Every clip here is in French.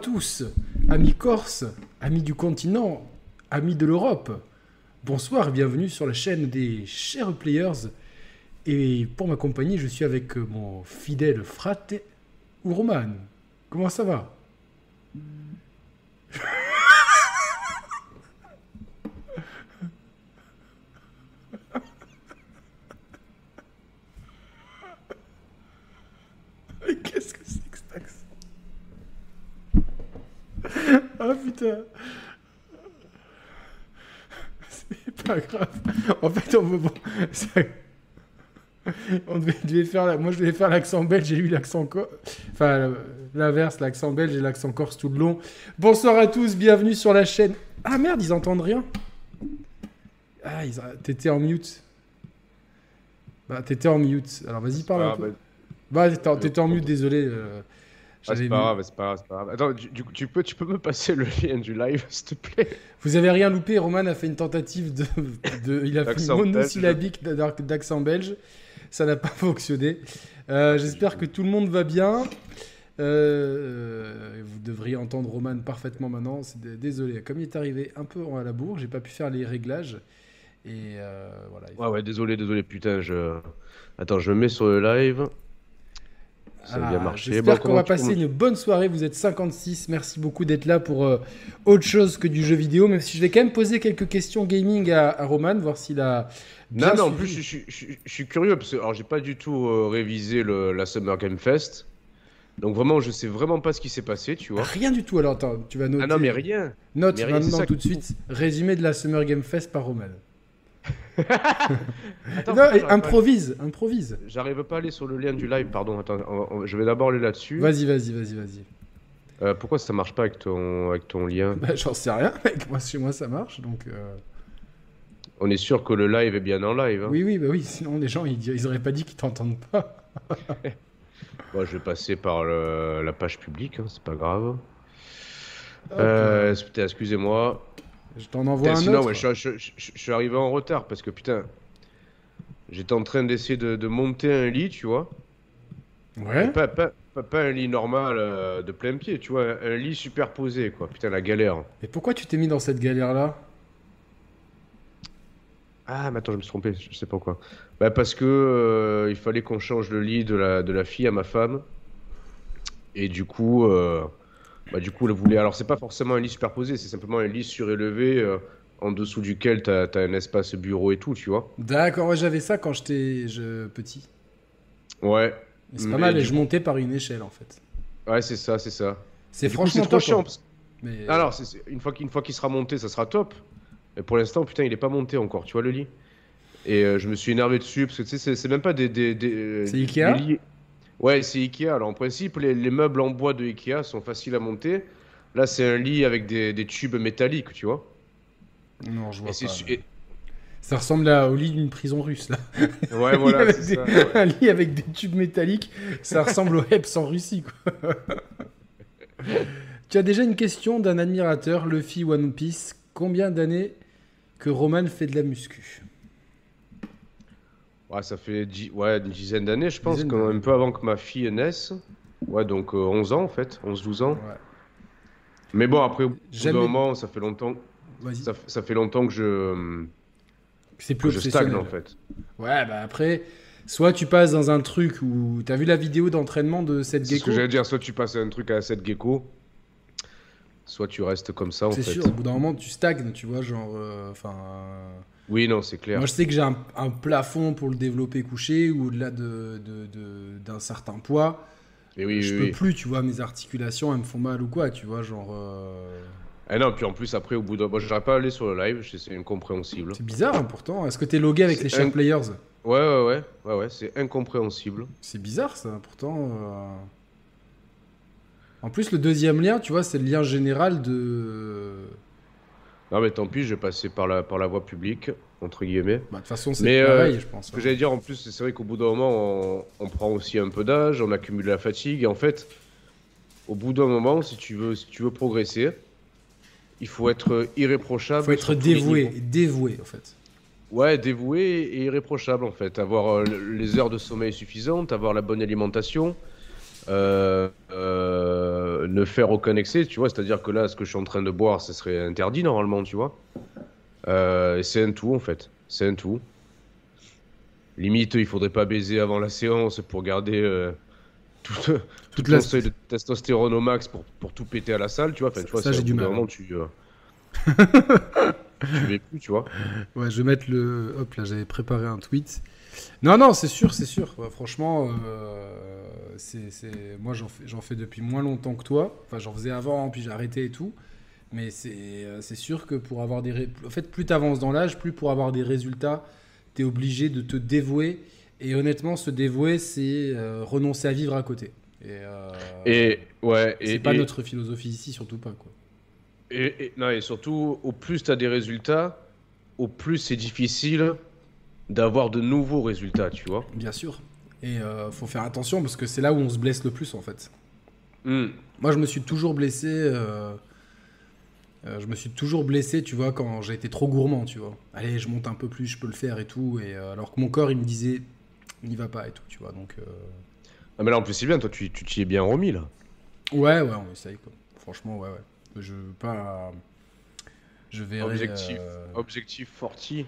tous, amis corses, amis du continent, amis de l'Europe. Bonsoir et bienvenue sur la chaîne des chers players. Et pour m'accompagner, je suis avec mon fidèle frate ou Roman. Comment ça va Qu'est-ce que c'est que cet Ah putain C'est pas grave. En fait, on veut... ça- On devait, devait faire... la- Moi, je devais faire l'accent belge, j'ai eu l'accent... co- Enfin, l'inverse, l'accent belge et l'accent corse tout le long. Bonsoir à tous, bienvenue sur la chaîne... Ah merde, ils entendent rien Ah, ils... t'étais en mute. Bah, t'étais en mute. Alors, vas-y, parle un Ah, peu. bah, Bah, t'étais en- t'étais en mute, désolé. euh, ah, c'est pas grave, c'est pas grave, c'est pas grave. Attends, du, du coup, tu peux, tu peux me passer le lien du live, s'il te plaît? Vous avez rien loupé, Roman a fait une tentative de. de- il a fait une monosyllabique d'a- d'accent belge. Ça n'a pas fonctionné. Euh, J'espère que tout le monde va bien. Euh, vous devriez entendre Roman parfaitement maintenant. Désolé, comme il est arrivé un peu à la bourre, j'ai pas pu faire les réglages. Et euh, voilà. Ouais, ouais, désolé, désolé, putain, je... Attends, je me mets sur le live. Ça a Ah, bien marché. J'espère Bon, qu'on va passer une bonne soirée. Vous êtes 56. Merci beaucoup d'être là pour euh, autre chose que du jeu vidéo. Même si je vais quand même poser quelques questions gaming à, à Roman, voir s'il a. bien Non, non, en plus, je, suis- je suis- je suis curieux, parce que alors, j'ai pas du tout euh, révisé le, la Summer Game Fest. Donc vraiment, je sais vraiment pas ce qui s'est passé, tu vois. Rien du tout. Alors attends, tu vas noter. Ah non, mais rien. Note mais rien, maintenant tout de suite. Résumé de la Summer Game Fest par Roman. Attends, non, pas- improvise, improvise. J'arrive pas à aller sur le lien du live, pardon. Attends, on- on- je vais d'abord aller là-dessus. Vas-y, vas-y, vas-y, vas-y. Euh, pourquoi ça marche pas avec ton, avec ton lien Bah, J'en sais rien, mec. Moi, chez moi, ça marche. Donc, euh, On est sûr que le live est bien en live. hein oui, oui, bah oui. Sinon, les gens, ils, ils auraient pas dit qu'ils t'entendent pas. Bon, je vais passer par le- la page publique, hein, c'est pas grave. Euh, excusez-moi. Je t'en envoie Putain, un sinon, autre. ouais, je, je- je- je suis arrivé en retard parce que putain, j'étais en train d'essayer de, de monter un lit, tu vois. Ouais. Pas, pas, pas, pas un lit normal euh, de plein pied, tu vois, un lit superposé, quoi. Putain, la galère. Et pourquoi tu t'es mis dans cette galère-là? Ah, mais attends, je me suis trompé, je sais pas quoi. Bah, parce que euh, il fallait qu'on change le lit de la, de la fille à ma femme. Et du coup, euh, bah, du coup, elle voulait. Alors, c'est pas forcément un lit superposé, c'est simplement un lit surélevé euh, en dessous duquel t'as, t'as un espace bureau et tout, tu vois. D'accord, ouais, j'avais ça quand j'étais je- petit. Ouais, C'est pas mal, et je montais par une échelle en fait. ouais, c'est ça, c'est ça. C'est coup, franchement c'est trop top, chiant. hein. parce- Mais... Alors, une fois qu'il une fois qu'il sera monté, ça sera top. Mais pour l'instant, putain, il est pas monté encore, tu vois le lit. Et euh, je me suis énervé dessus parce que tu sais, c'est- même pas des. des, des- C'est Ikea? Ouais, c'est Ikea. Alors en principe, les, les meubles en bois de Ikea sont faciles à monter. Là, c'est un lit avec des, des tubes métalliques, tu vois. Non, je vois Et pas. et- Ça ressemble à, au lit d'une prison russe là. Ouais, voilà, avec c'est des- ça. ouais. Un lit avec des tubes métalliques, ça ressemble au HEPS en Russie quoi. tu as déjà une question d'un admirateur, Luffy One Piece. Combien d'années que Roman fait de la muscu? Ouais, ça fait dix- ouais, une dizaine d'années, je pense, quand un peu avant que ma fille naisse. Ouais, donc euh, 11 ans en fait, 11-12 ans. Ouais. Mais bon, après, au bout d'un moment, ça fait longtemps, ça, ça fait longtemps que je, C'est que plus je stagne en fait. Ouais, bah après, soit tu passes dans un truc où t'as vu la vidéo d'entraînement de cette C'est ce gecko? que j'allais dire, soit tu passes un truc à cette gecko, soit tu restes comme ça en C'est fait. sûr, au bout d'un moment, tu stagnes, tu vois, genre. euh, Enfin. euh, Oui, non, c'est clair. Moi, je sais que j'ai un, un plafond pour le développer couché ou au-delà de, de- de- d'un certain poids. Et oui, je oui, peux oui. plus, tu vois, mes articulations, elles me font mal ou quoi, tu vois, genre. euh, Ah non, puis en plus, après, au bout d'un. Bon, j'arrive pas à aller sur le live, c'est incompréhensible. C'est bizarre, hein, pourtant. Est-ce que t'es logué avec les chers players? Ouais, ouais, ouais, ouais, ouais, c'est incompréhensible. C'est bizarre, ça, pourtant. euh. En plus, le deuxième lien, tu vois, c'est le lien général de. Non, mais tant pis, je vais passer par la, par la voie publique, entre guillemets. Bah, de toute façon, c'est pareil, euh, je pense. Ce que hein. j'allais dire en plus, c'est vrai qu'au bout d'un moment, on, on prend aussi un peu d'âge, on accumule la fatigue, et en fait, au bout d'un moment, si tu veux, si tu veux progresser, il faut être irréprochable. Faut être dévoué, dévoué, en fait. Ouais, dévoué et irréprochable en fait. Avoir euh, le- les heures de sommeil suffisantes, avoir la bonne alimentation, euh, euh, euh, ne faire aucun excès, tu vois. C'est-à-dire que là, ce que je suis en train de boire, ce serait interdit normalement, tu vois. Euh, c'est un tout, en fait. C'est un tout. Limite, il faudrait pas baiser avant la séance pour garder euh, tout, tout Toute la- seuil de testostérone au max pour, pour tout péter à la salle, tu vois. Enfin, tu vois, Ça, j'ai du mal, moment, hein. tu, euh, tu vais plus, tu vois. Ouais, je vais mettre le. Hop là, j'avais préparé un tweet. Non, non, c'est sûr, c'est sûr. Ouais, franchement, euh, c'est, c'est- moi j'en fais, j'en fais depuis moins longtemps que toi. Enfin, j'en faisais avant, puis j'ai arrêté et tout. Mais c'est, euh, c'est sûr que pour avoir des. ré- En fait, plus tu avances dans l'âge, plus pour avoir des résultats, tu es obligé de te dévouer. Et honnêtement, se dévouer, c'est euh, renoncer à vivre à côté. Et, euh, Et ouais, c'est et, pas et- notre philosophie ici, surtout pas. Quoi. Et, et- non, et surtout, au plus tu as des résultats, au plus c'est difficile d'avoir de nouveaux résultats, tu vois. Bien sûr. Et euh, faut faire attention parce que c'est là où on se blesse le plus en fait. Hmm. Moi, je me suis toujours blessé. euh, euh, je me suis toujours blessé, tu vois, quand j'ai été trop gourmand, tu vois. Allez, je monte un peu plus, je peux le faire et tout. Et euh, alors que mon corps, il me disait, n'y va pas et tout, tu vois. Donc, Ah, mais là, en plus, c'est bien, toi, tu tu t'y es bien remis, là. ouais, ouais, on essaye, quoi. Franchement, ouais, ouais. Je veux pas. Je verrai. Objectif. Objectif forti.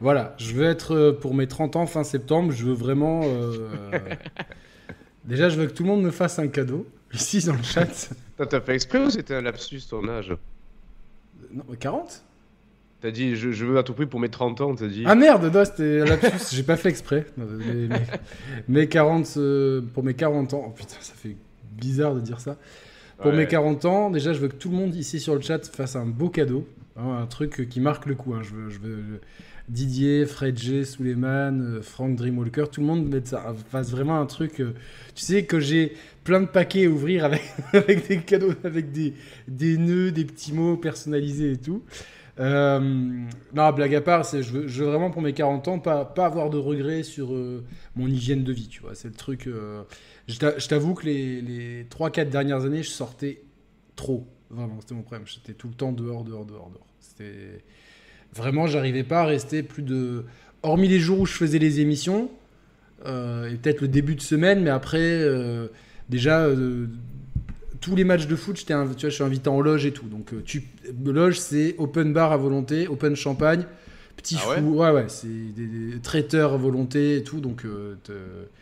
Voilà, je veux être euh, pour mes 30 ans fin septembre, je veux vraiment. euh, Déjà, je veux que tout le monde me fasse un cadeau. Ici, dans le chat. T'as fait exprès ou c'était un lapsus, ton âge? Non, 40 T'as dit, je, je veux à tout prix pour mes 30 ans, t'as dit. Ah merde, non, c'était un lapsus, j'ai pas fait exprès. Mes, mes- mes 40, euh, pour mes 40 ans, oh putain, ça fait bizarre de dire ça. Pour Ouais. mes 40 ans, déjà, je veux que tout le monde ici sur le chat fasse un beau cadeau. hein, un truc qui marque le coup. hein. Je, veux, je veux Didier, Fred G, Suleiman, euh, Frank Dreamwalker, tout le monde mette ça, fasse vraiment un truc. euh, tu sais que j'ai plein de paquets à ouvrir avec, des cadeaux, avec des, des nœuds, des petits mots personnalisés et tout. Euh, non, blague à part, je, veux, je veux vraiment pour mes 40 ans pas, pas avoir de regrets sur mon hygiène de vie, tu vois. C'est le truc. je t'avoue que les, les 3-4 dernières années, je sortais trop. Vraiment, c'était mon problème. J'étais tout le temps dehors, dehors, dehors, dehors. C'était. Vraiment, j'arrivais pas à rester plus de. Hormis les jours où je faisais les émissions, euh, et peut-être le début de semaine, mais après, euh, déjà, euh, tous les matchs de foot, tu vois, je suis invité en loge et tout. Donc, tu, loge, c'est open bar à volonté, open champagne, petit Ah fou. Ouais, ouais, c'est des, des traiteurs à volonté et tout. Donc,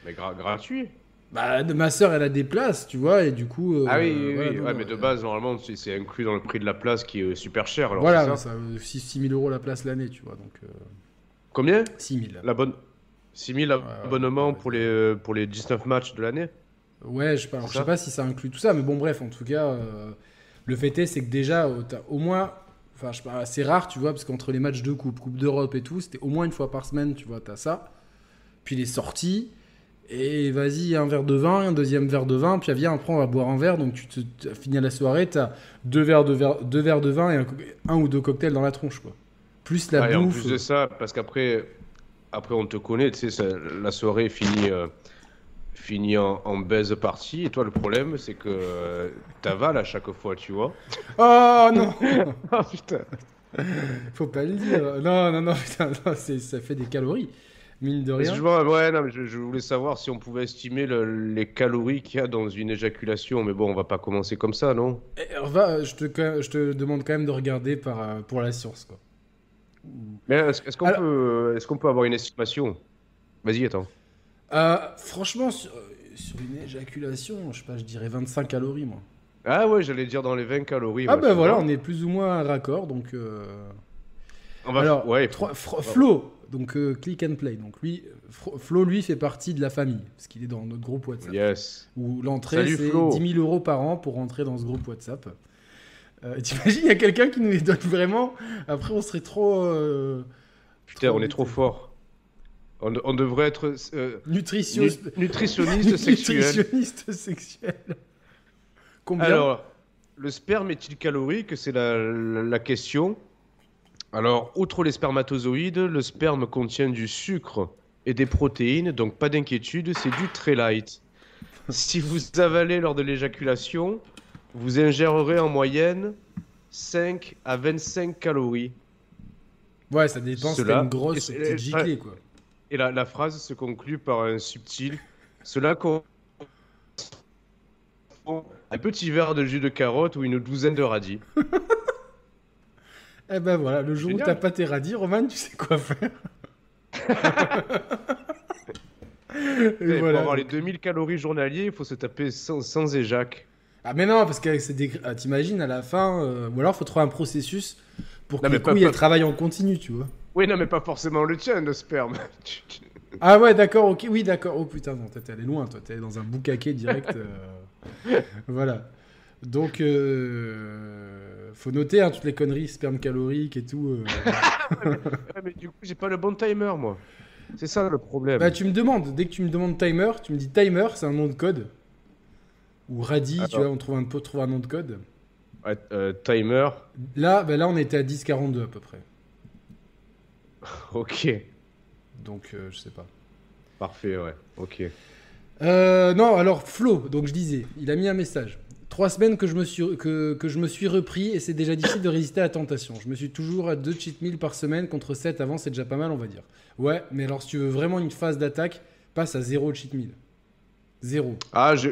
Mais gra- gratuit? Bah, ma soeur, elle a des places, tu vois, et du coup. euh, ah oui, oui, voilà, oui. non, ouais, non, mais de euh, base, normalement, c'est inclus dans le prix de la place qui est euh, super cher. Alors, voilà, ça ça, 6 000 euros la place l'année, tu vois. Donc, euh, Combien? 6 000. La bonne. 6000 ouais, abonnements ouais. pour les, pour les 19 matchs de l'année? Ouais, je sais pas, alors, je sais pas si ça inclut tout ça, mais bon, bref, en tout cas, euh, le fait est, c'est que déjà, au moins. Enfin, je sais pas, c'est rare, tu vois, parce qu'entre les matchs de coupe, Coupe d'Europe et tout, c'était au moins une fois par semaine, tu vois, t'as ça. Puis les sorties, et vas-y, un verre de vin, un deuxième verre de vin, puis viens, après, on va boire un verre, donc tu te, t'as fini la soirée, t'as deux verres de, verre, deux verres de vin et un, ou deux cocktails dans la tronche, quoi. Plus la Ah, et en bouffe. plus de ça, parce qu'après, après on te connaît, tu sais, la soirée finit, euh, finit en, en baise partie. Et toi, le problème, c'est que euh, t'avales à chaque fois, tu vois. Oh non Ah putain. Faut pas le dire. Non, non, non, putain, non, ça fait des calories. Mine de rien. Ouais, non, je, je voulais savoir si on pouvait estimer le- les calories qu'il y a dans une éjaculation. Mais bon, on va pas commencer comme ça, non? Eh, alors, va, je, te, je te demande quand même de regarder par, euh, pour la science. Quoi. Mais est-ce est-ce qu'on Alors- peut, est-ce qu'on peut avoir une estimation? Vas-y, attends. Euh, franchement, sur, euh, sur une éjaculation, je sais pas, je dirais 25 calories, moi. Ah ouais, j'allais dire dans les 20 calories. ah ouais, bah voilà, on est plus ou moins raccord. Donc, euh, On va- alors, ouais, Flo, donc euh, click and play. Donc lui, Flo, lui, fait partie de la famille, parce qu'il est dans notre groupe WhatsApp. yes. Où l'entrée, c'est Flo. 10 000 euros par an pour rentrer dans ce groupe WhatsApp. Euh, T'imagines, il y a quelqu'un qui nous les donne vraiment. Après, on serait trop. euh, Putain, trop on est trop fort. On, on devrait être Nutrition... nu- nutritionniste sexuel. Nutritionniste sexuel. Combien Alors, le sperme est-il calorique? C'est la, la- la question. Alors, outre les spermatozoïdes, le sperme contient du sucre et des protéines, donc pas d'inquiétude, c'est du très light. Si vous avalez lors de l'éjaculation, vous ingérerez en moyenne 5 à 25 calories. Ouais, ça dépend si une grosse petite giclée, quoi. Et la, la phrase se conclut par un subtil Cela correspond un petit verre de jus de carotte ou une douzaine de radis. Eh ben voilà, le jour où t'as pas tes radis, Roman, tu sais quoi faire. Et Et voilà. Pour avoir les 2000 calories journaliers, il faut se taper sans, sans éjac. Ah mais non, parce dégr- ah, t'imagines à la fin, euh, ou alors faut trouver un processus pour que Non, les couilles pas- travaillent en continu, tu vois. Oui, non, mais pas forcément le tien, le sperme. Ah ouais, d'accord, ok, oui, d'accord. Oh putain, non, t'es allé loin, toi, t'es allé dans un boucaquet direct. euh, voilà. Donc, euh, faut noter hein, toutes les conneries, sperme calorique et tout. euh. Ouais, mais du coup, j'ai pas le bon timer, moi. C'est ça le problème. Bah, tu me demandes, dès que tu me demandes timer, tu me dis timer, c'est un nom de code. Ou radis, tu vois, on trouve un, peut trouver un nom de code. Ouais, euh, timer, Là, bah, là, on était à 10,42 à peu près. ok. Donc, euh, je sais pas. Parfait, ouais, ok. Euh, non, alors Flo, donc je disais, il a mis un message. Trois semaines que je me suis, que, que je me suis repris et c'est déjà difficile de résister à la tentation. Je me suis toujours à deux cheat meals par semaine contre 7 avant, c'est déjà pas mal, on va dire. Ouais, mais alors si tu veux vraiment une phase d'attaque, passe à zéro cheat meal. Zéro. Ah, je...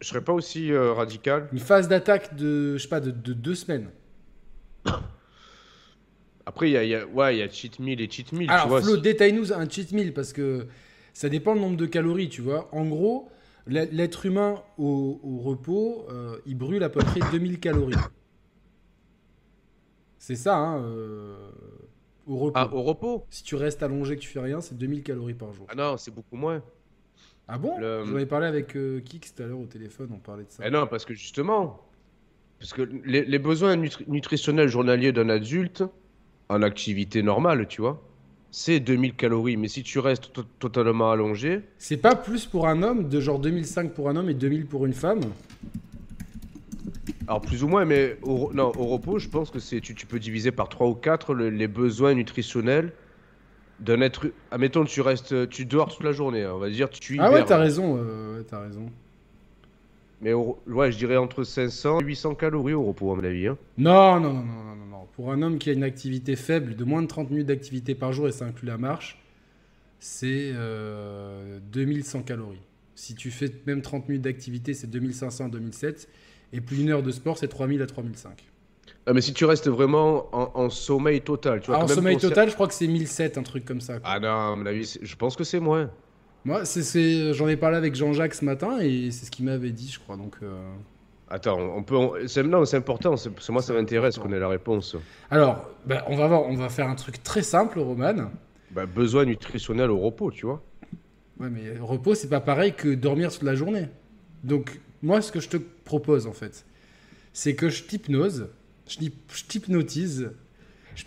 Je serais pas aussi euh, radical. Une phase d'attaque de, je sais pas, de, de deux semaines. Après, il y a, y a- ouais, y a cheat meal et cheat meal, tu Alors vois. Flo, détaille-nous un cheat meal parce que ça dépend le nombre de calories, tu vois. En gros, l'être humain au, au repos, euh, il brûle à peu près 2000 calories. C'est ça, hein, euh, au repos. Ah, au repos? Si tu restes allongé que tu fais rien, c'est 2000 calories par jour. Ah non, c'est beaucoup moins. Ah bon? Le- J'en avais parlé avec euh, Kix tout à l'heure au téléphone, on parlait de ça. Eh non, parce que justement, parce que les, les besoins nutri- nutritionnels journaliers d'un adulte en activité normale, tu vois, c'est 2000 calories. Mais si tu restes to- totalement allongé, C'est pas plus pour un homme, de genre 2005 pour un homme et 2000 pour une femme? Alors plus ou moins, mais au, non, au repos, je pense que c'est tu, tu peux diviser par 3 ou 4 les besoins nutritionnels d'un être. Admettons, tu restes, tu dors toute la journée, hein, on va dire, tu Ah ouais, t'as raison, euh, t'as raison. Mais au- ouais, je dirais entre 500 et 800 calories au repos, à mon avis. hein. Non, non, non, non, non, non. Pour un homme qui a une activité faible de moins de 30 minutes d'activité par jour, et ça inclut la marche, c'est euh, 2100 calories. Si tu fais même 30 minutes d'activité, c'est 2500 à 2007. Et plus une heure de sport, c'est 3000 à 3005. Ah, mais si tu restes vraiment en, en sommeil total, tu vois. Ah, en quand même sommeil total, je crois que c'est 1007, un truc comme ça. quoi. Ah non, à mon avis, je pense que c'est moins. Moi, c'est, j'en ai parlé avec Jean-Jacques ce matin, et c'est ce qu'il m'avait dit, je crois. Donc, euh, Attends, on peut. on- c'est- Non, c'est important, c'est- parce que moi ça m'intéresse qu'on ait la réponse. Alors, bah, on va voir, on va faire un truc très simple, Roman. Bah, besoin nutritionnel au repos, tu vois. Ouais, mais repos, c'est pas pareil que dormir toute la journée. Donc, moi, ce que je te propose, en fait, c'est que je t'hypnose, je je t'hypnotise,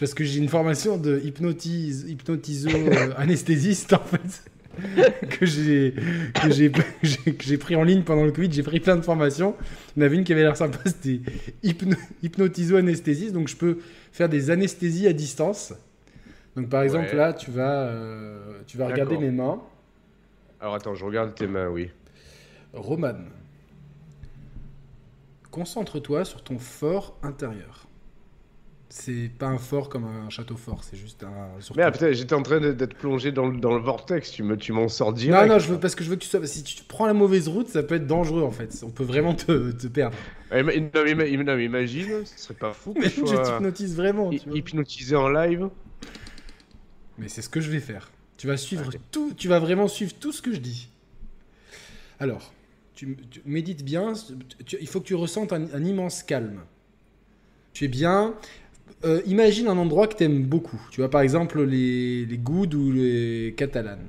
parce que j'ai une formation de hypnotise, hypnotiso-anesthésiste, en fait, que j'ai que j'ai que pris en ligne pendant le Covid. J'ai pris plein de formations. Il y en avait une qui avait l'air sympa, c'était hypno- hypnotiso-anesthésiste. Donc, je peux faire des anesthésies à distance. Donc, par exemple, Ouais. là, tu vas, euh, tu vas regarder mes mains. Alors attends, je regarde tes mains, oui. Roman, concentre-toi sur ton fort intérieur. C'est pas un fort comme un château fort, c'est juste un. sur Merde, putain, j'étais en train d'être plongé dans, le- dans le vortex, tu me- tu m'en sors Non, direct. non, je veux, parce que je veux que tu sois. Si tu prends la mauvaise route, ça peut être dangereux en fait. On peut vraiment te, te perdre. Eh, mais- non, mais, non, mais imagine, ce serait pas fou que Mais je t'hypnotise vraiment. tu hypnotisé en live. Mais c'est ce que je vais faire. Tu vas suivre tout, tu vas vraiment suivre tout ce que je dis. Alors, tu, tu médites bien. tu- il faut que tu ressentes un, un immense calme. Tu es bien. Euh, imagine un endroit que tu aimes beaucoup. Tu vois, par exemple, les, les Goudes ou les Catalanes.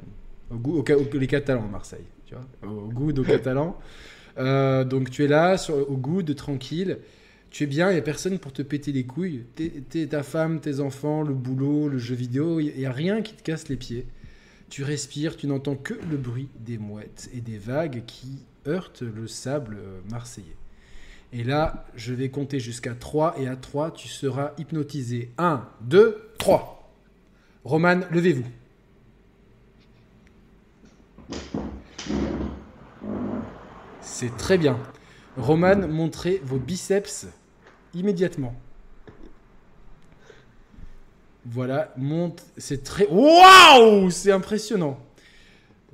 Au, Gou- au Ca- au- les Catalans à Marseille. Tu vois, au Goudes, aux Catalans. Euh, donc tu es là, sur, au Goudes, tranquille. Tu es bien, il n'y a personne pour te péter les couilles. T'es, t'es ta femme, tes enfants, le boulot, le jeu vidéo, il n'y a rien qui te casse les pieds. Tu respires, tu n'entends que le bruit des mouettes et des vagues qui heurtent le sable euh, marseillais. Et là, je vais compter jusqu'à 3 et à 3, tu seras hypnotisé. 1, 2, 3. Roman, levez-vous. C'est très bien. Roman, montrez vos biceps immédiatement. Voilà, monte. C'est très. Waouh C'est impressionnant.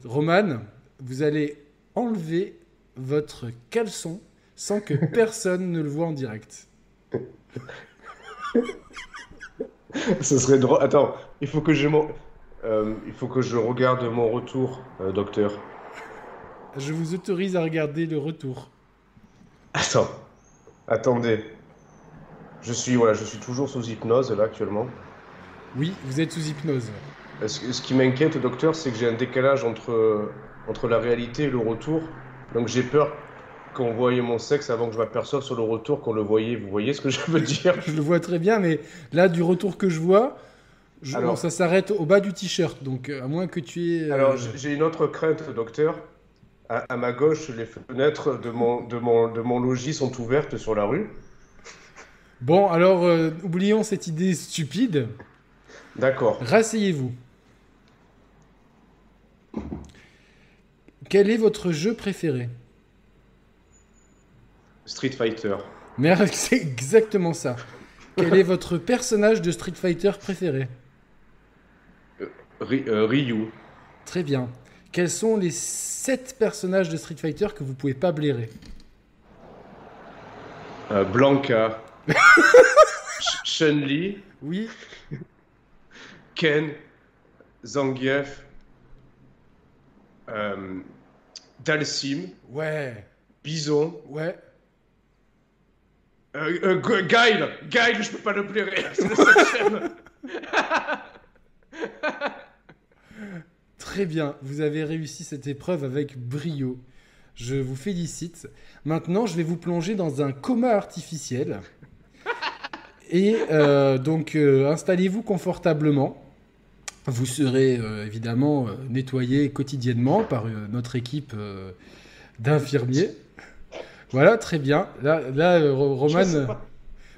Roman, vous allez enlever votre caleçon sans que personne ne le voit en direct. Ce serait drôle. Attends, il faut que je euh, il faut que je regarde mon retour, euh, docteur. Je vous autorise à regarder le retour. Attends, attendez. Je suis voilà, je suis toujours sous hypnose là actuellement. Oui, vous êtes sous hypnose. Ce, ce qui m'inquiète, docteur, c'est que j'ai un décalage entre entre la réalité et le retour. Donc j'ai peur qu'on voyait mon sexe avant que je m'aperçoive sur le retour qu'on le voyait. Vous voyez ce que je veux dire? Je le vois très bien, mais là, du retour que je vois, je- Alors- ça s'arrête au bas du t-shirt. Donc, euh, à moins que tu aies. euh, Alors j'ai j'ai une autre crainte, docteur. À, à ma gauche, les fenêtres de mon, de, mon, de mon logis sont ouvertes sur la rue. Bon, alors, euh, oublions cette idée stupide. D'accord. Rasseyez-vous. Quel est votre jeu préféré? Street Fighter. Mais c'est exactement ça. Quel est votre personnage de Street Fighter préféré Ry- euh, Ryu. Très bien. Quels sont les 7 personnages de Street Fighter que vous pouvez pas blairer Euh, Blanca. Ch- Chun-Li. Oui. Ken. Zangief. euh, Dalsim. Ouais. Bison. Ouais. Euh, euh, Gu- Guile. Guile, je peux pas le blairer. C'est le septième. Très bien. Vous avez réussi cette épreuve avec brio. Je vous félicite. Maintenant, je vais vous plonger dans un coma artificiel. Et euh, donc, euh, installez-vous confortablement. Vous serez euh, évidemment nettoyé quotidiennement par notre équipe d'infirmiers. Voilà, très bien. Là, là euh, Ro- Roman. Je pas.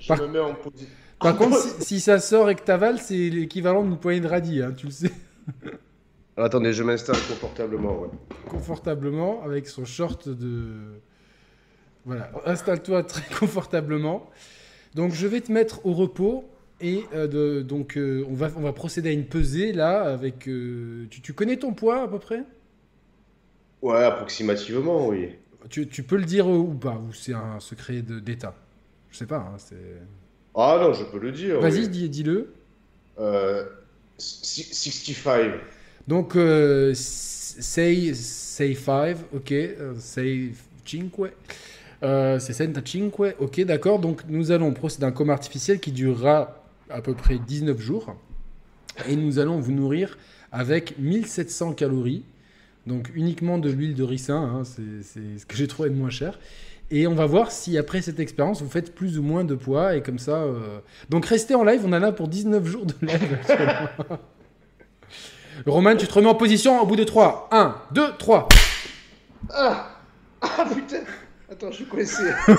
Je par- me mets en position. Par contre, si, si ça sort et que t'avales, c'est l'équivalent d'une poignée de radis, hein, tu le sais. Attendez, je m'installe confortablement. Ouais. Confortablement, avec son short de. Voilà, installe-toi très confortablement. Donc, je vais te mettre au repos. Et euh, de- donc, euh, on, va, on va procéder à une pesée là. Avec, euh, tu, tu connais ton poids à peu près? Ouais, approximativement, oui. Tu, tu peux le dire ou pas Ou c'est un secret d'État? Je sais pas. hein, Ah non, je peux le dire. Vas-y, oui. dis- dis-le. Euh, si- 65. Donc, euh, say, say 5, ok, euh, say 5, euh, c'est 65, ok, d'accord. Donc, nous allons procéder à un coma artificiel qui durera à peu près 19 jours. Et nous allons vous nourrir avec 1700 calories, donc uniquement de l'huile de ricin, hein, c'est ce que j'ai trouvé de moins cher. Et on va voir si après cette expérience, vous faites plus ou moins de poids, et comme ça... euh, Donc, restez en live, on en a pour 19 jours de live. Roman, tu te remets en position au bout de 3. 1, 2, 3. Ah Ah putain Attends, je suis coincé.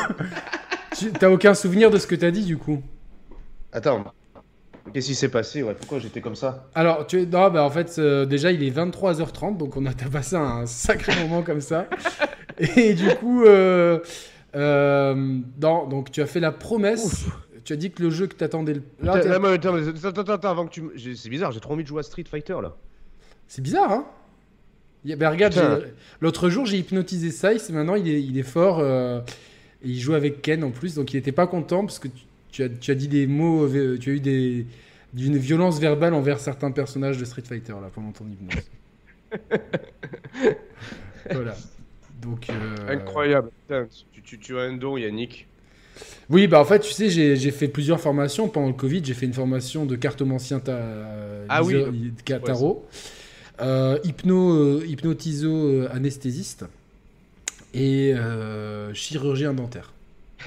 Tu t'as aucun souvenir de ce que t'as dit du coup? Attends. Qu'est-ce qui s'est passé ouais Pourquoi j'étais comme ça? Alors, tu non, bah en fait, euh, déjà il est 23h30, donc on a passé un sacré moment comme ça. Et du coup, euh, euh, non, donc tu as fait la promesse. Tu as dit que le jeu que t'attendais le. Là, Attends, attends, attends, attends, attends, attends, avant que tu C'est bizarre, j'ai trop envie de jouer à Street Fighter là. C'est bizarre, hein Il ben, regarde, l'autre jour j'ai hypnotisé et maintenant il est, il est fort. et il joue avec Ken en plus, donc il était pas content parce que tu, tu as, tu as dit des mots, euh, tu as eu des, d'une violence verbale envers certains personnages de Street Fighter là pendant ton hypnose. voilà. Donc. euh, Incroyable. Putain, tu, tu, tu as un don, Yannick. Oui, bah en fait, tu sais, j'ai fait plusieurs formations pendant le Covid. J'ai fait une formation de cartomancien ta, Ah oui, le- ca- tarot, euh, hypno, euh, hypnotiso anesthésiste et euh, chirurgien dentaire.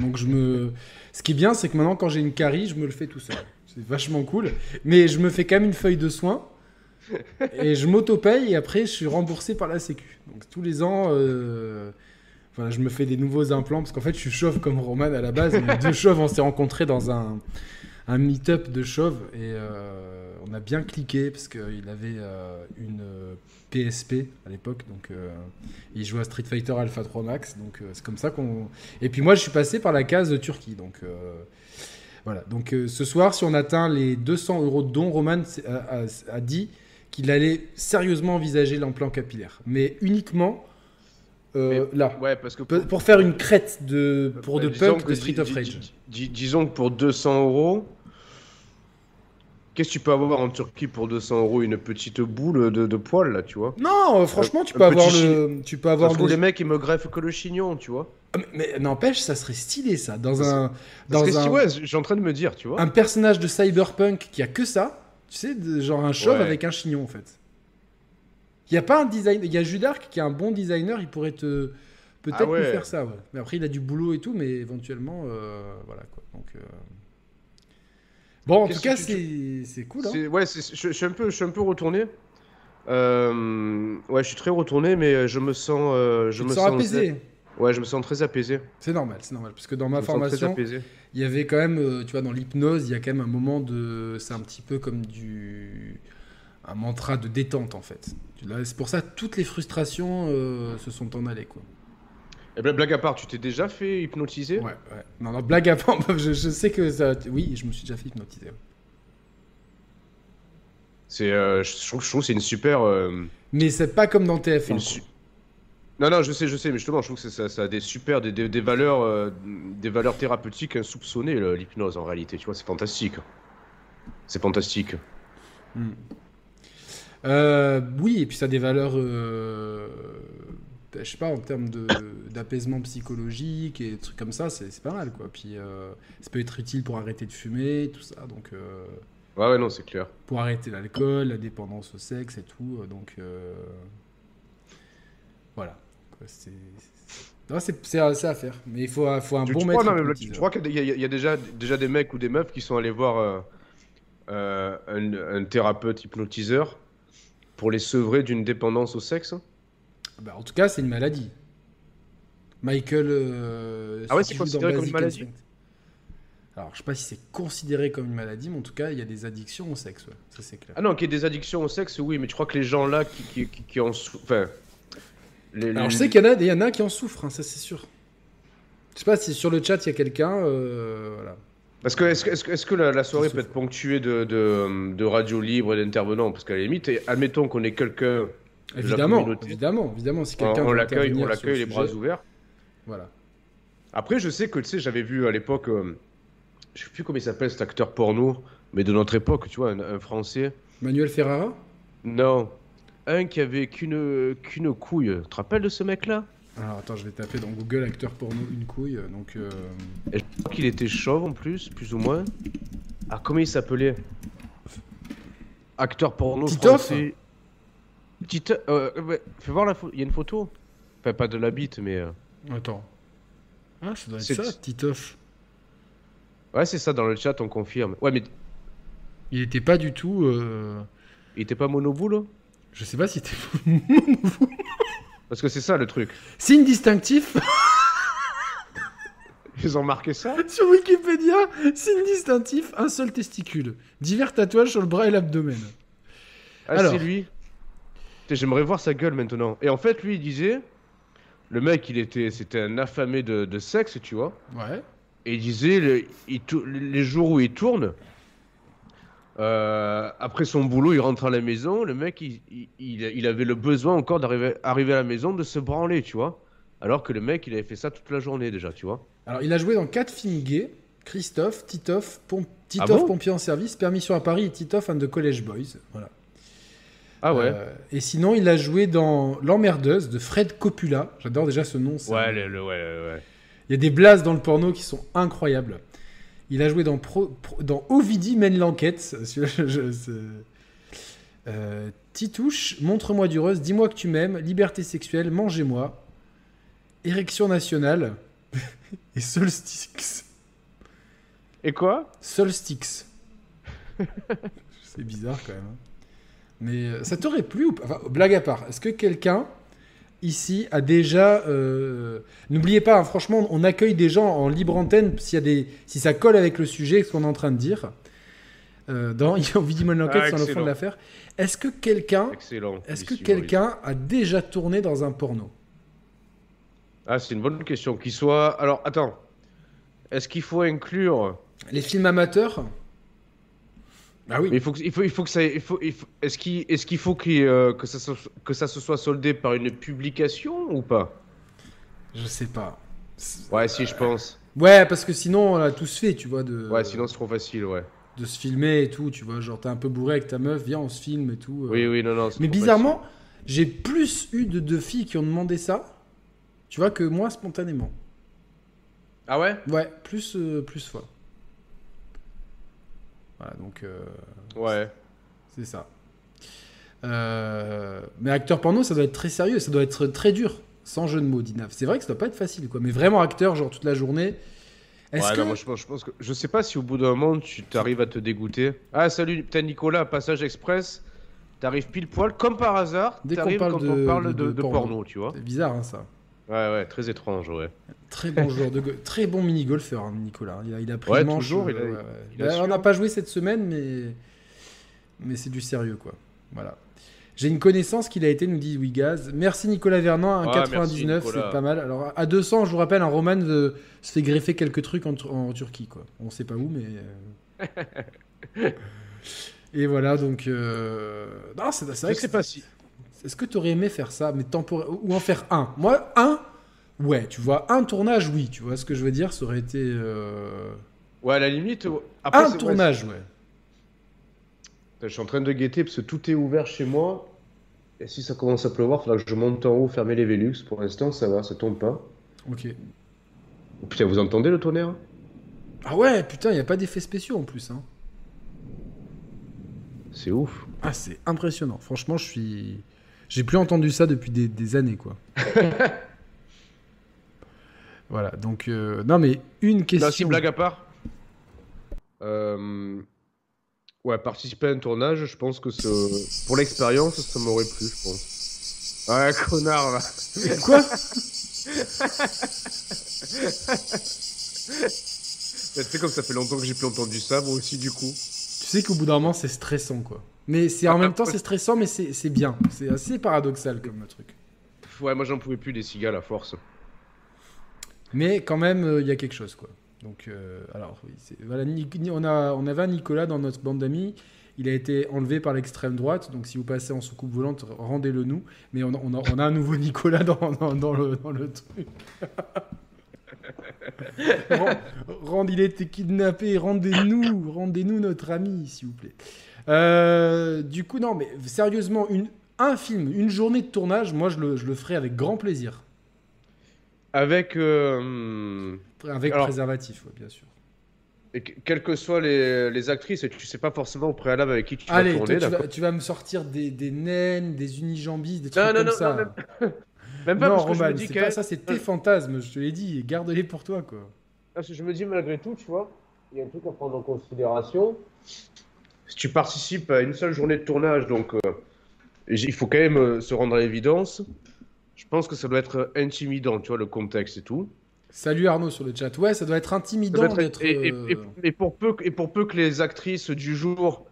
Donc je me, ce qui est bien, c'est que maintenant quand j'ai une carie, je me le fais tout seul. C'est vachement cool. Mais je me fais quand même une feuille de soins et je m'auto-paye et après je suis remboursé par la Sécu. Donc tous les ans. euh, je me fais des nouveaux implants parce qu'en fait, je suis chauve comme Roman à la base. Les deux chauves, on s'est rencontrés dans un, un meet-up de chauves et euh, on a bien cliqué parce qu'il avait euh, une euh, PSP à l'époque. Donc, euh, il jouait à Street Fighter Alpha 3 Max. Donc, euh, c'est comme ça qu'on. Et puis, moi, je suis passé par la case de Turquie. Donc, euh, voilà. Donc, euh, ce soir, si on atteint les 200 euros de dons, Roman a, a- a dit qu'il allait sérieusement envisager l'implant capillaire. Mais uniquement euh, là. Ouais, parce que Pe- Pour faire une crête de, pour Bah, de punk que de Street of Rage. di- di- disons que pour 200 euros, qu'est-ce que tu peux avoir en Turquie pour 200 euros Une petite boule de, de poils, là, tu vois? Non, euh, franchement, tu peux avoir le. Tu peux avoir le- les mecs, ils me greffent que le chignon, tu vois Ah, Mais, mais n'empêche, ça serait stylé ça. Dans un. Parce Dans que un, ouais, suis en train de me dire, tu vois un personnage de cyberpunk qui a que ça. Tu sais, de- genre un chauve Ouais. avec un chignon en fait. Il y a pas un design. Il y a Judark qui est un bon designer, il pourrait te. Peut-être Ah ouais. nous faire ça, ouais. Mais après, il a du boulot et tout, mais éventuellement, euh, voilà quoi. Donc. euh, Bon, en tout cas, tu- c'est cool. Hein. Ouais, je, je suis un peu, je suis un peu retourné. Euh, ouais, je suis très retourné, mais je me sens, je Tu me sens apaisé. Ouais, je me sens très apaisé. C'est normal, c'est normal. Parce que dans ma formation, il y avait quand même, tu vois, dans l'hypnose, il y a quand même un moment de. C'est un petit peu comme du. Un mantra de détente, en fait. C'est pour ça toutes les frustrations euh, se sont en allées, quoi. Et ben, blague à part, tu t'es déjà fait hypnotiser? Ouais, ouais. Non, non, blague à part, je, je sais que ça. Oui, je me suis déjà fait hypnotiser. ouais. C'est, euh, je trouve, je trouve que c'est une super. euh, Mais c'est pas comme dans TF1. une quoi. su- Non, non, je sais, je sais, mais justement, je trouve que ça, ça a des super, des, des, des valeurs, euh, des valeurs thérapeutiques insoupçonnées, l'hypnose en réalité. Tu vois, c'est fantastique. C'est fantastique. Euh, oui, et puis ça a des valeurs, euh, je sais pas, en termes d'apaisement psychologique et des trucs comme ça, c'est pas mal, quoi. Puis euh, ça peut être utile pour arrêter de fumer, tout ça, donc euh, Ouais, ouais, non, c'est clair. pour arrêter l'alcool, la dépendance au sexe et tout, donc voilà. c'est- c'est- à, faire, mais il faut, faut un Tu, bon tu maître crois, non, mais tu, hypnotiseur. tu crois qu'il y, a- il y a déjà, déjà des mecs ou des meufs qui sont allés voir euh, euh, un, un thérapeute hypnotiseur pour les sevrer d'une dépendance au sexe Bah, en tout cas, c'est une maladie. Michael. euh, Ah ouais, c'est considéré comme une maladie Instinct. Alors, je sais pas si c'est considéré comme une maladie, mais en tout cas, il y a des addictions au sexe, ouais. ça c'est clair. Ah non, qu'il y ait des addictions au sexe, oui, mais tu crois que les gens là qui, qui, qui, qui en souffrent. Enfin. les- Alors, je sais qu'il y, en a- il y en a qui en souffrent, hein, ça c'est sûr. Je sais pas si sur le chat il y a quelqu'un. euh, voilà. Parce que est-ce que, la, la soirée peut être ponctuée de, de, de radio libre et d'intervenants? Parce qu'à la limite, et admettons qu'on ait quelqu'un. Évidemment, évidemment, évidemment, si On, quelqu'un on veut l'accueille, on l'accueille le les bras ouverts. Voilà. Après, je sais que tu sais, j'avais vu à l'époque, euh, je sais plus comment il s'appelle cet acteur porno, mais de notre époque, tu vois, un, un français. Manuel Ferrara? Non, un qui avait qu'une qu'une couille. Tu te rappelles de ce mec-là? Alors attends, je vais taper dans Google acteur porno une couille. Donc, euh, Et je crois qu'il était chauve en plus, plus ou moins. Ah, comment il s'appelait? Acteur porno Titoff français. Tito... euh, ouais, fais voir la photo. Il y a une photo. Enfin, pas de la bite, mais. euh, attends. Ah, ça doit être C'est- ça, Titoff. Ouais, c'est ça, dans le chat, on confirme. Ouais, mais Il était pas du tout. euh, il était pas monoboule Je sais pas si c'était. Parce que c'est ça le truc. Signe distinctif Ils ont marqué ça? Sur Wikipédia. Signe distinctif, un seul testicule. Divers tatouages sur le bras et l'abdomen. Ah, Alors. c'est lui. J'aimerais voir sa gueule maintenant. Et en fait, lui, il disait. Le mec, il était, c'était un affamé de, de sexe, tu vois. Ouais. Et il disait, le- il les jours où il tourne, euh, après son boulot, il rentre à la maison, le mec, il, il- il- il avait le besoin encore d'arriver arriver à la maison, de se branler, tu vois. Alors que le mec, il avait fait ça toute la journée déjà, tu vois. Alors, il a joué dans quatre films gays Christophe, Titoff, Pom- Titoff Ah bon? pompier en service, Permission à Paris et Titoff and the College Boys. Voilà. Ah ouais Euh, et sinon, il a joué dans L'emmerdeuse de Fred Coppola. J'adore déjà ce nom. ça- Ouais, le, le- ouais, ouais, ouais. Il y a des blases dans le porno qui sont incroyables. Il a joué dans, Pro- Pro- dans Ovidie mène l'enquête. Euh, Titouche, montre-moi du rose, dis-moi que tu m'aimes, liberté sexuelle, mangez-moi, érection nationale et Solstix. Et quoi? Solstix. C'est bizarre quand même. hein. Mais euh, ça t'aurait plu ou pas? Enfin, blague à part, est-ce que quelqu'un ici a déjà. euh, N'oubliez pas, hein, franchement, on accueille des gens en libre antenne s'il y a des... si ça colle avec le sujet, ce qu'on est en train de dire. Euh, dans Il y a mener l'enquête Ah, sur le fond de l'affaire. Est-ce que quelqu'un. Excellent. Est-ce que quelqu'un a déjà tourné dans un porno? Ah, c'est une bonne question. Qu'il soit. Alors, attends. Est-ce qu'il faut inclure. Les films amateurs? Ah oui. Mais il faut que, il faut, il faut que ça. Il faut, il faut- Est-ce qu'il est qu'il faut qu'il, euh, que, ça, se- que ça se soit soldé par une publication ou pas? Je sais pas. Ouais, si, je pense. Ouais, parce que sinon, on l'a tous fait, tu vois. De... Ouais, sinon c'est trop facile, ouais. De se filmer et tout, tu vois. Genre, t'es un peu bourré avec ta meuf, viens, on se filme et tout. euh. Oui, oui, non, non. Mais bizarrement, j'ai plus eu de, filles qui ont demandé ça, tu vois, que moi spontanément. Ah ouais? Ouais, plus, euh, plus fois. Voilà, donc euh, Ouais. c'est ça. Euh, mais acteur porno, ça doit être très sérieux, ça doit être très dur, sans jeu de mots, Dinav. C'est vrai que ça doit pas être facile, quoi. Mais vraiment acteur, genre toute la journée. Est-ce Ouais, que non, moi, je, pense, je pense que. Je sais pas si au bout d'un moment tu t'arrives à te dégoûter. Ah, salut, putain, Nicolas, passage express. T'arrives pile poil, comme par hasard. Dès qu'on parle quand de- on parle de- de, de de porno. porno, tu vois. c'est bizarre, hein, ça. Ouais, ouais, très étrange, ouais. Très bon joueur de go- très bon mini golfeur, hein, Nicolas. Il a, il a pris Ouais, le manche. toujours, il a- euh, ouais, ouais. il a Bah, on n'a pas joué cette semaine, mais mais c'est du sérieux, quoi. Voilà. J'ai une connaissance qu'il a été, nous dit Wigaz. Merci Nicolas Vernant, un Ah, 99, merci, Nicolas. c'est pas mal. Alors à 200, je vous rappelle, un Roman euh, se fait greffer quelques trucs en, Tur- en Turquie, quoi. On sait pas où, mais. euh. Et voilà, donc. euh, Non, c'est c'est vrai Je que sais pas si. Est-ce que tu aurais aimé faire ça, mais temporaire ou en faire un? Moi, un, ouais, tu vois, un tournage, oui, tu vois ce que je veux dire, ça aurait été euh, Ouais, à la limite. Après, un ouais, tournage, ouais. Je suis en train de guetter parce que tout est ouvert chez moi. Et si ça commence à pleuvoir, il faudra que je monte en haut, fermer les Velux. Pour l'instant, ça va, ça tombe pas. Ok. Putain, vous entendez le tonnerre? Ah ouais, putain, il y a pas d'effets spéciaux en plus. Hein. C'est ouf. Ah, c'est impressionnant. Franchement, je suis, j'ai plus entendu ça depuis des, des années, quoi. voilà, donc non, mais une question. Non, si, blague à part. Euh, Ouais, participer à un tournage, je pense que ce- pour l'expérience, ça m'aurait plu, je pense. Ouais, connard, là. Quoi? Tu sais, comme ça fait longtemps que j'ai plus entendu ça, moi aussi, du coup. Tu sais qu'au bout d'un moment, c'est stressant, quoi. Mais c'est en même temps, c'est stressant, mais c'est bien. C'est assez paradoxal comme truc. Ouais, moi, j'en pouvais plus des cigales à force. Mais quand même, euh, il y a quelque chose, quoi. Donc, euh, alors, oui, voilà, on, a, on avait un Nicolas dans notre bande d'amis. Il a été enlevé par l'extrême droite. Donc, si vous passez en soucoupe volante, rendez-le nous. Mais on a, on a- on a un nouveau Nicolas dans, dans- dans le, dans le truc. Il a été kidnappé. Rendez-nous, rendez-nous notre ami, s'il vous plaît. Euh, du coup, non, mais sérieusement, une, un film, une journée de tournage, moi, je le, je le ferai avec grand plaisir. Avec. euh, Avec Alors- préservatif, ouais, bien sûr. et que- quelles que soient les, les actrices, et tu sais pas forcément au préalable avec qui tu Allez, vas toi, tourner, tu, vas, tu vas me sortir des, des naines, des unijambis, des trucs Non, non, comme non, ça. non, même- Même pas non, parce que je Roman, me dis pas ça, c'est tes fantasmes, je te l'ai dit, garde-les pour toi, quoi. Parce que je me dis malgré tout, tu vois, il y a un truc à prendre en considération. Si tu participes à une seule journée de tournage, donc euh, il faut quand même euh, se rendre à l'évidence. Je pense que ça doit être intimidant, tu vois, le contexte et tout. Salut Arnaud sur le chat. Ouais, ça doit être intimidant doit être- d'être. et, et- euh, et- et pour peu, que- et pour peu que les actrices du jour,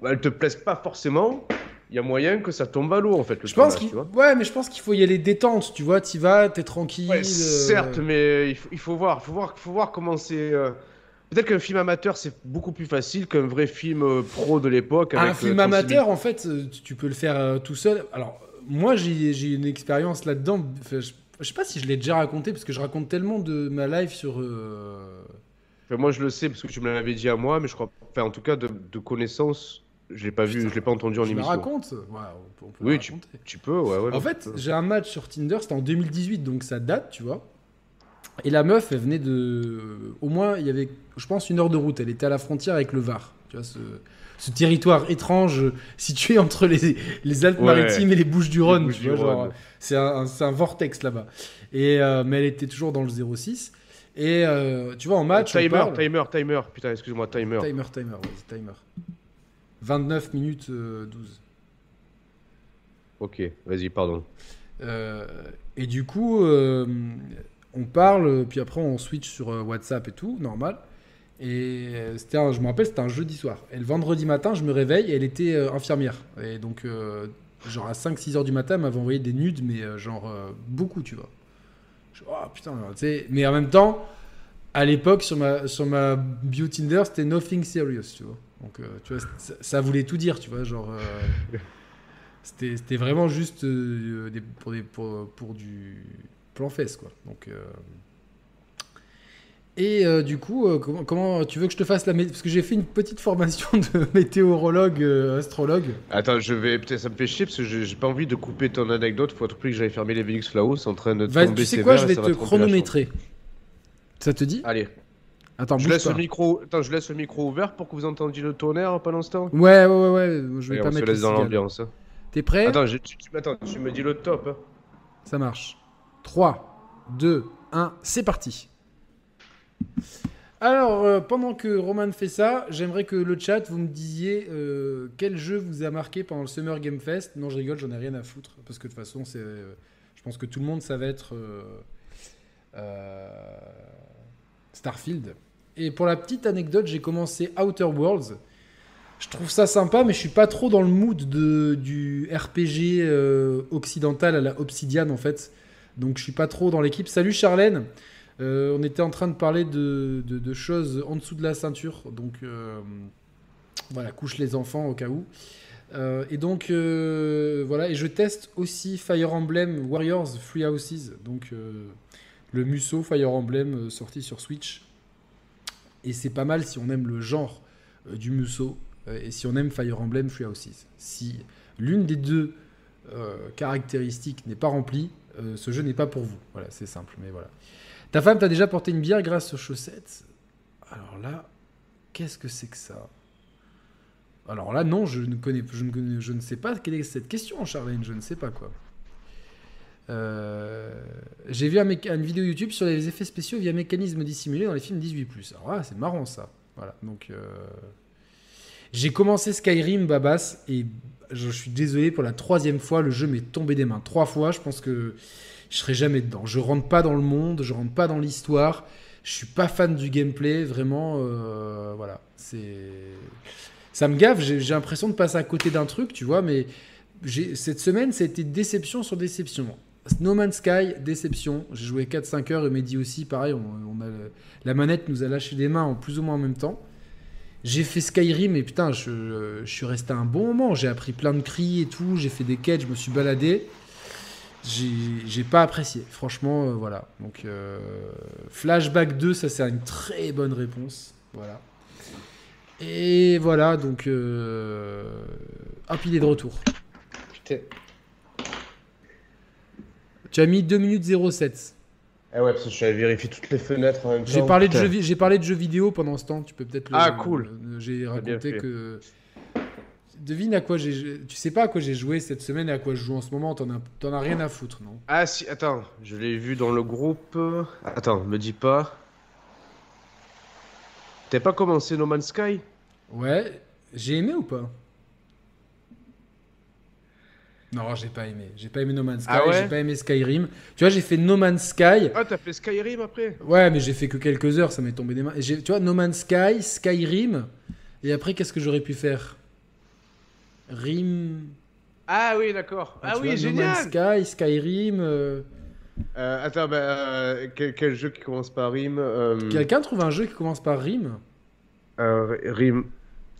bah, elles te plaisent pas forcément, il y a moyen que ça tombe à l'eau en fait. Le Je pense qu'il ouais, mais je pense qu'il faut y aller détente, tu vois. T'y vas, t'es tranquille. Ouais, euh, certes, mais il faut, il faut voir, faut voir, faut voir comment c'est. euh, Peut-être qu'un film amateur c'est beaucoup plus facile qu'un vrai film euh, pro de l'époque. Un film euh, 36 000 amateur, en fait, euh, tu- tu peux le faire tout seul. Alors, moi, j'ai une expérience là-dedans. Enfin, je, je sais pas si je l'ai déjà raconté, parce que je raconte tellement de ma life sur. euh, Enfin, moi, je le sais parce que tu me l'avais dit à moi, mais je crois. Enfin, en tout cas, de, de connaissance, je l'ai pas vu, je l'ai pas entendu en émission. raconte Ouais, on peut, on peut Oui, tu, tu peux, ouais, ouais. En fait, j'ai un match sur Tinder, c'était en 2018, donc ça date, tu vois. Et la meuf, elle venait de. Au moins, il y avait, je pense, une heure de route. Elle était à la frontière avec le Var. Tu vois, ce, ce territoire étrange euh, situé entre les, les Alpes-Maritimes et les Bouches-du-Rhône. Genre, c'est un, vortex là-bas. Et, euh, mais elle était toujours dans le 06. Et euh, tu vois, en match. timer, parle- timer, timer. Putain, excuse-moi, timer. Timer, timer, vas-y, timer. 29 minutes euh, 12. Ok, vas-y, pardon. Et du coup, on parle, puis après on switch sur euh, WhatsApp et tout, normal. Et euh, c'était, un- je me rappelle, c'était un jeudi soir. Et le vendredi matin, je me réveille et elle était euh, infirmière. Et donc, euh, genre à 5-6 heures du matin, elle m'avait envoyé des nudes, mais genre euh, beaucoup, tu vois. Je, oh putain, tu sais. Mais en même temps, à l'époque, sur ma, sur ma bio Tinder, c'était nothing serious, tu vois. Donc, euh, tu vois, ça, ça voulait tout dire, tu vois, genre. c'était c'était vraiment juste des- pour, des, pour, pour du. Plan fesse, quoi. Donc. euh, Et euh, du coup, euh, comment, comment tu veux que je te fasse la mé- parce que j'ai fait une petite formation de météorologue, euh, astrologue. Attends, je vais. Peut-être ça me fait chier parce que j'ai pas envie de couper ton anecdote. Faut à tout prix que j'aille fermer les Vélix Flao. C'est en train de tomber tu sais quoi, je vais te chronométrer. Ça te dit. Allez, Attends, je laisse, pas. le micro... Attends, je laisse le micro ouvert pour que vous entendiez le tonnerre pendant ce temps. Ouais, ouais, ouais, ouais. Je vais Allez, pas on se mettre les laisse dans l'ambiance. hein. T'es prêt? Attends, je- tu, tu- attends, tu me dis le top. hein. Ça marche. 3, 2, 1, c'est parti. Alors, euh, pendant que Roman fait ça, j'aimerais que le chat, vous me disiez euh, quel jeu vous a marqué pendant le Summer Game Fest. Non, je rigole, j'en ai rien à foutre. Parce que de toute façon, c'est, euh, je pense que tout le monde, ça va être Starfield. Et pour la petite anecdote, j'ai commencé Outer Worlds. Je trouve ça sympa, mais je suis pas trop dans le mood de, du RPG occidental à la Obsidian en fait. Donc je suis pas trop dans l'équipe. Salut Charlène. Euh, on était en train de parler de, choses en dessous de la ceinture. Donc euh, voilà, couche les enfants au cas où. Euh, et donc voilà, et je teste aussi Fire Emblem Warriors Free Houses. Donc le Musso Fire Emblem sorti sur Switch. Et c'est pas mal si on aime le genre du Musso et si on aime Fire Emblem Free Houses. Si l'une des deux caractéristiques n'est pas remplie, euh, ce jeu n'est pas pour vous. Voilà, c'est simple, mais voilà. Ta femme t'a déjà porté une bière grâce aux chaussettes? Alors là, qu'est-ce que c'est que ça? Alors là, non, je ne connais, je ne, je ne sais pas quelle est cette question, Charlène, je ne sais pas quoi. Euh, J'ai vu un une vidéo YouTube sur les effets spéciaux via mécanisme dissimulé dans les films 18+. Alors là, c'est marrant ça. Voilà, donc... euh, J'ai commencé Skyrim, Babas, et je suis désolé pour la troisième fois, le jeu m'est tombé des mains. Trois fois, je pense que je serai jamais dedans. Je rentre pas dans le monde, je rentre pas dans l'histoire. Je suis pas fan du gameplay, vraiment. euh, voilà, c'est ça me gave. J'ai l'impression de passer à côté d'un truc, tu vois. Mais cette semaine, ça a été déception sur déception. No Man's Sky, déception. J'ai joué 4-5 heures et Mehdi aussi, pareil. On, a la manette nous a lâché les mains en plus ou moins en même temps. J'ai fait Skyrim et putain, je, je suis resté un bon moment. J'ai appris plein de cris et tout. J'ai fait des quêtes, je me suis baladé. J'ai j'ai pas apprécié. Franchement, euh, voilà. Donc, euh, Flashback 2, ça c'est une très bonne réponse. Voilà. Et voilà, donc. Euh... Hop, il est de retour. Putain. Tu as mis 2 minutes 07. Ah ouais, parce que je suis allé vérifier toutes les fenêtres en même temps. J'ai parlé, de jeux, vi- j'ai parlé de jeux vidéo pendant ce temps. Tu peux peut-être le. Ah, cool. le- J'ai raconté que. Devine à quoi j'ai. Tu sais pas à quoi j'ai joué cette semaine et à quoi je joue en ce moment. T'en as, t'en as rien à foutre, non? Ah si, attends, je l'ai vu dans le groupe. Attends, me dis pas. T'as pas commencé No Man's Sky? Ouais. J'ai aimé ou pas? Non, j'ai pas aimé. J'ai pas aimé No Man's Sky. Ah ouais j'ai pas aimé Skyrim. Tu vois, j'ai fait No Man's Sky. Ah, t'as fait Skyrim après? Ouais, mais j'ai fait que quelques heures, ça m'est tombé des mains. Et tu vois, No Man's Sky, Skyrim, et après, qu'est-ce que j'aurais pu faire? Rim. Ah oui, d'accord. Ah, tu oui, vois, génial No Man's Sky, Skyrim. euh, Euh, Attends, bah, euh, quel, quel jeu qui commence par Rim Quelqu'un trouve un jeu qui commence par Rim? Rim...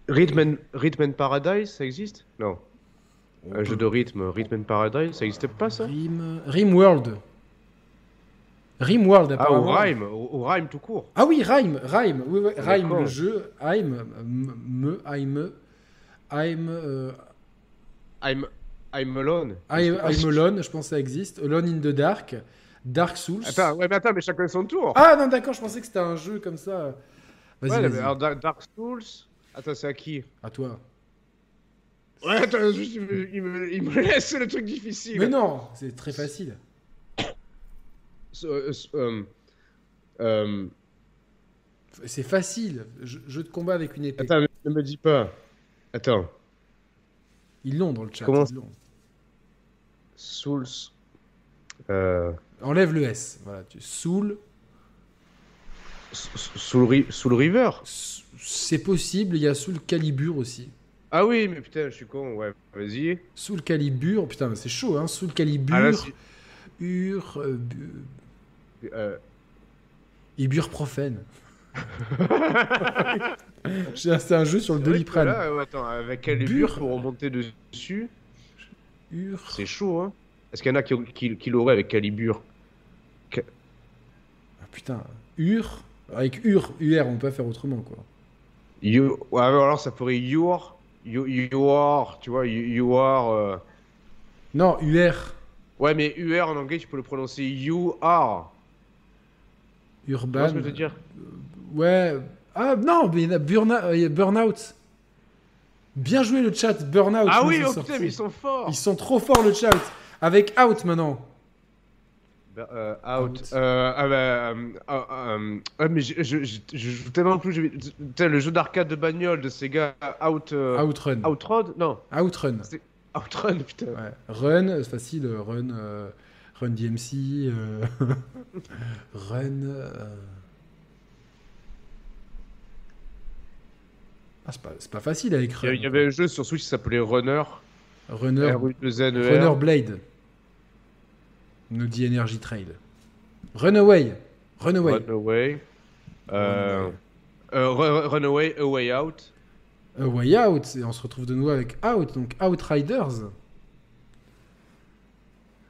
Rhythm and... Rhythm and Paradise, ça existe? Non. Un jeu de rythme, Rhythm and Paradise, ça existait pas ça? Rim. Rim World. Rim World, Ah, ou apparemment. Rhyme, ou, Rhyme tout court. Ah oui, Rhyme, Rhyme, oui, oui, Rhyme, D'accord. le jeu, Rhyme, m- me, I'm, I'm, euh, I'm, I'm Alone. I'm, I'm Alone, je pense que ça existe, Alone in the Dark, Dark Souls. Attends, ouais, mais attends, mais chacun son tour. Ah non, d'accord, je pensais que c'était un jeu comme ça. Vas-y, ouais, Dark Dark Souls. Attends, c'est à qui? À toi. Ouais, attends, juste, il, me, il, me, il me laisse le truc difficile. Mais non, c'est très facile. Euh, euh, C'est facile, jeu, jeu de combat avec une épée. attends, ne me dis pas. Attends, Ils l'ont dans le chat. Comment. Souls. Euh, Enlève le S, voilà, tu Soul, Soul, Ri- Soul River c'est possible, il y a Soul Calibur aussi. Ah oui, mais putain, je suis con, ouais, vas-y. Soul Calibur, putain, mais c'est chaud, hein, Soul Calibur, Ah là, Ur, euh, bu- euh, Ibuprofène. C'est c'est un jeu sur le doliprane. là, euh, attends, avec bure pour remonter dessus Ur. C'est chaud, hein Est-ce qu'il y en a qui, qui, qui l'auraient avec Calibur? Putain, Ur. Avec Ur, UR, on peut pas faire autrement, quoi. You... Ouais, alors ça pourrait your. You, you are, tu vois, you, you are. euh, Non, UR. Ouais, mais UR en anglais, tu peux le prononcer you are. Tu vois Urban. ce que je veux dire Ouais. Ah non, mais il y en a Burna- euh, il y a Burnout. Bien joué le chat, Burnout. Ah oui, oh putain, mais ils sont forts. Ils sont trop forts le chat. Avec Out maintenant. Bah, euh, out. Out. Euh, ah bah, ah, mais je, je, je, je joue tellement plus. je- le jeu d'arcade de bagnole de Sega Out. euh, Outrun. Outroad Non, Outrun. Outrun, putain. Ouais. Run, c'est facile. Run, Run DMC. run. Ah, c'est pas, facile avec Run. il y avait un jeu sur Switch qui s'appelait Runner. Runner, r u 2 n e Runner Blade. Nous dit Energy Trail. Runaway. Runaway. Runaway. Euh, Runaway. euh, Ru- Runaway, A Way Out. A Way Out. Et on se retrouve de nouveau avec Out. Donc Outriders.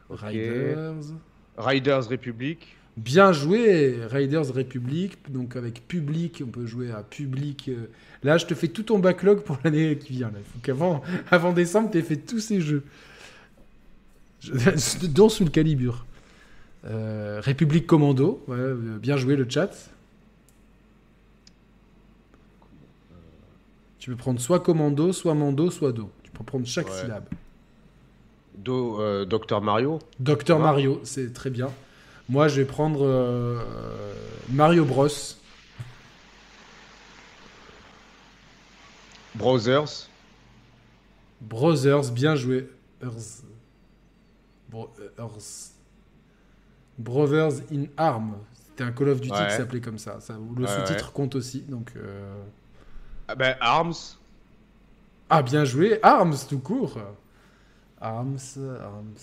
Riders. Riders Republic. Bien joué, Riders Republic. Donc avec Public, on peut jouer à Public. Là, je te fais tout ton backlog pour l'année qui vient. là. Faut qu'avant avant décembre, tu aies fait tous ces jeux. Dont sous le calibre. Euh, République Commando. Ouais, euh, bien joué le chat. Tu peux prendre soit Commando, soit Mando, soit Do. Tu peux prendre chaque Ouais. syllabe. Do, euh, Dr Mario. Docteur Ouais. Mario, c'est très bien. Moi, je vais prendre euh, Mario Bros. Brothers. Brothers, bien joué. Euh, Ers- Brothers in Arm. C'était un Call of Duty Ouais. qui s'appelait comme ça. ça le Ouais, sous-titre compte aussi. Donc, euh, Ah ben, Arms. Ah, bien joué. Arms, tout court. Arms, Arms,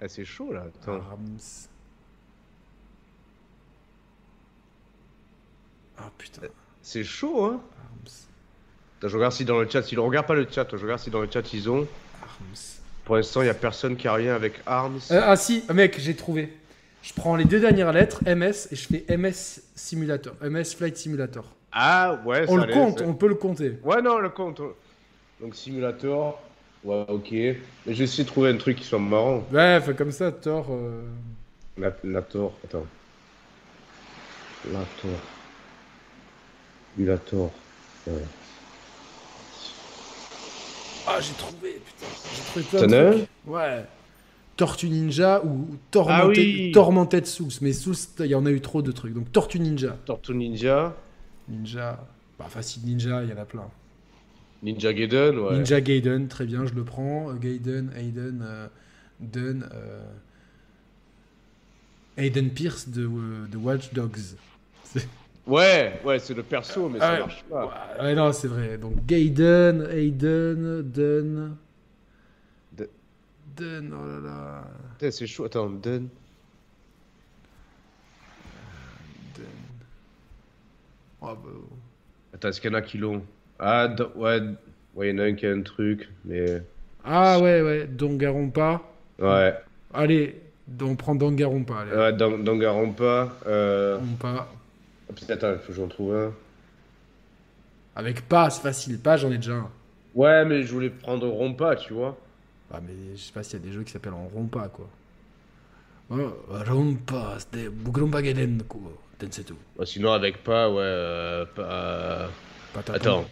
Ah, c'est chaud là. Attends. Arms. Ah putain, C'est chaud, hein. Arms, Attends, je regarde si dans le chat, si on regarde pas le chat, je regarde si dans le chat ils ont. Arms. Pour l'instant, il y a personne qui a rien avec Arms. Euh, ah si, mec, j'ai trouvé. Je prends les deux dernières lettres, MS, et je fais MS Simulator, MS Flight Simulator. Ah ouais, On ça le compte, on peut le compter. Ouais, non, le compte. Donc simulator. Ouais, ok. Mais je vais essayer de trouver un truc qui soit marrant. Ouais, fait comme ça, Thor. euh, La, la Tor, attends. La Tor. Simulator. Ouais. Ah, j'ai trouvé, putain. J'ai trouvé plein de trucs. Ouais. Tortue Ninja ou Tormented, Ah oui. Tormented Souls. Mais Souls, il y en a eu trop de trucs. Donc Tortue Ninja. Tortue Ninja. Ninja. Bah, facile Ninja, il y en a plein. Ninja Gaiden, ouais. Ninja Gaiden, très bien, je le prends. Euh, Gaiden, Aiden, euh, Dunn. euh, Aiden Pierce de, euh, de Watch Dogs. Ouais, ouais, c'est le perso, mais ça marche pas. Ouais, non, c'est vrai. Donc Gaiden, Aiden, Dunn. Dunn, oh là là. Putain, c'est chaud. Attends, Dun. Dunn. Oh, bah, Attends, est-ce qu'il y en a qui l'ont? Ah, d- ouais. Ouais, il y en a un qui a un truc, mais. Ah ouais, ouais, Dangarompa. Ouais. Allez, on prend Dangarompa. Allez. Ouais, Dang- Danganronpa. Euh... Dangarompa. Ah, attends, il faut que j'en trouve un. Avec pas, c'est facile. Pas, j'en ai déjà un. Ouais, mais je voulais prendre Rompa, tu vois. Ah, mais je sais pas s'il y a des jeux qui s'appellent en Rompa, quoi. Oh, Rompa, c'était Bugrompa Gaiden, quoi. Densetsu. Ouais, sinon, avec pas, ouais. euh, pas... Patapon. Attends.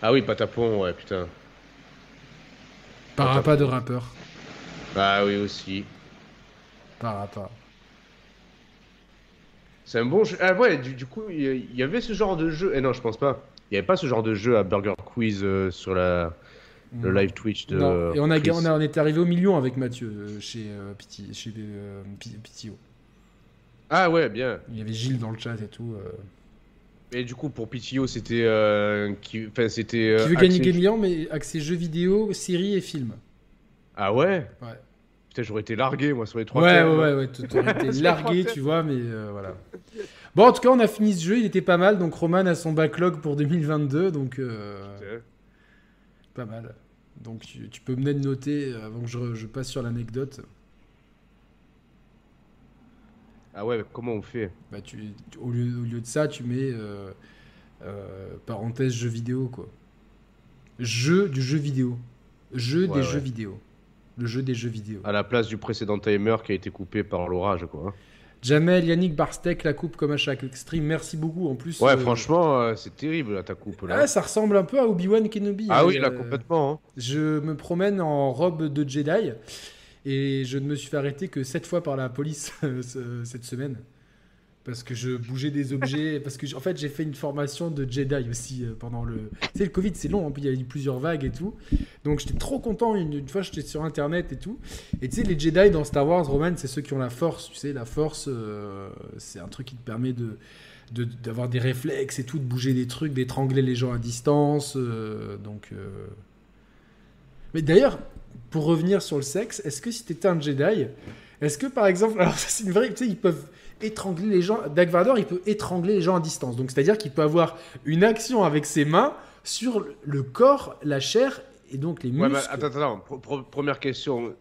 Ah oui, Patapon, ouais, putain. Parappa de rappeur. Ah oui, aussi. Parappa. C'est un bon jeu. Ah ouais, du, du coup, il y- avait ce genre de jeu. Eh non, je pense pas. Il y avait pas ce genre de jeu à Burger Quiz euh, sur la, le live Twitch de. Non, et on, a, Chris. on, a- on est arrivé au million avec Mathieu euh, chez, euh, Piti- chez euh, Pi- Pitio. Ah ouais, bien. Il y avait Gilles dans le chat et tout. Et du coup, pour PTO, c'était. qui... Enfin, c'était. qui veut gagner axé- Million, mais accès jeux vidéo, séries et films. Ah ouais? Ouais. Putain, j'aurais été largué, moi, sur les trois Ouais, ouais, ouais, ouais, t'aurais été largué, tu vois, mais euh, voilà. Bon, en tout cas, on a fini ce jeu, il était pas mal, donc Roman a son backlog pour 2022, donc euh, pas mal. Donc tu, tu peux de noter euh, avant que je, je passe sur l'anecdote. Ah ouais, comment on fait? Bah, tu, tu- au, lieu, au lieu de ça, tu mets euh, euh, parenthèse jeu vidéo, quoi. Jeu du jeu vidéo. Jeu Ouais, des ouais. jeux vidéo. Le jeu des jeux vidéo. À la place du précédent timer qui a été coupé par l'orage, quoi. hein. Jamel, Yannick Barstek, la coupe comme à chaque stream. Merci beaucoup. En plus, Ouais, euh, franchement, euh, c'est terrible là, ta coupe là. ah, ça ressemble un peu à Obi-Wan Kenobi. Ah hein. oui, là, Euh, complètement. hein. Je me promène en robe de Jedi et je ne me suis fait arrêter que 7 fois par la police ce- cette semaine. Parce que je bougeais des objets. Parce que, en fait, j'ai fait une formation de Jedi aussi euh, pendant le. Tu sais, le Covid, c'est long, hein, puis il y a eu plusieurs vagues et tout. Donc j'étais trop content. Une, une fois, j'étais sur internet et tout. Et tu sais, les Jedi dans Star Wars, Roman, c'est ceux qui ont la force. Tu sais, la force, euh, c'est un truc qui te permet de d'avoir des réflexes et tout, de bouger des trucs, d'étrangler les gens à distance. euh, donc. Mais d'ailleurs, pour revenir sur le sexe, est-ce que si t'étais un Jedi, est-ce que par exemple, alors c'est une vraie, tu sais, ils peuvent étrangler les gens. Dark Vador, il peut étrangler les gens à distance. Donc c'est-à-dire qu'il peut avoir une action avec ses mains sur le corps, la chair et donc les Ouais, muscles. mais attends, attends, pro- première question.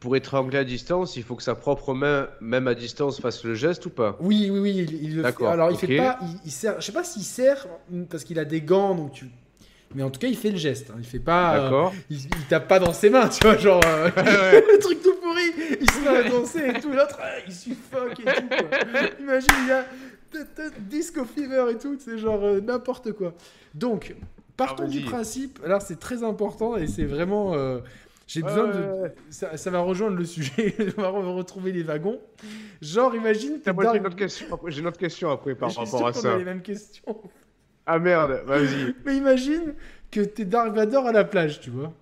Pour étrangler à distance, il faut que sa propre main, même à distance, fasse le geste ou pas? Oui, oui, oui, il, il le fait. D'accord, Alors, il ok. fait pas, il, il sert, je sais pas s'il sert parce qu'il a des gants, donc tu. Mais en tout cas, il fait le geste. hein. Il fait pas. euh, il, il tape pas dans ses mains, tu vois, genre euh, le truc tout pourri. Il se met à danser et tout. L'autre, euh, il suffoque et tout. Quoi. Imagine, il y a disco fever et tout. C'est genre euh, n'importe quoi. Donc, partons Ah, du principe. Alors, c'est très important et c'est vraiment. euh, j'ai besoin de. Ça, ça va rejoindre le sujet. On va re- retrouver les wagons. Genre, imagine. j'ai une autre question après, j'ai une autre question après par rapport à ça. les mêmes questions. Ah merde, vas-y. Mais imagine que t'es Dark Vador à la plage, tu vois.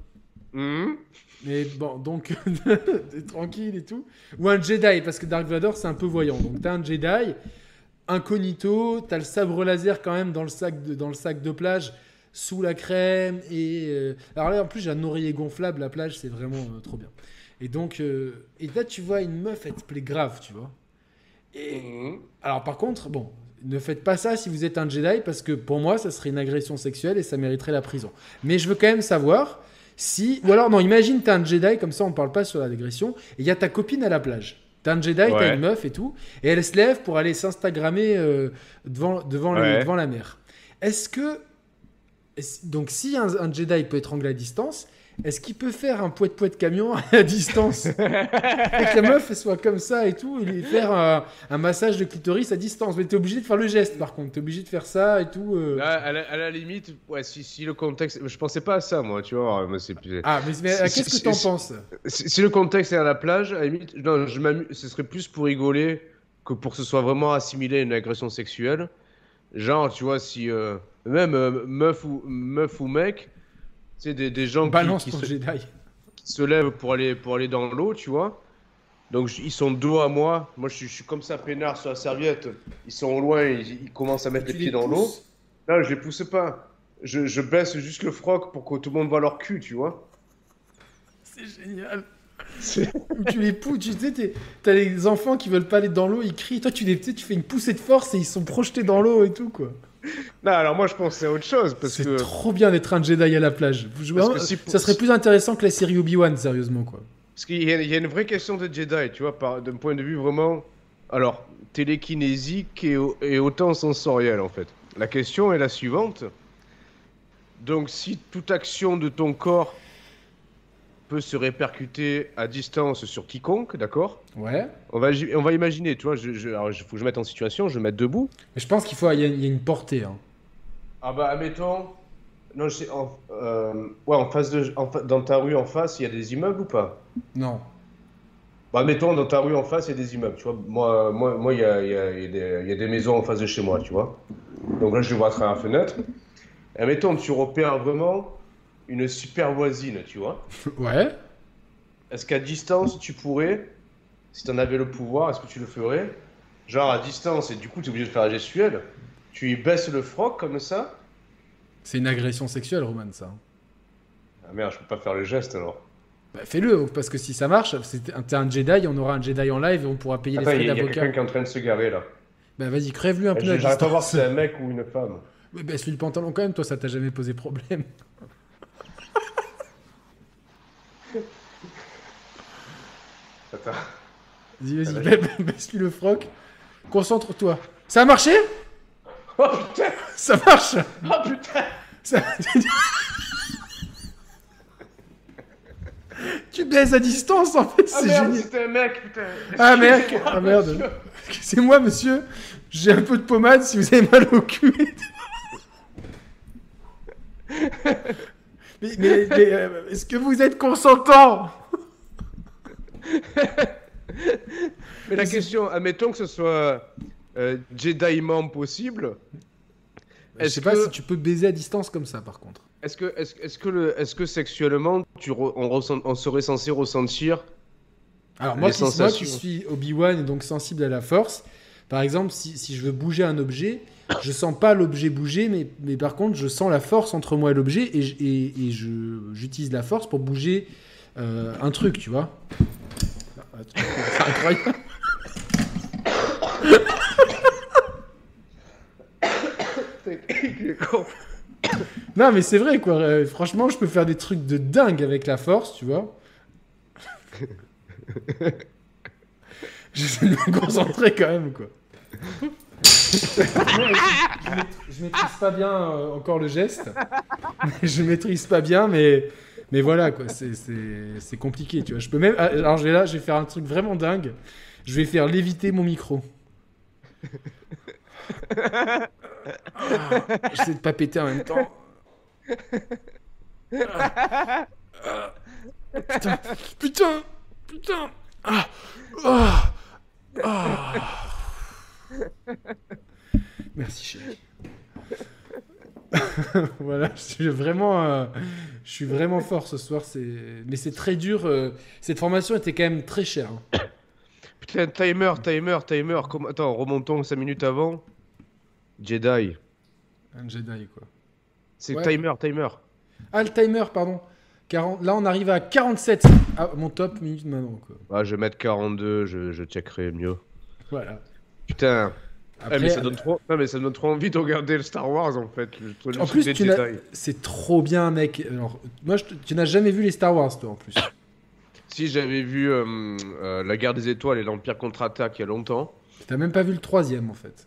Hum Mais bon, donc, t'es tranquille et tout. Ou un Jedi, parce que Dark Vador, c'est un peu voyant. Donc, t'as un Jedi, incognito, t'as le sabre laser quand même dans le sac de, dans le sac de plage, sous la crème. Et euh, alors là, en plus, j'ai un oreiller gonflable. La plage, c'est vraiment euh, trop bien. Et donc, euh, et là, tu vois une meuf, elle te plaît grave, tu vois. Et Hum. alors par contre, bon, ne faites pas ça si vous êtes un Jedi parce que pour moi, ça serait une agression sexuelle et ça mériterait la prison. Mais je veux quand même savoir si, ou alors non, imagine t'es un Jedi comme ça, on parle pas sur l'agression et il y a ta copine à la plage. T'es un Jedi, t'as Ouais. une meuf et tout, et elle se lève pour aller s'instagrammer euh, devant devant, devant la mer. Est-ce que donc si un, un Jedi peut étrangler à distance, est-ce qu'il peut faire un poète poète camion à distance que la meuf elle soit comme ça et tout, et faire un, un massage de clitoris à distance. Mais t'es obligé de faire le geste par contre, t'es obligé de faire ça et tout. euh. Là, à, la, à la limite, ouais, si, si le contexte. Je pensais pas à ça, moi, tu vois. mais c'est plus- Ah, mais, mais, C'est- qu'est-ce que t'en penses Si, si le contexte est à la plage, à la limite, non, je. Ce serait plus pour rigoler que pour que ce soit vraiment assimilé à une agression sexuelle. Genre, tu vois, si euh, même euh, meuf ou meuf ou mec, tu sais, des, des gens qui, Balance qui ton se, Jedi. qui se lèvent pour aller pour aller dans l'eau, tu vois. Donc ils sont dos à moi. Moi, je suis, je suis comme ça, peinard sur la serviette. Ils sont au loin, ils, ils commencent à mettre les les pieds dans l'eau. Non, je les pousse pas. Je, je baisse juste le froc pour que tout le monde voit leur cul, tu vois. C'est génial. C'est- tu les pousses, tu sais, t'as les enfants qui veulent pas aller dans l'eau, ils crient. Toi, tu les, tu fais une poussée de force et ils sont projetés dans l'eau et tout quoi. Non, alors moi je pensais à autre chose parce C'est que. trop bien d'être un Jedi à la plage. Si- Ça serait plus intéressant que la série Obi-Wan, sérieusement quoi. Parce qu'il y, a- il y a une vraie question de Jedi, tu vois, par- d'un point de vue vraiment. Alors, télékinésique et, et autant sensoriel en fait. La question est la suivante. Donc, si toute action de ton corps peut se répercuter à distance sur quiconque, d'accord? Ouais. on va, on va imaginer, tu vois, je, je, alors, il faut que je mette en situation, je vais me mettre debout. Mais je pense qu'il faut, il y, a- il y a une portée. hein. Ah bah, admettons. Non, je sais, en, euh, ouais, en face de, en dans ta rue en face, il y a des immeubles ou pas? Non. Bah, mettons, dans ta rue en face, il y a des immeubles, tu vois. Moi, moi, moi, il y a, il y a- il y a des- il y a des maisons en face de chez moi, tu vois. Donc là, je vois à travers la fenêtre. Et mettons, tu repères vraiment une super voisine, tu vois. Ouais. Est-ce qu'à distance, tu pourrais, si tu en avais le pouvoir, est-ce que tu le ferais? Genre à distance, et du coup, tu es obligé de faire la gestuelle. Tu y baisses le froc comme ça? C'est une agression sexuelle, Roman, ça. Ah merde, je peux pas faire le geste alors. Bah, Fais-le, parce que si ça marche, c'est- t'es un Jedi, on aura un Jedi en live et on pourra payer Attends, les frais a, il y a d'avocat. quelqu'un qui est en train de se garer là. Bah vas-y, crève-lui un pneu à J'arrive pas à voir si c'est un mec ou une femme. Mais baisse-lui le pantalon quand même, toi, ça t'a jamais posé problème. Attends. Vas-y, vas-y, ba- baisse-lui le froc. Concentre-toi. Ça a marché? Oh putain Ça marche Oh putain Ça- Tu baises à distance en fait, Ah c'est merde, génial. c'était un mec, putain Ah merde, ah merde. C'est moi monsieur, j'ai un peu de pommade si vous avez mal au cul. mais mais- mais, euh, est-ce que vous êtes consentant? Mais la question, admettons que ce soit euh, Jedi membre possible, Je sais pas que- si tu peux baiser à distance comme ça par contre. est-ce que, est-ce, est-ce que, le, est-ce que sexuellement, tu re- on, ressent- on serait censé ressentir Alors moi Les qui, moi qui suis Obi-Wan et donc sensible à la force, par exemple si, si je veux bouger un objet, je sens pas l'objet bouger, mais, mais par contre je sens la force entre moi et l'objet et, j'utilise la force pour bouger euh, un truc, tu vois. Ah, C'est incroyable. Non mais c'est vrai quoi, Euh, franchement je peux faire des trucs de dingue avec la force, tu vois. J'essaie de me concentrer quand même quoi. je, maîtrise, pas bien euh, encore le geste. je maîtrise pas bien mais, mais voilà quoi, c'est- compliqué tu vois. Je peux même... ah, Alors je vais là, je vais faire un truc vraiment dingue. Je vais faire léviter mon micro. Ah, J'essaie de pas péter en même temps. Ah. Ah. Putain, putain, putain. Ah, ah. Merci chérie. voilà, je suis vraiment, euh, je suis vraiment fort ce soir. C'est, mais c'est très dur. euh, cette formation était quand même très chère. hein. Putain, timer, timer, timer. Attends, remontons 5 minutes avant. Jedi. Un Jedi quoi. C'est Ouais. timer, timer. Ah le timer, pardon. 40 Là on arrive à 47. Ah, mon top minute maintenant quoi. Ah, je vais mettre 42, je, je checkerai mieux. Voilà. Putain. Après, mais ça donne trop... non, mais ça donne trop envie de regarder le Star Wars en fait. Le, En plus, c'est trop bien, mec. Alors, moi, je tu n'as jamais vu les Star Wars, toi, en plus. Si j'avais vu euh, euh, La guerre des étoiles et l'Empire contre-attaque il y a longtemps. T'as même pas vu le troisième, en fait.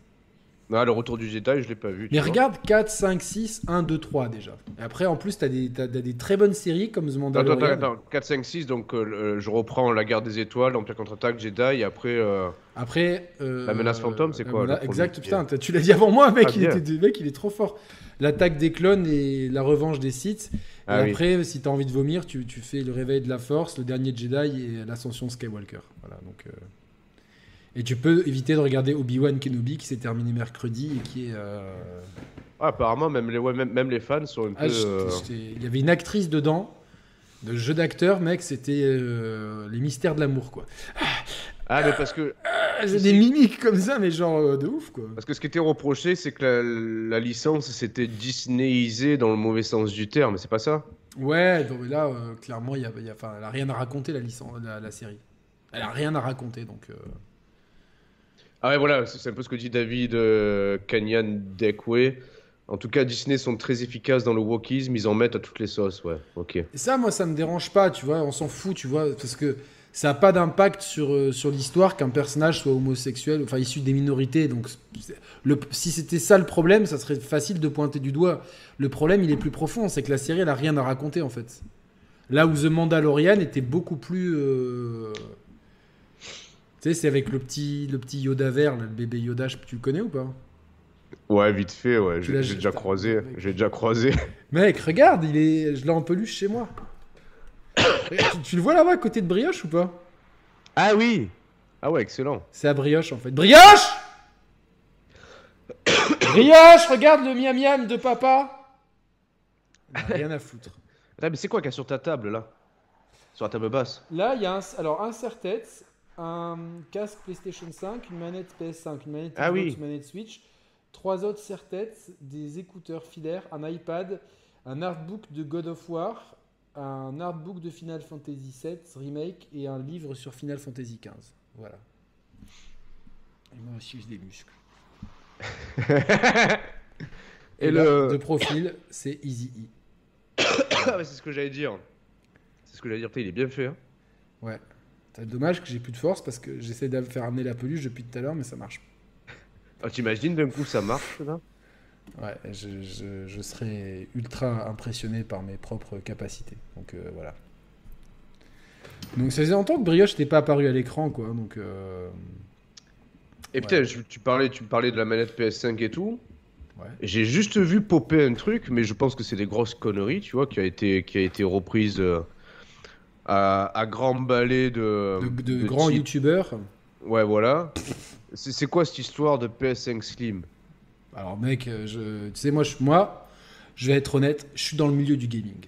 Non, le retour du Jedi, je l'ai pas vu. tu Mais regarde 4, 5, 6, 1, 2, 3 déjà. Et après, en plus, t'as des, t'as, t'as des très bonnes séries comme The Attends, Mandalorian. attends, attends. 4, 5, 6, donc euh, je reprends La guerre des étoiles, l'Empire contre-attaque, Jedi, et après. euh, Après. euh, La menace fantôme, c'est quoi, mena- Exact, putain, tu l'as dit avant moi, mec. Ah, il, était, mec, il est trop fort. L'attaque des clones et la revanche des Sith. Ah et oui. après, si t'as envie de vomir, tu, tu fais le réveil de la Force, le dernier Jedi et l'ascension Skywalker. Voilà, donc. Et tu peux éviter de regarder Obi-Wan Kenobi qui s'est terminé mercredi et qui est. euh, Ah, apparemment, même les, ouais, même, même les fans sont un Ah, peu. euh, Il y avait une actrice dedans, de jeu d'acteur, mec, c'était euh, les mystères de l'amour, quoi. Ah, mais parce que, Ah, J'ai des mimiques comme ça, mais genre de ouf, quoi. parce que ce qui était reproché, c'est que la, la licence s'était Disneyisée dans le mauvais sens du terme, c'est pas ça? Ouais, donc là, clairement, il y a, y a- elle a rien à raconter, la, licence, la, la série. Elle a rien à raconter, donc. Ah, ouais, voilà, c'est un peu ce que dit David euh, Kanyan Dekwe. En tout cas, Disney sont très efficaces dans le wokisme, ils en mettent à toutes les sauces, ouais, ok. Ça, moi, ça me dérange pas, tu vois, on s'en fout, tu vois, parce que ça n'a pas d'impact sur, euh, sur l'histoire qu'un personnage soit homosexuel, enfin issu des minorités. Donc, si c'était ça le problème, ça serait facile de pointer du doigt. Le problème, il est plus profond, c'est que la série, elle a rien à raconter, en fait. Là où The Mandalorian était beaucoup plus. euh, Tu sais, c'est avec le petit, le petit Yoda vert, le bébé Yoda, tu le connais ou pas? Ouais, vite fait, ouais, j'ai déjà croisé, mec. j'ai déjà croisé. Mec, regarde, il est, je l'ai en peluche chez moi. tu, tu le vois là-bas à côté de Brioche ou pas? Ah oui Ah ouais, excellent. C'est à Brioche en fait. Brioche Brioche, regarde le miam miam de papa. Rien à foutre. Attends, mais c'est quoi qu'il y a sur ta table, là? Sur la table basse? Là, il y a un, alors un serre-tête, un casque PlayStation 5, une manette PS5, une manette Ah oui. une manette Switch, trois autres serre-têtes, des écouteurs filaires, un iPad, un artbook de God of War, un artbook de Final Fantasy VII Remake et un livre sur Final Fantasy XV. Voilà. Et moi aussi, j'ai des muscles. Et Et, le- là, de profil, c'est Easy E. Ah, c'est ce que j'allais dire. C'est ce que j'allais dire, il est bien fait. Hein. Ouais. Dommage que j'ai plus de force parce que j'essaie de faire amener la peluche depuis tout à l'heure, mais ça marche. Ah, T'imagines d'un coup ça marche là? Ouais, je, je, je, serais ultra impressionné par mes propres capacités. Donc euh, voilà. Donc ça faisait longtemps que Brioche n'était pas apparu à l'écran, quoi. Donc. Euh... Et putain, tu parlais, tu parlais de la manette PS5 et tout. Ouais. J'ai juste vu popper un truc, mais je pense que c'est des grosses conneries, tu vois, qui a été, qui a été reprise euh, à, à grand balai de. De, de, de grands youtubeurs. Ouais, voilà. C'est quoi cette histoire de PS5 Slim? Alors, mec, euh, je, tu sais, moi je, moi, je vais être honnête, je suis dans le milieu du gaming.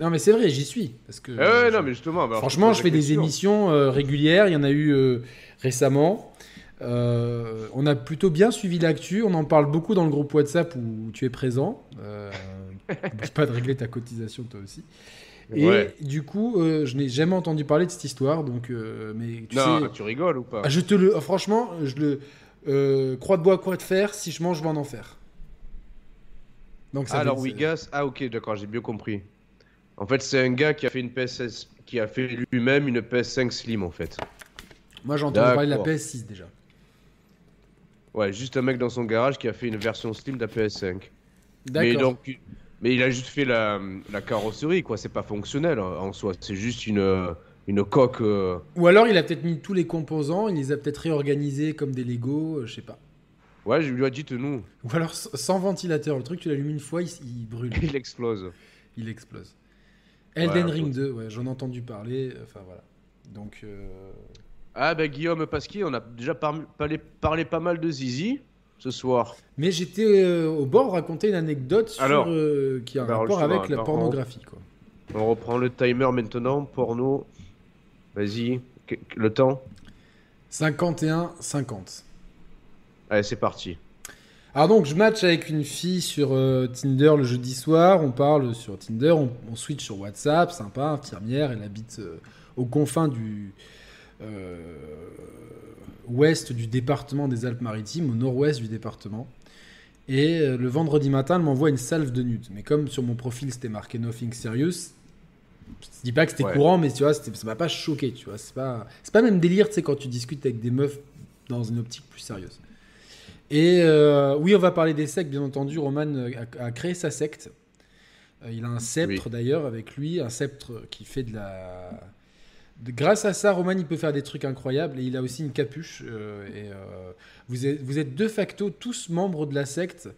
Non, mais c'est vrai, j'y suis. Parce que, ouais, non, mais justement. Bah, franchement, je fais des émissions euh, régulières. Il y en a eu euh, récemment. Euh, on a plutôt bien suivi l'actu. On en parle beaucoup dans le groupe WhatsApp où tu es présent. Pas de régler ta cotisation, toi aussi. Et ouais. du coup, euh, je n'ai jamais entendu parler de cette histoire. Donc, mais tu non, sais, tu rigoles ou pas ah, Je te le, franchement, je le croix de bois, croix de fer. Si je mange, je vais en enfer. Donc, ça alors, oui, Gas. Ah, ok, d'accord, j'ai bien compris. En fait, c'est un gars qui a fait une PS, qui a fait lui-même une PS5 Slim, en fait. Moi, j'ai entendu parler de la PS6 déjà. Ouais, juste un mec dans son garage qui a fait une version Slim de la PS5. Mais donc, mais il a juste fait la, la carrosserie, quoi. C'est pas fonctionnel en soi. C'est juste une, une coque. euh, Ou alors, il a peut-être mis tous les composants, il les a peut-être réorganisés comme des Lego, euh, je sais pas. Ouais, je lui ai dit, nous. Ou alors s- sans ventilateur. Le truc, tu l'allumes une fois, il, s- il brûle. Il explose. il explose. Elden Ouais, Ring faut- 2, ouais, j'en ai entendu parler. Enfin, voilà. Donc, euh, Ah, bah, Guillaume Pasquier, on a déjà par- parlé, parlé pas mal de Zizi ce soir. Mais j'étais euh, au bord de raconter une anecdote sur, Alors, euh, qui a un rapport avec la pornographie. Quoi. On reprend le timer maintenant. Porno. Vas-y. Le temps 51-50. Allez, c'est parti. Alors donc, je match avec une fille sur euh, Tinder le jeudi soir. On parle sur Tinder, on, on switch sur WhatsApp, sympa, infirmière. Elle habite aux confins du ouest du département des Alpes-Maritimes, au nord-ouest du département. Et euh, le vendredi matin, elle m'envoie une salve de nudes. Mais comme sur mon profil, c'était marqué Nothing Serious, je dis pas que c'était Ouais. courant, mais tu vois, ça m'a pas choqué. Tu vois, c'est pas, c'est pas même délire, tu sais, quand tu discutes avec des meufs dans une optique plus sérieuse. Et euh, oui, on va parler des sectes, bien entendu. Roman euh, a, a créé sa secte. Euh, il a un sceptre Oui. d'ailleurs avec lui, un sceptre qui fait de la. Grâce à ça, Roman il peut faire des trucs incroyables et il a aussi une capuche. euh, et euh, vous, êtes, vous êtes de facto tous membres de la secte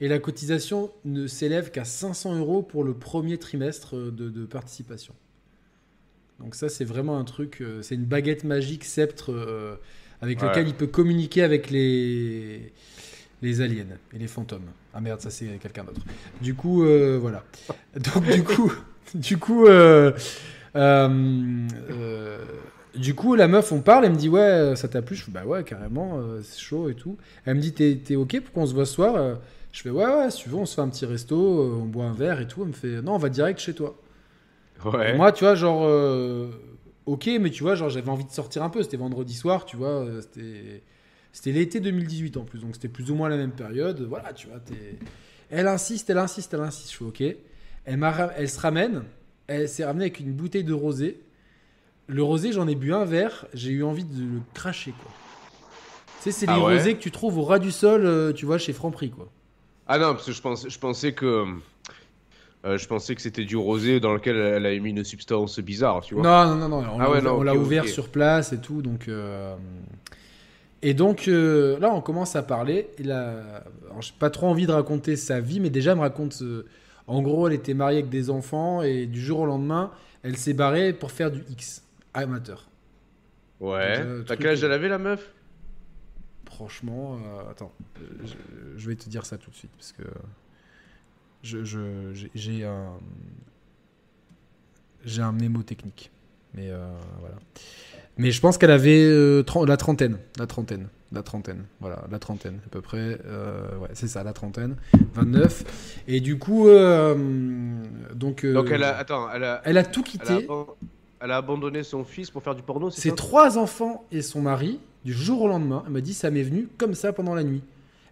et la cotisation ne s'élève qu'à 500 euros pour le premier trimestre euh, de, de participation. Donc ça, c'est vraiment un truc. euh, c'est une baguette magique sceptre. avec Ouais. lequel il peut communiquer avec les, les aliens et les fantômes. Ah merde, ça c'est quelqu'un d'autre. Du coup, voilà. Donc du coup, du coup, euh, euh, euh, du coup, la meuf, on parle, elle me dit ouais, ça t'a plu? Je fais bah ouais, carrément, euh, c'est chaud et tout. Elle me dit t'es ok pour qu'on se voit ce soir? Euh, Je fais ouais ouais, si tu veux, on se fait un petit resto, euh, on boit un verre et tout. Elle me fait non, on va direct chez toi. Ouais. Et moi, tu vois, genre, euh, ok, mais tu vois, genre, j'avais envie de sortir un peu. C'était vendredi soir, tu vois, euh, c'était, c'était l'été 2018 en plus, donc c'était plus ou moins la même période. Voilà, tu vois, elle insiste, elle insiste, elle insiste. Je fais ok. Elle, elle se ramène, elle s'est ramenée avec une bouteille de rosé. Le rosé, j'en ai bu un verre, j'ai eu envie de le cracher, quoi. Tu sais, c'est Ah les ouais rosés que tu trouves au ras du sol, euh, tu vois, chez Franprix, quoi. Ah non, parce que je pensais, je pensais que. euh, je pensais que c'était du rosé dans lequel elle a mis une substance bizarre, tu vois. Non, non, non, non. On Ah l'a ouais, ouvert, l'a sur place et tout. Donc, euh, Et donc, euh, là, on commence à parler. Alors, j'ai pas trop envie de raconter sa vie, mais déjà, elle me raconte. euh, En gros, elle était mariée avec des enfants et du jour au lendemain, elle s'est barrée pour faire du X amateur. Ouais. Donc, euh, T'as quel âge elle avait la meuf? Franchement, euh, attends, je, je vais te dire ça tout de suite parce que je, je- j'ai- j'ai un j'ai un mnémotechnique, mais euh, voilà. Mais je pense qu'elle avait euh, la trentaine, la trentaine, la trentaine, voilà, la trentaine à peu près. euh, ouais, c'est ça, la trentaine, 29. Et du coup, euh, donc, euh, Donc elle a. Attends, elle a. elle a tout Elle a, quitté. elle a abandonné son fils pour faire du porno, Ses trois enfants et son mari, du jour au lendemain, elle m'a dit ça m'est venu comme ça pendant la nuit.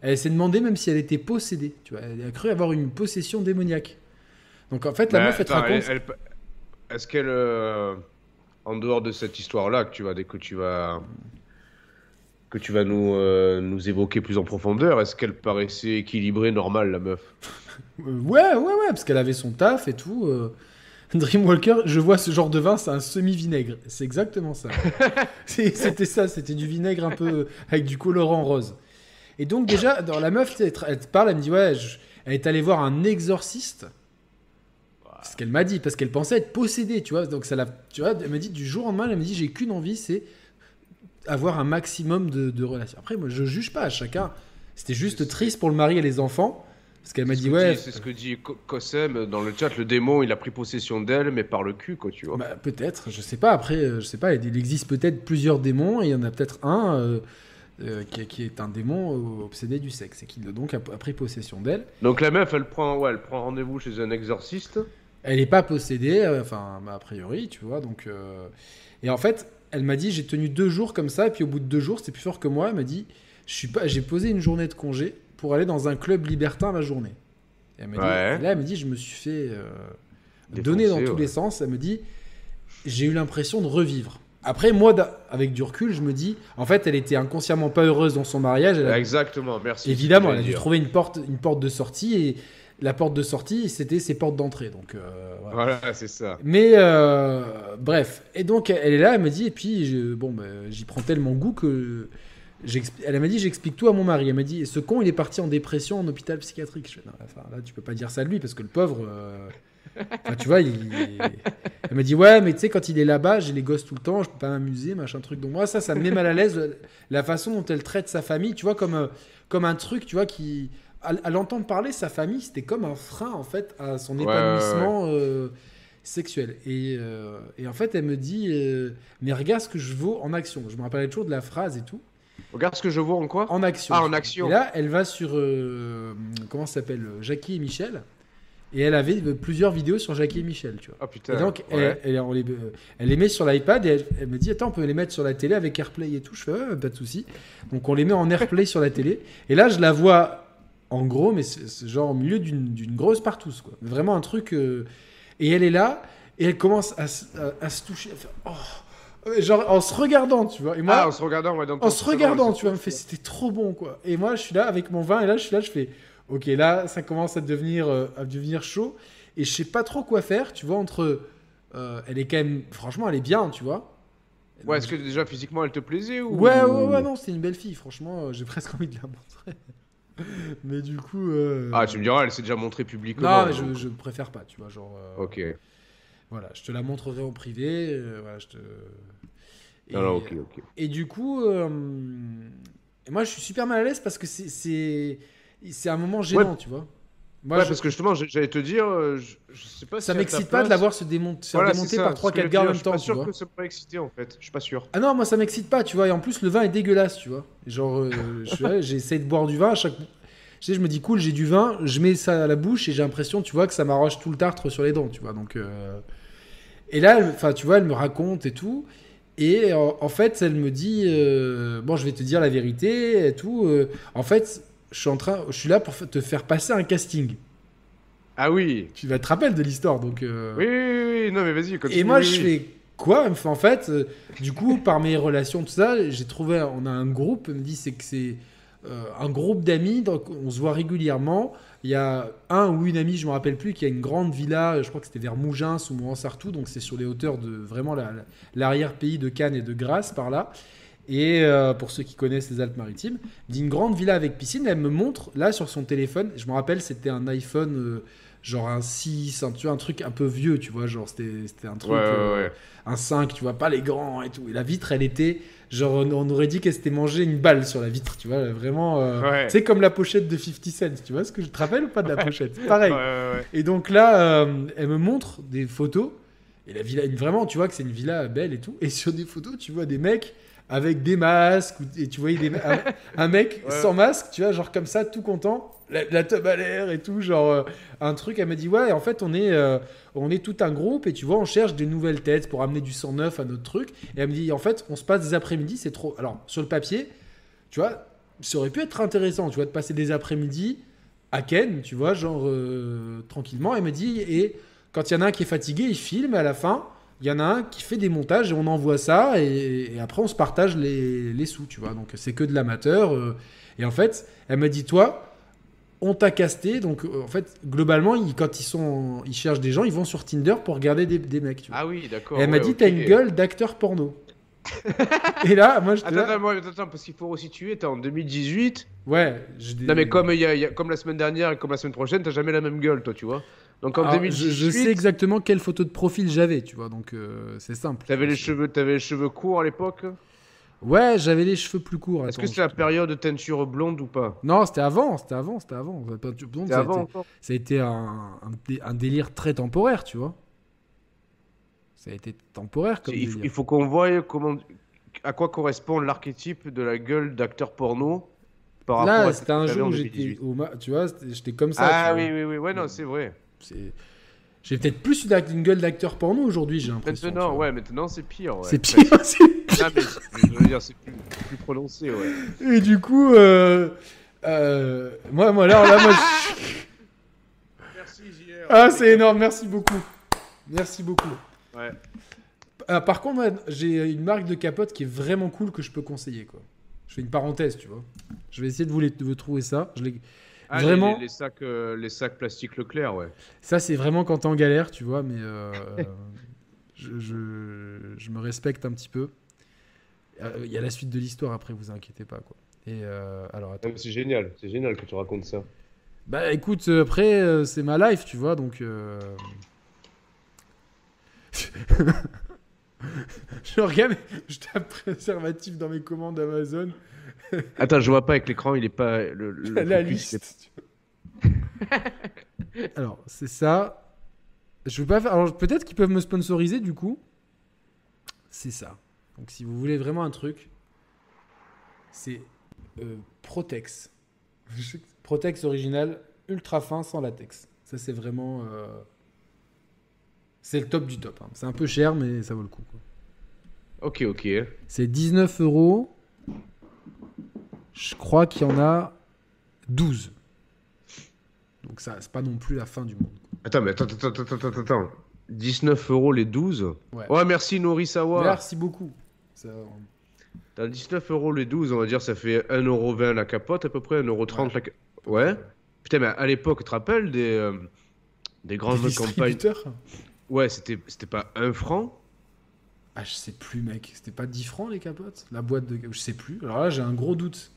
Elle s'est demandé même si elle était possédée. Tu vois, elle a cru avoir une possession démoniaque. Donc en fait, la Mais meuf, elle te raconte. elle- elle- Est-ce qu'elle. en dehors de cette histoire-là que tu vas, que tu vas, que tu vas nous, euh, nous évoquer plus en profondeur, est-ce qu'elle paraissait équilibrée, normale, la meuf? Euh, ouais, ouais, ouais, parce qu'elle avait son taf et tout. euh. Dreamwalker, je vois ce genre de vin, c'est un semi-vinaigre. C'est exactement ça. C'était ça, c'était du vinaigre un peu avec du colorant rose. Et donc, déjà, dans la meuf, elle, te- parle, elle me dit, ouais, je- elle est allée voir un exorciste. C'est ce qu'elle m'a dit, parce qu'elle pensait être possédée, tu vois. Donc, ça l'a, tu vois, elle m'a dit, du jour au lendemain, elle m'a dit, j'ai qu'une envie, c'est avoir un maximum de, de relations. Après, moi, je juge pas, chacun. C'était juste triste pour le mari et les enfants. Parce qu'elle m'a dit, ouais. C'est ce que dit Ko- Kosem dans le chat. Le démon, il a pris possession d'elle, mais par le cul, quoi, tu vois. Bah, peut-être, je sais pas. Après, euh, je sais pas. Il existe peut-être plusieurs démons et il y en a peut-être un euh, euh, qui, qui est un démon obsédé du sexe et qui donc a, a pris possession d'elle. Donc la meuf, elle prend, ouais, elle prend rendez-vous chez un exorciste. Elle n'est pas possédée, euh, enfin a priori, tu vois. Donc et en fait, elle m'a dit j'ai tenu deux jours comme ça et puis au bout de deux jours, c'était plus fort que moi. Elle m'a dit je suis pas, j'ai posé une journée de congé pour aller dans un club libertin la journée. Et elle m'a dit, Ouais. et là, elle me dit je me suis fait euh, donner dans tous les sens. Elle me dit j'ai eu l'impression de revivre. Après, moi, avec du recul, je me dis, en fait, elle était inconsciemment pas heureuse dans son mariage. Elle a- Exactement, merci. évidemment, elle a dû trouver une porte, une porte de sortie et la porte de sortie, c'était ses portes d'entrée. Donc, euh, voilà. c'est ça. Mais euh, bref, et donc elle est là, elle me dit, et puis je- bon, bah, j'y prends tellement goût que elle m'a dit, j'explique tout à mon mari. Elle m'a dit, ce con, il est parti en dépression en hôpital psychiatrique. Je fais, non, enfin, là, tu peux pas dire ça de lui parce que le pauvre, euh, enfin, tu vois, il, elle m'a dit, ouais, mais tu sais, quand il est là-bas, j'ai les gosses tout le temps, je peux pas m'amuser, machin truc. Donc moi, ça, ça me met mal à l'aise la façon dont elle traite sa famille, tu vois, comme euh, comme un truc, tu vois, qui à, à l'entendre parler, sa famille, c'était comme un frein en fait à son Ouais, ouais, épanouissement. euh, sexuelle. Et, euh, et en fait, elle me dit euh, Mais regarde ce que je vaux en action. Je me rappelle toujours de la phrase et tout. Regarde ce que je vois en quoi? En action. Ah, en action. Et là, elle va sur. comment ça s'appelle Jackie et Michel. Et elle avait plusieurs vidéos sur Jackie et Michel, tu vois. Ah putain. Et donc, elle, elle, on les, elle les met sur l'iPad et elle, elle me dit Attends, on peut les mettre sur la télé avec AirPlay et tout. Je fais pas de souci. Donc, on les met en AirPlay sur la télé. Et là, je la vois en gros, mais c'est genre au milieu d'une grosse partouze, quoi. Vraiment un truc. euh, Et elle est là et elle commence à, se- à- à se toucher, à faire Oh Genre en se regardant, tu vois. Et moi, ah, en se regardant, ouais, dans en se regardant, tu vois, me fait c'était trop bon quoi. Et moi, je suis là avec mon vin et là, je suis là, je fais ok, là, ça commence à devenir euh, à devenir chaud et je sais pas trop quoi faire, tu vois. Entre, euh, elle est quand même, franchement, elle est bien, tu vois. Ouais, est-ce que déjà physiquement elle te plaisait ou Ouais, ouais, ouais, non, c'est une belle fille, franchement, euh, j'ai presque envie de la montrer. mais du coup. euh, Ah, tu me diras, elle s'est déjà montrée publiquement. Non, mais je, je préfère pas, tu vois, genre. euh, Ok. Voilà, je te la montrerai en privé. euh, voilà, je te. Et, Non, non, ok, ok. et du coup, et moi, je suis super mal à l'aise parce que c'est c'est c'est un moment gênant, tu vois. Moi, ouais, je- parce que justement, j'allais te dire, euh, je, je sais pas si ça ta m'excite pas de place- la voir se, démon- se faire Voilà, démonter par ce que 3-4 je gars en même temps, Je suis tu pas vois. sûr que ça pourrait exciter en fait. Je suis pas sûr. Ah non, moi ça m'excite pas, tu vois. Et en plus, le vin est dégueulasse, tu vois. Genre, euh, j'essaie de boire du vin à chaque. Tu sais, je me dis, cool, j'ai du vin, je mets ça à la bouche et j'ai l'impression, tu vois, que ça m'arrache tout le tartre sur les dents, tu vois. Donc. euh, Et là, enfin, tu vois, elle me raconte et tout. Et en, en fait, elle me dit, euh, bon, je vais te dire la vérité et tout. euh, en fait, je suis en train, je suis là pour te faire passer un casting. Ah oui. Tu vas te rappeler de l'histoire, donc. euh, Oui, oui, oui, non mais vas-y. et moi, oui, je fais quoi? Enfin, En fait, euh, du coup, par mes relations, tout ça, j'ai trouvé, on a un groupe, elle me dit, c'est que c'est euh, un groupe d'amis, donc on se voit régulièrement. Il y a un ou une amie, je me rappelle plus, qui a une grande villa, je crois que c'était vers Mougins ou Mouansartou, donc c'est sur les hauteurs de vraiment la- la- l'arrière-pays de Cannes et de Grasse, par là. Et euh, pour ceux qui connaissent les Alpes-Maritimes, dit une grande villa avec piscine. Elle me montre là sur son téléphone. Je me rappelle, c'était un iPhone, euh, genre un 6, un, tu vois, un truc un peu vieux, tu vois, genre c'était un truc, Ouais, ouais, euh, ouais. un 5, tu vois, pas les grands et tout. Et la vitre, elle était, genre, on- aurait dit qu'elle s'était mangé une balle sur la vitre, tu vois, vraiment. C'est comme la pochette de 50 Cent, tu vois ce que je te rappelle ou pas de la pochette? Pareil. Et donc là, elle me montre des photos. Et la villa, vraiment, tu vois que c'est une villa belle et tout. Et sur des photos, tu vois des mecs avec des masques. Et tu voyais des, un, un mec Ouais. sans masque, tu vois, genre comme ça, tout content. La, la teub à l'air et tout, genre euh, un truc. Elle m'a dit, ouais, en fait, on est, euh, on est tout un groupe. Et tu vois, on cherche des nouvelles têtes pour amener du sang neuf à notre truc. Et elle me dit, en fait, on se passe des après-midi, c'est trop. Alors, sur le papier, tu vois, ça aurait pu être intéressant, tu vois, de passer des après-midi à Ken, tu vois, genre euh, tranquillement. Elle me dit, et quand il y en a un qui est fatigué, il filme à la fin. Il y en a un qui fait des montages et on envoie ça et, et après on se partage les, les sous, tu vois. Donc c'est que de l'amateur. euh, et en fait, elle m'a dit, toi, on t'a casté. Donc euh, en fait, globalement, ils- quand ils, sont, ils cherchent des gens, ils vont sur Tinder pour regarder des, des mecs, tu vois. Ah oui, d'accord. et elle m'a dit, t'as une gueule d'acteur porno. et là, moi, j'étais Attends, là. attends, parce qu'il faut resituer, t'es en 2018. Ouais, je Non, mais comme, y a- y a- comme la semaine dernière et comme la semaine prochaine, t'as jamais la même gueule, toi, tu vois. Donc en Alors, 2018, je, je sais exactement quelle photo de profil j'avais, tu vois, donc euh, c'est simple. t'avais les cheveux, t'avais les cheveux courts à l'époque? Ouais, j'avais les cheveux plus courts. Est-ce que c'était la période de teinture blonde ou pas? Non, c'était avant, c'était avant, c'était avant. La peinture blonde, ça, avant a été, ça a été un, un dé- un délire très temporaire, tu vois. Ça a été temporaire comme Il, délire. il faut qu'on voie comment, à quoi correspond l'archétype de la gueule d'acteur porno par rapport Là, à c'était un jour où j'étais 2018. au ma- tu vois, j'étais comme ça. Ah oui, oui, oui, ouais, non, c'est vrai. C'est- J'ai peut-être plus une, une gueule d'acteur porno aujourd'hui, j'ai l'impression. Maintenant, ouais, maintenant c'est pire. Ouais. C'est pire. c'est Ah, mais je veux dire, c'est plus, plus prononcé, ouais. Et du coup, euh, euh, moi, moi, alors là, moi, je- Merci, JR. ah, c'est énorme, merci beaucoup. Merci beaucoup. Ouais. Ah, par contre, j'ai une marque de capote qui est vraiment cool que je peux conseiller, quoi. Je fais une parenthèse, tu vois. Je vais essayer de vous, les, de vous trouver ça. Je l'ai- Ah, les- Vraiment les, les sacs, euh, les sacs plastiques Leclerc, ouais. Ça, c'est vraiment quand t'es en galère, tu vois, mais euh, je, je- je me respecte un petit peu. Euh, Il y a la suite de l'histoire après, vous inquiétez pas, quoi. Et euh, alors, C'est génial, c'est génial que tu racontes ça. Bah écoute, euh, après, euh, c'est ma life, tu vois, donc. euh, je regarde, je tape préservatif dans mes commandes Amazon. Attends, je vois pas avec l'écran, il est pas. Le, le la focus, est- liste. Alors, c'est ça. Je veux pas faire. Alors, peut-être qu'ils peuvent me sponsoriser du coup. C'est ça. Donc, si vous voulez vraiment un truc, c'est euh, Protex. Protex original, ultra fin, sans latex. Ça, c'est vraiment. euh, C'est le top du top. hein. C'est un peu cher, mais ça vaut le coup. quoi. Ok, ok. C'est 19 euros. Je crois qu'il y en a 12. Donc ça, c'est pas non plus la fin du monde. Attends, mais attends, attends, attends, attends, attends. 19 euros les 12 Ouais. Ouais, merci Norisawa. Merci beaucoup. Ça- Dans 19 euros les 12, on va dire, ça fait 1,20€ la capote, à peu près 1,30€ la capote. Ouais. Putain, mais à l'époque, tu te rappelles des, euh, des grandes Des campagnes Ouais, c'était c'était pas 1 franc Ah, je sais plus, mec. C'était pas 10 francs les capotes? La boîte de. Je sais plus. Alors là, j'ai un gros doute.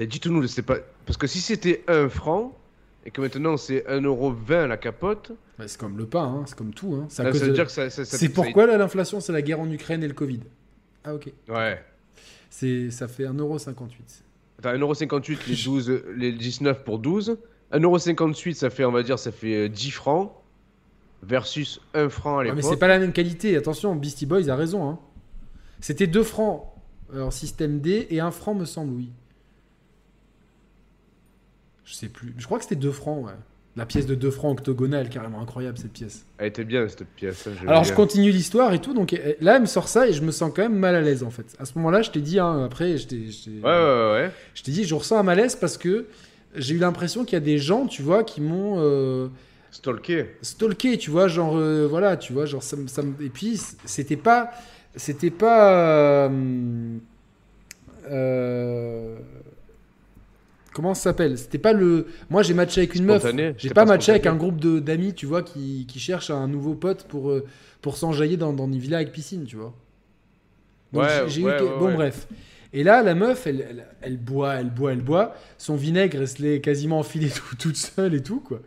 T'as dit tout nous, c'était pas. Parce que si c'était 1 franc, et que maintenant c'est 1,20€ la capote, Bah, c'est comme le pain, hein, c'est comme tout. Hein. C'est ça veut de- dire que ça. ça- ça- C'est pourquoi là, l'inflation, c'est la guerre en Ukraine et le Covid. Ah, ok. Ouais. C'est, ça fait 1,58€. Attends, 1,58€ les 12, les 19 pour 12. 1,58€, ça fait, on va dire, ça fait euh, 10 francs. Versus 1 franc à l'époque. mais c'est pas la même qualité. Attention, Beastie Boys a raison. Hein. C'était 2 francs euh, en système D et 1 franc, me semble, oui. Je sais plus. Je crois que c'était 2 francs, ouais. La pièce de 2 francs octogonale, carrément incroyable cette pièce. Elle était bien cette pièce. hein, Alors je continue l'histoire et tout, donc là elle me sort ça et je me sens quand même mal à l'aise en fait. À ce moment-là, je t'ai dit, hein, après, je t'ai, Ouais, ouais, ouais. je t'ai dit, je ressens un malaise parce que j'ai eu l'impression qu'il y a des gens, tu vois, qui m'ont euh, Stalké. stalké, tu vois, genre, euh, voilà, tu vois, genre, ça, me- ça me- et puis c'était pas, c'était pas, euh, euh, comment ça s'appelle? C'était pas le, moi j'ai matché avec une meuf, Spontané, j'ai c'était pas pas matché avec un groupe de- d'amis, tu vois, qui, qui cherchent un nouveau pote pour, euh, pour s'enjailler dans, dans une villa avec piscine, tu vois. Donc, Ouais, j'ai- j'ai eu bon bref. Et là, la meuf, elle, elle, elle boit, elle boit, elle boit. Son vinaigre, elle se l'est quasiment enfilé tout- toute seule et tout, quoi.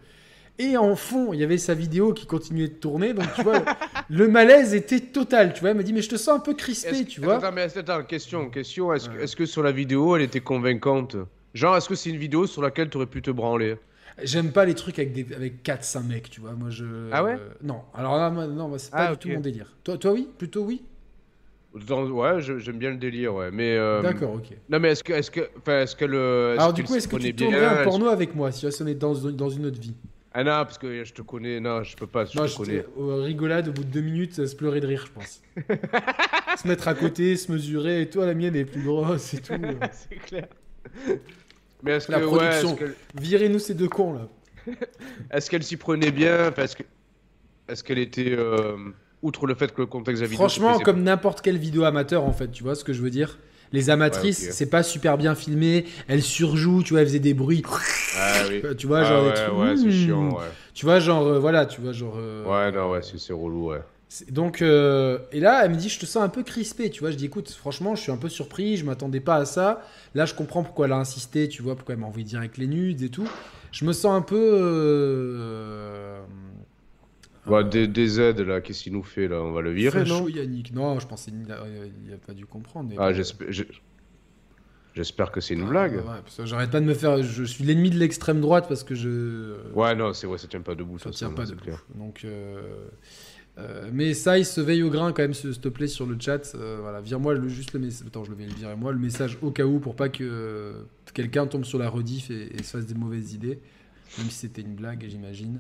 Et en fond, il y avait sa vidéo qui continuait de tourner. Donc, tu vois, le malaise était total. Tu vois, elle m'a dit, mais je te sens un peu crispé, tu vois. Attends, mais attends, question, question. Est-ce que, Ouais. est-ce que sur la vidéo, elle était convaincante? Genre, est-ce que c'est une vidéo sur laquelle tu aurais pu te branler? J'aime pas les trucs avec, des, avec 4-5 mecs, tu vois. Moi, je. Ah ouais? euh, Non. Alors là, moi, non, moi, c'est pas Ah, du tout ok. mon délire. Toi, toi oui? Plutôt oui? Dans- Ouais, j'aime bien le délire, ouais. Mais. euh, D'accord, ok. Non, mais est-ce que. Est-ce que. Enfin, est-ce que le. Alors, du coup, est-ce que tu tournerais un porno avec moi si on est dans, dans une autre vie? Ah non, parce que je te connais. Non, je peux pas, je Non, te je connais. euh, rigolade, au bout de deux minutes, se pleurer de rire, je pense. se mettre à côté, se mesurer, et toi, la mienne est plus grosse et tout. c'est clair. Mais est-ce La que. Ouais, production. que- Virez-nous ces deux cons, là. est-ce qu'elle s'y prenait bien? Est-ce que- est-ce qu'elle était. euh, outre le fait que le contexte de la vidéo. Franchement, comme n'importe quelle vidéo amateur, en fait, tu vois ce que je veux dire? Les amatrices, Ouais, c'est pas super bien filmé, elles surjouent, tu vois, elles faisaient des bruits. Ah oui. Tu vois, Ah genre des ouais, trucs, ouais, c'est hmm. chiant, ouais. Tu vois, genre, euh, voilà, tu vois, genre. euh, Ouais, non, ouais, c'est c'est relou, ouais. Donc, euh, et là, elle me dit, je te sens un peu crispé, tu vois. Je dis, écoute, franchement, je suis un peu surpris, je m'attendais pas à ça. Là, je comprends pourquoi elle a insisté, tu vois, pourquoi elle m'a envoyé direct les nudes et tout. Je me sens un peu. euh, Bah, des, des aides, là, qu'est-ce qu'il nous fait, là? On va le virer, non? chaud, Yannick. Non, je pensais qu'il a, pas dû comprendre. Ah, j'espère que c'est une blague. Ouais, ouais, j'arrête pas de me faire. Je suis l'ennemi de l'extrême droite parce que je. Ouais, non, c'est vrai, ça tient pas debout, ça ça, tient ça, pas c'est de clair. Donc. euh, euh, mais ça, il se veille au grain quand même, s'il te plaît, sur le chat. Euh, voilà, vire-moi juste le message. Attends, je vais le virer moi, le message au cas où pour pas que euh, quelqu'un tombe sur la rediff et, se fasse des mauvaises idées. Même si c'était une blague, j'imagine.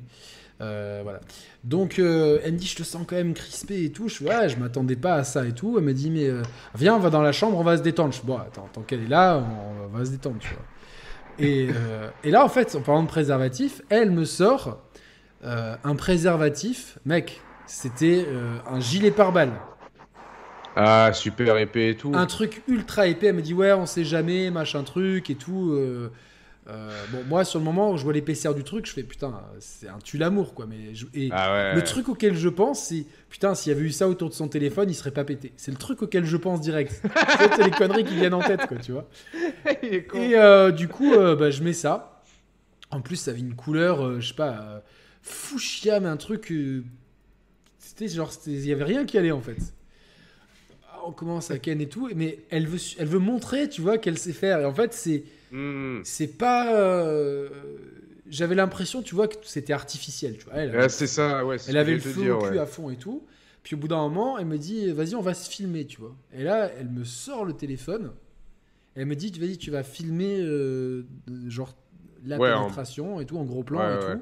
Euh, voilà. Donc, elle me dit, je te sens quand même crispé et tout. Je ouais, je m'attendais pas à ça et tout. Elle me dit, mais viens, on va dans la chambre, on va se détendre. Je bon, attends, tant qu'elle est là, on, va se détendre, tu vois. Et, là, en fait, en parlant de préservatif, elle me sort un préservatif. Mec, c'était euh, un gilet pare-balles. Ah, super épais et tout. Un truc ultra épais. Elle me dit, ouais, on sait jamais, machin truc et tout. euh, euh, bon, moi, sur le moment où je vois l'épaisseur du truc, je fais, putain, c'est un tue-l'amour, quoi. Mais je- et, Ah ouais. le truc auquel je pense, c'est putain, s'il y avait eu ça autour de son téléphone, il serait pas pété. C'est le truc auquel je pense direct. C'est les conneries qui viennent en tête, quoi, tu vois. Et euh, du coup, euh, bah, je mets ça. En plus, ça avait une couleur, je sais pas, fuchsia, mais un truc. C'était genre, il y avait rien qui allait en fait. Ah, On commence à ken et tout, mais elle veut, elle veut montrer, tu vois, qu'elle sait faire. Et en fait, c'est, Hmm. c'est pas. euh, J'avais l'impression, tu vois, que c'était artificiel, tu vois. Elle, Ah, c'est ça, ouais. elle avait le feu dire, au cul ouais. à fond et tout. Puis au bout d'un moment, elle me dit Vas-y, on va se filmer, tu vois. Et là, elle me sort le téléphone. Elle me dit Vas-y, tu vas filmer, euh, genre, la Ouais, en- pénétration et tout, en gros plan Ouais, et tout.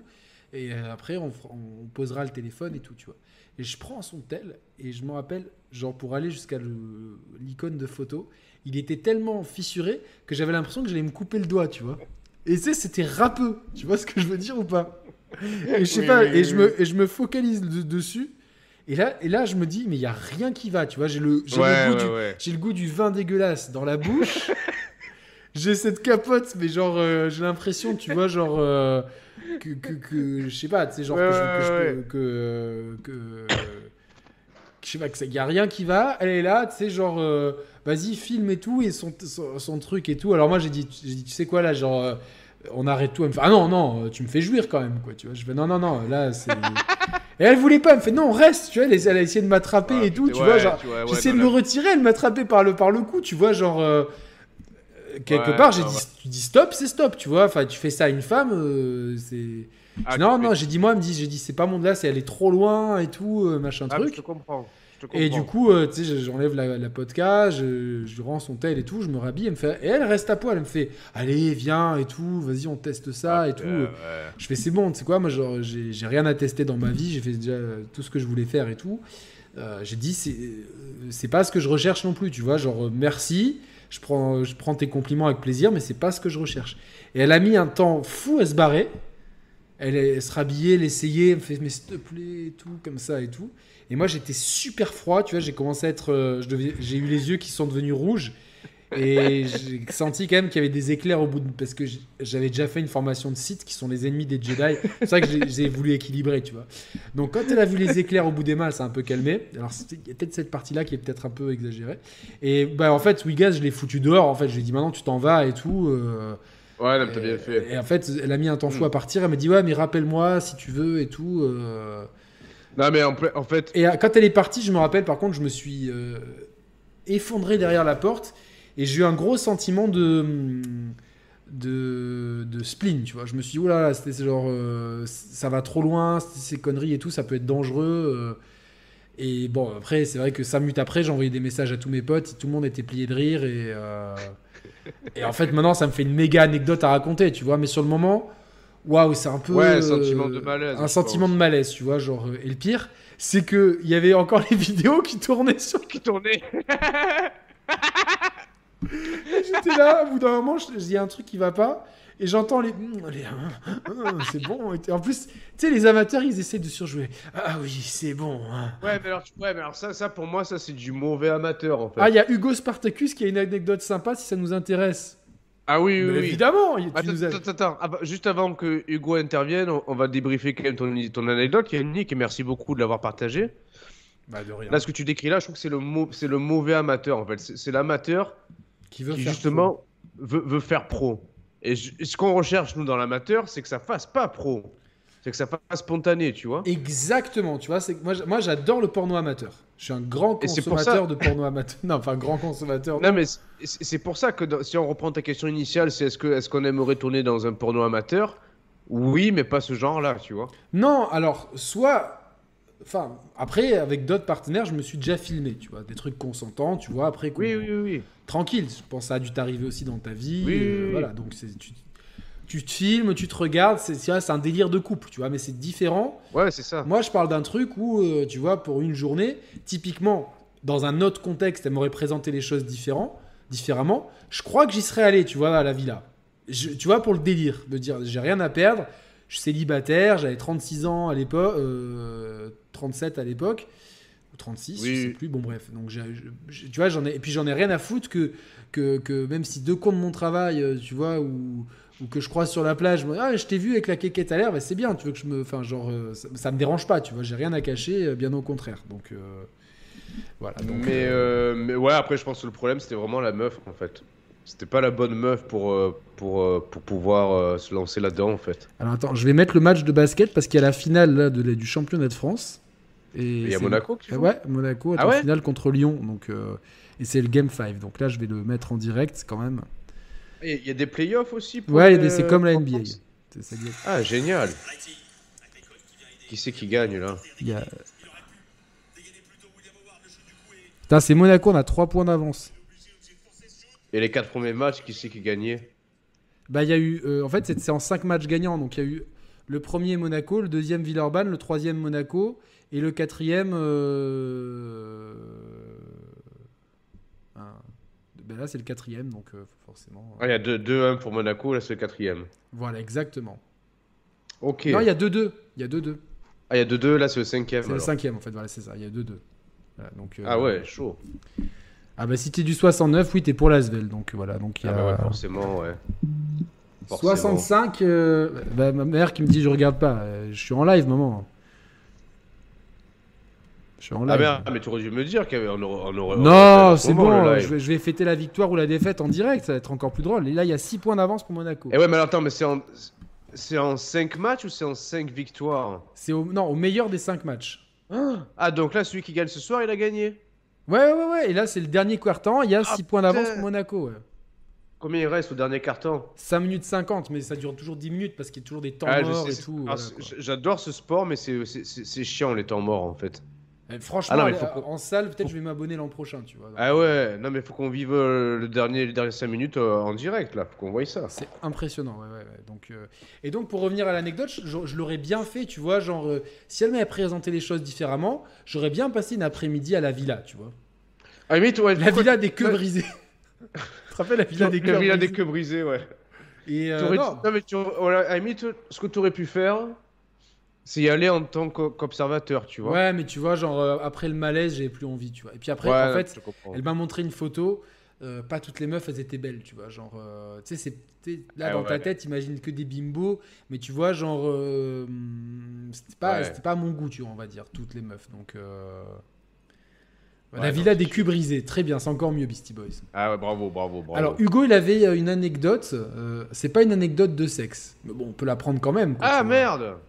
Et euh, après, on posera le téléphone et tout, tu vois. Et je prends son tel et je me rappelle, genre, pour aller jusqu'à l'icône de photo, il était tellement fissuré que j'avais l'impression que j'allais me couper le doigt, tu vois. Et tu sais, c'était râpeux. Tu vois ce que je veux dire ou pas? Et je sais Oui, pas, oui, et, oui, je me, et je me focalise de- dessus. Et là, et là, je me dis, mais il y a rien qui va, tu vois. J'ai le, j'ai Ouais, le goût ouais, du, ouais. j'ai le goût du vin dégueulasse dans la bouche. j'ai cette capote, mais genre, euh, j'ai l'impression, tu vois, genre, euh, que, que, que- je sais pas, tu sais, genre, Ouais, que, je- que que, euh, que, euh, que je sais pas, que ça, y a rien qui va. Elle est là, tu sais, genre, euh, vas-y, filme et tout, et son, son, son truc et tout. Alors moi, j'ai dit, dit, tu sais quoi, là, genre, euh, on arrête tout. Elle me fait, ah non, non, tu me fais jouir quand même, quoi, tu vois. Je fais, non, non, non, là, c'est. Et elle voulait pas, elle me fait, non, reste, tu vois, elle, elle a essayé de m'attraper Ah, et tout, tu ouais, vois, genre. ouais, J'essayais de me retirer, elle m'attrapait par le, par le cou, tu vois, genre. euh, quelque Ouais, part, j'ai ouais, dit, ouais. tu dis stop, c'est stop, tu vois. Enfin, tu fais ça à une femme, euh, c'est. Ah, non, non, j'ai dit, moi, elle me dit, j'ai dit, c'est pas mon là, c'est elle est trop loin et tout, euh, machin Ah, truc. je te comprends. je te Et du coup, euh, tu sais, j'enlève la, la podcast, je, je lui rends son tel et tout, je me rhabille, elle me fait, et elle reste à poil, elle me fait, allez, viens et tout, vas-y, on teste ça et tout. Je fais, c'est bon, tu sais quoi, moi, genre, j'ai rien à tester dans ma vie, j'ai fait déjà tout ce que je voulais faire et tout. J'ai dit, c'est pas ce que je recherche non plus, tu vois, genre, merci, je prends, je prends tes compliments avec plaisir, mais c'est pas ce que je recherche. Et elle a mis un temps fou à se barrer. Elle, elle se rhabillait, elle essayait, elle me fait, mais s'il te plaît, et tout, comme ça et tout. Et moi, j'étais super froid, tu vois, j'ai commencé à être. euh, j'ai eu les yeux qui sont devenus rouges. Et j'ai senti quand même qu'il y avait des éclairs au bout de. Parce que j'avais déjà fait une formation de Sith qui sont les ennemis des Jedi. C'est ça que j'ai- voulu équilibrer, tu vois. Donc quand elle a vu les éclairs au bout des mains, elle s'est un peu calmée. Alors il y a peut-être cette partie-là qui est peut-être un peu exagérée. Et bah en fait, Wigaz, je l'ai foutu dehors. En fait, je lui ai dit maintenant tu t'en vas et tout. euh, Ouais, t'as bien fait. Et en fait, elle a mis un temps fou Mm. à partir. Elle m'a dit ouais, mais rappelle-moi si tu veux et tout. euh. Non, mais en, fait, Et euh, quand elle est partie, je me rappelle, par contre, je me suis euh, effondré derrière la porte et j'ai eu un gros sentiment de, de, de spleen, tu vois. Je me suis dit, oulala, c'était c'est genre, euh, ça va trop loin, ces conneries et tout, ça peut être dangereux. euh. et bon, après, c'est vrai que 5 minutes après, j'ai envoyé des messages à tous mes potes, tout le monde était plié de rire et. euh, et en fait, maintenant, ça me fait une méga anecdote à raconter, tu vois. Mais sur le moment, waouh, c'est un peu. Ouais, un sentiment de malaise, Un sentiment de malaise, tu vois. Genre, et le pire, c'est qu'il y avait encore les vidéos qui tournaient sur. qui tournait. J'étais là, au bout d'un moment, je dis un truc qui va pas. Et j'entends les. Les- hum, hum, c'est bon. En plus, tu sais, les amateurs, ils essaient de surjouer. Ah oui, c'est bon. hein. Ouais, mais alors, tu- ouais, mais alors ça, ça, pour moi, ça, c'est du mauvais amateur, en fait. Ah, il y a Hugo Spartacus qui a une anecdote sympa si ça nous intéresse. Ah oui, oui, oui. Évidemment, tu Attends, nous as- attends, attends. Ah, juste avant que Hugo intervienne, on, on va débriefer quand même ton, ton anecdote, Yannick, et merci beaucoup de l'avoir partagé. Bah, de rien. Là, ce que tu décris là, je trouve que c'est le, le mauvais amateur, en fait. C'est l'amateur Qui veut qui, faire justement, veut, veut faire pro. Et je- ce qu'on recherche, nous, dans l'amateur, c'est que ça fasse pas pro. C'est que ça fasse spontané, tu vois. Exactement, tu vois, c'est moi, moi j'adore le porno amateur. Je suis un grand Et c'est pour consommateur ça- de porno amateur. Non, enfin grand consommateur. Non, mais c'est- pour ça que dans- si on reprend ta question initiale, c'est est-ce que est-ce qu'on aimerait tourner dans un porno amateur? Oui, mais pas ce genre-là, tu vois. Non, alors soit enfin après avec d'autres partenaires, je me suis déjà filmé, tu vois, des trucs consentants, tu vois, après Oui, oui, oui, tranquille, je pense que ça a dû t'arriver aussi dans ta vie, Oui, euh, oui, voilà, donc c'est tu, tu te filmes, tu te regardes, c'est c'est un délire de couple, tu vois, mais c'est différent. Ouais, c'est ça. Moi, je parle d'un truc où, euh, tu vois, pour une journée, typiquement, dans un autre contexte, elle m'aurait présenté les choses différents, différemment. Je crois que j'y serais allé, tu vois, à la villa. Je- tu vois, pour le délire, de dire, j'ai rien à perdre, je suis célibataire, j'avais 36 ans à l'époque, euh, 37 à l'époque, ou 36, je Oui. sais plus, bon bref. Donc, j'ai- je- tu vois, j'en ai, et puis j'en ai rien à foutre que, que, que même si deux cons de mon travail, euh, tu vois, ou ou que je croise sur la plage, moi, ah, je t'ai vu avec la quéquette à l'air, bah, c'est bien, tu veux que je me. Enfin, genre, euh, ça, ça me dérange pas, tu vois, j'ai rien à cacher, euh, bien au contraire. Donc, euh, voilà. Donc, mais, euh, mais ouais, après, je pense que le problème, c'était vraiment la meuf, en fait. C'était pas la bonne meuf pour, euh, pour, euh, pour pouvoir euh, se lancer là-dedans, en fait. Alors, attends, je vais mettre le match de basket parce qu'il y a la finale là, de, du championnat de France. Et Il y a Monaco qui Euh, joue Ouais, Monaco est Ah en ouais finale contre Lyon. Donc, euh, et c'est le Game 5. Donc là, je vais le mettre en direct quand même. Il y a des playoffs aussi pour Ouais, les- c'est comme la NBA. Ça, Ah, génial. Qui c'est qui gagne, là il y a- Putain, c'est Monaco, on a 3 points d'avance. Et les quatre premiers matchs, qui c'est qui gagnait Bah, il y a eu. euh, en fait, c'est en 5 matchs gagnants. Donc, il y a eu le premier Monaco, le deuxième Villeurbanne, le troisième Monaco et le quatrième. Euh... ah, ben là, c'est le quatrième, donc euh, forcément. Ah, il y a 2-1 pour Monaco, là, c'est le quatrième. Voilà, exactement. Ok. Non, il y a 2-2. Il y a 2-2. Ah, il y a 2-2, là, c'est le cinquième. C'est le cinquième, en fait. Voilà, c'est ça. Il y a 2-2. Voilà, donc, euh, Ah ouais, chaud. Ah bah si t'es du 69, oui, t'es pour l'Asvel. Donc voilà, donc il y Ah a... bah ouais, forcément, ouais. Forcément. 65, euh, bah, ma mère qui me dit je regarde pas. Euh, je suis en live, maman. Je suis en live. Ah merde, mais tu aurais dû me dire qu'on aurait, on aurait. on non, c'est bon. Je vais, je vais fêter la victoire ou la défaite en direct. Ça va être encore plus drôle. Et là, il y a 6 points d'avance pour Monaco. Eh ouais, mais alors, attends, mais c'est en... c'est en 5 matchs ou c'est en 5 victoires? C'est au... Non, au meilleur des 5 matchs. Ah, donc là, celui qui gagne ce soir, il a gagné. Ouais, ouais, ouais. Et là, c'est le dernier quart-temps. Il y a 6 Ah, points d'avance pour Monaco. Ouais. Combien il reste au dernier carton 5 minutes 50, mais ça dure toujours 10 minutes parce qu'il y a toujours des temps Ah, morts sais, et tout. voilà. J'adore ce sport, mais c'est- c'est c'est- c'est chiant les temps morts en fait. Franchement, Ah non, mais allez, faut qu'on- en salle, peut-être je vais m'abonner l'an prochain, tu vois. Ah ouais, non mais faut qu'on vive euh, le dernier, les dernières 5 minutes euh, en direct là, faut qu'on voie ça. C'est impressionnant, ouais, ouais, ouais. Donc, euh, Et donc, pour revenir à l'anecdote, je, je l'aurais bien fait, tu vois, genre, euh, si elle m'avait présenté les choses différemment, j'aurais bien passé une après-midi à la villa, tu vois. Ah, limite, ouais, La villa des queues brisées. tu te rappelles la villa des La queues villa des brisées queues brisées, ouais. Et euh, non. non, mais tu, voilà, à la limite, ce que tu aurais pu faire, c'est y aller en tant qu'o- qu'observateur, tu vois. Ouais, mais tu vois, genre, euh, après le malaise, j'avais plus envie, tu vois. Et puis après, Ouais, en fait, elle m'a montré une photo. euh, pas toutes les meufs, elles étaient belles, tu vois. Genre, euh, tu sais, là Ah dans ta tête, imagine que des bimbos, mais tu vois, genre, hum, c'était pas, pas à mon goût, tu vois, on va dire, toutes les meufs. Donc, la villa des culs brisés, très bien, c'est encore mieux, Beastie Boys. Ah ouais, bravo, bravo, bravo. Alors, Hugo, il avait une anecdote. c'est pas une anecdote de sexe, mais bon, on peut la prendre quand même. quoi, ah vois.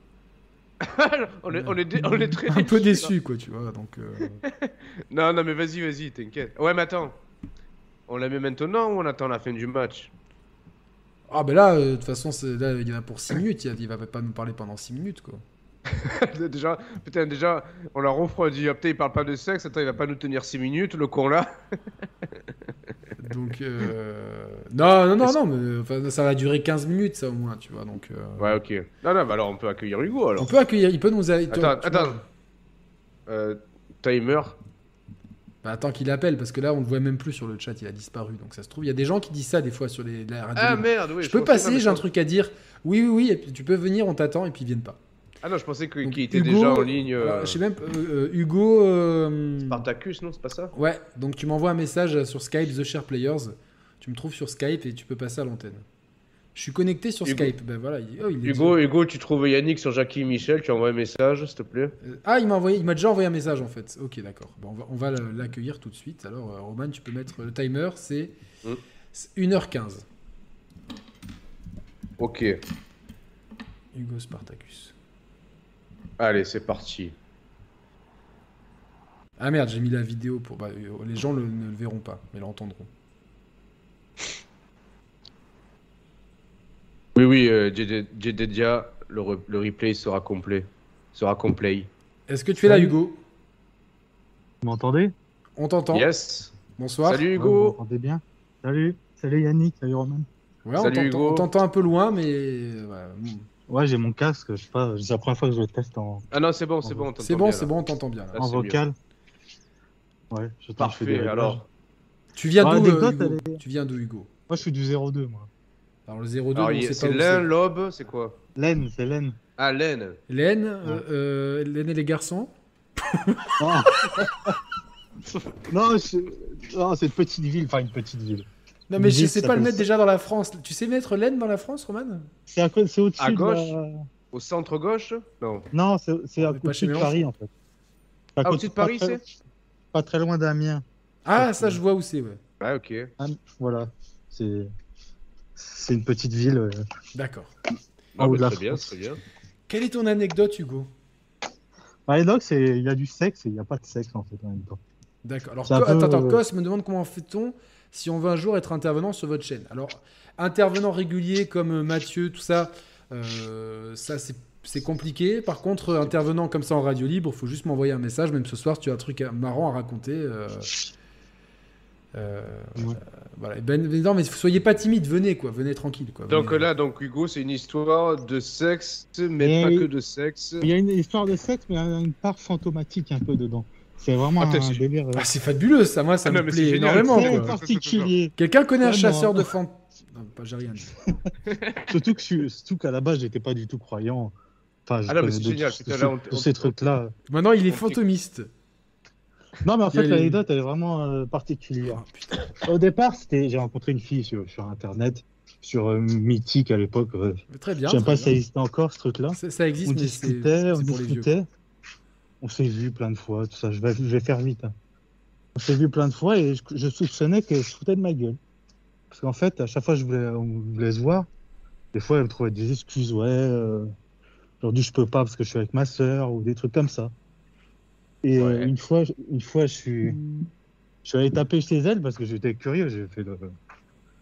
On, est, on, est on est très Un peu déçu, quoi, tu vois. Donc, euh, Non, non, mais vas-y, vas-y, t'inquiète. Ouais, mais attends. On la met maintenant ou on attend la fin du match? Ah, ben là, euh, de toute façon, c'est- là, il y en a pour 6 minutes. Il, il va pas nous parler pendant 6 minutes, quoi. déjà, putain, déjà, on l'a refroidi. Ah, putain, il parle pas de sexe. Attends, il va pas nous tenir 6 minutes, le con là. Donc, euh, non, non, non, non, mais enfin, ça va durer 15 minutes, ça au moins, tu vois. Donc, euh, Ouais, ok. Non, non, bah alors on peut accueillir Hugo alors. on peut accueillir, il peut nous. a- Attends, tu attends. Euh, timer. Bah, attends qu'il appelle, parce que là, on le voit même plus sur le chat, il a disparu. Donc ça se trouve, il y a des gens qui disent ça des fois sur les, la radio. Ah merde, oui. je peux pensais- non, passer, j'ai un je- truc à dire. Oui, oui, oui, et puis tu peux venir, on t'attend, et puis ils viennent pas. Ah non, je pensais qu'il était Hugo- déjà en ligne. euh, Alors, je sais même, euh, euh, Hugo. euh, Spartacus, non, c'est pas ça? Ouais, donc tu m'envoies un message sur Skype, The Share Players. Tu me trouves sur Skype et tu peux passer à l'antenne. Je suis connecté sur Hugo- Skype. Ben voilà, il, oh, il Hugo, Hugo, tu trouves Yannick sur Jackie Michel, tu envoies un message, s'il te plaît. Euh, Ah, il m'a envoyé, il m'a déjà envoyé un message en fait. Ok, d'accord. Bon, on va, l'accueillir tout de suite. Alors, euh, Roman, tu peux mettre le timer, c'est Mm. c'est 1h15. Ok, Hugo Spartacus. Allez, c'est parti. Ah merde, j'ai mis la vidéo pour. bah, euh, les gens le- ne le verront pas, mais l'entendront. Oui, oui, euh, le, re- le replay sera complet. Sera complet. Est-ce que tu es là. Hugo? Vous m'entendez? On t'entend. Yes. Bonsoir. Salut Ouais, Vous Hugo. m'entendez bien? Salut, salut Yannick, salut Roman. Ouais, on Salut, t'entend- Hugo. on t'entend un peu loin, mais. euh, voilà. Ouais, j'ai mon casque, je sais pas, c'est la première fois que je le teste en, Ah non, c'est bon, c'est bon. on C'est t'entend bon, bien, c'est bon, on t'entend bien. là. En vocal. Ouais, je t'en fais des Parfait, réglages. alors. Tu viens Ah, d'où, euh, Hugo Tu viens d'où, Hugo Moi, je suis du 02, moi. Alors, le 02, Alors, on il y a- sait c'est l'un, c'est. l'aube, c'est quoi Laine, c'est laine. Ah, laine. Laine, euh, euh, Laine et les garçons Non, non, c'est une petite ville, enfin une petite ville. Non, mais je sais pas le mettre déjà dans la France. Tu sais mettre Laine dans la France, Roman? C'est au-dessus À gauche? Au centre gauche Non. Non, c'est chez de. Paris, en fait. C'est à Ah, côté- au-dessus de pas Paris, très- c'est? Pas très loin d'Amiens. Ah, ça, je vois où c'est, ouais. Ah, ok. Ah, Voilà, c'est c'est une petite ville. euh. D'accord. Ah, bah, très bien, très bien. Quelle est ton anecdote, Hugo? Bah, c'est il y a du sexe et il n'y a pas de sexe en fait en même temps. D'accord. Alors, Co- peu, attends, attends, euh, Cos me demande comment fait-on si on veut un jour être intervenant sur votre chaîne. Alors, intervenant régulier comme euh, Mathieu, tout ça, euh, ça c'est c'est compliqué. Par contre, intervenant comme ça en radio libre, il faut juste m'envoyer un message. Même ce soir, si tu as un truc marrant à raconter. euh, Ouais. voilà. Ben, mais non, mais soyez pas timide, venez quoi, venez tranquille quoi. Donc là, donc Hugo, c'est une histoire de sexe, mais Et- pas que de sexe. Il y a une histoire de sexe, mais il y a une part fantomatique un peu dedans. C'est vraiment Ah, un c'est- délire euh, Ah, c'est fabuleux, ça, moi, ça Ah, me plaît énormément. Quelqu'un connaît un chasseur de fantômes Non, pas, j'ai rien dit. Surtout que surtout qu'à la base, j'étais pas du tout croyant. Enfin, je Ah non, mais c'est génial, ce- là, on- de on- ces trucs-là. Maintenant, il est On- fantomiste. Non, mais en fait, les- l'anecdote, elle est vraiment euh, particulière. Ah. Au départ, c'était, j'ai rencontré une fille sur, sur Internet, sur euh, Mythique à l'époque. euh, Très bien. je sais pas si ça existait encore, ce truc-là. Ça, ça existe, On mais c'est discutait, on c'est pour les vieux. On s'est vu plein de fois, tout ça. Je vais, je vais faire vite. hein. On s'est vu plein de fois et je, je soupçonnais qu'elle se foutait de ma gueule. Parce qu'en fait, à chaque fois que je voulais, on voulait se voir, des fois, elle me trouvait des excuses. Ouais, euh, aujourd'hui, je peux pas parce que je suis avec ma sœur ou des trucs comme ça. Et euh, une fois, je- une fois, je suis, je suis allé taper chez elle parce que j'étais curieux. J'ai fait le,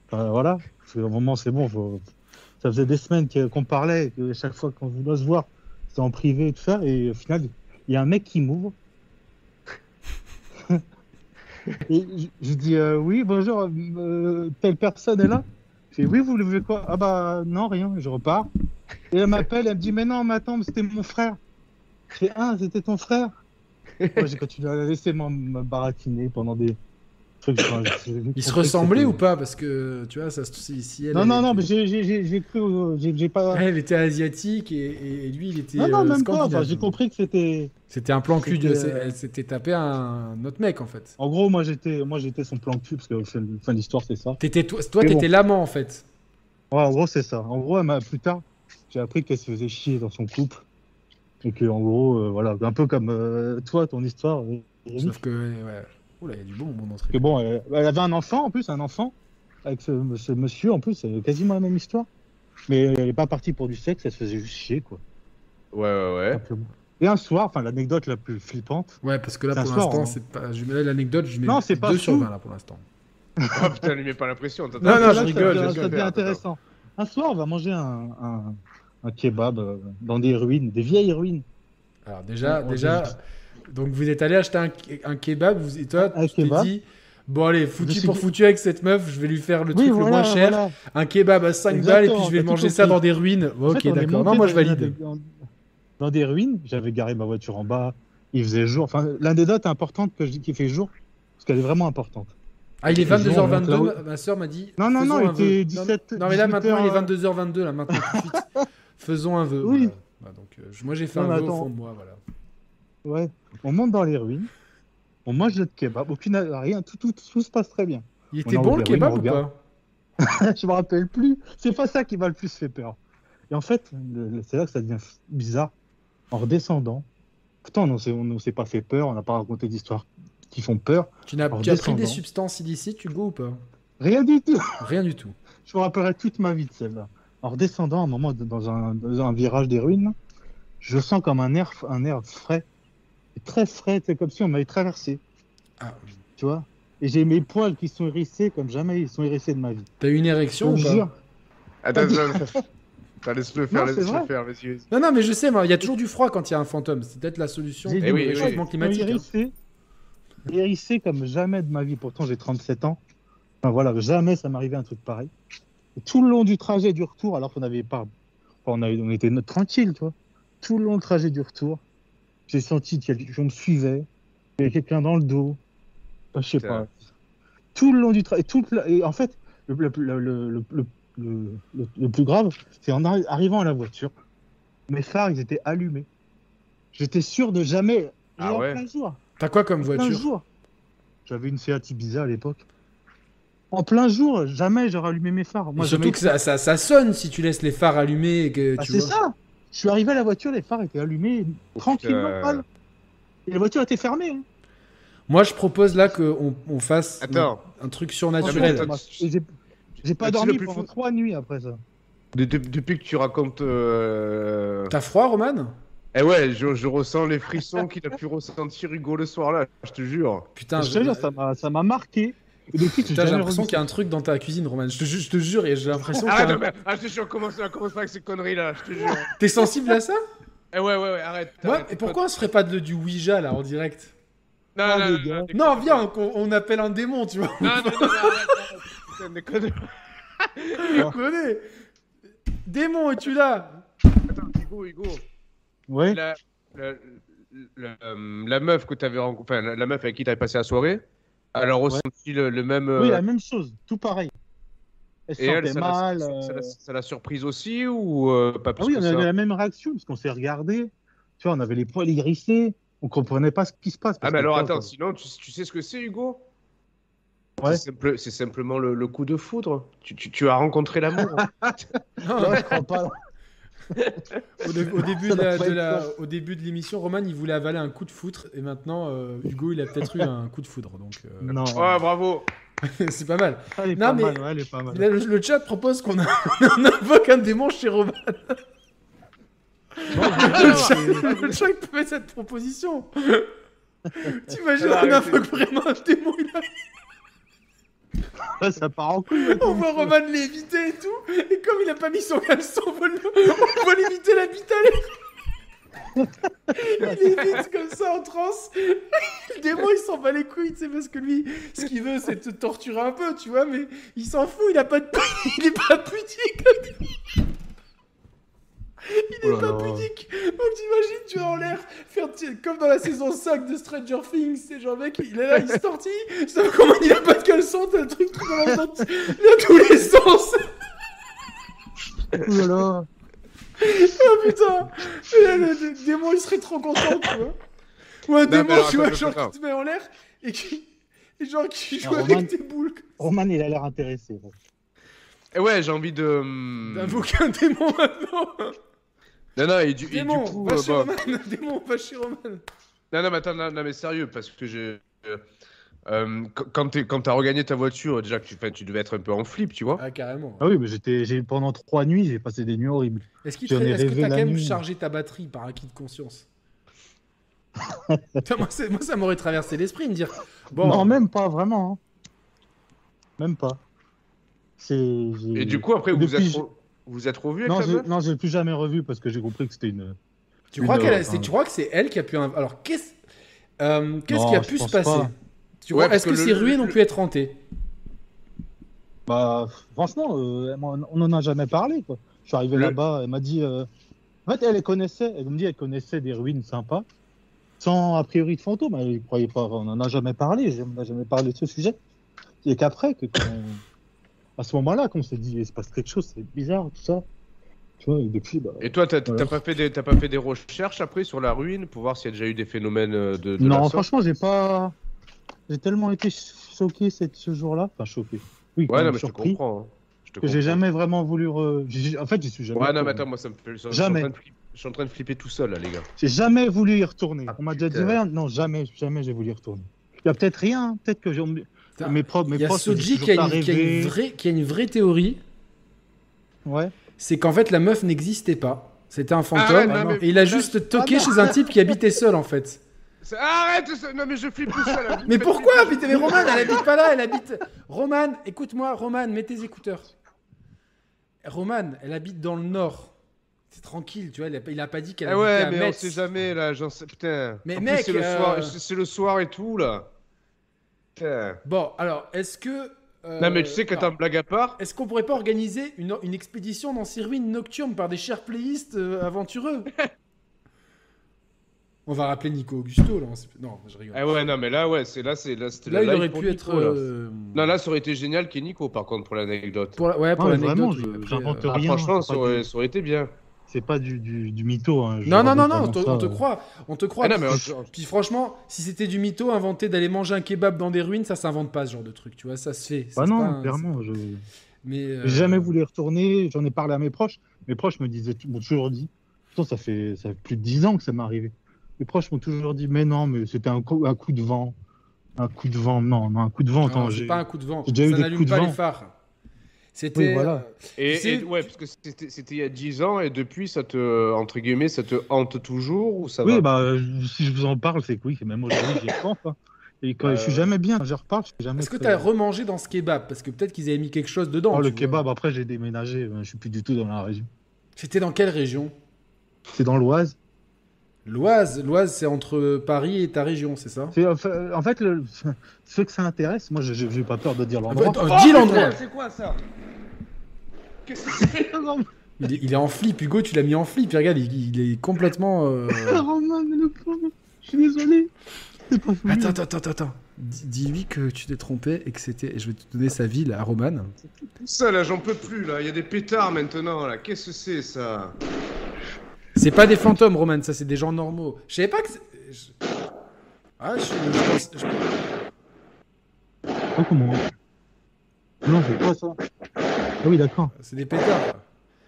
enfin, voilà. Parce qu'à un moment, c'est bon. faut- Ça faisait des semaines qu'on parlait, et que chaque fois qu'on voulait se voir, c'était en privé et tout ça. Et au final, il y a un mec qui m'ouvre. et je, dis euh, oui, bonjour, euh, telle personne est là. Je dis oui, vous voulez quoi? Ah bah non, rien. Je repars. Et elle m'appelle, elle me dit mais non, mais attends, c'était mon frère. Je fais ah, c'était ton frère? Moi, j'ai continué à la laisser me baratiner pendant des Ils compris se ressemblaient c'était- ou pas Parce que tu vois, ça se si, elle. Non, elle non, non, mais j'ai- cru, j'ai pas. Elle était asiatique et, et- et lui, il était. Non, non, euh, même pas. Enfin, j'ai compris que c'était. C'était un plan cul. de- euh, Elle s'était tapé un autre mec en fait. En gros, moi j'étais, moi j'étais son plan cul parce que fin fin de l'histoire c'est ça. T'étais toi, toi, Mais bon. t'étais l'amant en fait. Ouais, en gros c'est ça. En gros, elle m'a plus tard, j'ai appris qu'elle se faisait chier dans son couple et que en gros, euh, voilà, un peu comme euh, toi, ton histoire. Sauf que ouais. Oula, il y a du bon mon entrée. que bon, elle, elle avait un enfant en plus, un enfant avec ce, ce monsieur en plus, c'est quasiment la même histoire. Mais elle est pas partie pour du sexe, elle se faisait juste chier quoi. Ouais, ouais, ouais. simplement. Et un soir, enfin l'anecdote la plus flippante. Ouais, parce que là pour l'instant, hein. c'est pas. Je mets l'anecdote, je mets Non, c'est pas 2 sur fou. 20 là pour l'instant. Ah putain, lui met pas l'impression. t'entends Non, non, Là, je rigole, Ça devient intéressant. Un soir, on va manger un, un, un kebab euh, dans des ruines, des vieilles ruines. Alors déjà, déjà, donc vous êtes allé acheter un, un kebab, vous, et toi, Un tu kebab. dit, bon allez, foutu suis pour foutu avec cette meuf, je vais lui faire le Oui, truc le moins cher, voilà. un kebab à 5 Exactement, balles, et puis je vais tout manger ça dans des ruines. En ok, d'accord. Non, moi je valide. Dans, dans des ruines, j'avais garé ma voiture en bas, il faisait jour. Enfin, l'anecdote importante que je dis qu'il fait jour, qu'elle est vraiment importante. Ah, il est Les gens, 22h22, donc, ma, soeur m'a dit. Non, non, non, il était 17, Non, mais là, 18 maintenant, il est heures, 22h22, là, maintenant, tout de suite. Faisons un vœu. Oui. voilà. Voilà, donc, euh, moi, j'ai fait Non, un vœu au fond de moi, voilà. Ouais. On monte dans les ruines. On mange notre kebab. Aucune, rien, tout, tout, tout se passe très bien. Il était bon, le kebab ou pas je me rappelle plus. C'est pas ça qui m'a le plus fait peur. Et en fait, c'est là que ça devient bizarre. En redescendant, pourtant on ne s'est pas fait peur, on n'a pas raconté d'histoires qui font peur. Tu, n'as, pris des substances illicites, Hugo, ou pas? Rien du tout. Rien du tout. Je me rappellerai toute ma vie de celle-là. En redescendant, à un moment, dans un, dans un virage des ruines, je sens comme un air, un air frais. Très frais, c'est comme si on m'avait traversé, Ah, tu vois? Et j'ai mes poils qui sont hérissés comme jamais ils sont hérissés de ma vie. t'as eu une érection Je ou pas? jure. Attends, attends, laisse-le faire, Non, c'est laisse-le vrai. faire. Non, non, mais je sais, il y a toujours du froid quand il y a un fantôme. C'est peut-être la solution J'ai au Eh oui, oui, réchauffement oui. climatique. hein. Hérissé, hérissé comme jamais de ma vie. Pourtant, j'ai 37 ans. Enfin, voilà, jamais ça m'arrivait un truc pareil. Et tout le long du trajet du retour, alors qu'on n'avait pas. enfin, on, avait- on était tranquille, tu vois. Tout le long du trajet du retour, j'ai senti qu'on me suivait. Il y avait quelqu'un dans le dos. Enfin, je sais pas. Tout le long du trajet. Et en fait, le, le, le, le, le, le- le- le- le plus grave, c'est en arri- arrivant à la voiture, mes phares, ils étaient allumés. J'étais sûr de jamais. Ah en ouais. plein jour. T'as quoi comme En voiture? jour. J'avais une Seat Ibiza à l'époque. En plein jour, jamais j'aurais allumé mes phares. Moi, Surtout jamais- que ça, ça, ça sonne si tu laisses les phares allumés et que Ah, c'est ça. Je suis arrivé à la voiture, les phares étaient allumés, tranquillement. mal. Et la voiture était fermée. hein. Moi, je propose là qu'on on fasse Attends. un truc surnaturel. et J'ai j'ai pas dormi le plus pendant fou- trois nuits après ça. De- de- depuis que tu racontes. euh, T'as froid, Roman? Eh ouais, je, je ressens les frissons qu'il a pu ressentir Hugo le soir là, je te jure. Putain, je te jure, ça m'a- ça m'a marqué. Et depuis, Putain, j'ai l'impression qu'il y a un truc dans ta cuisine, Roman. Je te, ju- je te jure, et j'ai l'impression qu'il y Ah, a un- non, mais, ah, je te jure, commence, commence pas avec ces conneries là, je te jure. T'es sensible à ça? Eh ouais, ouais, ouais, arrête. Ouais, arrête, et pourquoi on se ferait pas de, du Ouija là en direct? Non, Oh, non, non, non, Non, viens, on appelle un démon, tu vois. Non, non, non, non, arrête, arrête, putain, déconne. Tu connais? Démon, es-tu là? Attends, Hugo, Hugo. Ouais. La, la, la, euh, la meuf que t'avais rencontrée, enfin, la, la meuf avec qui t'avais passé la soirée, elle a ressenti le, le même. euh, Oui, la même chose, tout pareil. Elle se et elle, sentait ça l'a- mal. ça- euh, ça l'a- ça l'a surprise aussi ou euh, pas plus Ah oui, que on ça avait la même réaction, parce qu'on s'est regardé. Tu vois, on avait les poils hérissés. On comprenait pas ce qui se passe. Ah, mais alors toi, attends, sinon, tu, tu sais ce que c'est, Hugo? Ouais. C'est simple- c'est simplement le, le coup de foudre. Tu, tu, tu as rencontré l'amour. hein. Non, Non, je crois pas. au, dé- au début de la- doit pas de être la- ça. au début de l'émission, Roman il voulait avaler un coup de foudre et maintenant euh, Hugo il a peut-être eu un coup de foudre donc euh, Non. Ouais, bravo. c'est pas mal. Elle est Non, pas mais- mal, ouais, elle est pas mal. Là, le, le chat propose qu'on invoque un démon chez Roman. le, chat, le chat peut mettre cette proposition. T'imagines, on arrêtez. invoque vraiment un démon. il ça part en couille. On voit Roman l'éviter et tout. Et comme il a pas mis son caleçon, on va l'éviter la bite à l'air. Il évite comme ça en transe. Le démon il s'en bat les couilles, tu sais, parce que lui, ce qu'il veut c'est te torturer un peu, tu vois, mais il s'en fout, il a pas de. Il est pas pudique. Il est Oh pas pudique. Donc t'imagines, tu es en l'air, faire comme dans la saison 5 de Stranger Things, c'est genre mec, il est là, il se tortille, sauf comment il a pas de caleçon, t'as un truc qui balance dans, tous les sens. Oh là là. Oh putain Et là, le, le démon il serait trop content, tu vois. Ou un démon, alors, tu vois, genre qui te met en l'air et qui. Et genre qui joue avec Roman- tes boules. Roman, il a l'air intéressé. ouais. Et ouais, j'ai envie de. hum, D'invoquer un démon maintenant. Non, non, et du, et du Démon, coup. va euh, chez bon. Roman. Démon, va chez Roman. Non, non, mais attends, non, non, mais sérieux, parce que j'ai. euh, euh, qu- quand t'es- quand t'as regagné ta voiture, déjà que tu, devais être un peu en flip, tu vois. Ah, carrément. Ah oui, mais j'étais, j'ai pendant trois nuits, j'ai passé des nuits horribles. Est-ce ai est-ce que t'as quand même nuit. chargé ta batterie par acquis de conscience? Putain, moi, ça m'aurait traversé l'esprit de me dire bon, Non, même pas vraiment. hein. Même pas. Et du coup, après, vous êtes, vous êtes revus avec Non, la j'ai, meuf non, j'ai plus jamais revu parce que j'ai compris que c'était une. tu crois qu'elle, c'est- tu que c'est elle qui a pu alors qu'est-ce euh, qu'est-ce Non, qui a je pu se pense passer? Pas. Tu Ouais, vois, parce est-ce que, que ces ruines le- ont pu être hantées Bah, franchement, euh, on en a jamais parlé, quoi. Je suis arrivé Le- là-bas, elle m'a dit. euh, En fait, elle les connaissait, elle me dit, elle connaissait des ruines sympas. sans a priori de fantôme. hein, Il croyait pas, on n'en a jamais parlé, on n'a jamais parlé de ce sujet. Et qu'après, que quand à ce moment-là, qu'on s'est dit, il se passe quelque chose, c'est bizarre, tout ça. Tu vois, et depuis, bah, Et toi, t'as Voilà. pas, fait des- pas fait des recherches après sur la ruine pour voir s'il y a déjà eu des phénomènes euh, de, de la non, sorte? franchement, j'ai pas. J'ai tellement été choqué cette- ce jour-là. Enfin, choqué. Oui, Ouais, non, mais je te surpris. comprends. hein. Je te Que j'ai comprends. jamais vraiment voulu. re- En fait, j'y suis jamais. Ouais, non, mais attends, moi ça me fait. je suis en Jamais. Je suis en train de flipper tout seul là, les gars. J'ai jamais voulu y retourner. Ah, On m'a déjà dit, ouais, non, jamais, jamais j'ai voulu y retourner. Il y a peut-être rien, hein. peut-être que j'ai. Mes propres, mes Il y a Soji qui a, une, qui a une rêvé. vraie, qui a une vraie théorie, Ouais. c'est qu'en fait la meuf n'existait pas. C'était un fantôme. Arrête, non, mais- et il a juste toqué Ah non. chez un type qui habitait seul en fait. Arrête ça- Non, mais je flippe tout seul. là. Vous Mais pourquoi. Putain, mais Roman, elle habite pas là, elle habite. Roman, écoute-moi, Roman, mets tes écouteurs. Roman, elle habite dans le nord. C'est tranquille, tu vois, il a, il a pas dit qu'elle Ah habitait ouais, à mais on sait jamais là, j'en sais. Putain. Mais En mec, c'est le, euh, soir... c'est c'est le soir et tout là. Putain. Bon, alors, est-ce que. euh, Non, mais tu sais que t'as blague à part. Est-ce qu'on pourrait pas organiser une, une expédition dans ces ruines nocturnes par des chers playistes euh, aventureux? On va rappeler Nico Augusto là. Non, je rigole. Ah ouais, non, mais là, ouais, c'est là, c'est là, c'était là, il aurait pu Nico, être. là. euh, Non, là, ça aurait été génial qu'il y ait Nico, par contre, pour l'anecdote. Pour la- Ouais, pour l'anecdote. j'invente euh, Ah, rien, franchement, ça aurait, du- ça aurait été bien. C'est pas du, du, du mytho. Hein. Non, non, non, non, on te, on euh. croit. On te croit. Ah non, mais puis, franchement, si c'était du mytho, inventer d'aller manger un kebab dans des ruines, ça s'invente pas ce genre de truc, tu vois, ça se fait. Ça, Bah non, pas un- clairement. Je Mais. euh, j'ai jamais voulu y retourner. J'en ai parlé à mes proches. Mes proches me disaient, m'ont toujours dit. Ça fait, ça fait plus de 10 ans que ça m'est arrivé. Mes proches m'ont toujours dit, mais non, mais c'était un coup, un coup de vent. Un coup de vent. Non, non, un coup de vent. non, Attends, c'est j'ai- pas un coup de vent. j'ai déjà eu ça des n'allume coups de pas vent. les phares. C'était. Oui, voilà. euh, Et, ouais, parce que c'était il y a 10 ans et depuis, ça te, entre guillemets, ça te hante toujours ou ça Oui, va? bah, si je vous en parle, c'est que oui, même aujourd'hui, j'y pense. hein. Et quand Euh, je suis jamais bien, je reparle, je suis jamais. Est-ce que tu as remangé dans ce kebab? Parce que peut-être qu'ils avaient mis quelque chose dedans. Oh, le vois. kebab, après, j'ai déménagé. euh, Je suis plus du tout dans la région. C'était dans quelle région? C'est dans l'Oise. L'Oise. L'Oise, c'est entre Paris et ta région, c'est ça? En fait, le... ceux que ça intéresse, moi, je n'ai pas peur de dire Ah, l'endroit. bah, Dis l'endroit C'est quoi ça? Qu'est-ce que c'est? Il, est- il est en flip, Hugo, tu l'as mis en flip. Regarde, il, il est complètement. euh, Roman, mais le pauvre, je suis désolé. C'est pas. Attends, attends, attends, attends. Dis- Dis-lui que tu t'es trompé et que c'était. Je vais te donner sa ville à Roman. Ça là, j'en peux plus là. Il y a des pétards maintenant là. Qu'est-ce que c'est ça? C'est pas des fantômes, Roman, ça c'est des gens normaux. Je savais pas que. c'est- je- Ah, je, je pense. je- Oh, comment Non, c'est quoi ça Ah oui, d'accord. C'est des pétards.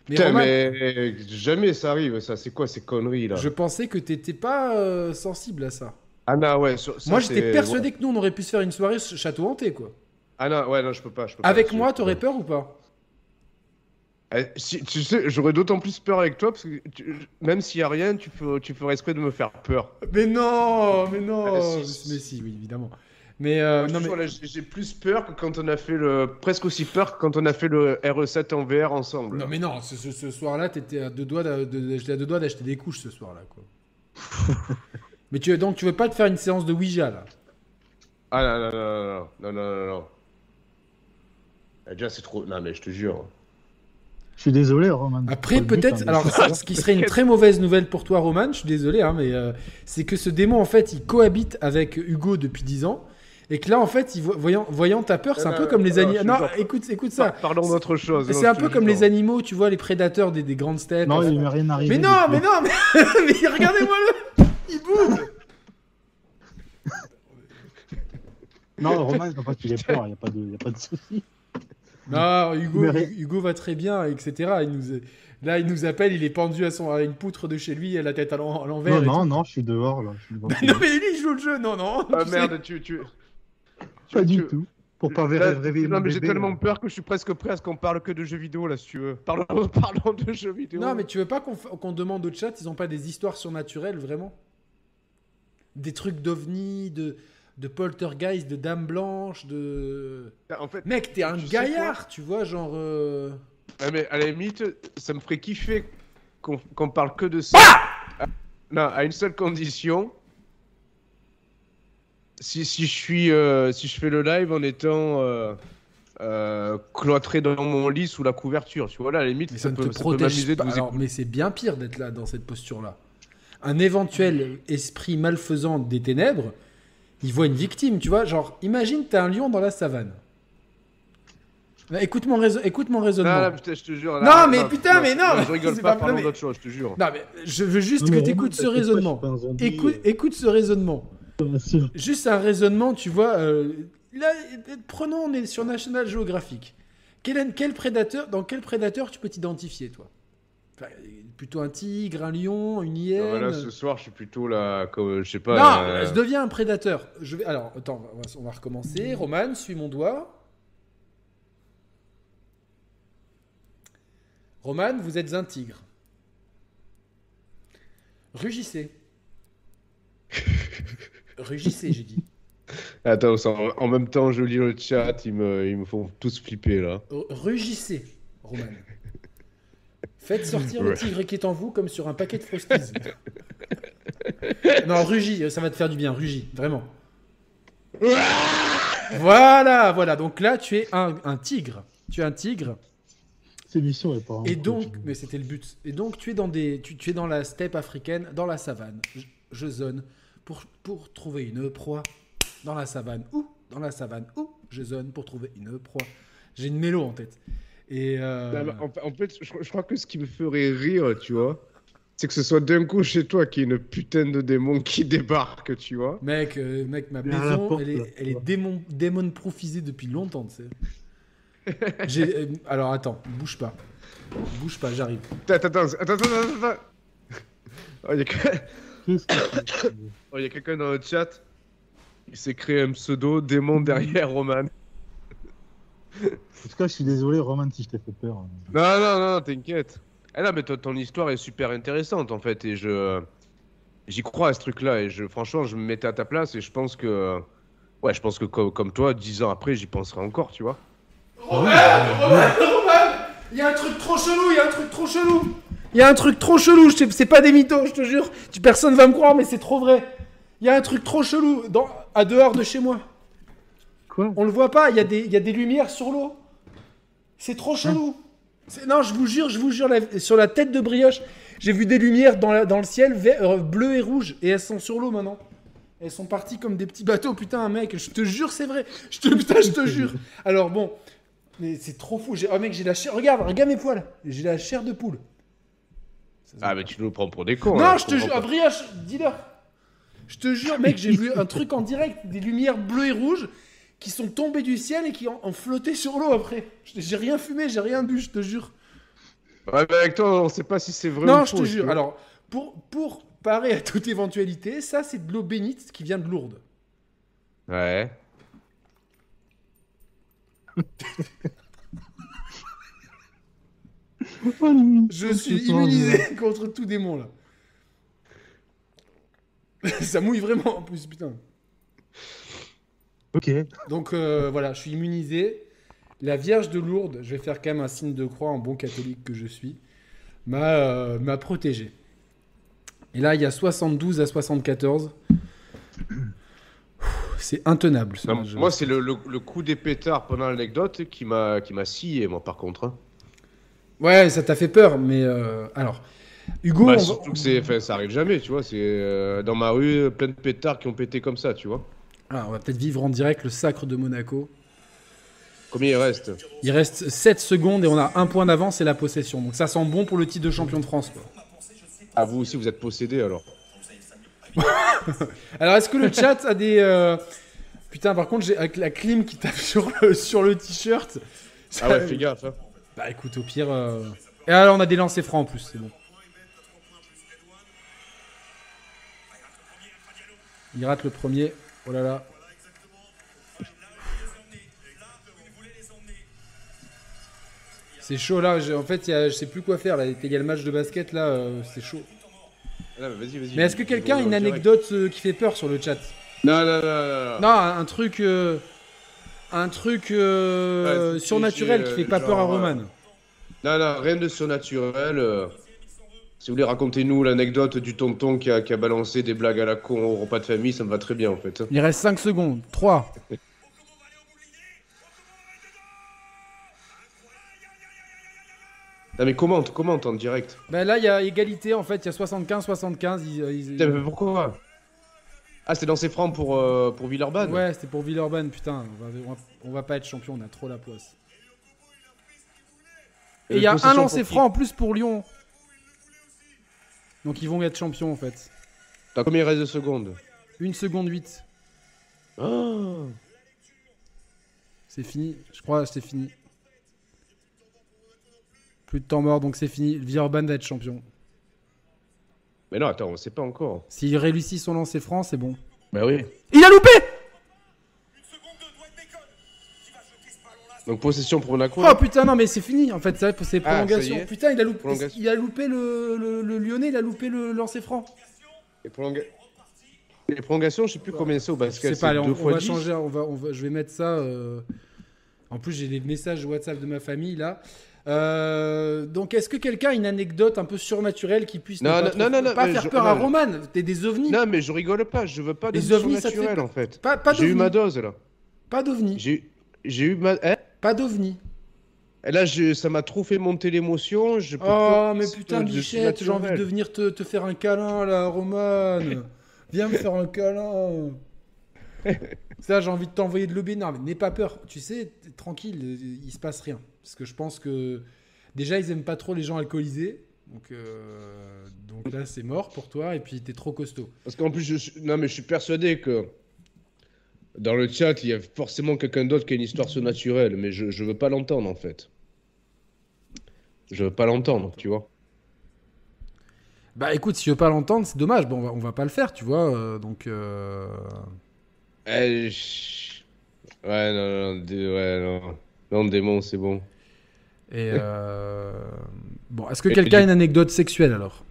Mais Putain, Roman, mais jamais ça arrive ça. C'est quoi ces conneries là? je pensais que t'étais pas euh, sensible à ça. Ah non, ouais. ça, Moi, j'étais persuadé ouais. que nous, on aurait pu se faire une soirée ch- château hanté, quoi. Ah non, ouais, non, je peux pas. Je peux Avec je- moi, t'aurais peur ou pas? Si, tu sais, j'aurais d'autant plus peur avec toi parce que tu- même s'il y a rien, tu, peux, tu ferais exprès de me faire peur. Mais non, mais non. Si, mais si, oui, évidemment. Mais euh, non, mais j'ai plus peur que quand on a fait le. Presque aussi peur que quand on a fait le RE7 en VR ensemble. non, mais non. Ce, ce- ce soir-là, t'étais à deux doigts, de, de- j'étais à deux doigts d'acheter des couches ce soir-là, quoi. mais tu donc tu veux pas te faire une séance de Ouija là? Ah non, non, non, non, non, non, non, non. Eh, Déjà, c'est trop. Non, mais je te jure. Je suis désolé, Roman. Après, peut-être. hein, Alors, ce qui serait une très mauvaise nouvelle pour toi, Roman, je suis désolé, hein, mais euh, c'est que ce démon, en fait, il cohabite avec Hugo depuis 10 ans. Et que là, en fait, il voyant, voyant ta peur, c'est un Non, peu comme les animaux. Non, écoute, écoute ça. Parlons d'autre chose. C'est un peu comme les animaux, tu vois, les prédateurs des, des grandes steppes. Non, il m'est rien arrivé. mais non, mais non, mais, mais regardez-moi le. Il boude. Non, Roman, il faut pas qu'il ait peur, il n'y a pas de, y a pas de souci. Non, Hugo, Mais rien- Hugo va très bien, etc. Il nous, là, il nous appelle, il est pendu à, son, à une poutre de chez lui, à la tête à l'en- à l'envers. Non, non, non, je suis dehors, là. Je suis devant tout. tout. non, mais lui, il joue le jeu, non, non. Ah tu sais. merde, tu. tu... tu- Pas du tu- tout. Pour pas Là, ré- réveiller non, mon mais j'ai tellement peur que je suis presque prêt à ce qu'on parle que de jeux vidéo là, si tu veux. Parlons, parlons de jeux vidéo. Non, mais tu veux pas qu'on demande au chat, ils ont pas des histoires surnaturelles, vraiment? Des trucs d'ovnis, de, de poltergeist, de dames blanches, de... En fait, Mec, t'es un gaillard, tu vois, genre... euh, mais à la limite, ça me ferait kiffer qu'on qu'on parle que de ça. Ah non, à une seule condition. Si, si je suis, euh, si je fais le live en étant euh, euh, cloîtré dans mon lit sous la couverture, tu vois là, à la limite, Mais ça, ça, ne peut, te peut protège de vous Alors, mais c'est bien pire d'être là, dans cette posture-là. un éventuel esprit malfaisant des ténèbres, il voit une victime, tu vois. Genre, imagine, t'as un lion dans la savane. Bah, écoute, mon raison- écoute mon raisonnement. Non, là, putain, je te jure. Non, mais putain, mais non, Je rigole c'est pas, pas parlons mais- d'autre chose, je te jure. Non, mais je veux juste Non, que mais tu écoutes ce raisonnement. pas zombie, Écoute, euh. écoute ce raisonnement. Juste un raisonnement, tu vois. euh, là, prenons, on est sur National Geographic. Quel, quel prédateur, dans quel prédateur tu peux t'identifier, toi? Enfin, Plutôt un tigre, un lion, une hyène Non, là, ce soir, je suis plutôt là, comme, je sais pas. Non, euh, je deviens un prédateur. Je vais... Alors, attends, on va, on va recommencer. Roman, suis mon doigt. Roman, vous êtes un tigre. Rugissez. Rugissez, j'ai dit. Attends, en même temps, je lis le chat, ils me, ils me font tous flipper là. Rugissez, Roman. Faites sortir le tigre qui est en vous comme sur un paquet de frosties. non, rugis, ça va te faire du bien, rugis, vraiment. Voilà, voilà. Donc là, tu es un, un tigre. Tu es un tigre. Cette émission est pas. Et donc, mais c'était le but. Et donc, tu es dans des, tu, tu es dans la steppe africaine, dans la savane. Je, je zone pour, pour trouver une proie dans la savane. Ou dans la savane. Ou je zone pour trouver une proie. J'ai une mélo en tête. Et euh, Non, mais en, en fait, je, je crois que ce qui me ferait rire, tu vois, c'est que ce soit d'un coup chez toi qu'il y ait une putain de démon qui débarque, tu vois. mec, euh, mec, ma maison, porte, elle là, est, elle est démon, démon proofisée depuis longtemps, tu sais. J'ai- euh, alors attends, bouge pas, bouge pas, j'arrive. Attends, attends, attends, attends, attends. Oh, il y a que- oh, il y a quelqu'un dans le chat. Il s'est créé un pseudo démon derrière Roman. En tout cas, je suis désolé, Roman, si je t'ai fait peur. Non, non, non, t'inquiète. Ah non, mais ton, ton histoire est super intéressante en fait, et je. J'y crois à ce truc-là, et je, franchement, je me mettais à ta place, et je pense que. Ouais, je pense que comme, comme toi, dix ans après, j'y penserai encore, tu vois. Roman, Roman, Roman Il y a un truc trop chelou, il y a un truc trop chelou Il y a un truc trop chelou, je sais- c'est pas des mythos, je te jure. Tu, personne va me croire, mais c'est trop vrai. Il y a un truc trop chelou dans, à dehors de chez moi. Quoi On le voit pas, il y, a des- il y a des lumières sur l'eau. C'est trop chelou. C'est- Non, je vous jure, je vous jure, la- sur la tête de brioche, j'ai vu des lumières dans, la- dans le ciel, vert- euh, bleu et rouge, et elles sont sur l'eau maintenant. Elles sont parties comme des petits bateaux, putain, mec, je te jure, c'est vrai. Je te, putain, je te jure. Alors bon, mais c'est trop fou. J'ai- Oh mec, j'ai la chair. Regarde, regarde mes poils. J'ai la chair de poule. Ah, mais tu nous prends pour des cons. Non, hein, je te jure, brioche, dis-leur. Je te jure, mec, j'ai vu un truc en direct, des lumières bleues et rouges qui sont tombées du ciel et qui ont, ont flotté sur l'eau après. J'ai rien fumé, j'ai rien bu, je te jure. Ouais, mais avec toi, on sait pas si c'est vrai non, ou je te jure. Alors, pour, pour parer à toute éventualité, ça, c'est de l'eau bénite qui vient de Lourdes. Ouais. Je suis immunisé contre tout démon, là. ça mouille vraiment, en plus, putain. Ok. Donc euh, voilà, je suis immunisé. La Vierge de Lourdes, je vais faire quand même un signe de croix en bon catholique que je suis, m'a euh, protégé. Et là, il y a 72 à 74. C'est intenable. ce Non, match. moi, c'est le, le- le coup des pétards pendant l'anecdote qui m'a qui m'a scié, moi, par contre. hein. Ouais, ça t'a fait peur, mais euh, alors, Hugo, Bah, on surtout que ça arrive jamais, tu vois. C'est euh, dans ma rue, plein de pétards qui ont pété comme ça, tu vois. Alors, on va peut-être vivre en direct le sacre de Monaco. Combien il reste Il reste 7 secondes et on a un point d'avance et la possession. Donc ça sent bon pour le titre de champion de France. quoi. Ah, vous aussi, vous êtes possédé alors. Alors, est-ce que le chat a des. euh, Putain, par contre, j'ai avec la clim qui tape sur le, sur le t-shirt. ça- Ah ouais, fais gaffe. Hein. Bah écoute, au pire. euh, Et alors, on a des lancers francs en plus, c'est bon. Il rate le premier. Oh là là. C'est chaud là, en fait, il y a- je sais plus quoi faire là. Il y a le match de basket là, euh, c'est chaud. Ah, vas-y. Mais est-ce que quelqu'un a une anecdote euh, qui fait peur sur le chat? Non, non, non, non. non. Non, un, truc. euh, un truc euh, Ouais, c'est surnaturel qui fait pas peur à Roman. Non, non, rien de surnaturel. Euh. Si vous voulez, racontez-nous l'anecdote du tonton qui a, qui a balancé des blagues à la con au repas de famille, ça me va très bien en fait. Il reste 5 secondes. 3. Non mais commente, commente en direct. Bah là, il y a égalité en fait, il y a 75-75. Ils, Putain, mais pourquoi? Ah, c'est dans ses francs pour, euh, pour Villeurbanne? Ouais, c'était pour Villeurbanne, putain. On va, on va- on va pas être champion, on a trop la poisse. Et il y a un qui? franc en plus pour Lyon. Donc ils vont être champions en fait. T'as combien il reste de secondes 1 seconde 8. Oh C'est fini. Je crois que c'est fini. Plus de temps mort, donc c'est fini. Villeurbanne va être champion. Mais non, attends, on sait pas encore. S'il réussit son lancer franc, c'est bon. Bah oui. Il a loupé Donc possession pour Monaco. Oh putain, non mais c'est fini en fait, c'est c'est Ah, prolongation. Putain, il a loupé, il a loupé le, le, le Lyonnais, il a loupé le lancer franc. Les, prolonga- les prolongations, je sais plus combien c'est au Je basket. sais pas, allez, c'est on, va 10. changer, on va, on va- je vais mettre ça. euh, En plus, j'ai les messages WhatsApp de ma famille là. Euh, donc, est-ce que quelqu'un a une anecdote un peu surnaturelle qui puisse ne Non, pas, non, non, non, pas faire je- peur à. Roman T'es des ovnis Non, mais je rigole pas, je veux pas de Les ovnis, fait pas- en fait. Pas, pas J'ai eu ma dose là. Pas d'ovnis. J'ai j'ai eu ma. Hein? Pas d'ovnis. Et là, je- ça m'a trop fait monter l'émotion. je peux Oh, mais putain, Bichette, j'ai envie de venir te, te faire un câlin là, Roman. Viens me faire un câlin. Ça, j'ai envie de t'envoyer de l'obé. Non, mais n'aie pas peur. Tu sais, tranquille, euh, il se passe rien. Parce que je pense que déjà, ils aiment pas trop les gens alcoolisés. Donc, euh, donc là, c'est mort pour toi. Et puis, t'es trop costaud. Parce qu'en plus, je suis... non, mais je suis persuadé que dans le chat, il y a forcément quelqu'un d'autre qui a une histoire surnaturelle, mais je, je veux pas l'entendre en fait. Je veux pas l'entendre, tu vois. Bah écoute, si je veux pas l'entendre, c'est dommage. Bon, on va, on va pas le faire, tu vois. euh, donc. euh, je- Ouais, non, non, dé- ouais, non. Non, démon, c'est bon. Et. euh, Bon, est-ce que Et quelqu'un a une anecdote sexuelle alors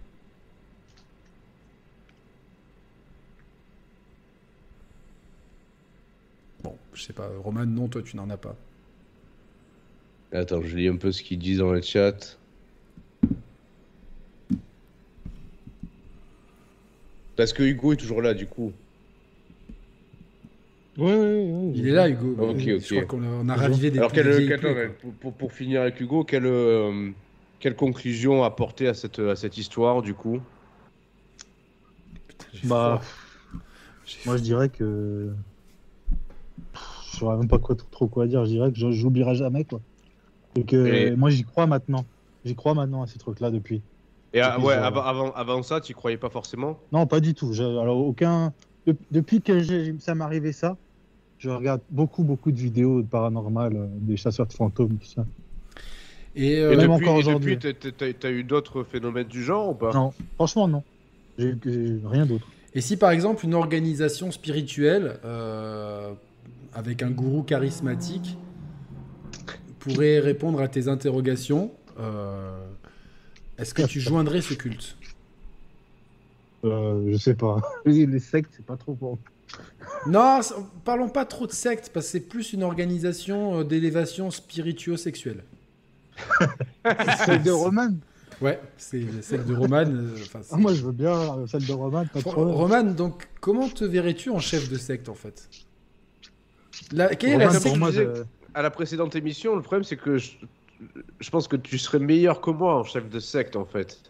Bon, je sais pas. Roman, non, toi, tu n'en as pas. Attends, je lis un peu ce qu'ils disent dans le chat. Parce que Hugo est toujours là, du coup. Ouais, ouais, ouais. Il est là, Hugo. Ok, Je ok. crois qu'on a, on a ravivé des Alors, pour, pour- pour finir avec Hugo, quelle, euh, quelle conclusion apporter à cette, à cette histoire, du coup? Putain, j'ai Bah, moi je dirais que. Je saurais même pas quoi, trop quoi dire. Je dirais que je- j'oublierai jamais quoi. Et que Et- moi j'y crois maintenant. J'y crois maintenant à ces trucs-là depuis. Et ah, Depuis, ouais, genre- avant, avant, avant ça, tu croyais pas forcément? Non, pas du tout. Je- alors aucun. de- depuis que j'ai- ça m'est arrivé ça, je regarde beaucoup beaucoup de vidéos de paranormal, euh, des chasseurs de fantômes, tout ça. Et, Et euh, même depuis, encore et aujourd'hui. depuis, t'as- t'as t'as eu d'autres phénomènes du genre ou pas? Non, franchement non. J'ai j'ai rien d'autre. et si par exemple une organisation spirituelle euh, avec un gourou charismatique pourrait répondre à tes interrogations, euh, est-ce que tu joindrais ce culte? Euh, je sais pas. Les sectes, c'est pas trop pour. Non, parlons pas trop de secte, parce que c'est plus une organisation euh, d'élévation spirituo-sexuelle. Celle de Roman Ouais, c'est la secte de Roman. euh, ah, Moi je veux bien celle de Roman, pas de. Roman, donc comment te verrais-tu en chef de secte en fait? La- Quelle est la moi, je- À la précédente émission, le problème c'est que je, je pense que tu serais meilleur que moi en chef de secte en fait.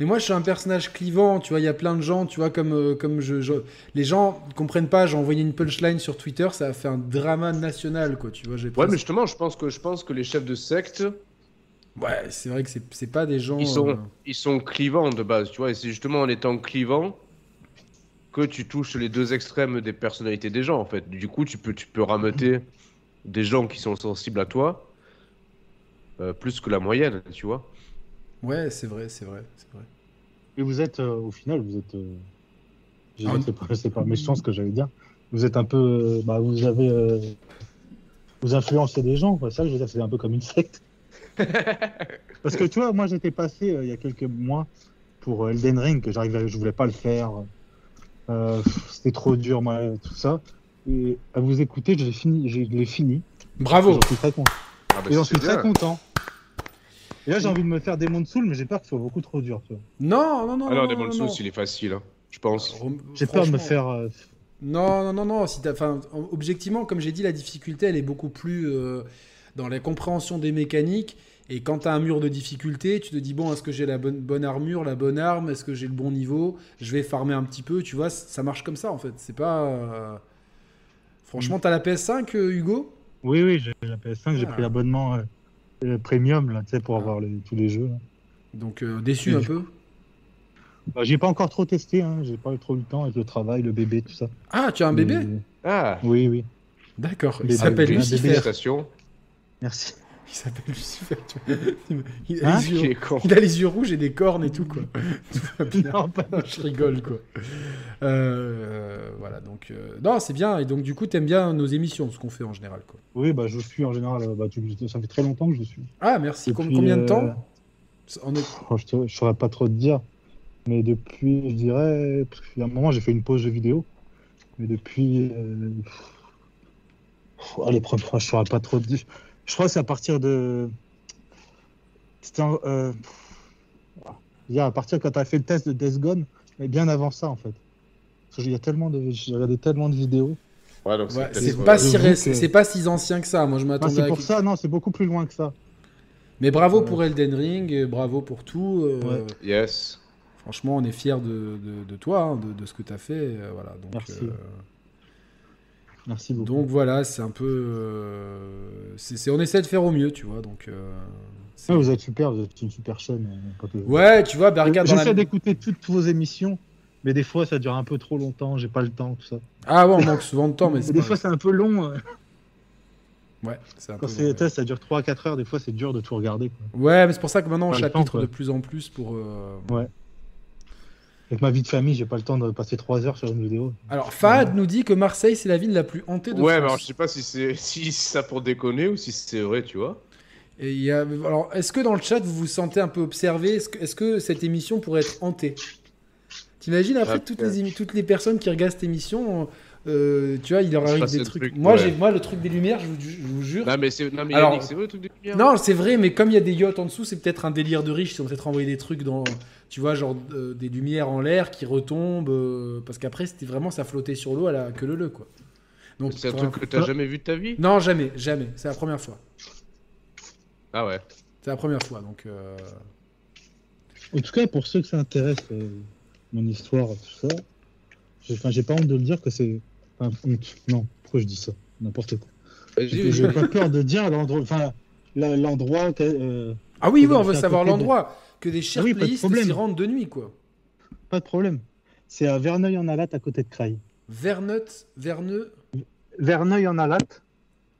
Mais moi, je suis un personnage clivant, tu vois, il y a plein de gens, tu vois, comme, euh, comme je, je- Les gens ne comprennent pas, j'ai envoyé une punchline sur Twitter, ça a fait un drama national, quoi, tu vois. Ouais, presque- mais justement, je pense que, je pense que les chefs de secte, Ouais, c'est vrai que c'est c'est pas des gens... ils sont, euh, ils sont clivants de base, tu vois, et c'est justement en étant clivant que tu touches les deux extrêmes des personnalités des gens, en fait. Du coup, tu peux, tu peux rameuter des gens qui sont sensibles à toi, euh, plus que la moyenne, tu vois. Ouais, c'est vrai, c'est vrai, c'est vrai. Et vous êtes, euh, au final, vous êtes. euh, je Ah, sais pas, c'est pas méchant ce que j'allais dire. Vous êtes un peu. euh, bah, vous avez. euh, vous influencez des gens, quoi. Ça, je veux dire, c'est un peu comme une secte. Parce que tu vois, moi, j'étais passé euh, il y a quelques mois pour Elden Ring, que j'arrivais, je voulais pas le faire. Euh, C'était trop dur, moi, tout ça. Et à vous écouter, je l'ai fini. Je l'ai fini. Bravo J'en suis très content. Ah, bah, Et j'en suis très content. Et là, j'ai envie de me faire des Soul, mais j'ai peur que ce soit beaucoup trop dur. tu vois. Non, non, non, Ah non, Souls, il est facile, hein, je pense. J'ai peur de me faire. euh, Non, non, non, non. Si t'as- enfin, objectivement, comme j'ai dit, la difficulté, elle est beaucoup plus euh, dans la compréhension des mécaniques Et quand tu as un mur de difficulté, tu te dis bon, est-ce que j'ai la bonne, bonne armure, la bonne arme, est-ce que j'ai le bon niveau? Je vais farmer un petit peu, tu vois, ça marche comme ça en fait. C'est pas. euh, Franchement, t'as la PS5, euh, Hugo? Oui, oui, j'ai la PS5, j'ai Ah. pris l'abonnement euh, euh, premium là, tu sais, pour Ah. avoir les- tous les jeux. là. Donc euh, déçu Et un du peu? Bah, j'ai pas encore trop testé, hein, j'ai pas eu trop le temps avec le travail, le bébé, tout ça. Ah, tu as un bébé? Mais- Ah, Oui, oui. D'accord. Il s'appelle Lucifer. Merci. Il s'appelle Lucifer. Tu vois. Il a, Hein les yeux... il a les yeux rouges et des cornes et tout quoi. Tout va bien. Non, pas Je rigole quoi. Euh, voilà donc euh, non c'est bien et donc du coup t'aimes bien nos émissions ce qu'on fait en général quoi. Oui, bah, je suis en général, euh, bah, tu- ça fait très longtemps que je suis. Ah merci. Depuis, combien de temps? Est- Oh, je, je saurais pas trop te dire. Mais depuis, je dirais, qu'il y a un moment, j'ai fait une pause de vidéo. Mais depuis. Allez, première fois, je saurais pas trop te dire. Je crois que c'est à partir de. C'était en- euh... à partir quand tu as fait le test de Death Gone, mais bien avant ça en fait. Parce que il y a tellement de, j'ai regardé tellement de vidéos. Ouais, donc Ouais, peut-être, c'est ouais. pas si ré- que- c'est pas si ancien que ça. Moi je Ah, m'attendais. c'est à pour quelque- ça, non, c'est beaucoup plus loin que ça. Mais bravo Ouais. pour Elden Ring, et bravo pour tout. euh, Ouais. Yes. Franchement, on est fiers de, de- de toi, hein, de, de ce que tu as fait. euh, voilà, donc, Merci. Merci beaucoup. donc voilà, c'est un peu. euh, c'est on essaie de faire au mieux, tu vois. Donc, euh, Ah, vous êtes super, vous êtes une super chaîne. euh, Ouais, tu vois, bah, regarde J'essaie la- d'écouter toutes vos émissions, mais des fois ça dure un peu trop longtemps, j'ai pas le temps, tout ça. Ah ouais, on manque souvent de temps, mais c'est des pas fois c'est un peu long. euh. Ouais, c'est un Quand peu c'est long, des tests, ça dure 3-4 heures, des fois c'est dur de tout regarder. Quoi. Ouais, mais c'est pour ça que maintenant on chapitre temps, de plus en plus pour. euh, Avec ma vie de famille, j'ai pas le temps de passer 3 heures sur une vidéo. Alors, Fahad nous dit que Marseille, c'est la ville la plus hantée de Ouais, mais alors je sais pas si c'est si ça pour déconner ou si c'est vrai, tu vois. Et il y a... Alors, est-ce que dans le chat, vous vous sentez un peu observé? Est-ce que, cette émission pourrait être hantée? T'imagines après Ah, toutes, les émi- toutes les personnes qui regardent cette émission, euh, tu vois, il leur arrive des trucs. moi, ouais. j'ai moi le truc des lumières, je vous, je vous jure. Non, mais c'est vrai le truc des lumières? Non, c'est vrai, mais comme il y a des yachts en dessous, c'est peut-être un délire de riches. Ils ont peut-être envoyé des trucs dans, tu vois, genre euh, des lumières en l'air qui retombent, euh, parce qu'après c'était vraiment ça flottait sur l'eau à la que le le quoi. Donc C'est un truc que t'as jamais vu de ta vie? Non jamais, jamais. C'est la première fois. Ah ouais. C'est la première fois, donc. euh, En tout cas, pour ceux que ça intéresse, euh, mon histoire, tout ça, j'ai enfin, j'ai pas honte de le dire que c'est. Enfin, honte. Non, pourquoi je dis ça? N'importe quoi. J'ai pas peur de dire l'endroit. Enfin, l'endroit. que- euh, Ah oui, oui, on veut savoir l'endroit. Que des chers Ah oui, de s'y rendent de nuit, quoi. pas de problème. C'est à Verneuil-en-Alatte, à côté de Creil. Verneut, Verneux. Verneuil-en-Alatte,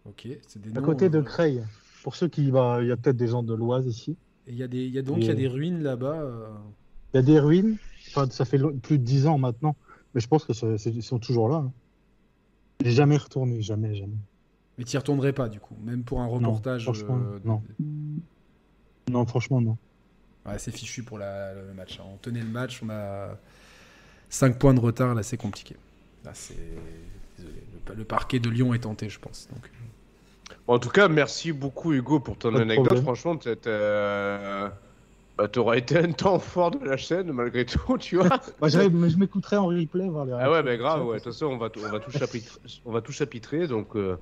Ok, c'est des à noms, côté de euh, Creil. Pour ceux qui. bah, Il y a peut-être des gens de l'Oise ici. et Il y a des, il y a donc il y a Et- des ruines là-bas. euh, Il y a des ruines. Enfin, ça fait plus de 10 ans maintenant. Mais je pense que ça- c'est- ils sont toujours là. hein. J'ai jamais retourné, jamais, jamais. Mais tu retournerais pas, du coup, même pour un reportage. franchement, euh, non. Non, franchement, non. Ouais, c'est fichu pour la- le match. hein. On tenait le match, on a 5 points de retard, là c'est compliqué. Là c'est. Désolé, le, le parquet de Lyon est tenté, je pense. Donc... Bon, en tout cas, merci beaucoup Hugo pour ton Pas anecdote. Franchement, t'as- bah, t'auras été un temps fort de la chaîne malgré tout, tu vois. Bah, je m'écouterai en replay. Voir les ah ouais, mais réactions, grave, ouais. De toute façon, on va, tout- on va tout chapitrer, on va tout chapitrer, donc euh,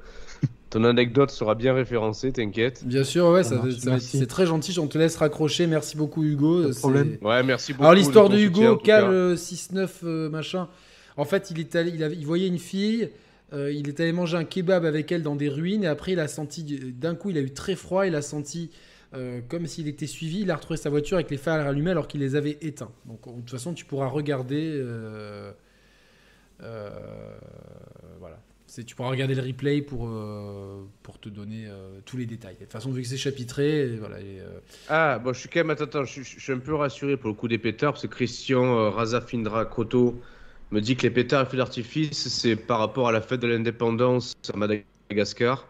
ton anecdote sera bien référencée, t'inquiète. Bien sûr, ouais, Ça c'est très gentil. On te laisse raccrocher. Merci beaucoup, Hugo. Pas de C'est- problème. Ouais, merci beaucoup. Alors l'histoire de Hugo. Cal euh, 6-9 euh, machin. En fait, il est allé, il, avait- il voyait une fille, euh, il est allé manger un kebab avec elle dans des ruines et après il a senti, d'un coup il a eu très froid, il a senti euh, comme s'il était suivi, il a retrouvé sa voiture avec les phares allumés alors qu'il les avait éteints. Donc de toute façon tu pourras regarder, euh, euh, voilà. Tu pourras regarder le replay pour, pour te donner tous les détails. De toute façon, vu que c'est chapitré, voilà. Ah, bon, je suis quand même. Attends, attends, je, suis- un peu rassuré pour le coup des pétards, parce que Christian Razafindra Koto me dit que les pétards et feux d'artifice, c'est par rapport à la fête de l'indépendance à Madagascar.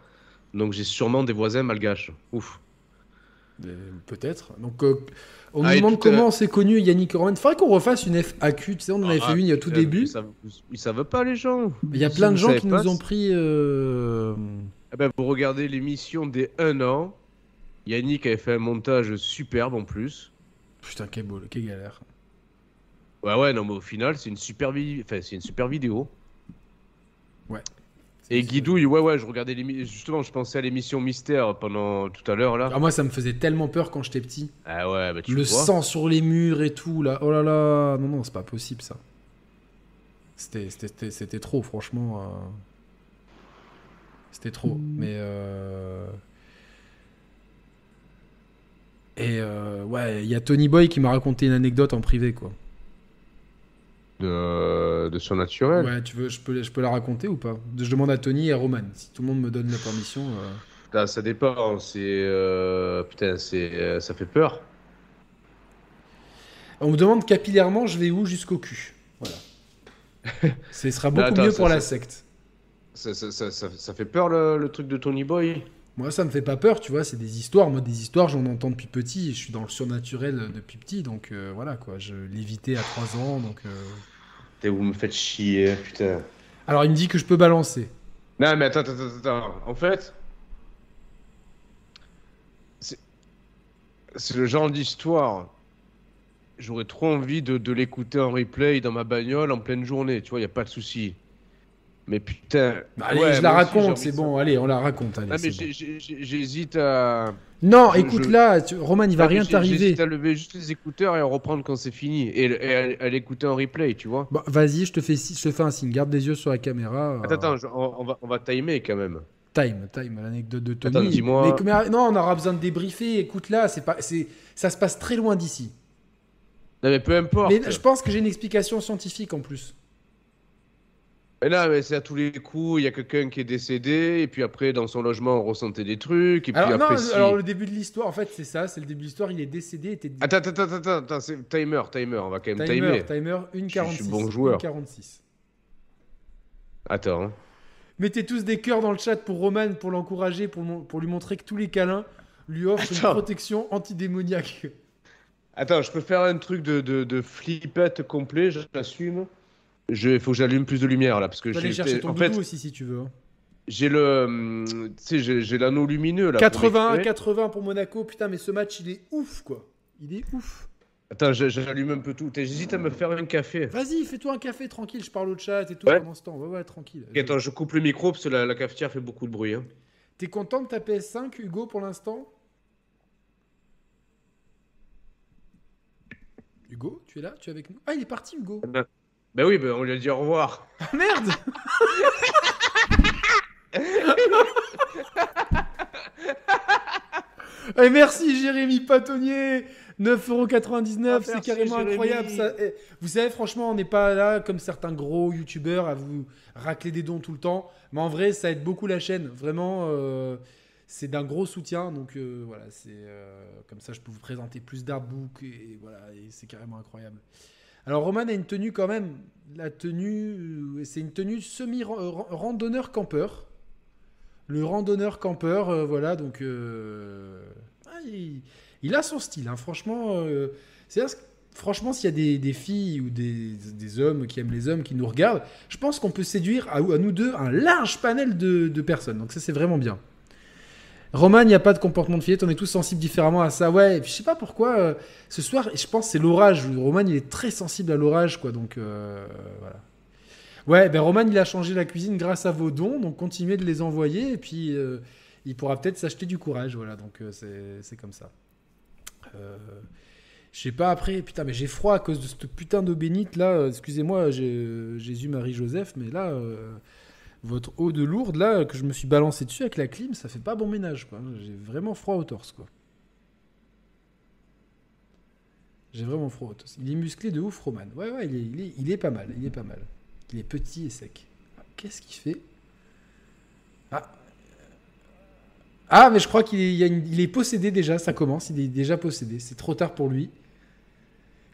Donc j'ai sûrement des voisins malgaches. Ouf. Euh, Peut-être. Donc, euh, on Ah, nous demande comment c'est connu Yannick Roman. Il faudrait qu'on refasse une FAQ. Tu sais, on en avait Ah, fait une il y a tout putain, début. Ils savent, ils savent pas, les gens. Il y a Si plein de gens qui pas, nous ont pris. euh, Eh ben, vous regardez l'émission des 1 an. Yannick avait fait un montage superbe en plus. Putain, quelle, quelle galère. Ouais, ouais, non, mais au final, c'est une super, vi- enfin, c'est une super vidéo. Et Guidouille, ouais, ouais, je regardais l'émission. Justement, je pensais à l'émission Mystère pendant tout à l'heure là. Ah, moi, ça me faisait tellement peur quand j'étais petit. Ah ouais, bah tu Le vois. sang sur les murs et tout, là. Oh là là. Non, non, c'est pas possible, ça. C'était- C'était c'était- c'était trop, franchement. euh, C'était trop. Mais. euh, Et euh, ouais, il y a Tony Boy qui m'a raconté une anecdote en privé, quoi. De, de surnaturel. Ouais, tu veux, je peux, je peux la raconter ou pas? Je demande à Tony et à Roman. Si tout le monde me donne la permission. euh, Putain, ça dépend. C'est. euh, Putain, c'est. euh, Ça fait peur. On me demande capillairement, je vais où jusqu'au cul. Voilà. Ce sera beaucoup attends, mieux ça, pour la secte. Ça, ça, ça, ça- ça fait peur le, le truc de Tony Boy? Moi, ça me fait pas peur, tu vois. C'est des histoires. Moi, des histoires, j'en entends depuis petit. Je suis dans le surnaturel depuis petit. Donc euh, voilà, quoi. Je l'évitais à 3 ans. Donc, euh, vous me faites chier, putain. Alors, il me dit que je peux balancer. Non, mais attends, attends, attends, attends. En fait, c'est le genre d'histoire. J'aurais trop envie de, de l'écouter en replay dans ma bagnole en pleine journée, tu vois, y a pas de souci. Mais putain. Bah, allez, ouais, je la raconte, c'est bon. Allez, on la raconte. Allez, Ah, mais bon. j'hésite à. Non, je- écoute je- là, tu- Roman, il va Ah, rien t'arriver. J'hésite à lever juste les écouteurs et à reprendre quand c'est fini. Et, et à, à l'écouter en replay, tu vois. Bon, vas-y, je te fais, je te fais un signe. Garde les yeux sur la caméra. Attends, euh, attends, je- on, on va, on va timer quand même. Time, time, l'anecdote de Tony. Attends, dis-moi. Mais, mais- non, on aura besoin de débriefer. Écoute là, c'est pas, c'est, ça se passe très loin d'ici. Non, mais peu importe. Mais je pense que j'ai une explication scientifique en plus. Mais là, mais c'est à tous les coups, il y a quelqu'un qui est décédé, et puis après, dans son logement, on ressentait des trucs, et puis Alors, non, après, si- alors le début de l'histoire, en fait, c'est ça, c'est le début de l'histoire. Il est décédé, était Attends, attends, attends, attends, attends, c'est timer, timer, on va quand même timer, timer. timer, 1,46. Je suis bon joueur. 1,46. Attends. hein. Mettez tous des cœurs dans le chat pour Roman, pour l'encourager, pour, pour lui montrer que tous les câlins lui offrent une protection antidémoniaque. Attends, je peux faire un truc de, de, de flippette complet, j'assume. Il faut que j'allume plus de lumière là, parce que j'ai chercher ton en fait, aussi si tu veux. hein. j'ai le. hum, Tu sais, j'ai l'anneau lumineux là. pour 80, m'éclairer. 80 pour Monaco. Putain, mais ce match, il est ouf, quoi. Il est ouf. Attends, j'allume un peu tout. J'hésite à me faire un café. Vas-y, fais-toi un café tranquille. Je parle au chat et tout Ouais. pendant ce temps. Ouais, ouais, tranquille. Ok, attends, je coupe le micro parce que la, la cafetière fait beaucoup de bruit. hein. T'es content de ta PS5, Hugo, pour l'instant? Hugo, tu es là? Tu es avec nous? Ah, il est parti, Hugo. Ben oui, ben on lui a dit au revoir. Ah, merde Et merci Jérémy Patonnier 9,99€, Ah, c'est carrément Jérémy. incroyable. Ça. Eh, Vous savez, franchement, on n'est pas là comme certains gros youtubeurs à vous racler des dons tout le temps. Mais en vrai, ça aide beaucoup la chaîne. Vraiment, euh, c'est d'un gros soutien. Donc euh, voilà, c'est euh, comme ça, je peux vous présenter plus d'artbooks et voilà, et c'est carrément incroyable. Alors Roman a une tenue quand même. La tenue, euh, c'est une tenue semi-randonneur campeur. Le randonneur campeur, euh, voilà, donc euh, ah, il, a son style, hein, franchement. franchement, s'il y a des, filles ou des, hommes qui aiment les hommes qui nous regardent, je pense qu'on peut séduire à, à nous deux un large panel de, de personnes. Donc ça, c'est vraiment bien. Roman, il n'y a pas de comportement de fillette, on est tous sensibles différemment à ça. Ouais, et puis je sais pas pourquoi, euh, ce soir, je pense c'est l'orage. Roman, il est très sensible à l'orage, quoi, donc euh, voilà. Ouais, ben Roman, il a changé la cuisine grâce à vos dons, donc continuez de les envoyer, et puis euh, il pourra peut-être s'acheter du courage, voilà, donc c'est- comme ça. Je sais pas après, putain, mais j'ai froid à cause de cette putain d'eau bénite là. Excusez-moi, Jésus, Marie, Joseph, mais là, votre eau de lourde là, que je me suis balancé dessus avec la clim, ça fait pas bon ménage, quoi. J'ai vraiment froid au torse, quoi. J'ai vraiment froid au torse. Il est musclé de ouf, Roman. Ouais, ouais, il est, il est, pas mal, il est pas mal. Il est petit et sec. Qu'est-ce qu'il fait? Ah. Ah, mais je crois qu'il est possédé déjà, ça commence, il est déjà possédé. C'est trop tard pour lui.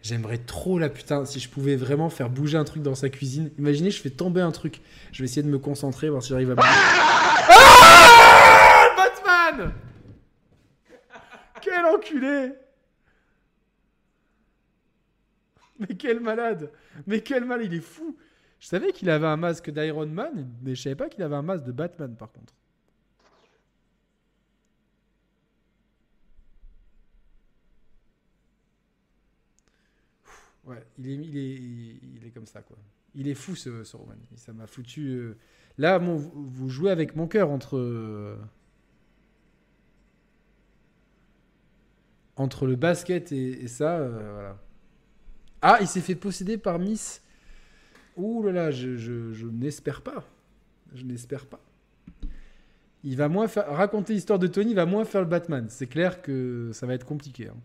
J'aimerais trop la putain, si je pouvais vraiment faire bouger un truc dans sa cuisine. Imaginez, je fais tomber un truc. Je vais essayer de me concentrer, voir si j'arrive à. Ah Batman Quel enculé Mais quel malade Mais quel mal, il est fou Je savais qu'il avait un masque d'Iron Man, mais je savais pas qu'il avait un masque de Batman par contre. Ouais, il est, il est, comme ça quoi. Il est fou ce, Roman. Ça m'a foutu. euh, Là, vous- jouez avec mon cœur entre. euh, Entre le basket et, ça, euh, voilà. Ah, il s'est fait posséder par Miss. Ouh là là, je, n'espère pas. Je n'espère pas. Il va moins raconter l'histoire de Tony, il va moins faire le Batman. C'est clair que ça va être compliqué. hein.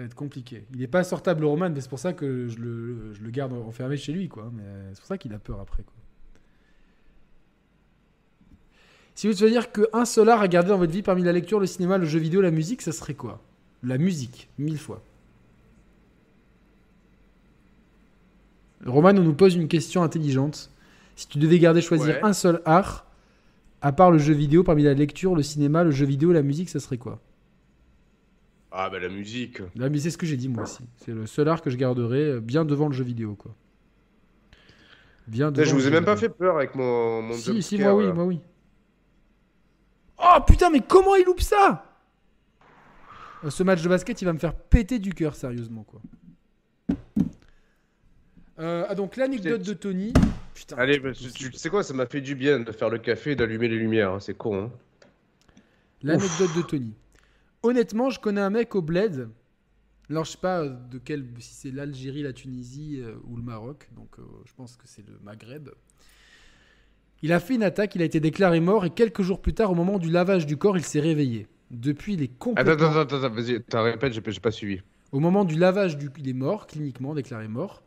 Ça va être compliqué. Il n'est pas sortable, le Roman, mais c'est pour ça que je le, je le garde enfermé chez lui, quoi. Mais c'est pour ça qu'il a peur après, quoi. Si vous devez dire qu'un seul art à garder dans votre vie parmi la lecture, le cinéma, le jeu vidéo, la musique, ça serait quoi? La musique, mille fois. Roman, on nous pose une question intelligente. Si tu devais garder choisir Ouais. un seul art, à part le jeu vidéo, parmi la lecture, le cinéma, le jeu vidéo, la musique, ça serait quoi? Ah, bah la musique. Là, mais c'est ce que j'ai dit moi aussi. C'est le seul art que je garderai euh, bien devant le jeu vidéo, quoi. Bien je vous ai même pas fait peur avec mon, mon Si, si, moi oui, là. moi oui. Oh putain, mais comment il loupe ça? Euh, Ce match de basket, il va me faire péter du cœur, sérieusement, quoi. Euh, ah, donc l'anecdote de Tony. Putain. Allez, c'est bah, tu sais quoi, ça m'a fait du bien de faire le café et d'allumer les lumières, hein, c'est con. Hein. L'anecdote de Tony. Honnêtement, je connais un mec au bled. Alors, je sais pas euh, de quel, si c'est l'Algérie, la Tunisie euh, ou le Maroc. Donc, euh, je pense que c'est le Maghreb. Il a fait une attaque, il a été déclaré mort et quelques jours plus tard, au moment du lavage du corps, il s'est réveillé. Depuis, il est complètement. Attends, attends, attends, vas-y, t'as répète, j'ai pas- j'ai pas suivi. Au moment du lavage du, il est mort cliniquement déclaré mort.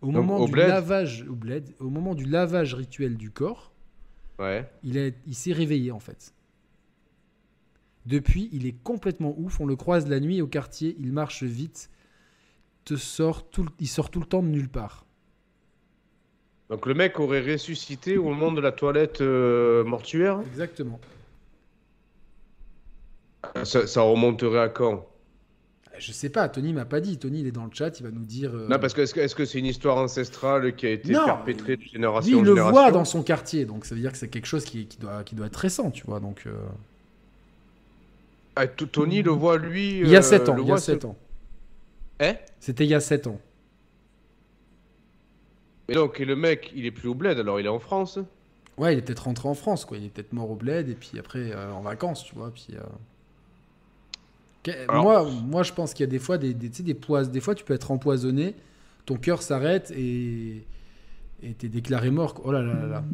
Au Donc, moment au du bled lavage au bled, au moment du lavage rituel du corps, Ouais. il, a- il s'est réveillé en fait. Depuis, il est complètement ouf. On le croise la nuit au quartier. Il marche vite. Te sort tout, le- il sort tout le temps de nulle part. Donc le mec aurait ressuscité au moment de la toilette euh, mortuaire? Exactement. ça, ça remonterait à quand? Je sais pas. Tony m'a pas dit. Tony, il est dans le chat. Il va nous dire. euh, Non, parce que est-ce que c'est une histoire ancestrale qui a été Non, perpétrée de Lui, génération en il le génération? voit dans son quartier. Donc, ça veut dire que c'est quelque chose qui, qui doit, qui doit être récent, tu vois. Donc, euh, Ah, Tony le voit lui. il y a euh, 7 ans. le Il y a voit 7 se- ans. Hein? C'était il y a 7 ans. Mais donc, et le mec, il est plus au bled, alors il est en France? Ouais, il est peut-être rentré en France, quoi. Il est peut-être mort au bled et puis après euh, en vacances, tu vois. Puis, euh, Alors- moi, moi, je pense qu'il y a des fois des, des, tu sais, des poises. Des fois, tu peux être empoisonné, ton cœur s'arrête et et t'es déclaré mort. quoi. Oh là là là là.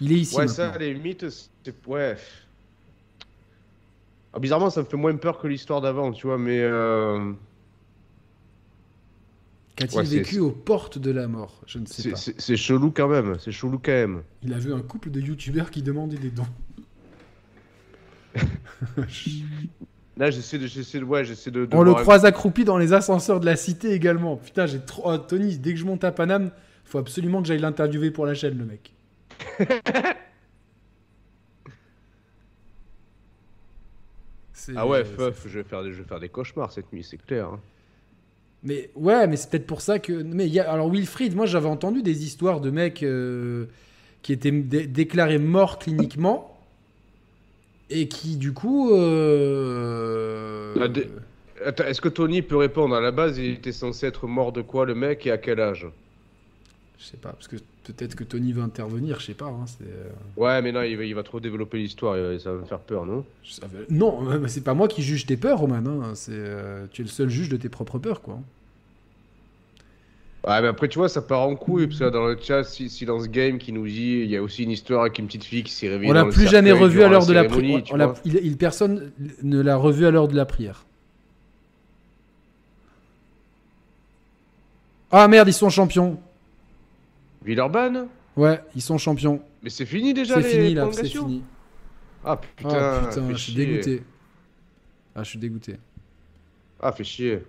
Il est ici Ouais, maintenant. ça, les mythes, c'est. Ouais. Ah, bizarrement, ça me fait moins peur que l'histoire d'avant, tu vois, mais. euh, Qu'a-t-il Ouais, vécu aux portes de la mort? Je ne sais pas. c'est- chelou quand même, c'est chelou quand même. Il a vu un couple de youtubeurs qui demandaient des dons. Là, j'essaie de, de, ouais, j'essaie de. de On le croise accroupi dans les ascenseurs de la cité également. Putain, j'ai trop. oh, Tony, dès que je monte à Paname, faut absolument que j'aille l'interviewer pour la chaîne, le mec. Ah ouais, feuf, je vais faire des, je vais faire des cauchemars cette nuit, c'est clair. hein. Mais ouais, mais c'est peut-être pour ça que. Mais il y a... alors Wilfried, moi j'avais entendu des histoires de mecs euh, qui étaient dé- déclarés morts cliniquement et qui du coup. euh, Attends, est-ce que Tony peut répondre? À la base, il était censé être mort de quoi, le mec, et à quel âge? Je sais pas, parce que peut-être que Tony va intervenir, je sais pas. hein, euh, Ouais, mais non, il va, il va trop développer l'histoire, et ça va me faire peur, non? Non, euh, c'est pas moi qui juge tes peurs, Roman. hein, C'est, euh, tu es le seul juge de tes propres peurs, quoi. Ouais, mais après, tu vois, ça part en couille, parce que là, dans le chat, si- Silence Game qui nous dit il y a aussi une histoire avec une petite fille qui s'est réveillée. On l'a plus jamais cercueil revu à l'heure de la prière. Il, il- personne ne l'a revu à l'heure de la prière. Ah merde, ils sont champions. Villeurbanne Ouais, ils sont champions. Mais c'est fini déjà C'est fini là, c'est fini. Ah putain, Ah putain, fais je suis chier. dégoûté. Ah, je suis dégoûté. Ah, fait chier.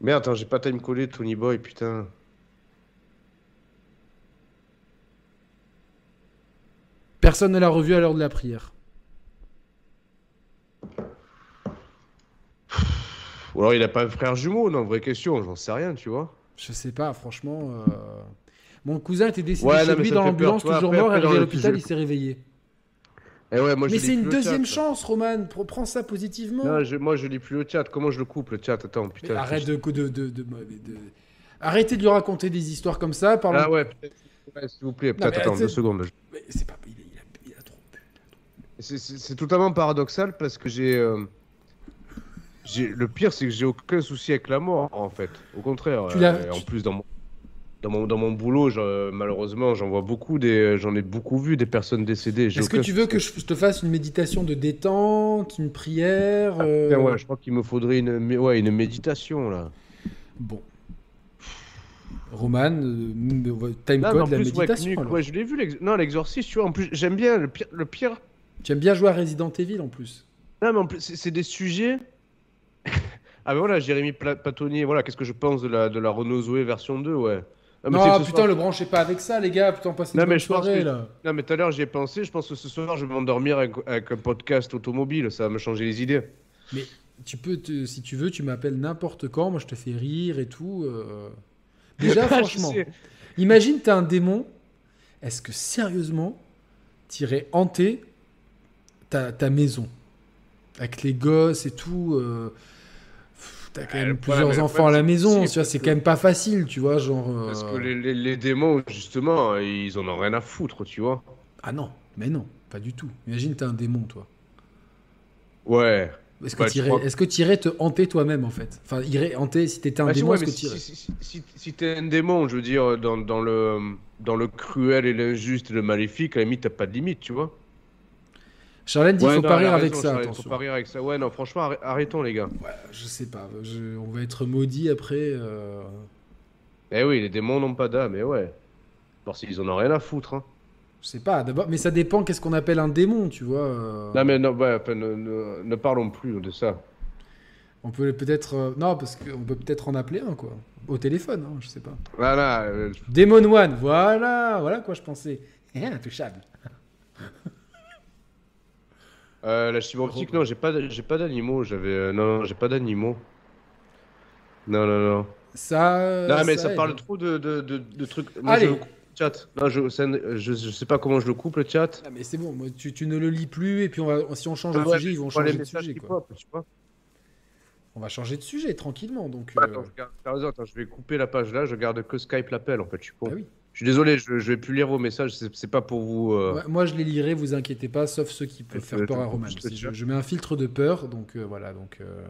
Merde, attends, j'ai pas time collé Tony Boy, putain. Personne ne l'a revu à l'heure de la prière. Ou alors il a pas un frère jumeau, non, vraie question, j'en sais rien, tu vois. Je sais pas, franchement. euh, Mon cousin était décédé Ouais, chez mais lui dans l'ambulance, toujours mort, arrivé à l'hôpital, il s'est réveillé. Eh ouais, moi, je Mais c'est une deuxième chat. chance, Roman. Pr- Prends ça positivement. Non, je- moi, je lis plus le chat. Comment je le coupe, le chat Attends, Mais putain. arrête de, de, de, Arrêtez de lui raconter des histoires comme ça. Parlons... Ah ouais, S'il vous plaît, peut-être. mais Attends, deux secondes. Mais c'est pas... il, a, il a- il a trop bu. C'est- C'est c'est totalement paradoxal parce que j'ai. euh, j'ai- Le pire, c'est que j'ai aucun souci avec la mort, en fait. Au contraire. Tu euh, en plus, dans mon, dans mon, dans mon boulot, je- malheureusement, j'en vois beaucoup. J'en ai beaucoup vu des personnes décédées. Est-ce que tu veux que je te fasse une méditation de détente, une prière Ah, euh, putain, ouais, je crois qu'il me faudrait une, ouais, une méditation, là. Bon. Roman, euh, time Non, mais code, en plus, ouais, méditation. Ouais, je l'ai vu. Non, l'exorciste, tu vois. En plus, j'aime bien. Le pire, le pire, Tu aimes bien jouer à Resident Evil en plus. Non, mais en plus, c'est des sujets. ah, mais voilà, Jérémy Patonnier, voilà, qu'est-ce que je pense de la, de la Renault Zoé version 2, ouais. Ah, Non, putain, soir- le branchez pas avec ça, les gars. Putain, passez une Non, mais je soirée, que- là. Non, mais tout à l'heure, j'y ai pensé. Je pense que ce soir, je vais m'endormir avec, avec un podcast automobile. Ça va me changer les idées. Mais tu peux, te- si tu veux, tu m'appelles n'importe quand. Moi, je te fais rire et tout. euh. Déjà, franchement, imagine, t'as un démon. Est-ce que sérieusement, t'irais hanter ta, ta maison? Avec les gosses et tout euh, T'as quand même plusieurs problème- enfants à la maison. c'est- Tu vois, c'est quand même pas facile, tu vois, genre. euh, Parce que les, les- les démons, justement, ils en ont rien à foutre, tu vois. Ah non, mais non, pas du tout. Imagine, t'as un démon, toi. Ouais. Est-ce que Ouais, tu je crois- est-ce que t'irais te hanter toi-même en fait? Enfin, irais hanter si t'étais un démon, ouais, est-ce mais que si, t'irais si, si, si, si t'es un démon, je veux dire, dans, dans, le, dans le cruel et l'injuste et le maléfique, à la limite, t'as pas de limite, tu vois. Charlène dit Ouais, faut non, pas rire avec raison, ça, attention. Faut pas rire avec ça. Ouais, non, franchement, arrê- arrêtons, les gars. Ouais, je sais pas, je- on va être maudit après. euh. Eh oui, les démons n'ont pas d'âme, mais ouais. Parce qu'ils en ont rien à foutre, hein. Je sais pas, d'abord, mais ça dépend qu'est-ce qu'on appelle un démon, tu vois. euh. Non, mais non, ouais, enfin, ne, ne- ne parlons plus de ça. On peut peut-être. euh, Non, parce qu'on peut peut-être en appeler un, quoi. Au téléphone, hein, je sais pas. Voilà, euh, Demon One, voilà, voilà quoi je pensais. Eh, intouchable. Euh, la fibre optique, non, j'ai pas, d'- j'ai pas d'animaux, j'avais... euh, non, non, j'ai pas d'animaux. Non, non, non. Ça. non, mais ça, parle trop de, de, de, de trucs... Moi, Allez. je coupe, le chat. Non, je, ça je, je sais pas comment je le coupe, le chat. Ah, mais c'est bon, moi, tu, tu ne le lis plus et puis on va, si on change de Ouais, sujet, ils vont changer de sujet. Quoi. pop, tu vois. On va changer de sujet tranquillement. Donc, Bah, euh, Attends, je garde- attends, je vais couper la page là, je garde que Skype l'appel en fait, je suis con. ah oui. Je suis désolé, je, je vais plus lire vos messages, c'est pas pour vous. euh, Ouais, moi, je les lirai, vous inquiétez pas, sauf ceux qui peuvent faire peur à Roman. Je, je mets un filtre de peur, donc euh, voilà. Donc euh,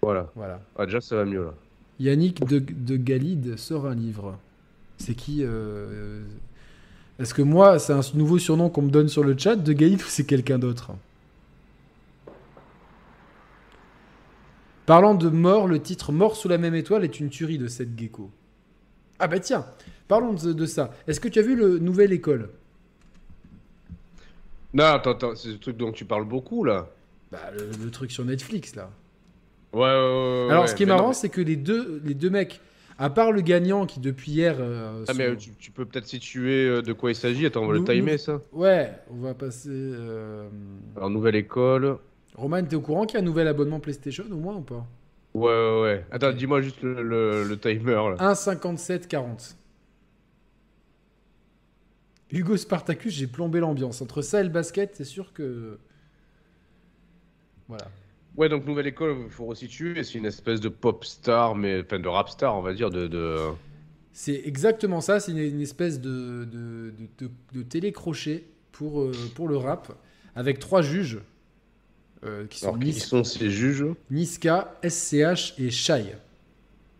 Voilà. voilà. Ah, déjà ça va mieux là. Yannick de, de Galide sort un livre. C'est qui Est-ce que moi, c'est un nouveau surnom qu'on me donne sur le chat de Galide ou c'est quelqu'un d'autre? Parlant de mort, le titre Mort sous la même étoile est une tuerie de cette gecko. Ah bah tiens, parlons de, de ça. Est-ce que tu as vu le Nouvelle École? Non, attends, attends, c'est le truc dont tu parles beaucoup là. Bah le, le truc sur Netflix là. Ouais, ouais, ouais. Alors ce qui est marrant, mais- c'est que les deux, les deux mecs, à part le gagnant qui depuis hier... euh, Ah, mais sont- euh, tu, tu peux peut-être situer euh, de quoi il s'agit. Attends, on va Nous- le timer nous- ça. Ouais, on va passer... euh, Alors, nouvelle école. Roman, t'es au courant qu'il y a un nouvel abonnement PlayStation au moins ou pas? Ouais, ouais, ouais. Attends, dis-moi juste le, le- le timer là. 1,57,40. Hugo Spartacus, j'ai plombé l'ambiance. Entre ça et le basket, c'est sûr que... Voilà. Ouais, donc nouvelle école, il faut resituer. C'est une espèce de pop star, mais enfin de rap star, on va dire, de. de... C'est exactement ça, c'est une, une espèce de, de, de, de- de télécrochet pour, euh, pour le rap, avec trois juges, euh, qui sont Alors, qui sont ces juges Niska, SCH et Shai.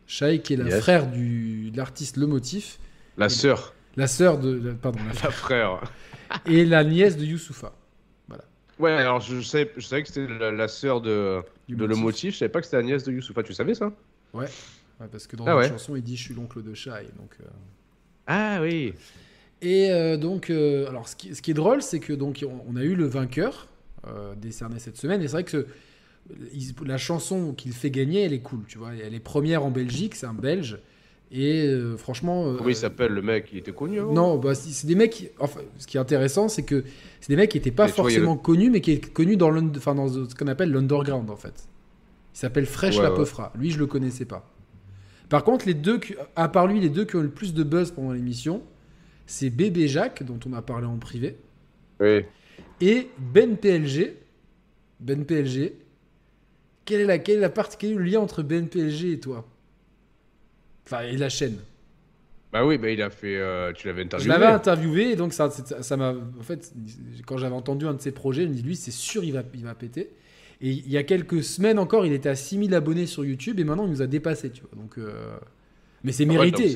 Shai qui est la Yes. frère du, de l'artiste Le Motif, La sœur, la sœur de... la- Pardon, la la frère. et la nièce de Youssoufa. Ouais, alors je, savais, je savais que c'était la, la sœur de, Du de Le Motif, je savais pas que c'était la nièce de Youssoufa, tu savais ça Ouais, parce que dans Ah la ouais. chanson, il dit Je suis l'oncle de Shai. Donc, euh. Ah oui Et euh, donc, euh, alors ce qui, ce qui est drôle, c'est que donc on, on a eu le vainqueur euh, décerné cette semaine. Et c'est vrai que ce- il- la chanson qu'il fait gagner, elle est cool. Tu vois, elle est première en Belgique, c'est un Belge. Et euh, franchement. euh, Comment il s'appelle le mec? Il était connu Non, bah, c'est des mecs. qui- Enfin, ce qui est intéressant, c'est que c'est des mecs qui n'étaient pas Mais vois, forcément connus, mais qui est connus dans, enfin, dans ce qu'on appelle l'underground, en fait. Il s'appelle Fresh Ouais, la ouais. Peufra. Lui, je le connaissais pas. Par contre, les deux, à part lui, les deux qui ont eu le plus de buzz pendant l'émission, c'est Bébé Jacques, dont on a parlé en privé, Oui. Et Ben PLG. Ben PLG. Quelle est la, quelle est la partie, quel est le lien entre Ben PLG et toi? Enfin, et la chaîne. Bah oui, bah il a fait. euh, tu l'avais Je interviewé. l'avais interviewé et donc ça ça ça m'a. En fait, quand j'avais entendu un de ses projets, je me dis lui, c'est sûr, il va, il va péter. Et il y a quelques semaines encore, il était à 6000 abonnés sur YouTube et maintenant il nous a dépassé, tu vois. Donc, euh, mais c'est Ah ouais, mérité.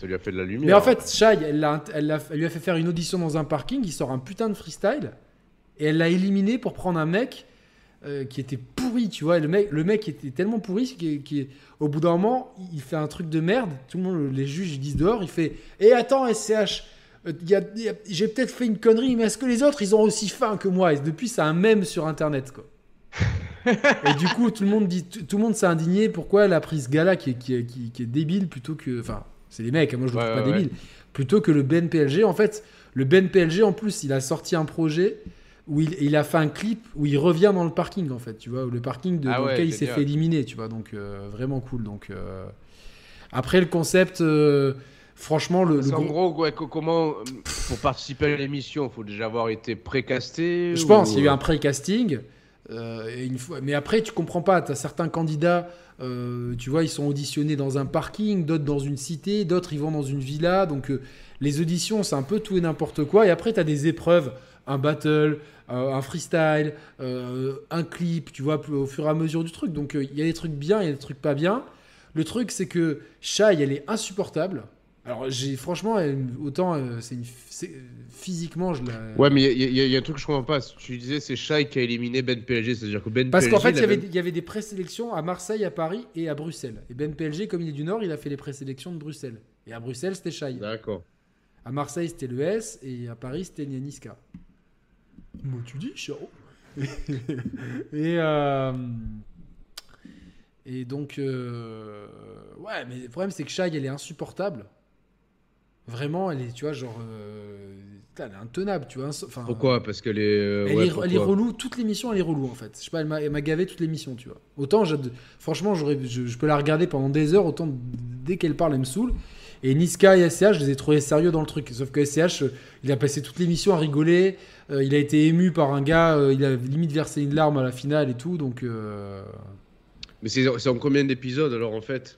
Ça, lui, a fait de la lumière. Mais en fait, Shai, elle, l'a- elle, l'a- elle lui a fait faire une audition dans un parking, il sort un putain de freestyle, et elle l'a éliminé pour prendre un mec euh, qui était pourri, tu vois. Et le mec, le mec était tellement pourri qu'au au bout d'un moment, il fait un truc de merde, tout le monde, les juges, ils disent dehors, il fait « Et attends, SCH, euh, il y a- il y a- j'ai peut-être fait une connerie, mais est-ce que les autres, ils ont aussi faim que moi ?» Et depuis, c'est un mème sur Internet, quoi. et du coup, tout le monde dit, tout tout le monde s'est indigné. Pourquoi elle a pris ce gars-là qui est, qui, est, qui- qui est débile plutôt que, enfin, c'est des mecs. hein, Moi, je le Ouais, trouve pas ouais, débile. Plutôt que le Ben PLG. En fait, le Ben PLG, en plus, il a sorti un projet où il, il a fait un clip où il revient dans le parking, en fait. Tu vois, le parking de, Ah dans ouais, lequel il s'est fait éliminer. Tu vois, donc euh, vraiment cool. Donc euh, après le concept, euh, franchement, le, le qu'en gros- gros, ouais, co- comment. Pour participer à l'émission, il faut déjà avoir été précasté Je ou- pense, il y a eu un pré-casting. et une fois... Mais après, tu comprends pas. Tu as certains candidats, euh, tu vois, ils sont auditionnés dans un parking, d'autres dans une cité, d'autres ils vont dans une villa. Donc euh, les auditions, c'est un peu tout et n'importe quoi. Et après, tu as des épreuves, un battle, euh, un freestyle, un clip, tu vois, au fur et à mesure du truc. Donc il y a des trucs bien, il y a des trucs pas bien. Le truc, c'est que Shai, elle est insupportable. Alors, j'ai franchement, autant euh, c'est une, physiquement, je la. Ouais, mais il y, a- y y un truc que je comprends pas. Tu disais c'est Shai qui a éliminé Ben PLG, c'est-à-dire que Ben Parce PLG. qu'en fait, il y, avait- avait, il y avait des présélections à Marseille, à Paris et à Bruxelles. Et Ben PLG, comme il est du Nord, il a fait les présélections de Bruxelles. Et à Bruxelles, c'était Shai. D'accord. À Marseille, c'était le S. Et à Paris, c'était Nianiska. Moi, tu dis, Charo. et, euh, et donc, euh, ouais, mais le problème, c'est que Shai, elle est insupportable. Vraiment, elle est, tu vois, genre. euh, elle est intenable, tu vois. enfin, Pourquoi Parce qu'elle est. euh, elle, ouais, est, elle est relou, toute l'émission elle est relou en fait. Je sais pas, elle m'a, gavé toute l'émission, tu vois. Autant, franchement, je, je peux la regarder pendant des heures, autant dès qu'elle parle, elle me saoule. Et Niska et SCH, je les ai trouvés sérieux dans le truc. Sauf que SCH, euh, il a passé toute l'émission à rigoler. euh, il a été ému par un gars, euh, il a limite versé une larme à la finale et tout. Donc, euh, Mais c'est en combien d'épisodes alors en fait?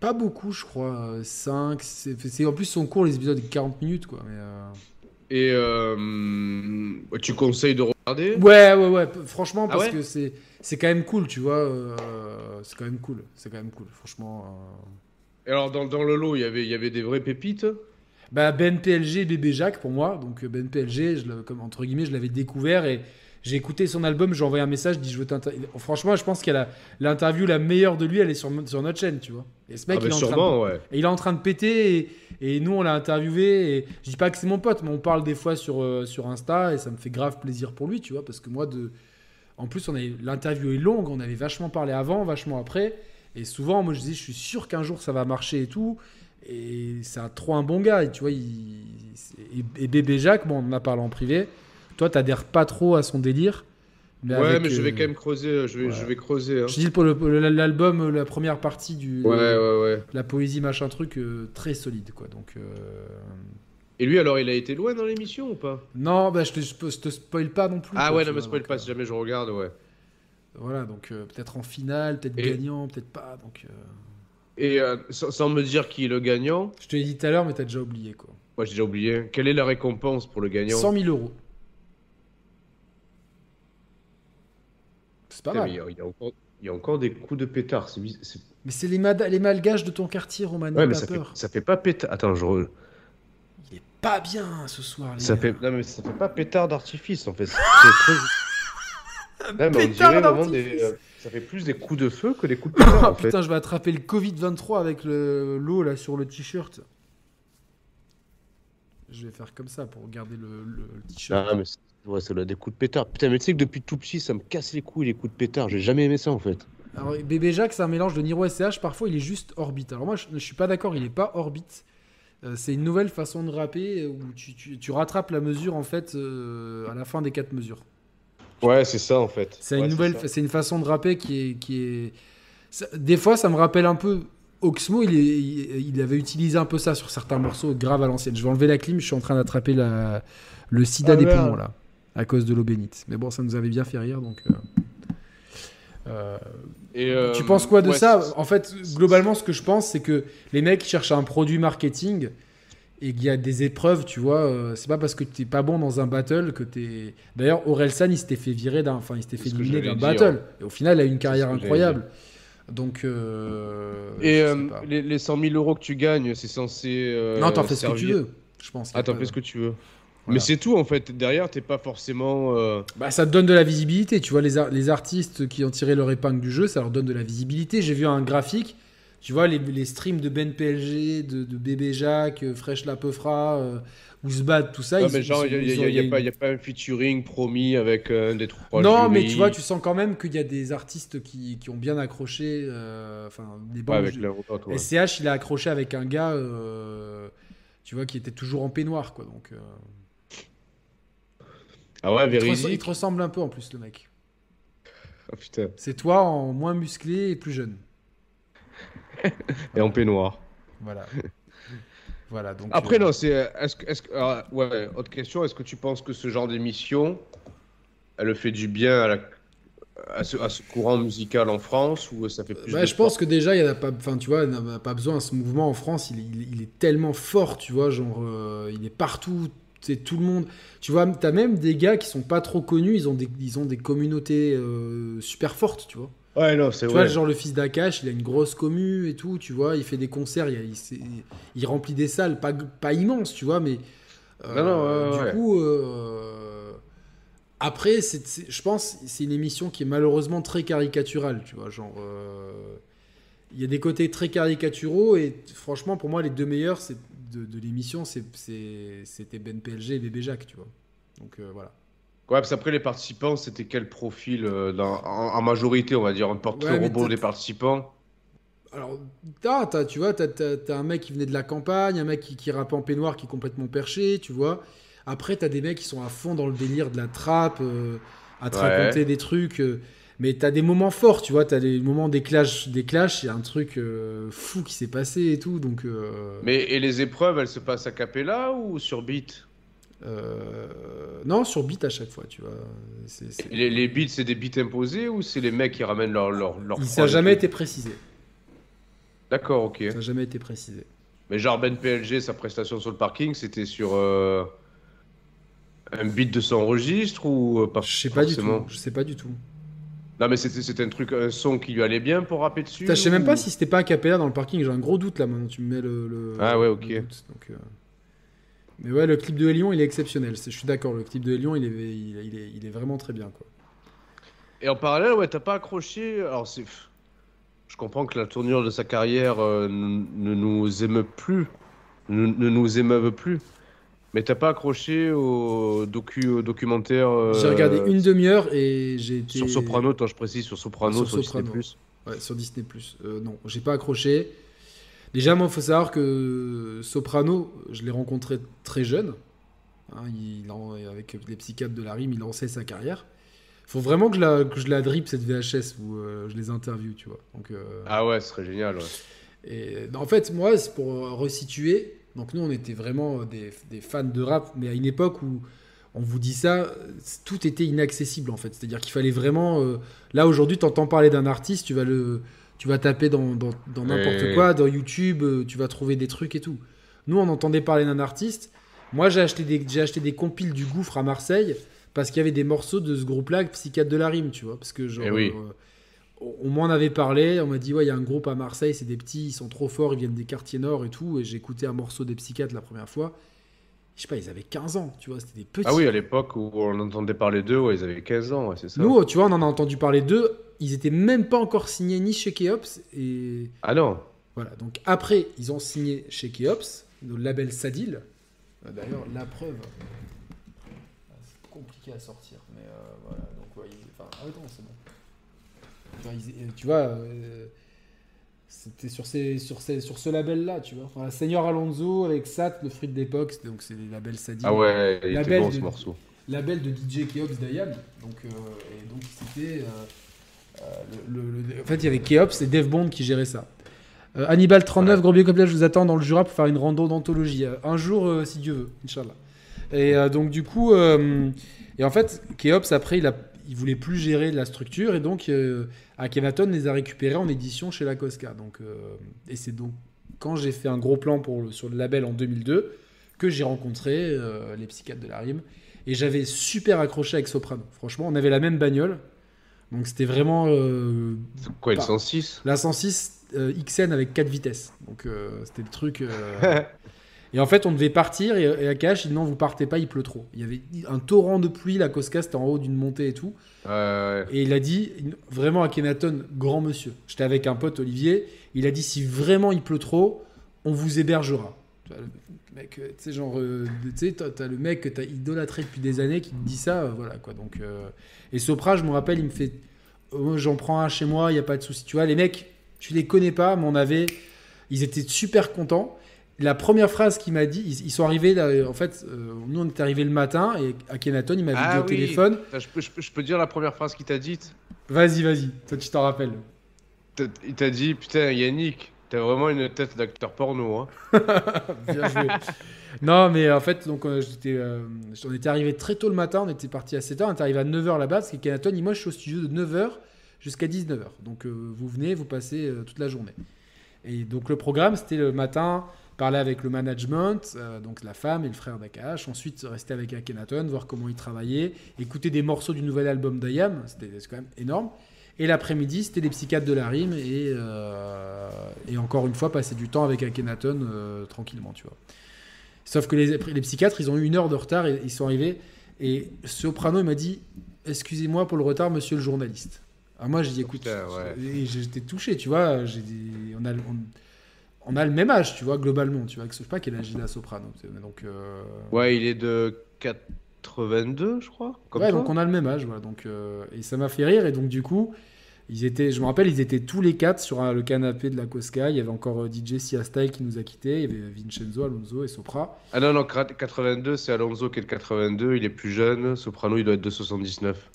Pas beaucoup, je crois. 5. C'est, en plus, son cours, les épisodes de 40 minutes, quoi. Mais, euh, Et euh, tu conseilles de regarder? Ouais, ouais, ouais. Franchement, Ah parce ouais? que c'est, c'est quand même cool, tu vois. euh, c'est quand même cool. C'est quand même cool, franchement. euh. Et alors dans, dans le lot, il y avait, il y avait des vraies pépites? Bah, Ben PLG, Bébé Jacques pour moi. Donc, euh, Ben PLG, je comme, entre guillemets, je l'avais découvert et j'ai écouté son album. J'ai envoyé un message, je dis je veux t'inter- Franchement, je pense qu'elle a l'interview la meilleure de lui, elle est sur, sur notre chaîne, tu vois. Et ce mec, Ah il, bah est en train de, sûrement, ouais. et il est en train de péter et, et nous, on l'a interviewé. Et je dis pas que c'est mon pote, mais on parle des fois sur, euh, sur Insta et ça me fait grave plaisir pour lui, tu vois. Parce que moi, de. En plus, on l'interview est longue, on avait vachement parlé avant, vachement après. Et souvent, moi, je dis, je suis sûr qu'un jour ça va marcher et tout. Et c'est trop un bon gars. Et tu vois, il... et, et bébé Jacques, bon, on en a parlé en privé. Toi, t'adhères pas trop à son délire. Mais ouais, avec, mais je vais euh, quand même creuser. Je vais, ouais. je vais creuser. hein. Je dis pour l'album, la première partie du. Ouais, ouais, ouais. La poésie, machin truc, euh, très solide, quoi. Donc. euh, Et lui, alors, il a été loin dans l'émission ou pas? Non, bah, je, te, je te- je te spoil pas non plus. Ah quoi, ouais, non, vois, spoil pas euh, si jamais je regarde, ouais. Voilà, donc euh, peut-être en finale, peut-être Et- gagnant, peut-être pas. Donc, euh, Et euh, sans, sans me dire qui est le gagnant, je te l'ai dit tout à l'heure, mais t'as déjà oublié, quoi. moi j'ai déjà oublié, quelle est la récompense pour le gagnant? 100 000 euros. C'est pas mal. il, y a, y encore, il y a encore des coups de pétard. Mais c'est les, les malgaches de ton quartier, Roman. Ouais, mais ça fait, peur. ça fait pas pétard. Attends, je. re- Il est pas bien ce soir, les Ça gars. fait... Non, mais ça fait pas pétard d'artifice en fait. C'est très... Non, mais on dirait vraiment des. euh, Ça fait plus des coups de feu que des coups de pétard Ah en fait. putain, je vais attraper le Covid-23 avec le- l'eau là sur le t-shirt. Je vais faire comme ça pour garder le, le- le t-shirt. Ah, mais ouais, ça doit être des coups de pétard. Putain, mais tu sais que depuis tout petit, ça me casse les couilles les coups de pétard. J'ai jamais aimé ça en fait. Alors, Bébé Jacques, c'est un mélange de Niro SCH. Parfois, il est juste orbite. Alors, moi, je, je suis pas d'accord, il est pas orbite. Euh, c'est une nouvelle façon de rapper où tu, tu- tu rattrapes la mesure en fait euh, à la fin des quatre mesures. Ouais, c'est ça en fait. C'est Ouais, une nouvelle, c'est une façon de rapper qui est, qui est. ça- des fois, ça me rappelle un peu. Oxmo, il, est- il, il avait utilisé un peu ça sur certains morceaux, grave à l'ancienne. Je vais enlever la clim, je suis en train d'attraper la, le sida Ah, des poumons là. À cause de l'eau bénite. Mais bon, ça nous avait bien fait rire, donc. euh, euh, Et, euh, tu penses quoi de ouais, ça En fait, globalement, ce que je pense, c'est que les mecs cherchent un produit marketing et qu'il y a des épreuves, tu vois. c'est pas parce que t'es pas bon dans un battle que t'es. D'ailleurs, Orelsan, il s'était fait virer d'un. Enfin, il s'était fait éliminer d'un battle. Et au final, il a eu une carrière incroyable. Donc. euh, Et euh, les, les 100 000 euros que tu gagnes, c'est censé. euh, non, t'en fais ce que tu veux, je pense. Ah, t'en fais ce que tu veux. Voilà. Mais c'est tout en fait. Derrière, t'es pas forcément. euh, Bah, ça te donne de la visibilité. Tu vois, les, les artistes qui ont tiré leur épingle du jeu, ça leur donne de la visibilité. J'ai vu un graphique. Tu vois, les, les streams de Ben PLG, de, de Bébé Jacques, euh, Fresh La Peufra, euh, tout ça. ils- mais genre, il n'y a, pas- a un featuring promis avec euh, un des trois Non, mais tu vois, tu sens quand même qu'il y a des artistes qui, qui ont bien accroché. Enfin, des Ouais, bandes. avec la route, ouais. SCH, il a accroché avec un gars, tu vois, qui était toujours en peignoir, quoi. Donc, Ah ouais, il, te res- il te ressemble un peu en plus, le mec. Ah putain. C'est toi en moins musclé et plus jeune. Et en peignoir. Voilà. voilà. Donc, Après, euh, non, c'est. Est-ce que. Est-ce que alors, ouais, autre question. Est-ce que tu penses que ce genre d'émission, elle fait du bien à, la, à, ce, à ce courant musical en France ou ça fait plus Bah, je pense que déjà, il y en a pas, enfin, tu vois, il n'y en a pas besoin. Ce mouvement en France, il est tellement fort, tu vois, genre, euh, il est partout. C'est tout le monde. Tu vois, t'as même des gars qui sont pas trop connus. Ils ont des, ils ont des communautés euh, super fortes, tu vois. Ouais, non, c'est Tu vrai. vois, genre le fils d'Akash, il a une grosse commu et tout, tu vois. Il fait des concerts, il, il, remplit des salles, pas, pas immenses, tu vois, mais. euh, Non, non, du ouais. coup, euh, après, c'est, c'est- je pense c'est une émission qui est malheureusement très caricaturale, tu vois. Genre, il y a des côtés très caricaturaux et franchement, pour moi, les deux meilleurs c'est, de, de l'émission, c'était Ben PLG et Bébé Jacques, tu vois. Donc euh, voilà. Ouais, parce qu'après, les participants, c'était quel profil euh, dans- en, en majorité, on va dire, un portrait Ouais, robot des participants? Alors, t'as, tu vois, t'as, t'as un mec qui venait de la campagne, un mec qui, qui rappe en peignoir, qui est complètement perché, tu vois. Après, t'as des mecs qui sont à fond dans le délire de la trappe, euh, à te Ouais. raconter des trucs. Mais t'as des moments forts, tu vois. T'as des moments des clashs, des clashs. Il y a un truc euh, fou qui s'est passé et tout. Donc, euh, Mais et les épreuves, elles se passent à Capella ou sur beat? Euh, non, sur beat à chaque fois, tu vois. Les, les beats, c'est des beats imposés ou c'est les mecs qui ramènent leur leur leur Il- ça n'a jamais été précisé. D'accord, ok. Ça n'a jamais été précisé. Mais genre Ben PLG, sa prestation sur le parking, c'était sur un beat de son registre ou pas Je sais pas du tout. Je sais pas du tout. Non, mais c'était un truc, un son qui lui allait bien pour rapper dessus je sais même pas si c'était pas un capella dans le parking. J'ai un gros doute là maintenant. Tu me mets le. le- Ah ouais, ok. doute, donc, euh. Mais ouais, le clip de Elion, il est exceptionnel. Je suis d'accord. Le clip de Elion, il est, il, est- il est, il est vraiment très bien. Quoi. Et en parallèle, ouais, t'as pas accroché. Alors, c'est. Je comprends que la tournure de sa carrière euh, ne ne nous émeut plus. Ne, ne nous émeuve plus. Mais t'as pas accroché au, docu, au documentaire. euh, J'ai regardé une demi-heure et j'ai été. Sur Soprano, toi je précise, sur Soprano, Sur sur, Soprano. Disney+. Ouais, sur Disney. Euh, non, j'ai pas accroché. Déjà, moi, il faut savoir que Soprano, je l'ai rencontré très jeune. Hein, il, avec les psychiatres de la rime, il lançait sa carrière. faut vraiment que je la, que je la drip, cette VHS, où euh, je les interviewe, tu vois. Donc, euh, Ah ouais, ce serait génial. Ouais. Et en fait, moi, c'est pour resituer. Donc, nous, on était vraiment des, des fans de rap, mais à une époque où on vous dit ça, tout était inaccessible en fait. C'est-à-dire qu'il fallait vraiment. euh, là, aujourd'hui, tu entends parler d'un artiste, tu vas, le, tu vas taper dans, dans, dans n'importe quoi, dans YouTube, euh, tu vas trouver des trucs et tout. Nous, on entendait parler d'un artiste. Moi, j'ai acheté, des, j'ai acheté des compiles du Gouffre à Marseille parce qu'il y avait des morceaux de ce groupe-là, Psychiatre de la Rime, tu vois. Parce que, genre. Eh oui. euh, on m'en avait parlé, on m'a dit ouais il y a un groupe à Marseille, c'est des petits, ils sont trop forts, ils viennent des quartiers nord et tout, et j'ai écouté un morceau des psychiatres la première fois. Je sais pas, ils avaient 15 ans, tu vois, c'était des petits. Ah oui, à l'époque où on entendait parler d'eux, ouais, ils avaient 15 ans, ouais, c'est ça. Nous, tu vois, on en a entendu parler d'eux, ils étaient même pas encore signés ni chez Keops, et Ah non voilà. Donc après, ils ont signé chez Keops, le label Sadil. Euh, D'ailleurs, la preuve. Ah, C'est compliqué à sortir, mais euh, voilà. Donc, ouais, ils- enfin, ah, attends, c'est bon. Tu vois, ils- euh, tu vois, euh, c'était sur, ces, sur, ces, sur ce label-là, tu vois. Enfin, Seigneur Alonso avec Sat, le l'époque, c'était- donc c'est les labels Sadil. Ah ouais, il La était bon de- ce morceau. Label de DJ Keops d'Ayam. Donc, euh, et donc c'était. euh, le, le- le- en fait, il y avait Keops et Dev Bond qui géraient ça. Euh, Hannibal 39, Ouais. comme là, je vous attends dans le Jura pour faire une rando d'anthologie. Un jour, si Dieu veut, Inch'Allah. Et donc, du coup, et en fait, Keops, après, il, a, il voulait plus gérer la structure. Et donc, euh, Akhenaton les a récupérés en édition chez la Cosca. Donc, euh, et c'est donc quand j'ai fait un gros plan pour le- sur le label en 2002 que j'ai rencontré euh, les psychiatres de la rime. Et j'avais super accroché avec Soprano. Franchement, on avait la même bagnole. Donc, c'était vraiment euh, Quoi, le Pas- 106 la 106 euh, XN avec 4 vitesses. Donc, c'était le truc. Et en fait, on devait partir et, et Akash, il dit non, vous partez pas, il pleut trop. Il y avait un torrent de pluie, la Cosca, c'était en haut d'une montée et tout. Et il a dit, vraiment, Akhenaton, grand monsieur. J'étais avec un pote, Olivier. Il a dit, si vraiment il pleut trop, on vous hébergera. Mec, euh, tu sais, genre, euh, tu sais, t'as t'as le mec que t'as idolâtré depuis des années qui te dit ça, euh, voilà quoi. Donc, euh, et Sopra, je me rappelle, il me fait, Oh, j'en prends un chez moi, il y a pas de souci. Tu vois, les mecs, tu les connais pas, mais on avait, ils étaient super contents. La première phrase qu'il m'a dit, ils, ils sont arrivés, là, en fait, euh, nous on est arrivés le matin et Akhenaton, il m'avait Ah dit au téléphone, Je peux, je, peux, je peux dire la première phrase qu'il t'a dite? Vas-y, vas-y, toi tu t'en rappelles. Il t'a dit Putain, Yannick, t'as vraiment une tête d'acteur porno. Hein. Bien joué. non, mais en fait, donc, euh, j'étais, euh, on était arrivé très tôt le matin, on était parti à 7h, on était arrivé à 9h là-bas, parce il moi, je suis au studio de 9h jusqu'à 19h. Donc, vous venez, vous passez toute la journée. Et donc, le programme, c'était le matin, parler avec le management, euh, donc la femme et le frère d'Akash, ensuite rester avec Akhenaton, voir comment il travaillait, écouter des morceaux du nouvel album d'Ayam, c'était quand même énorme. Et l'après-midi, c'était les psychiatres de la rime et, euh, et encore une fois, passer du temps avec Akhenaton euh, tranquillement, tu vois. Sauf que les, les psychiatres, ils ont eu une heure de retard et ils sont arrivés. Et Soprano, il m'a dit Excusez-moi pour le retard, monsieur le journaliste. Alors moi, j'ai dit Écoute, ouais. j'étais touché, tu vois. J'ai dit, on, a, on, on a le même âge, tu vois, globalement. Tu vois, que je sais pas quel âge il a Soprano. Donc, euh, Ouais, il est de 82, je crois. Comme ouais, toi. donc on a le même âge, voilà. Donc, euh, et ça m'a fait rire. Et donc, du coup, ils étaient, je me rappelle, ils étaient tous les quatre sur un- le canapé de la Cosca. Il y avait encore euh, DJ Siastai qui nous a quittés. Il y avait Vincenzo, Alonso et Sopra. Ah non, non, 82, c'est Alonso qui est de 82, il est plus jeune. Soprano, il doit être de 79.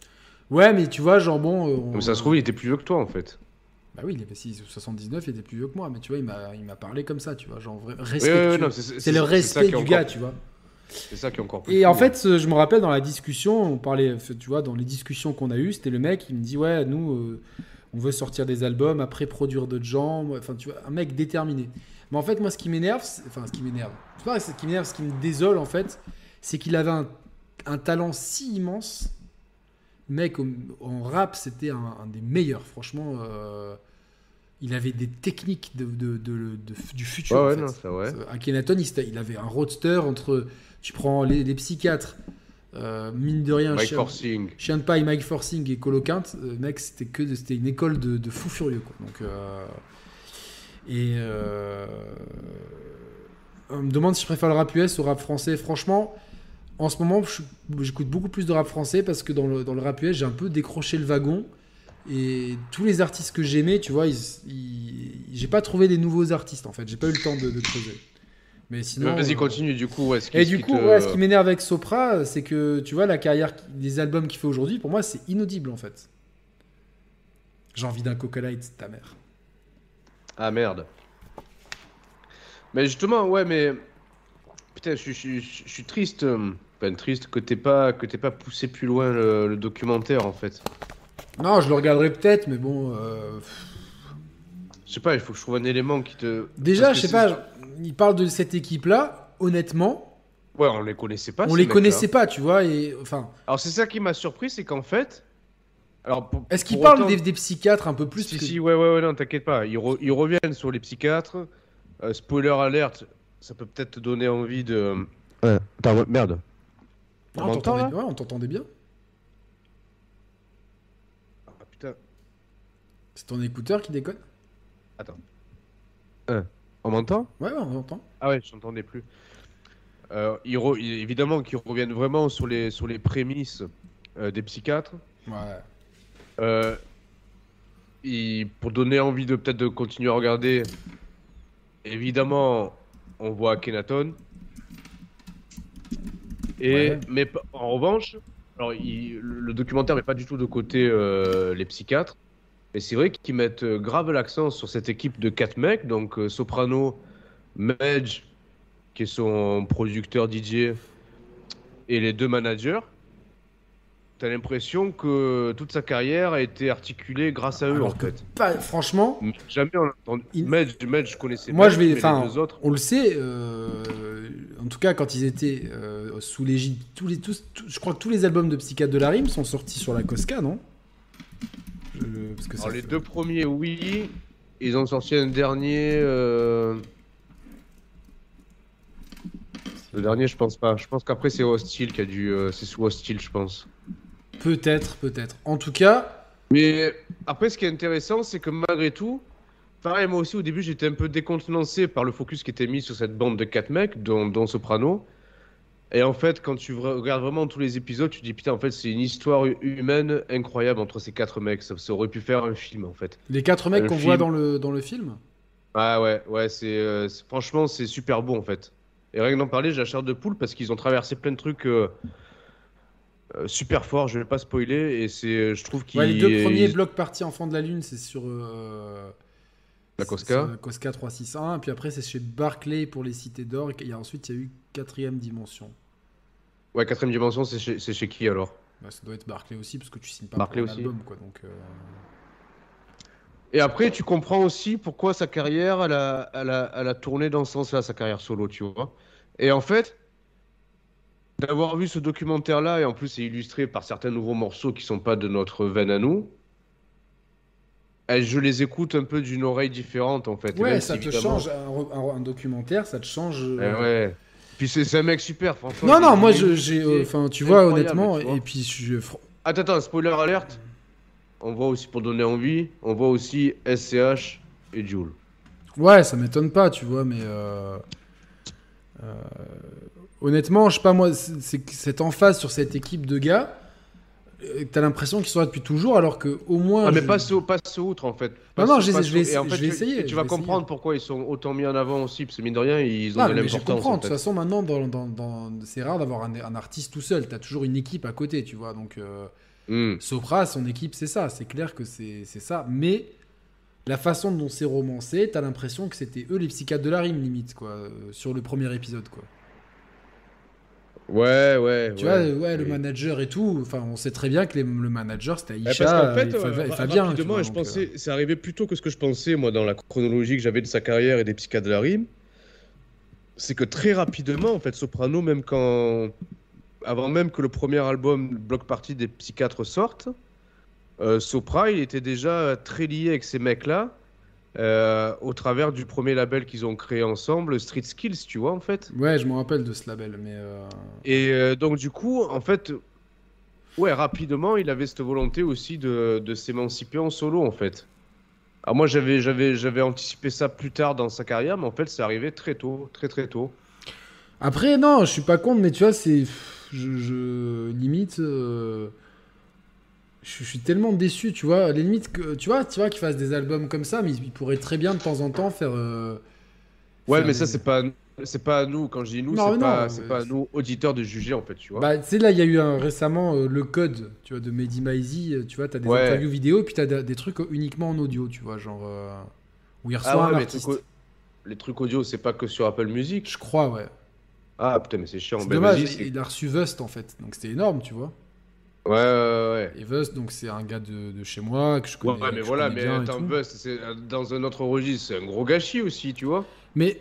Ouais, mais tu vois, genre bon. euh, on- Donc ça se trouve, il était plus vieux que toi en fait. Bah oui, il avait 6, 79, il était plus vieux que moi. Mais tu vois, il m'a, il m'a parlé comme ça, tu vois. Genre, respectueux. c'est- le respect du gars, tu vois. C'est ça qui est encore plus. Et en fait, euh, je me rappelle dans la discussion, on parlait, tu vois, dans les discussions qu'on a eues, c'était le mec, il me dit, ouais, nous, euh, on veut sortir des albums, après produire d'autres gens, enfin, tu vois, un mec déterminé. Mais en fait, moi, ce qui m'énerve, enfin, ce qui m'énerve, c'est pas ce qui m'énerve, ce qui me désole, en fait, c'est qu'il avait un, un talent si immense. Mec, en rap, c'était un, un des meilleurs, franchement. euh, il avait des techniques de, de- de- du futur. Ouais, en ouais, fait. non, ça, ouais. Akhenaton, il, il avait un roadster entre. Tu prends les, les psychiatres, euh, mine de rien, Mike Forcing. Chien de paille, Mike Forcing et Colo Quinte, euh, mec, c'était que de- c'était une école de, de fous furieux, quoi. Donc, euh, et euh, on me demande si je préfère le rap US au rap français. Franchement, en ce moment, j'écoute beaucoup plus de rap français parce que dans le, dans le rap US, j'ai un peu décroché le wagon. Et tous les artistes que j'aimais, tu vois, ils, ils- j'ai pas trouvé des nouveaux artistes en fait. J'ai pas eu le temps de, de creuser. Mais sinon. Vas-y, euh, continue du coup. Ouais, ce qui- et du coup, te- ouais, ce qui m'énerve avec Sopra, c'est que tu vois, la carrière, des albums qu'il fait aujourd'hui, pour moi, c'est inaudible en fait. J'ai envie d'un Coca Light, ta mère. Ah merde. Mais justement, ouais, mais. Putain, je, suis- je suis- je suis triste. euh, Enfin, triste que t'aies pas, que pas poussé plus loin le, le documentaire en fait. Non, je le regarderai peut-être, mais bon. euh, Je sais pas, il faut que je trouve un élément qui te. Déjà, je sais pas, il parle de cette équipe-là, honnêtement, Ouais, on les connaissait pas. on les connaissait pas, tu vois, et enfin. Alors c'est ça qui m'a surpris, c'est qu'en fait. Alors, Est-ce qu'il parle autant- des, des psychiatres un peu plus Si, que- si, ouais, ouais, ouais, non, t'inquiète pas. Ils, re- ils reviennent sur les psychiatres. Euh, spoiler alerte, ça peut peut-être te donner envie de. Ouais, attends, ouais, merde. On Non, on m'entend, t'entendait- là ouais, on t'entendait bien. Ah putain. C'est ton écouteur qui déconne On m'entend Ouais, on entend. Ah ouais, je t'entendais plus. Euh, re- évidemment qu'ils reviennent vraiment sur les, sur les prémices euh, des psychiatres. Ouais. Euh, pour donner envie de peut-être de continuer à regarder, évidemment, on voit Akhenaton. Et, Ouais. Mais en revanche, alors, il- le, documentaire met pas du tout de côté euh, les psychiatres. Mais c'est vrai qu'ils mettent euh, grave l'accent sur cette équipe de quatre mecs, donc euh, Soprano, Medj, qui est son producteur DJ, et les deux managers, t'as l'impression que toute sa carrière a été articulée grâce à eux Alors en que fait. pas, franchement, Mais Jamais on a entendu. Il- Medj, je connaissais Moi, Medj, je vais- enfin, autres. on le sait, euh, en tout cas quand ils étaient euh, sous l'égide, tous les, tous, tous- je crois que tous les albums de Psychiatre de la Rime sont sortis sur la Cosca, non? Je- parce que ça Alors, les fait- deux premiers, oui. Ils ont sorti un dernier. euh, Le dernier, je pense pas. Je pense qu'après, c'est Hostile qui a dû. euh, C'est sous Hostile, je pense. Peut-être, peut-être. En tout cas, Mais après, ce qui est intéressant, c'est que malgré tout, pareil, moi aussi, au début, j'étais un peu décontenancé par le focus qui était mis sur cette bande de quatre mecs, dont, dont Soprano. Et en fait, quand tu regardes vraiment tous les épisodes, tu te dis putain, en fait, c'est une histoire hu- humaine incroyable entre ces quatre mecs. Ça, ça aurait pu faire un film, en fait. les quatre mecs qu'on voit dans le, dans le film, Ah ouais, ouais, c'est euh, c'est- franchement, c'est super beau, en fait. Et rien que d'en parler, j'ai la chair de poule parce qu'ils ont traversé plein de trucs euh, euh, super forts. Je vais pas spoiler, et c'est, je trouve qu'ils. Ouais, les deux premiers blocs partis Enfants de la Lune, c'est sur La Cosca. la Cosca 361, puis après c'est chez Barclay pour les Cités d'Or, et ensuite il y a eu quatrième dimension. Ouais, quatrième dimension, c'est chez, chez qui alors? Bah, ça doit être Barclay aussi, parce que tu signes pas Barclay pour un aussi. album, quoi. Donc, euh, Et après, tu comprends aussi pourquoi sa carrière, elle a, elle a, elle a tourné dans ce sens-là, sa carrière solo, tu vois? Et en fait, d'avoir vu ce documentaire-là, et en plus, c'est illustré par certains nouveaux morceaux qui sont pas de notre veine à nous, je les écoute un peu d'une oreille différente, en fait. Ouais, ça si, te évidemment- change. Un, re- un- un documentaire, ça te change. Eh euh, ouais. Puis c'est un mec super, franchement. Non, non, moi, j'ai. euh, Enfin, tu vois, honnêtement, tu vois. et puis je. Attends, attends, spoiler alerte. On voit aussi, pour donner envie, on voit aussi SCH et Jules. Ouais, ça m'étonne pas, tu vois, mais. euh, euh, Honnêtement, je sais pas, moi, c'est cette emphase sur cette équipe de gars, t'as l'impression qu'ils sont là depuis toujours, alors que au moins. Ah, mais je- passe, au, passe outre en fait. Non, Passe- non, je- vais en fait, je vais essayer, Tu vas comprendre essayer. pourquoi ils sont autant mis en avant aussi, parce que mine de rien, ils ont Non, de mais je l'importance. comprends. en De toute façon, maintenant, dans, dans- dans- c'est rare d'avoir un, un artiste tout seul. T'as toujours une équipe à côté, tu vois. Donc, euh, Hmm. Sopra, son équipe, c'est ça. C'est clair que c'est c'est ça. Mais la façon dont c'est romancé, t'as l'impression que c'était eux les psychiatres de la rime, limite, quoi, euh, sur le premier épisode, quoi. Ouais, ouais. Tu ouais. vois, ouais, le manager et tout. Enfin, on sait très bien que les- le manager, c'était Ouais, Aïcha parce qu'en fait, et, euh, Fabien. tu rapidement, vois, je donc, euh, pensais, c'est arrivé plus tôt que ce que je pensais, moi, dans la chronologie que j'avais de sa carrière et des psychiatres de la rime. C'est que très rapidement, en fait, Soprano, même quand. Avant même que le premier album Block Party des psychiatres sorte, euh, Sopra, il était déjà très lié avec ces mecs-là. Euh, au travers du premier label qu'ils ont créé ensemble, Street Skills, tu vois, en fait. Ouais, je me rappelle de ce label, mais. euh, Et euh, donc, du coup, en fait, ouais, rapidement, il avait cette volonté aussi de, de s'émanciper en solo, en fait. Alors, moi, j'avais, j'avais, j'avais anticipé ça plus tard dans sa carrière, mais en fait, c'est arrivé très tôt, très très tôt. Après, non, je suis pas contre, mais tu vois, c'est. Je, je- Limite. Euh, Je, suis tellement déçu, tu vois. À la limite, que, tu vois, tu vois qu'ils fassent des albums comme ça, mais ils, pourraient très bien de temps en temps faire. euh, Ouais, faire mais ça, des- c'est pas, c'est pas à nous, quand je dis nous, c'est pas, mais pas à nous, auditeurs, de juger, en fait, tu vois. Bah, tu sais, là, il y a eu un- récemment euh, le code, tu vois, de Mehdi Maizi. euh, Tu vois, t'as des Ouais. interviews vidéo, puis t'as des, trucs uniquement en audio, tu vois, genre. euh, où il reçoit ah ouais, un mais les artiste. trucs, les trucs audio, c'est pas que sur Apple Music. Je crois, ouais. Ah, putain, mais c'est chiant. C'est Ben, dommage, il a reçu Vust, en fait. Donc c'était énorme, tu vois. Ouais, ouais, ouais. Et Vust, donc c'est un gars de, de chez moi, que je connais. Ouais, mais voilà, mais attends, c'est euh, dans un autre registre, c'est un gros gâchis aussi, tu vois. Mais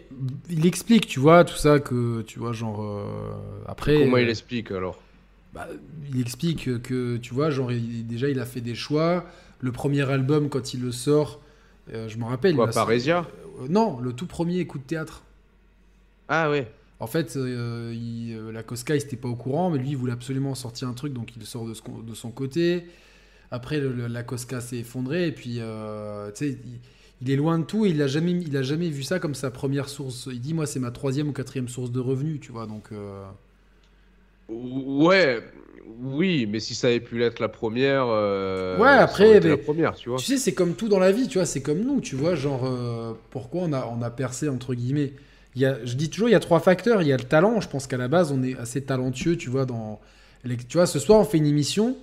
il explique, tu vois, tout ça que, tu vois, genre. euh, après. Comment il euh, explique alors? bah, il explique que, tu vois, genre, il- déjà, il a fait des choix. Le premier album, quand il le sort, euh, je me rappelle. Quoi, Parésia? Non, le tout premier coup de théâtre. Ah ouais. En fait, euh, il- euh, la Cosca, il n'était pas au courant, mais lui, il voulait absolument sortir un truc, donc il sort de, ce con- de son côté. Après, le- le- la Cosca s'est effondrée, et puis, euh, tu sais, il, il est loin de tout, et il a jamais, il a jamais vu ça comme sa première source. Il dit, moi, c'est ma troisième ou quatrième source de revenus, tu vois, donc... euh, Ouais, oui, mais si ça avait pu l'être la première. Ouais, après, mais- la première, tu vois. Tu sais, c'est comme tout dans la vie, tu vois, c'est comme nous, tu vois, genre, pourquoi on a, on a percé, entre guillemets il y a, Je dis toujours, il y a trois facteurs. Il y a le talent, je pense qu'à la base, on est assez talentueux, tu vois, dans... les- Tu vois, ce soir, on fait une émission,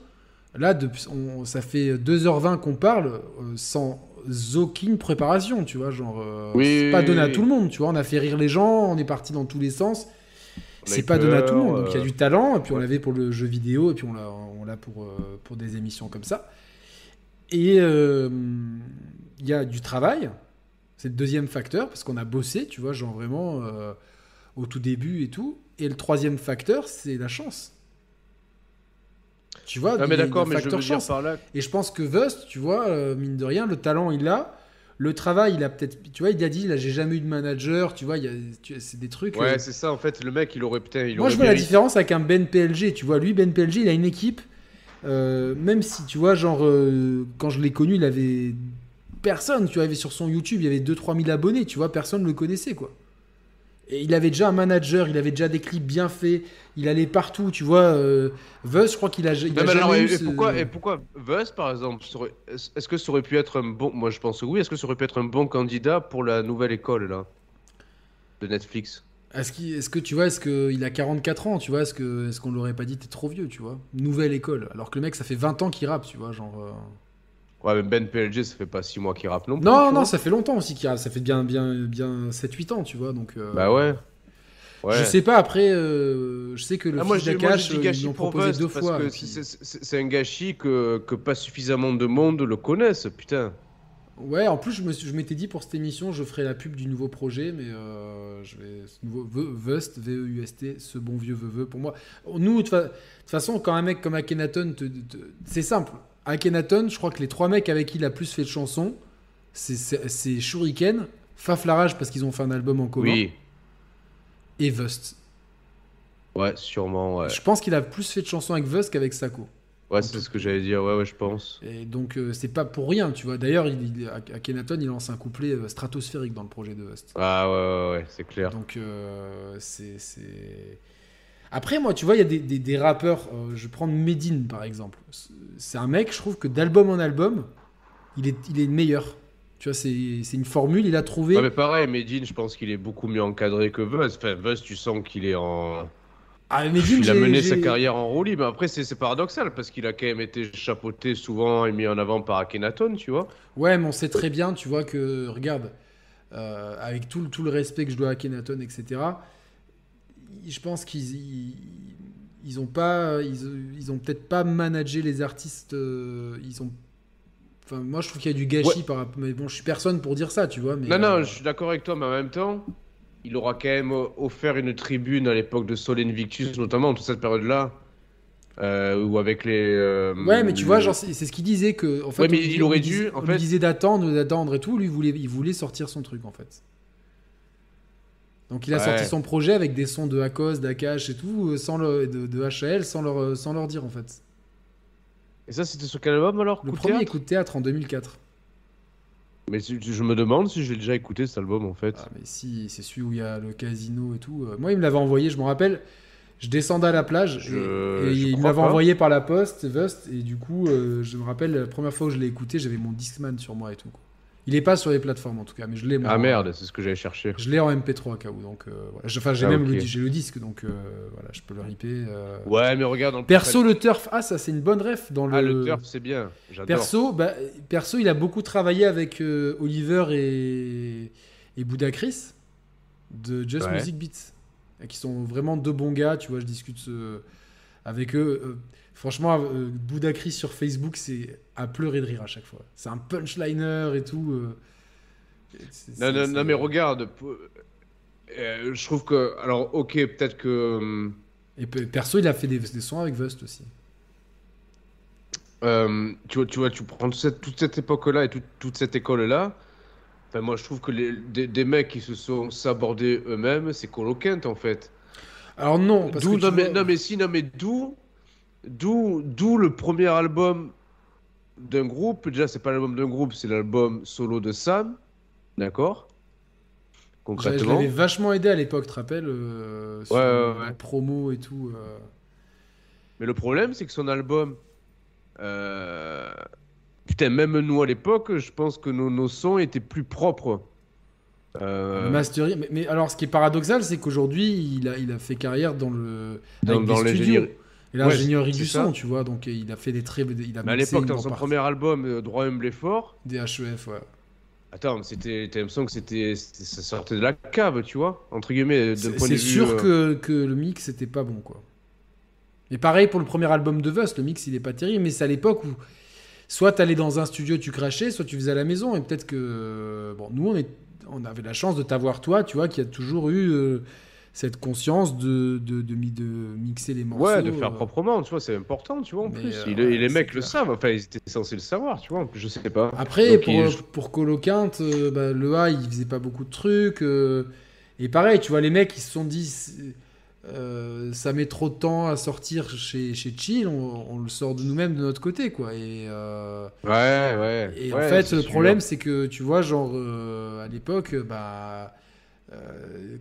là, on- ça fait 2h20 qu'on parle, euh, sans aucune préparation, tu vois, genre... euh, Oui, c'est pas oui, donné à tout le monde, tu vois, on a fait rire les gens, on est parti dans tous les sens. c'est pas donné à tout le monde. Donc il y a euh, du talent, et puis on l'avait pour le jeu vidéo, et puis on l'a, pour, euh, pour des émissions comme ça. Et il y a du travail, c'est le deuxième facteur, parce qu'on a bossé, tu vois, genre vraiment euh, au tout début et tout. Et le troisième facteur, c'est la chance. Tu vois, y mais d'accord, mais je veux facteur dire chance. par là. Et je pense que Vust, tu vois, euh, mine de rien, le talent il l'a. Le travail, il a peut-être. Tu vois, il a dit, là, j'ai jamais eu de manager. Tu vois, il y a, tu- c'est des trucs. Ouais, euh, c'est ça, en fait, le mec, il aurait peut-être. moi, aurait je vois la différence avec un Ben PLG. Tu vois, lui, Ben PLG, il a une équipe. euh, même si, tu vois, genre, quand je l'ai connu, il avait personne. Tu vois, il avait sur son YouTube, il y avait 2-3 000 abonnés. Tu vois, personne ne le connaissait, quoi. Et il avait déjà un manager, il avait déjà des clips bien faits. Il allait partout, tu vois. Euh, je crois qu'il a, il a alors, jamais et, eu et ce- pourquoi, et pourquoi par exemple, est-ce que ça aurait pu être un bon. Moi, je pense que oui. Est-ce que ça aurait pu être un bon candidat pour la nouvelle école, là De Netflix? Est-ce, que tu vois, est-ce qu'il a 44 ans, tu vois, est-ce, que, est-ce qu'on l'aurait pas dit, t'es trop vieux, tu vois? Nouvelle école. Alors que le mec, ça fait 20 ans qu'il rappe, tu vois, genre... euh. Ouais, mais Ben PLG, ça fait pas 6 mois qu'il rappe non plus. Non, non, ça fait longtemps aussi qu'il rappe, ça fait bien, bien, bien 7-8 ans, tu vois, donc... euh, Bah ouais. Ouais. Je sais pas, après, euh, je sais que le Ah, moi, fils d'Akash, euh, ils gâchis l'ont proposé deux parce fois. puis- c'est- un gâchis que, que pas suffisamment de monde le connaissent, putain. Ouais, en plus, je, me suis- je m'étais dit pour cette émission, je ferai la pub du nouveau projet, mais euh, je vais. Ce nouveau Vust, V-E-U-S-T, ce bon vieux veu pour moi. Nous, de fa- de toute façon, quand un mec comme Akhenaton, te- te- c'est simple. Akhenaton, je crois que les trois mecs avec qui il a plus fait de chansons, c'est- Shuriken, Faflarage parce qu'ils ont fait un album en commun, Oui. et Vust. Ouais, sûrement, ouais. Je pense qu'il a plus fait de chansons avec Vust qu'avec Sako. Ouais, c'est ce que j'allais dire, ouais, ouais, je pense. Et donc, euh, c'est pas pour rien, tu vois. D'ailleurs, il, il- Akhenaton, il lance un couplet euh, stratosphérique dans le projet de Vust. Ah ouais, ouais, ouais, c'est clair. Donc, euh, c'est. Après, moi, tu vois, il y a des, des- des rappeurs. euh, je vais prendre Medine, par exemple. C'est un mec, je trouve que d'album en album, il est, il est meilleur. Tu vois, c'est une formule, il a trouvé. Ouais, mais pareil, Medine, je pense qu'il est beaucoup mieux encadré que Vust. Enfin, Vust, tu sens qu'il est en. Ah, Medine, il a mené sa carrière en roue libre. Après, c'est paradoxal parce qu'il a quand même été chapeauté souvent et mis en avant par Akhenaton, tu vois. Ouais, mais on sait très bien, tu vois, que, regarde, euh, avec tout, le- tout le respect que je dois à Kenaton, etc., je pense qu'ils ils, ils ont pas, ils, ils ont peut-être pas managé les artistes, euh, ils ont. Enfin, moi, je trouve qu'il y a du gâchis par rapport. Mais bon, je suis personne pour dire ça, tu vois. Mais, non, non, euh, je suis d'accord avec toi, mais en même temps, il aura quand même euh, offert une tribune à l'époque de Sol Invictus, notamment, toute cette période-là. euh, ou avec les. euh, Ouais, mais tu vois, genre, c'est ce qu'il disait que. En fait, Ouais, mais on il on aurait dû, disait- en fait- disait d'attendre, d'attendre et tout. Lui, il voulait, il voulait sortir son truc, en fait. Donc, il a Ouais. sorti son projet avec des sons de Akos, d'Akash et tout, euh, sans le, de, de HAL, sans leur, euh, sans leur dire, en fait. Et ça, c'était sur quel album alors Le premier coup de théâtre en 2004. Mais je me demande si j'ai déjà écouté cet album en fait. Ah, mais si, c'est celui où il y a le casino et tout. Euh, Moi, il me l'avait envoyé, je me rappelle. Je descendais à la plage Je- et, et je il me l'avait envoyé par la poste, Vust, et du coup, euh, je me rappelle la première fois où je l'ai écouté, j'avais mon Discman sur moi et tout. quoi. Il est pas sur les plateformes en tout cas, mais je l'ai. ah merde, c'est ce que j'allais chercher. Je l'ai en MP3 à cas où, donc euh, voilà. Enfin, j'ai Ah, même ok. le, j'ai le disque, donc euh, voilà, je peux le ripper. euh. Ouais, mais regarde. dans le Perso, le turf, ah ça c'est une bonne ref dans le. Ah, le turf, c'est bien. J'adore. Perso, bah, perso, il a beaucoup travaillé avec Oliver et, et Bouddha Chris de Just Ouais. Music Beats, qui sont vraiment deux bons gars. Tu vois, je discute avec eux. Euh, franchement, euh, Bouddha Chris sur Facebook, c'est à pleurer de rire à chaque fois. C'est un punchliner et tout. euh. C'est- Non, c'est- non, c'est- non, mais regarde. euh, je trouve que. Alors, ok, peut-être que. Et pe- perso, il a fait des, des sons avec Vust aussi. euh, tu, vois, tu vois, tu prends toute cette, toute cette époque-là et toute, toute cette école-là. Enfin, moi, je trouve que les, des, des mecs qui se sont sabordés eux-mêmes, c'est coloquente en fait. Alors non, parce D'où, que non, mais, vois- non, mais si, non, mais d'où, d'où, d'où le premier album d'un groupe. Déjà, c'est pas l'album d'un groupe, c'est l'album solo de Sam, d'accord? Je, l'avais vachement aidé à l'époque, tu te rappelles euh, sur Ouais, ouais, ouais. la promo et tout. euh. Mais le problème, c'est que son album, euh, putain, même nous à l'époque, je pense que nos, nos sons étaient plus propres. Euh, Le mastering. Mais, mais alors, ce qui est paradoxal, c'est qu'aujourd'hui, il a, il a fait carrière dans le dans, avec des dans studios. l'ingénierie. Et l'ingénierie c'est du ça. son, tu vois. Donc, il a fait des très. Il a Mais à l'époque, dans son partie. premier album, euh, Droit humble et fort, Des HEF, ouais. Attends, mais c'était, t'as l'impression que c'était, c'était- ça sortait de la cave, tu vois, entre guillemets, C'est point de c'est vue. sûr euh, que, que le mix était pas bon, quoi. Et pareil pour le premier album de Vust, le mix il est pas terrible, mais c'est à l'époque où soit t'allais dans un studio, tu crachais, soit tu faisais à la maison. Et peut-être que. Bon, nous on, est, on avait la chance de t'avoir toi, tu vois, qui a toujours eu euh, cette conscience de, de, de, mi- de mixer les morceaux. Ouais, de faire euh, proprement, tu vois, c'est important, tu vois, en Mais, plus. euh, Et les mecs le savent, enfin, ils étaient censés le savoir, tu vois, en plus, je sais pas. Après, Donc, pour, il- pour Colo Quinte, euh, bah, le A, il faisait pas beaucoup de trucs. euh, et pareil, tu vois, les mecs, ils se sont dit, euh, ça met trop de temps à sortir chez, chez Chill, on, on le sort de nous-mêmes de notre côté, quoi. Et, euh, Ouais, ouais. et ouais, en fait, le problème, c'est que, tu vois, genre, euh, à l'époque, bah,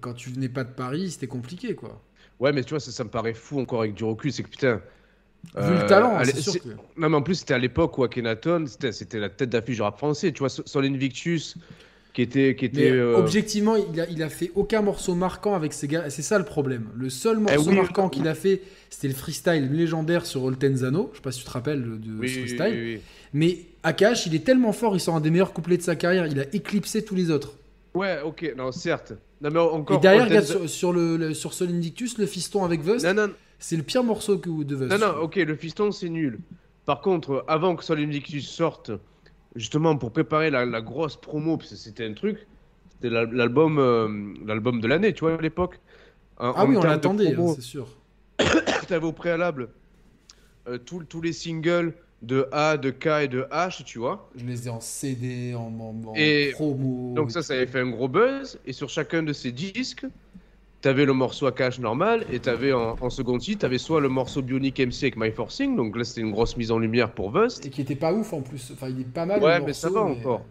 quand tu venais pas de Paris, c'était compliqué, quoi. Ouais, mais tu vois, ça, ça me paraît fou encore avec du recul, c'est que putain. Vu le talent, c'est sûr que... Non, mais en plus, c'était à l'époque où Akhenaton, c'était c'était la tête d'affiche du rap français. Tu vois, Sol Invictus, qui était. Qui était euh, objectivement, il a, il a fait aucun morceau marquant avec ces gars. C'est ça le problème. Le seul morceau Eh oui, marquant qu'il a fait, c'était le freestyle légendaire sur Oltenzano. Je sais pas si tu te rappelles de oui, ce freestyle. oui. Mais Akash, il est tellement fort, il sort un des meilleurs couplets de sa carrière. Il a éclipsé tous les autres. Ouais, ok, non, certes. Non, mais encore. Et derrière, regarde sur, sur le, le- sur Sol Invictus, le fiston avec Vust, Non, non, c'est le pire morceau que, de Vust. non, non, ok, le fiston, c'est nul. Par contre, avant que Sol Invictus sorte, justement, pour préparer la, la grosse promo, parce que c'était un truc, c'était l'album euh, l'album de l'année, tu vois, à l'époque. Ah en oui, on l'attendait, hein, c'est sûr. T'avais au préalable euh, tous- tous les singles de A, de K et de H, tu vois. Je les ai en CD, en, en- en Et promo. Donc ça, ça avait fait un gros buzz. Et sur chacun de ces disques, t'avais le morceau à cash normal et t'avais en, en second titre, t'avais soit le morceau Bionic MC avec My Forcing. Donc là, c'était une grosse mise en lumière pour Vust. Et qui était pas ouf en plus. Enfin, il est pas mal. Ouais, le mais ça morceau, va encore.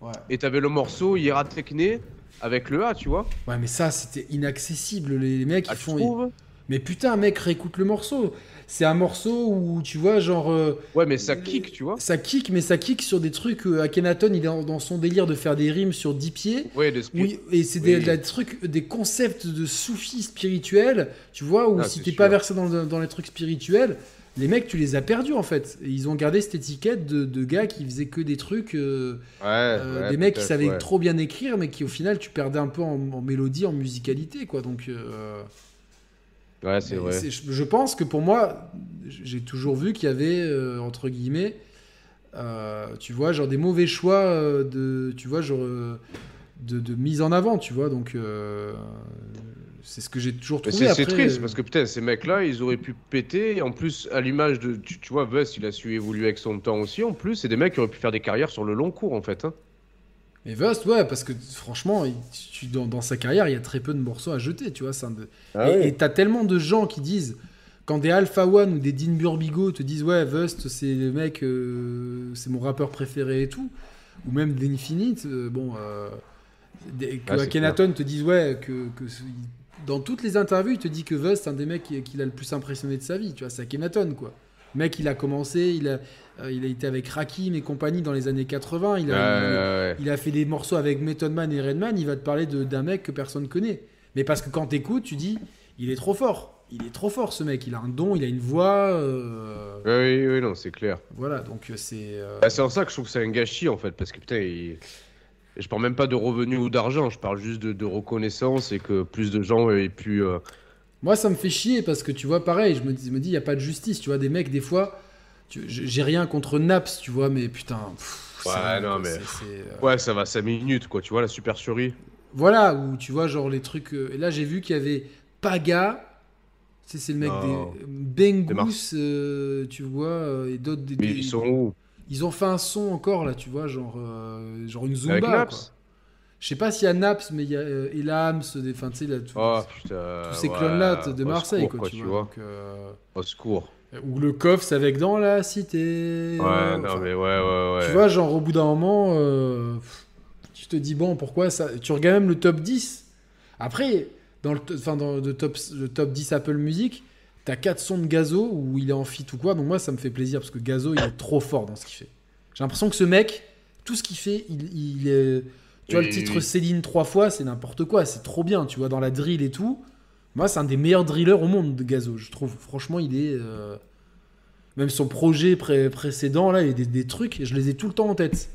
Ouais. Et t'avais le morceau Hiera Techné avec le A, tu vois. Ouais, mais ça, c'était inaccessible. Les, les mecs, Ah, ils tu font. trouves? Mais putain, mec, réécoute le morceau. C'est un morceau où, tu vois, genre. euh, Ouais, mais ça kick, tu vois. ça kick, mais ça kick sur des trucs. Euh, Akhenaton, il est dans, dans son délire de faire des rimes sur 10 pieds. Ouais, de speed. Oui, et c'est des, Oui. des trucs, des concepts de soufis spirituels, tu vois, où Ah, si t'es pas versé dans, dans les trucs spirituels, les mecs, tu les as perdus en fait. Et ils ont gardé cette étiquette de, de gars qui faisaient que des trucs. euh, Ouais, euh, ouais, des mecs qui savaient ouais. trop bien écrire, mais qui au final tu perdais un peu en, en mélodie, en musicalité, quoi. Donc, euh, Ouais, c'est vrai. je je pense que pour moi, j'ai toujours vu qu'il y avait euh, entre guillemets, euh, tu vois, genre des mauvais choix euh, de, tu vois, genre de, de mise en avant, tu vois. Donc, euh, c'est ce que j'ai toujours trouvé. c'est triste parce que putain, ces mecs-là, ils auraient pu péter. Et en plus, à l'image de. Tu, tu vois, Vust, il a su évoluer avec son temps aussi. En plus, c'est des mecs qui auraient pu faire des carrières sur le long cours en fait. Hein. Mais Vust, ouais, parce que franchement, il- tu- dans, dans sa carrière, il y a très peu de morceaux à jeter, tu vois. un de- Ah et t'as tellement de gens qui disent, quand des Alpha One ou des Dean Burbigo te disent, ouais, Vust, c'est le mec, euh, c'est mon rappeur préféré et tout, ou même d'Infinite, euh, bon, euh, des- que Ah, c'est Akhenaton te dise, ouais, que, que dans toutes les interviews, il te dit que Vust, c'est un des mecs qui, qui l'a le plus impressionné de sa vie, tu vois, c'est Akhenaton, quoi. Le mec, il a commencé, il a, il a été avec Rakim et compagnie dans les années 80, il a, il a- Ouais, ouais, il a fait des morceaux avec Method Man et Redman, il va te parler d'un mec que personne connaît. Mais parce que quand t'écoutes, tu dis, il est trop fort. Il est trop fort ce mec, il a un don, il a une voix. euh. Oui, oui, non, c'est clair. Voilà, donc euh, c'est. euh, Bah, c'est en ça que je trouve que c'est un gâchis en fait, parce que putain, il- je parle même pas de revenus ou d'argent, je parle juste de, de reconnaissance et que plus de gens aient pu. euh, Moi, ça me fait chier parce que tu vois, pareil, je me dis, je me dis, il n'y a pas de justice. Tu vois, des mecs, des fois, j'ai rien contre Naps, tu vois, mais putain. pff, Ouais, c'est- non, mais- c'est- c'est, euh, Ouais, ça va 5 minutes quoi, tu vois, la supercherie. Voilà, où tu vois, genre les trucs. euh, Et là, j'ai vu qu'il y avait Paga. Tu sais, c'est le mec des. Bengus, euh, tu vois, euh, et d'autres. des- Mais ils sont où? Ils ont fait un son encore là, tu vois, genre, euh, genre une zumba. Avec quoi. Naps Je sais pas s'il y a Naps, mais il y a Elams, des, sais, là, tout- Oh putain. tous ces ouais, clones-là de au Marseille, secours, quoi, tu, vois. donc, Au secours. Ou le coffre, c'est avec dans la cité. Ouais, non, mais ouais, ouais, ouais. Tu vois, genre, au bout d'un moment, euh, tu te dis, bon, pourquoi ça Tu regardes même le top 10. Après, dans le, enfin, dans le, top, le top 10 Apple Music, t'as 4 sons de Gazo où il est en fit ou quoi. Donc, moi, ça me fait plaisir parce que Gazo, il est trop fort dans ce qu'il fait. J'ai l'impression que ce mec, tout ce qu'il fait, il, il est. Tu vois, Oui, le titre oui. Céline trois fois, c'est n'importe quoi. C'est trop bien, tu vois, dans la drill et tout. Moi, c'est un des meilleurs drillers au monde de Gazo, je trouve. Franchement, il est. euh, Même son projet pré- précédent, là, il y a des, des trucs, je les ai tout le temps en tête.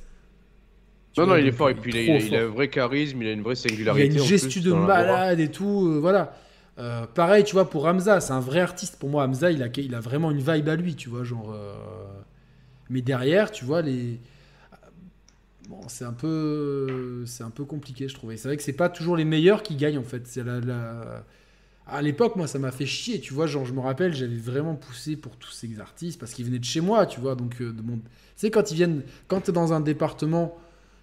Tu Non, vois, non, il est fort. Et puis, il, a, il un vrai charisme, il a une vraie Il y a singularité. une gestu de malade et tout, euh, voilà. Euh, pareil, tu vois, pour Hamza, c'est un vrai artiste. Pour moi, Hamza, il a, il a vraiment une vibe à lui, tu vois, genre. Mais derrière, tu vois, les. Bon, c'est un peu, c'est un peu compliqué, je trouvais. C'est vrai que c'est pas toujours les meilleurs qui gagnent en fait. C'est la, la- À l'époque, moi, ça m'a fait chier, tu vois. Genre, je me rappelle, j'avais vraiment poussé pour tous ces artistes parce qu'ils venaient de chez moi, tu vois. Donc, euh, de mon... tu sais, quand ils viennent, quand t'es dans un département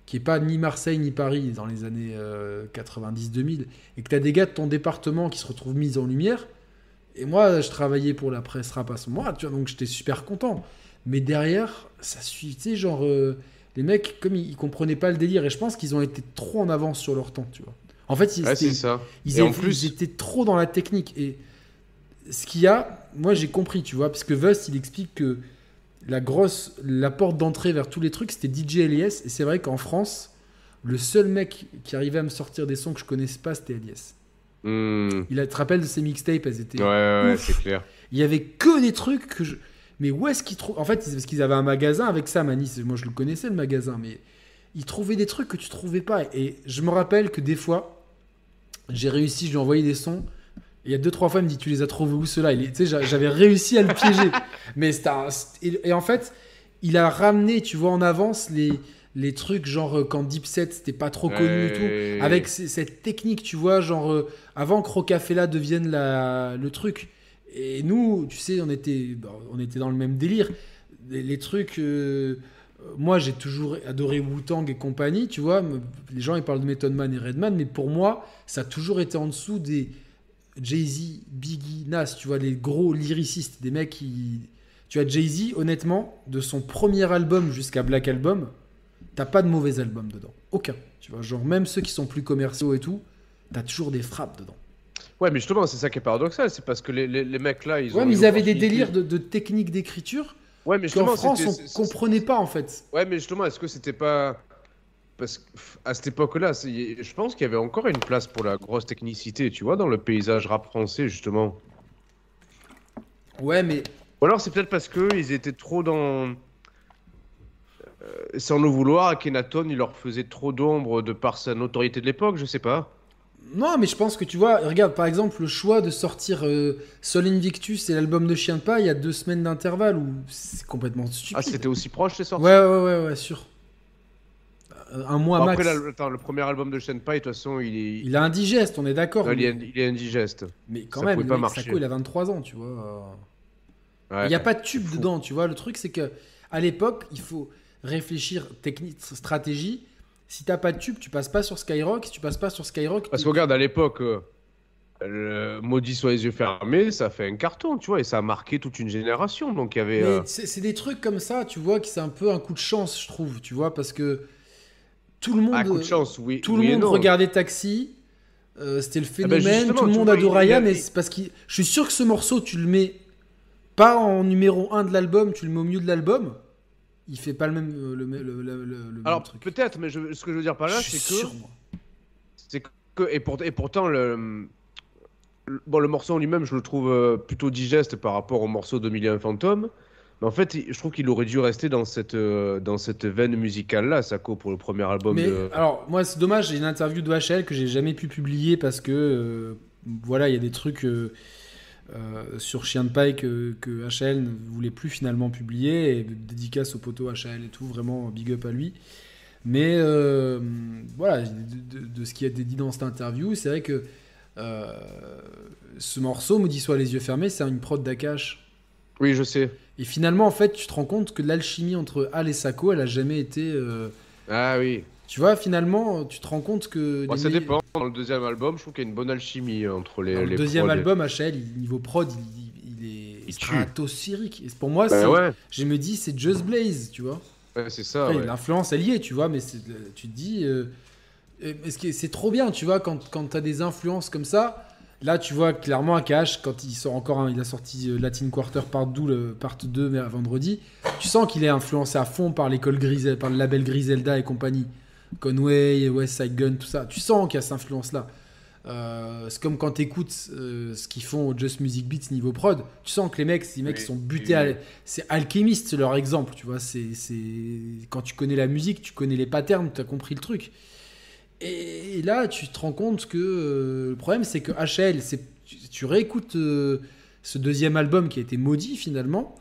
qui est pas ni Marseille ni Paris dans les années euh, 90-2000 et que tu as des gars de ton département qui se retrouvent mis en lumière. Et moi, je travaillais pour la presse rap à ce moment-là, tu vois, donc j'étais super content. Mais derrière, ça suit, tu sais, genre, euh, les mecs, comme ils, ils comprenaient pas le délire, et je pense qu'ils ont été trop en avance sur leur temps, tu vois. En fait, ils, Ouais, étaient- c'est ça. ils, Et en étaient- plus- ils étaient trop dans la technique. Et ce qu'il y a, moi j'ai compris, tu vois, parce que Vust, il explique que la grosse, la porte d'entrée vers tous les trucs, c'était DJ Elias. Et c'est vrai qu'en France, le seul mec qui arrivait à me sortir des sons que je connaissais pas, c'était Elias. Hmm. Il a, te rappelles de ses mixtapes, elles étaient. Ouais, ouais, ouais, Ouf. c'est clair. Il y avait que des trucs que je. Mais où est-ce qu'ils trouvent En fait, c'est parce qu'ils avaient un magasin avec ça, à Nice. Moi, je le connaissais, le magasin, mais ils trouvaient des trucs que tu trouvais pas. Et je me rappelle que des fois, j'ai réussi, je lui ai envoyé des sons. Et il y a deux, trois fois, il me dit Tu les as trouvés où ceux-là? Il j'avais réussi à le piéger. mais c'était un- Et, en fait, il a ramené, tu vois, en avance les, les trucs, genre euh, quand Deep Set, c'était pas trop connu et tout Ouais. avec cette technique, tu vois, genre euh, avant que Rocafella devienne la, le truc. Et nous, tu sais, on était, bon, on était dans le même délire. Les, les trucs, euh, moi j'ai toujours adoré Wu-Tang et compagnie, tu vois. Les gens ils parlent de Method Man et Redman, mais pour moi, ça a toujours été en dessous des Jay-Z, Biggie, Nas, tu vois, les gros lyricistes, des mecs qui. Tu vois, Jay-Z, honnêtement, de son premier album jusqu'à Black Album, t'as pas de mauvais album dedans. Aucun. Tu vois, genre, même ceux qui sont plus commerciaux et tout, t'as toujours des frappes dedans. Ouais, mais justement, c'est ça qui est paradoxal. C'est parce que les, les, les mecs là, ils ont. ouais, mais une ils avaient des délires de, de technique d'écriture Ouais, mais justement, France, on comprenait pas, en fait. Ouais, mais justement, est-ce que c'était pas. Parce qu'à cette époque-là, je pense qu'il y avait encore une place pour la grosse technicité, tu vois, dans le paysage rap français, justement. Ouais, mais Ou alors c'est peut-être parce qu'ils étaient trop dans. Euh, sans le vouloir, Akhenaton, il leur faisait trop d'ombre de par sa notoriété de l'époque, je sais pas. Non, mais je pense que tu vois, regarde par exemple le choix de sortir euh, Sol Invictus et l'album de Chien de Paille il y a deux semaines d'intervalle où c'est complètement stupide. Ah, c'était aussi proche, c'est sorti Ouais, ouais, ouais, ouais, sûr. Euh, Un mois Bon, max. Après, attends, le premier album de Shenpai, de toute façon, il est. Il a un digeste, on est d'accord. Il, est, il est indigeste. mais quand ça même, pas mec. Sako, il a 23 ans, tu vois. Ouais. Il n'y a pas de tube dedans, tu vois. Le truc, c'est que à l'époque, il faut réfléchir technique, stratégie. Si t'as pas de tube, tu passes pas sur Skyrock. Si tu passes pas sur Skyrock, Parce que regarde, à l'époque, euh, le Maudit soit les yeux fermés, ça fait un carton, tu vois, et ça a marqué toute une génération. Donc il y avait. Euh, c'est des trucs comme ça, tu vois, qui c'est un peu un coup de chance, je trouve, tu vois, parce que tout le monde, un coup de chance, oui. tout oui le monde regardait Taxi. euh, C'était le Ah ben, phénomène, tout le monde adorait a- mais c'est parce que je suis sûr que ce morceau, tu le mets pas en numéro 1 de l'album, tu le mets au milieu de l'album, il fait pas le même, euh, le, le- le- le- le même Alors truc. peut-être, mais je- ce que je veux dire par là, c'est que. C'est que et, pour- et pourtant le, bon le morceau en lui-même je le trouve euh, plutôt digeste par rapport au morceau de Million Fantôme. Mais en fait, je trouve qu'il aurait dû rester dans cette euh, dans cette veine musicale là, Sako pour le premier album Mais de alors, moi, c'est dommage, j'ai une interview de HL que j'ai jamais pu publier parce que, euh, voilà, il y a des trucs euh, euh, sur Chien de Paille que, que HL ne voulait plus finalement publier, et dédicace au poteau HL et tout, vraiment big up à lui. Mais euh, voilà, de, de- de ce qui a été dit dans cette interview, c'est vrai que euh, ce morceau, Maudit soit les yeux fermés, c'est une prod d'Akash. Oui, je sais. Et finalement, en fait, tu te rends compte que l'alchimie entre Al et Sako, elle a jamais été. Ah oui. Tu vois, finalement, tu te rends compte que. Les ça dépend. Dans le deuxième album, je trouve qu'il y a une bonne alchimie entre les, Dans les le deuxième album, HL, il- niveau prod, il, est Il stratosphérique. Et pour moi, Bah ouais, je me dis, c'est Just Blaze, tu vois. ouais, c'est ça. Ouais. L'influence, elle y est, tu vois, mais c'est- tu te dis. euh, euh, c'est trop bien, tu vois, quand, quand tu as des influences comme ça. Là, tu vois clairement Akash, quand il sort encore un, il a sorti euh, Latin Quarter part 2, le part 2 mais à vendredi, tu sens qu'il est influencé à fond par l'école Grisel, par le label Griselda et compagnie. Conway, West Side Gun, tout ça. Tu sens qu'il y a cette influence-là. Euh, c'est comme quand tu écoutes ce qu'ils font au Just Music Beats niveau prod. Tu sens que les mecs, les mecs Oui, sont butés oui, à. oui. C'est alchimiste, c'est leur exemple. Tu vois, c'est. Quand tu connais la musique, tu connais les patterns, tu as compris le truc. Et là, tu te rends compte que euh, le problème, c'est que HL, c'est, tu, tu réécoutes euh, ce deuxième album qui a été maudit finalement.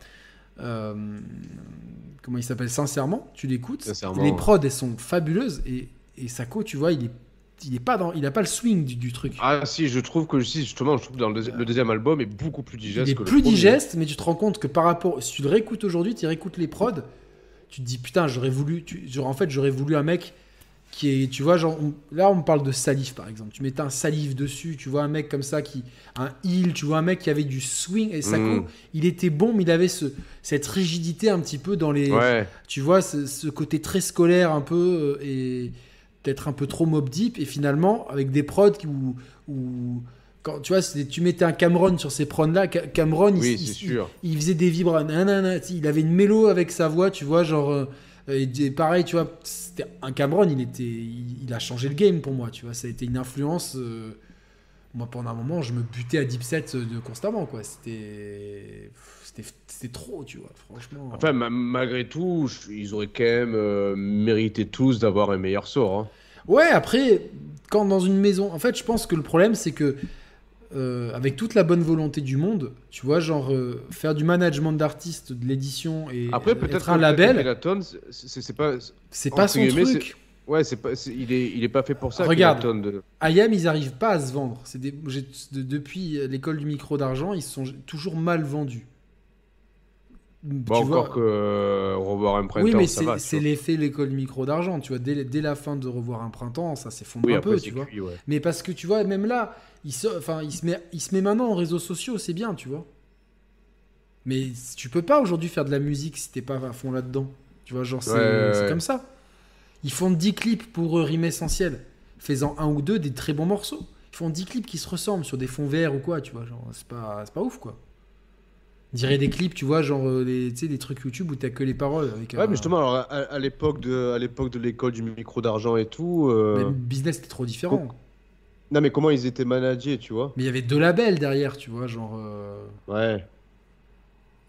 Comment il s'appelle Sincèrement, tu l'écoutes. Les prods, elles sont fabuleuses. Et, et Sako, tu vois, il est, il est pas dans, il a pas le swing du, du truc. Ah si, je trouve que si, justement, je trouve que dans le, deuxi- le deuxième album est beaucoup plus digeste il est que plus digeste, mais tu te rends compte que par rapport, si tu le réécoutes aujourd'hui, tu réécoutes les prods, tu te dis putain, j'aurais voulu, tu, genre, en fait, j'aurais voulu un mec qui est, tu vois, genre, on- là, on me parle de Salif par exemple. Tu mettais un Salif dessus, tu vois un mec comme ça qui, un heel, tu vois un mec qui avait du swing et Sako, Mm. il était bon, mais il avait ce, cette rigidité un petit peu dans les, Ouais, tu vois, ce, ce côté très scolaire un peu euh, et peut-être un peu trop mob deep. Et finalement, avec des prods où, où- quand tu vois, tu mettais un Cameron sur ces prods-là, Ca- Cameron, il, oui, il- c'est il- sûr. il faisait des vibras, nanana, il avait une mélo avec sa voix, tu vois, genre. Euh, et pareil, tu vois, c'était un Cameron, il était, il, il a changé le game pour moi, tu vois, ça a été une influence. euh, moi, pendant un moment, je me butais à deep set euh, de constamment, quoi. C'était, trop, tu vois, franchement. Enfin, ma- malgré tout, ils auraient quand même euh, mérité tous d'avoir un meilleur sort. hein. Ouais, après, quand dans une maison, en fait, je pense que le problème, c'est que euh, avec toute la bonne volonté du monde, tu vois, genre euh, faire du management d'artistes, de l'édition et Après, peut-être être un label, c'est- pas. c'est pas son truc. Ouais, c'est pas. Il est, il est pas fait pour ça. Regarde. De- IAM, ils arrivent pas à se vendre. C'est des- j'ai- de- depuis l'école du micro d'argent, ils sont toujours mal vendus. Bon, Tu encore vois- que euh, revoir un printemps, oui, mais c'est l'effet l'école micro d'argent. Tu vois, dès, dès la fin de revoir un printemps, ça s'effondre Oui, un peu, tu vois. cuit, ouais. Mais parce que tu vois, même là, il se, enfin, il se met, il se met maintenant en réseaux sociaux, c'est bien, tu vois. Mais tu peux pas aujourd'hui faire de la musique si t'es pas à fond là-dedans. Tu vois, genre, c'est Ouais, ouais, c'est ouais. comme ça. Ils font 10 clips pour euh, Rime Essentiel, faisant un ou deux des très bons morceaux. Ils font 10 clips qui se ressemblent sur des fonds verts ou quoi, tu vois. Genre, c'est pas, c'est pas ouf, quoi. Dirait des clips, tu vois, genre euh, sais, des trucs YouTube où t'as que les paroles. Avec, Ouais, un- mais justement, alors, à, à l'époque de, à l'époque de l'école du micro d'argent et tout. euh, mais le business était trop différent. Non, mais comment ils étaient managés, tu vois? Mais il y avait deux labels derrière, tu vois, genre. euh, Ouais.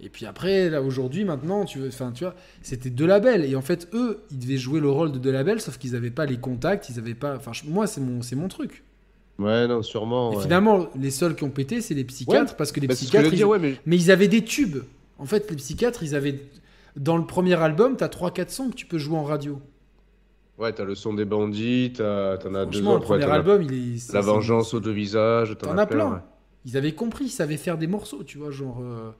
Et puis après, là aujourd'hui, maintenant, tu veux, enfin, tu vois, c'était deux labels. Et en fait, eux, ils devaient jouer le rôle de deux labels, sauf qu'ils n'avaient pas les contacts, ils avaient pas. Enfin, moi, c'est mon, c'est mon truc. Ouais, non, sûrement. Et ouais. finalement, les seuls qui ont pété, c'est les psychiatres, parce que les Bah, que psychiatres, veux ils- dire, ouais, mais mais ils avaient des tubes. En fait, les psychiatres, ils avaient. Dans le premier album, t'as 3-4 sons que tu peux jouer en radio. ouais, t'as le son des bandits, t'as- t'en as deux Franchement, le autres. premier as album, il est. La vengeance aux deux visages, T'en as plein. Ils avaient compris, ils savaient faire des morceaux, tu vois, genre. euh,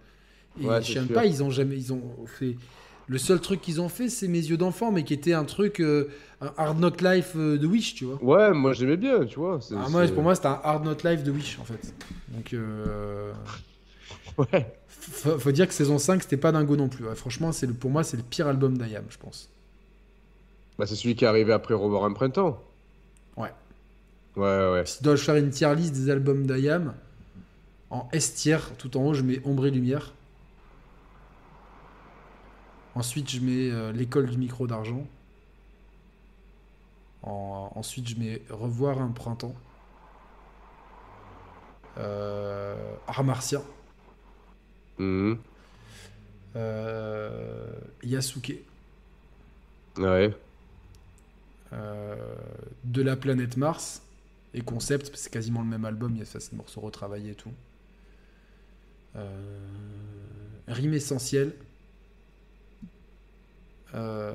Et je sais pas, ils ont jamais, ils ont fait. Le seul truc qu'ils ont fait, c'est Mes yeux d'enfant, mais qui était un truc, euh, un Hard Knock Life euh, de Wish, tu vois. Ouais, moi j'aimais bien, tu vois. Ah, moi, pour moi, c'était un Hard Knock Life de Wish, en fait. Donc, euh, Ouais. faut, faut dire que saison 5, c'était pas dingo non plus. Ouais, franchement, c'est le, pour moi, c'est le pire album d'Ayam, je pense. Bah, c'est celui qui est arrivé après Revoir un printemps. Ouais. Ouais, ouais. Si je dois faire une tier list des albums d'Ayam, en S tier, tout en haut, je mets Ombre et Lumière. Ensuite, je mets euh, L'école du micro d'argent. En- Ensuite, je mets Revoir un printemps. Euh... Art martien. Mhm. Euh... Yasuke. Ouais. Euh, de la planète Mars et Concept, c'est quasiment le même album, il y a ça, c'est des morceaux retravaillés et tout. Rime essentiel. Euh,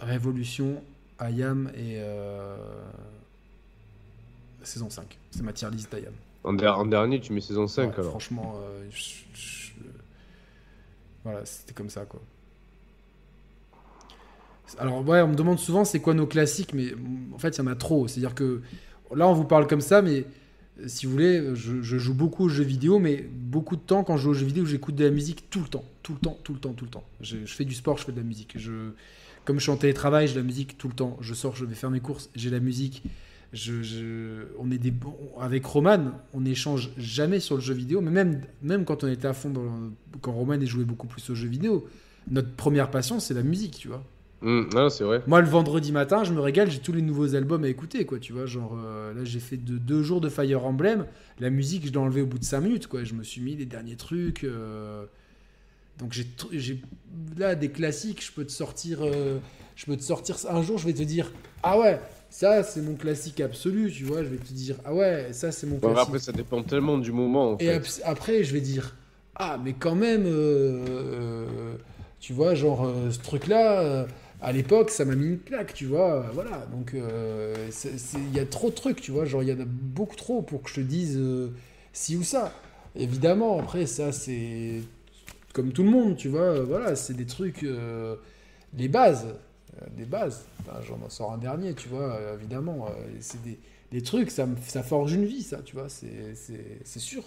Révolution, Ayam et euh, saison 5. C'est ma tier list d'Ayam. En, der- en dernier, tu mets saison 5 Ouais, alors. Franchement, euh, je- je- voilà, c'était comme ça quoi. Alors ouais, on me demande souvent c'est quoi nos classiques, mais en fait il y en a trop. C'est-à-dire que là on vous parle comme ça, mais si vous voulez, je, je joue beaucoup aux jeux vidéo, mais beaucoup de temps quand je joue aux jeux vidéo, j'écoute de la musique tout le temps, tout le temps, tout le temps, tout le temps. Je, je fais du sport, je fais de la musique. Je, comme je suis en télétravail, j'ai la musique tout le temps. Je sors, je vais faire mes courses, j'ai la musique. Je, je- on est des bons- avec Roman, on n'échange jamais sur le jeu vidéo, mais même, même quand on était à fond dans, quand Roman et jouait beaucoup plus aux jeux vidéo, notre première passion c'est la musique, tu vois. Non, c'est vrai. Moi, le vendredi matin, je me régale, j'ai tous les nouveaux albums à écouter, quoi. Tu vois, genre, euh, là, j'ai fait de- deux jours de Fire Emblem. La musique, je l'ai enlevée au bout de 5 minutes, quoi. Je me suis mis les derniers trucs. euh, Donc, j'ai, là des classiques. Je peux te sortir, euh, je peux te sortir. Un jour, je vais te dire, ah ouais, ça, c'est mon classique absolu, tu vois. Je vais te dire, ah ouais, ça, c'est mon Bon, classique. après, ça dépend tellement du moment. En Et fait. ap- après, je vais dire Ah, mais quand même, euh, tu vois, genre, euh, ce truc-là, euh, à l'époque, ça m'a mis une claque, tu vois. Voilà, donc il y a trop de trucs, tu vois. Genre, il y en a beaucoup trop pour que je te dise ci ou ça. Évidemment, après, ça, c'est comme tout le monde, tu vois. euh, Voilà, c'est des trucs, euh, les bases. euh, Des bases. Enfin, J'en en sors un dernier, tu vois, euh, évidemment. euh, c'est des, trucs, ça, forge une vie, ça, tu vois, c'est- sûr.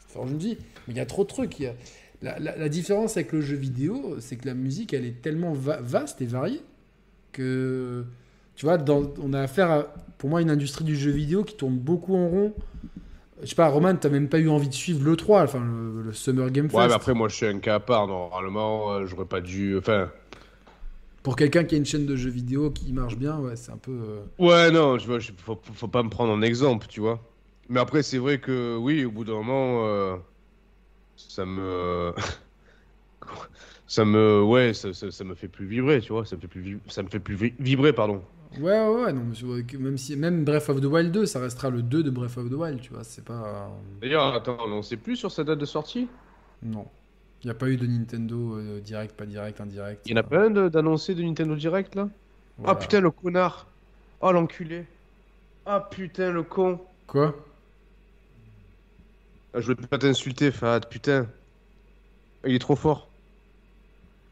Ça forge une vie. Mais il y a trop de trucs. y a- La, différence avec le jeu vidéo, c'est que la musique, elle est tellement va- vaste et variée que, tu vois, dans- on a affaire à, pour moi, une industrie du jeu vidéo qui tourne beaucoup en rond. Je sais pas, Roman, t'as même pas eu envie de suivre le 3, enfin, le, le Summer Game Fest. Ouais, mais après, moi, je suis un cas à part. Normalement, euh, j'aurais pas dû. Enfin. Pour quelqu'un qui a une chaîne de jeux vidéo qui marche bien, ouais, c'est un peu... euh, Ouais, non, je je- faut, faut pas me prendre en exemple, tu vois. Mais après, c'est vrai que, oui, au bout d'un moment, euh, ça me. ça me. Ouais, ça, ça, ça me fait plus vibrer, tu vois. Ça me fait plus, vi- ça me fait plus vi- vibrer, pardon. Ouais, ouais, ouais, non, même, si, même Breath of the Wild 2, ça restera le 2 de Breath of the Wild, tu vois, c'est pas... euh, D'ailleurs, attends, on sait plus sur sa date de sortie? Non. Il n'y a pas eu de Nintendo euh, direct, pas direct, indirect. Il y en a pas un de- d'annoncé de Nintendo Direct, là? Voilà. Ah putain, le connard Oh, l'enculé Ah putain, le con Quoi? Ah, Je voulais pas t'insulter, Fahad, putain. Il est trop fort.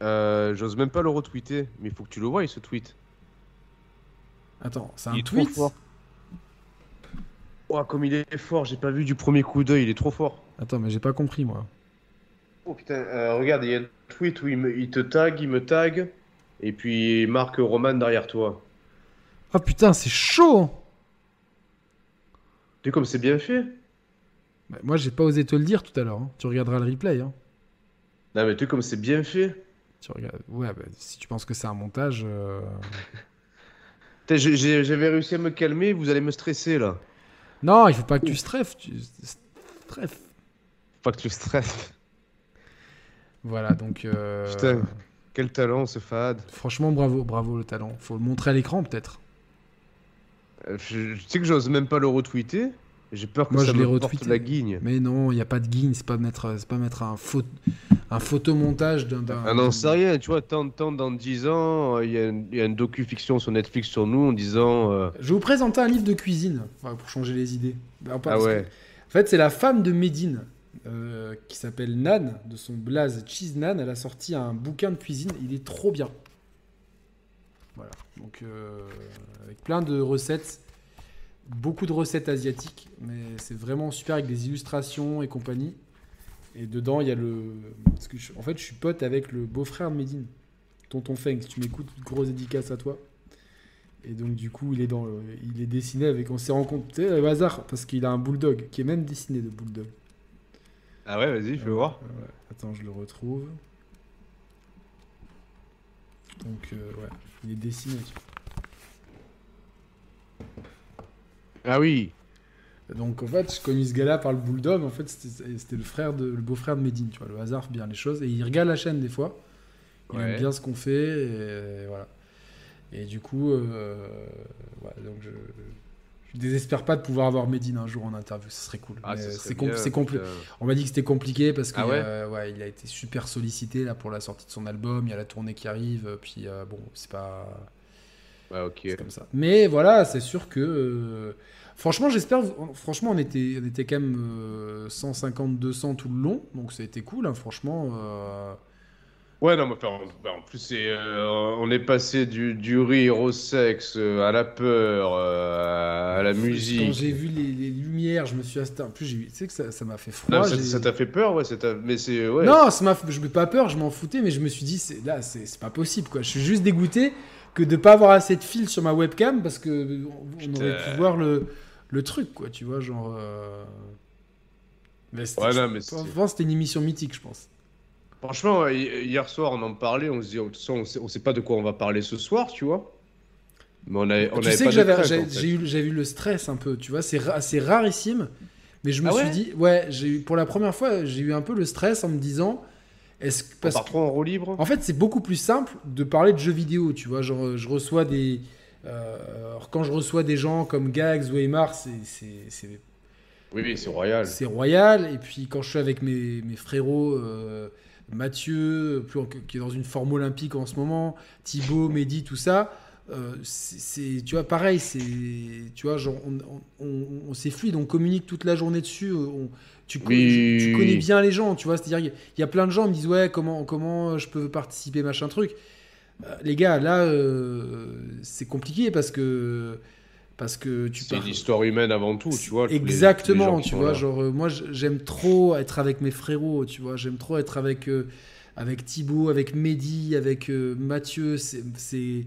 Euh, J'ose même pas le retweeter, mais il faut que tu le vois, ce tweet. Attends, c'est Il un trop tweet fort. Oh, comme il est fort, j'ai pas vu du premier coup d'œil, il est trop fort. Attends, mais j'ai pas compris, moi. Oh putain, euh, regarde, il y a un tweet où il, me- il te tag, il me tag, et puis il marque Roman derrière toi. Ah putain, c'est chaud Tu sais comme c'est bien fait Bah, Moi, j'ai pas osé te le dire tout à l'heure. hein. Tu regarderas le replay. Hein. Non, mais tu sais comme c'est bien fait Tu regardes... Ouais, bah, si tu penses que c'est un montage... euh, J'avais réussi à me calmer, vous allez me stresser là. Non, il faut pas que tu streffes. Tu... Streffes. Pas que tu stresses. Voilà, donc... euh, Putain. Quel talent ce Fahad. Franchement, bravo, bravo le talent. Faut le montrer à l'écran, peut-être. Euh, Je, je sais que j'ose même pas le retweeter. J'ai peur que Moi, ça je me porte la guigne. Mais non, il n'y a pas de guigne. C'est pas mettre, c'est pas mettre un, un photomontage d'un... Ah non, c'est rien, tu vois, tant, tant dans 10 ans, euh, il y, a une- il y a une docu-fiction sur Netflix sur nous en disant... euh, Je vais vous présenter un livre de cuisine, enfin, pour changer les idées. Alors, Ah que- ouais. En fait, c'est la femme de Médine, euh, qui s'appelle Nan, de son blaze Cheese Nan. Elle a sorti un bouquin de cuisine. Il est trop bien. Voilà. Donc, avec plein de recettes. Beaucoup de recettes asiatiques. Mais c'est vraiment super avec des illustrations et compagnie. Et dedans, il y a le. Parce que je- en fait, je suis pote avec le beau-frère de Médine, Tonton Feng. Si tu m'écoutes, grosse dédicace à toi. Et donc, du coup, il est, dans le- il est dessiné avec. On s'est rencontrés au hasard parce qu'il a un bulldog qui est même dessiné de bulldog. Ah ouais, vas-y, je veux voir. Euh, ouais. Attends, je le retrouve. Donc, euh, ouais, il est dessiné. Ah oui. Donc, en fait, je connais ce gars-là par le bulldog. En fait, c'était le frère de, le beau-frère de Medine. Tu vois, le hasard fait bien les choses. Et il regarde la chaîne des fois. Il Ouais. aime bien ce qu'on fait. Et voilà. Et du coup, euh, ouais, donc je, je désespère pas de pouvoir avoir Medine un jour en interview. Ce serait cool. Ah, c'est compli-. On m'a dit que c'était compliqué parce que Ah ouais euh, ouais, il a été super sollicité là pour la sortie de son album. Il y a la tournée qui arrive. euh, Puis euh, bon, c'est pas Ouais, ok. c'est comme ça. Mais voilà, c'est sûr que franchement, j'espère. Franchement, on était on était quand même euh, 150 200 tout le long, donc ça a été cool. hein, franchement. euh, Ouais, non, mais enfin, en, bah, en plus, euh, on est passé du, du rire au sexe, euh, à la peur, euh, à la Quand musique. j'ai vu les, les lumières, je me suis asté. En plus, tu sais que ça m'a fait froid. Non, ça t'a fait peur, ouais, mais c'est. Ouais. Non, ça m'a, je n'ai pas peur, je m'en foutais, mais je me suis dit, c'est, là, c'est, pas possible, quoi. Je suis juste dégoûté que de pas avoir assez de fil sur ma webcam parce que on, aurait pu voir le, le truc, quoi, tu vois, genre. euh, Mais c'était, Ouais, je- non, mais que c'était une émission mythique, je pense. Franchement, hi- hier soir, on en parlait, on se dit, de toute façon, on sait, on sait pas de quoi on va parler ce soir, tu vois. Mais on avait, on tu avait sais pas que j'avais, j'ai, en fait. j'ai eu, j'ai eu le stress un peu, tu vois, c'est, ra- c'est rarissime. Mais je me Ah suis ouais dit, ouais, j'ai eu, pour la première fois, j'ai eu un peu le stress en me disant, est-ce que On parce part trop en roue libre? En fait, c'est beaucoup plus simple de parler de jeux vidéo, tu vois. Genre, je reçois des. Euh, alors, quand je reçois des gens comme Gags ou Aymar, c'est- c'est c'est- Oui, oui, c'est royal. c'est royal. Et puis, quand je suis avec mes, mes frérots, euh, Mathieu, plus qui est dans une forme olympique en ce moment, Thibaut, Mehdi, tout ça. euh, c'est tu vois pareil c'est tu vois genre on, on, on- on- c'est fluide on communique toute la journée dessus tu, co- Oui. tu connais bien les gens tu vois c'est à dire il y a plein de gens qui me disent ouais comment comment je peux participer machin truc Euh, les gars là euh, c'est compliqué parce que parce que tu C'est pars- une histoire humaine avant tout, tu vois. les- les Exactement, tu vois, là. genre euh, moi j'aime trop être avec mes frérots, tu vois, j'aime trop être avec euh, avec Thibaut, avec Mehdi, avec euh, Mathieu, c'est c'est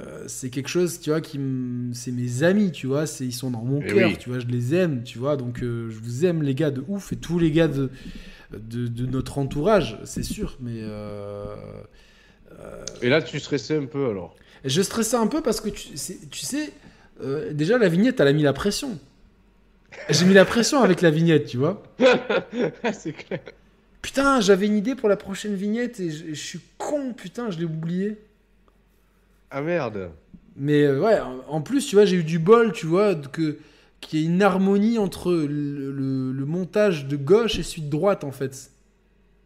euh, c'est quelque chose, tu vois, qui c'est mes amis, tu vois, c'est ils sont dans mon Eh cœur, oui. tu vois, je les aime, tu vois, donc euh, je vous aime les gars de ouf et tous les gars de de, de notre entourage, c'est sûr, mais euh, Et là, tu stressais un peu alors. je stressais un peu parce que tu, sais, euh, déjà la vignette, elle a mis la pression. J'ai mis la pression avec la vignette, tu vois. c'est clair. Putain, j'avais une idée pour la prochaine vignette et je, je suis con, putain, je l'ai oublié. Ah merde. Mais euh, ouais, en- en plus, tu vois, j'ai eu du bol, tu vois, que qu'il y ait une harmonie entre le, le- le montage de gauche et celui de droite, en fait.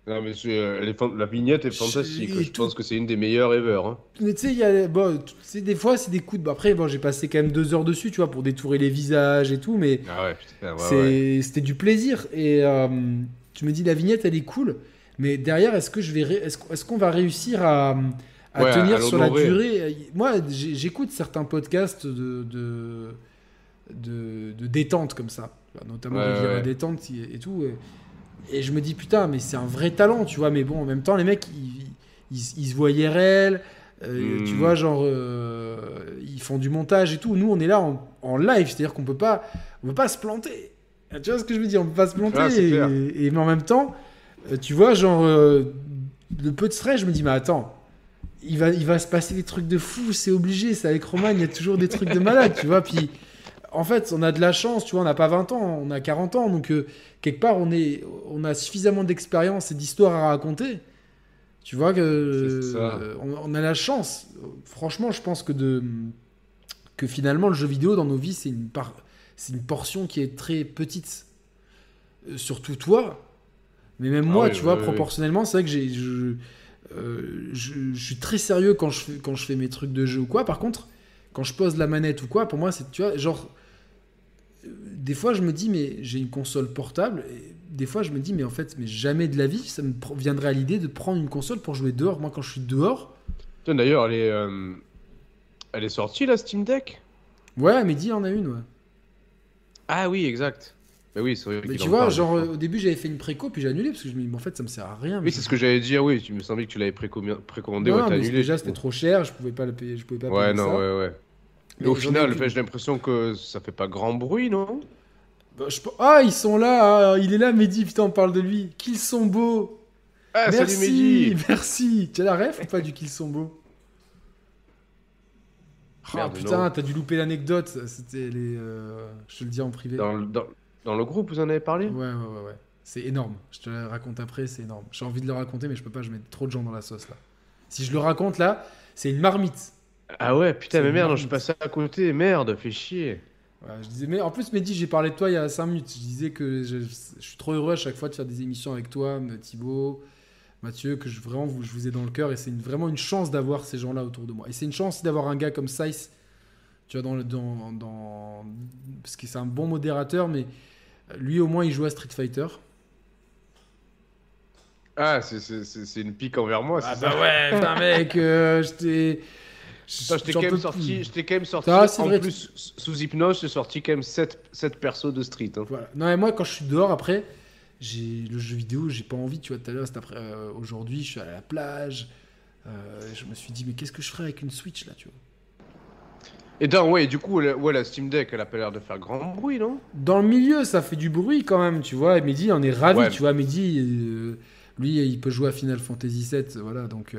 Non, mais euh, est fan- la vignette est fantastique. Je tout- pense que c'est une des meilleures ever. Hein. Mais tu sais, a, bon, des fois, c'est des coups de. bon, Après, bon, j'ai passé quand même deux heures dessus, tu vois, pour détourer les visages et tout, mais Ah ouais, ouais. C'était du plaisir. Et euh, tu me dis, la vignette, elle est cool. Mais derrière, est-ce que je vais, ré- est-ce, qu'on- va réussir à, tenir à sur la durée? Moi, j'écoute certains podcasts de, de, de, de détente comme ça, notamment Ouais, Vira ouais. détente et, et tout. Et, et je me dis, putain, mais c'est un vrai talent, tu vois. Mais bon, en même temps, les mecs, ils, ils, ils se voient IRL. euh, Hmm. Tu vois, genre, euh, ils font du montage et tout. Nous, on est là en, en live, c'est-à-dire qu'on peut pas, on peut pas se planter. Tu vois ce que je veux dire On peut pas se planter. Ah, et- mais en même temps, euh, tu vois, genre, euh, le peu de stress, je me dis, mais attends, il va, il va se passer des trucs de fou, c'est obligé. C'est avec Roman, il y a toujours des trucs de malade, tu vois. Puis, en fait, on a de la chance, tu vois, on n'a pas 20 ans, on a 40 ans. Donc, euh, quelque part, on, est, on a suffisamment d'expérience et d'histoire à raconter. Tu vois que euh, on, on a la chance. Franchement, je pense que de que finalement le jeu vidéo dans nos vies c'est une c'est une portion qui est très petite. Euh, surtout toi, mais même Ah moi, oui, tu oui, vois, oui, proportionnellement, c'est vrai que j'ai je, je, je suis très sérieux quand je fais quand je fais mes trucs de jeu ou quoi. Par contre, quand je pose la manette ou quoi, pour moi c'est tu vois genre des fois je me dis mais j'ai une console portable et des fois je me dis mais en fait mais jamais de la vie ça me viendrait à l'idée de prendre une console pour jouer dehors. Moi quand je suis dehors, D'ailleurs, elle est, euh, elle est sortie la Steam Deck? Ouais, mais dis en a une ouais. Ah oui, exact. Mais oui, c'est vrai. Mais tu vois, parle, genre euh, au début j'avais fait une préco puis j'ai annulé parce que je me dis mais en fait ça me sert à rien. mais Oui, c'est ce que j'allais dire. Oui, tu me semblait que tu l'avais précommi- précommandé. Non, ouais, non, mais annulé. déjà c'était trop cher, je pouvais pas le payer, je pouvais pas Ouais, payer non, ça. ouais, ouais. Mais Mais au final, enfin, j'ai l'impression que ça fait pas grand bruit, non? Bah, je pe- Ah, ils sont là, ah, il est là, Mehdi, putain, on parle de lui. Qu'ils sont beaux. Ah, salut merci, Mehdi merci. Tu as la ref ou pas du qu'ils sont beaux? Ah putain, t'as dû louper l'anecdote. C'était les. euh, Je te le dis en privé. dans, le- dans, dans le groupe, vous en avez parlé? Ouais, ouais, ouais, ouais. C'est énorme. Je te le raconte après, c'est énorme. J'ai envie de le raconter, mais je peux pas, je mets trop de gens dans la sauce là. Si je le raconte là, c'est une marmite. Ah ouais, putain, mais merde, marrant. je suis passé à côté. Merde, fais chier. Je disais, mais en plus, Mehdi, j'ai parlé de toi il y a 5 minutes. Je disais que je, je suis trop heureux à chaque fois de faire des émissions avec toi, me- Thibaut, Mathieu, que je, vraiment, vous, je vous ai dans le cœur. Et c'est une- vraiment une chance d'avoir ces gens-là autour de moi. Et c'est une chance d'avoir un gars comme Sice, tu vois, dans, le- dans, dans, parce que c'est un bon modérateur, mais lui, au moins, il joue à Street Fighter. Ah, c'est- c'est c'est- c'est une pique envers moi, c'est Ah ça bah ouais, putain, mec, euh, je Putain, je t'ai quand, même sorti- je t'ai quand même sorti, Ah, c'est en vrai, plus, sous hypnose, j'ai sorti quand même 7, persos de Street. hein. Voilà. Non, mais moi, quand je suis dehors, après, j'ai le jeu vidéo, j'ai pas envie. Tu vois, tout à l'heure, euh, aujourd'hui, je suis à la plage. euh, je me suis dit, mais qu'est-ce que je ferais avec une Switch là, tu vois? Et ouais, du coup, la, ouais, la Steam Deck, elle a pas l'air de faire grand bruit, non? Dans le milieu, ça fait du bruit quand même, tu vois. Et Mehdi en est ravi, Ouais. tu vois. Mehdi, euh, lui, il peut jouer à Final Fantasy VII, voilà, donc.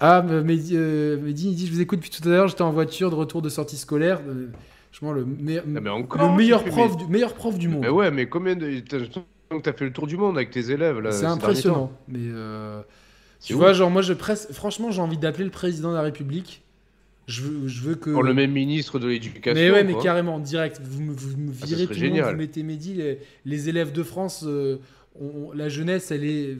Ah, mais Mehdi, euh, Mehdi, il dit Je vous écoute depuis tout à l'heure, j'étais en voiture de retour de sortie scolaire. Euh, franchement, le, me- Ah, mais encore, le meilleur, prof mais- du, meilleur prof du monde. Mais ouais, mais combien de. T'as fait le tour du monde avec tes élèves là. C'est ces impressionnant. Mais euh, tu ouf. vois, genre, moi, je presse. Franchement, j'ai envie d'appeler le président de la République. Je veux, je veux que. Pour le même ministre de l'éducation. Mais ouais, mais quoi. carrément, direct. Vous me, vous me Ah, virez serait tout le monde, génial. vous mettez Mehdi. Les, les élèves de France, euh, on- la jeunesse, elle est.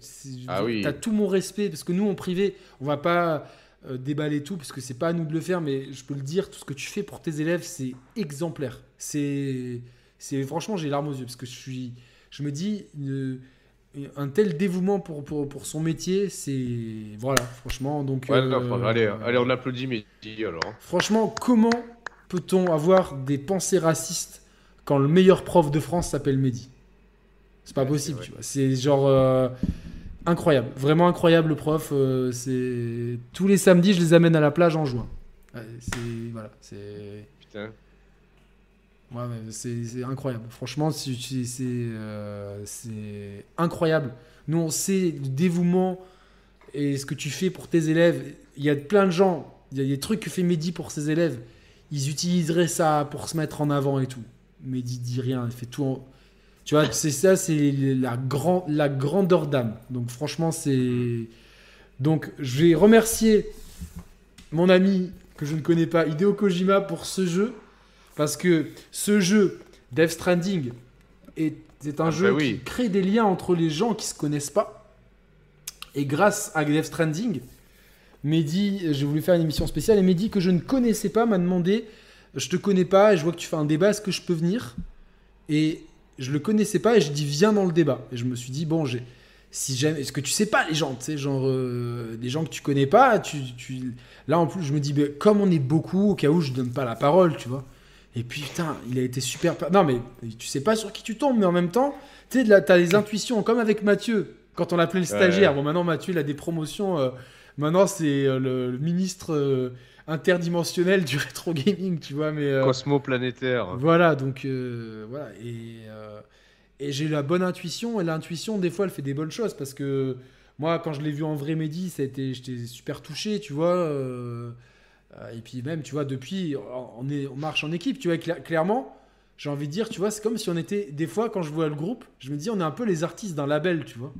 C'est- Ah oui. t'as tout mon respect. Parce que nous, en privé, on va pas euh, déballer tout, parce que c'est pas à nous de le faire, mais je peux le dire, tout ce que tu fais pour tes élèves, c'est exemplaire. C'est. c'est Franchement, j'ai larmes aux yeux, parce que je suis. Je me dis. un tel dévouement pour, pour, pour son métier, c'est. Voilà, franchement. Donc, Ouais, euh, allez, allez, on applaudit Mehdi alors. Franchement, comment peut-on avoir des pensées racistes quand le meilleur prof de France s'appelle Mehdi C'est pas Ouais, possible, c'est tu vois. C'est genre euh, incroyable, vraiment incroyable le prof. euh, c'est tous les samedis, je les amène à la plage en juin. Ouais, c'est voilà, c'est Putain. Ouais, c'est c'est incroyable. Franchement, c'est euh, c'est incroyable. Nous, on sait le dévouement et ce que tu fais pour tes élèves. Il y a plein de gens, il y a des trucs que fait Mehdi pour ses élèves. Ils utiliseraient ça pour se mettre en avant et tout. Mehdi dit rien, il fait tout en... Tu vois, c'est ça, c'est la, grand, la grandeur d'âme. Donc franchement, c'est... Donc je vais remercier mon ami que je ne connais pas, Hideo Kojima, pour ce jeu. Parce que ce jeu, Death Stranding, est, est un Ah, jeu bah oui. qui crée des liens entre les gens qui se connaissent pas. Et grâce à Death Stranding, Mehdi, j'ai voulu faire une émission spéciale, et Mehdi, que je ne connaissais pas, m'a demandé Je te connais pas, et je vois que tu fais un débat, est-ce que je peux venir? Et je le connaissais pas, et je dis Viens dans le débat. Et je me suis dit Bon, j'ai. Si jamais, est-ce que tu sais pas les gens, tu sais, genre euh, des gens que tu connais pas, tu, tu- là en plus je me dis, ben, comme on est beaucoup, au cas où je donne pas la parole, tu vois. Et puis putain, il a été super. Non mais tu sais pas sur qui tu tombes, mais en même temps, tu sais, là, t'as les intuitions, comme avec Mathieu, quand on l'appelait le stagiaire. Ouais. Bon, maintenant Mathieu, il a des promotions. euh, maintenant, c'est euh, le, le ministre euh, interdimensionnel du rétro gaming, tu vois. Mais euh, Cosmo planétaire. voilà, donc voilà. Et, et j'ai la bonne intuition. Et l'intuition, des fois, elle fait des bonnes choses. Parce que moi, quand je l'ai vu en vrai Mehdi, j'étais super touché, tu vois. et puis même, tu vois, depuis, on, est, on marche en équipe, tu vois. cla- clairement, j'ai envie de dire, tu vois, c'est comme si on était. Des fois, quand je vois le groupe, je me dis, on est un peu les artistes d'un label, tu vois.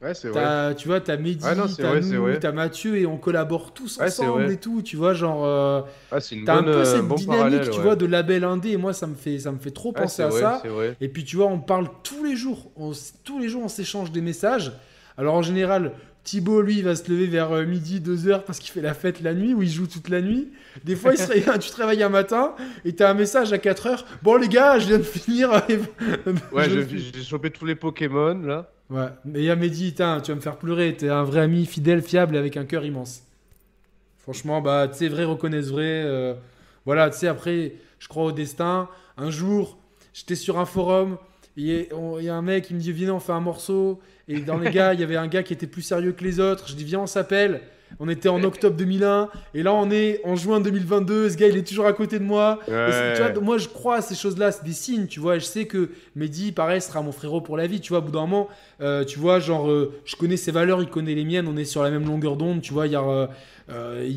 Ouais, c'est vrai. Tu vois, t'as Mehdi, Ouais, non, t'as vrai, nous, t'as Mathieu, et on collabore tous Ouais, c'est ensemble et tout, tu vois, genre. euh, Ah, une T'as un bonne, peu euh, cette bon dynamique, tu vois, de label indé. Et moi, ça me fait, ça me fait trop penser à vrai, ça. Et puis, tu vois, on parle tous les jours. On, tous les jours, on s'échange des messages. Alors, en général, Thibaut, lui, il va se lever vers euh, midi, 2 heures parce qu'il fait la fête la nuit ou il joue toute la nuit. Des fois, il se réveille- tu te réveilles un matin et t'as un message à 4 heures. Bon, les gars, je viens de finir. Ouais, Je- je- j'ai chopé tous les Pokémon là. Ouais, mais il y a Mehdi, tain, tu vas me faire pleurer. T'es un vrai ami fidèle, fiable, avec un cœur immense. Franchement, bah, tu sais, vrai reconnaissent vrai. euh, voilà, tu sais, après, je crois au destin. Un jour, j'étais sur un forum. Il y, a- un mec qui me dit Viens, on fait un morceau. Et dans les gars, il y avait un gars qui était plus sérieux que les autres. Je dis Viens, on s'appelle. On était en octobre 2001. Et là, on est en juin 2022. Ce gars, il est toujours à côté de moi. Et c'est- tu vois, moi, je crois à ces choses-là, c'est des signes, tu vois. Et je sais que Mehdi, pareil, sera mon frérot pour la vie, tu vois. Au bout d'un moment, euh, tu vois, genre, euh, je connais ses valeurs, il connaît les miennes, on est sur la même longueur d'onde, tu vois. Il y a, euh, euh,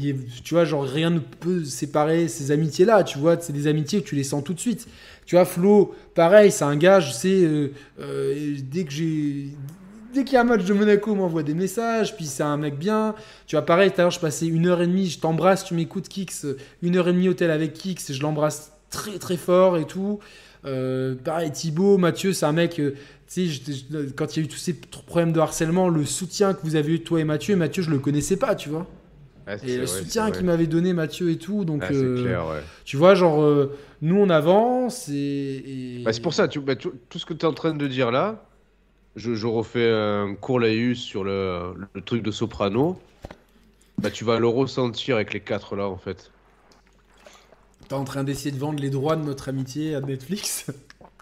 tu vois, genre, rien ne peut séparer ces amitiés-là, tu vois. C'est des amitiés que tu les sens tout de suite. Tu vois, Flo, pareil, c'est un gars, je sais, dès que j'ai. Dès qu'il y a un match de Monaco, m'envoie des messages, puis c'est un mec bien. Tu vois, pareil, tout à l'heure, je passais une heure et demie, je t'embrasse, tu m'écoutes, Kix, une heure et demie hôtel avec Kix, je l'embrasse très très fort et tout. Euh, pareil, Thibaut, Mathieu, c'est un mec, euh, tu sais, quand il y a eu tous ces problèmes de harcèlement, le soutien que vous avez eu, toi et Mathieu, Mathieu, je le connaissais pas, tu vois. C'est Et le vrai, soutien qu'il m'avait donné Mathieu et tout, donc Ah, euh, clair, ouais. tu vois, genre, nous on avance et. et- Bah, c'est pour ça, tu, bah, tu- tout ce que tu es en train de dire là, je, je refais un court laïus sur le, le truc de Soprano. Bah, tu vas le ressentir avec les quatre là en fait. T'es en train d'essayer de vendre les droits de notre amitié à Netflix?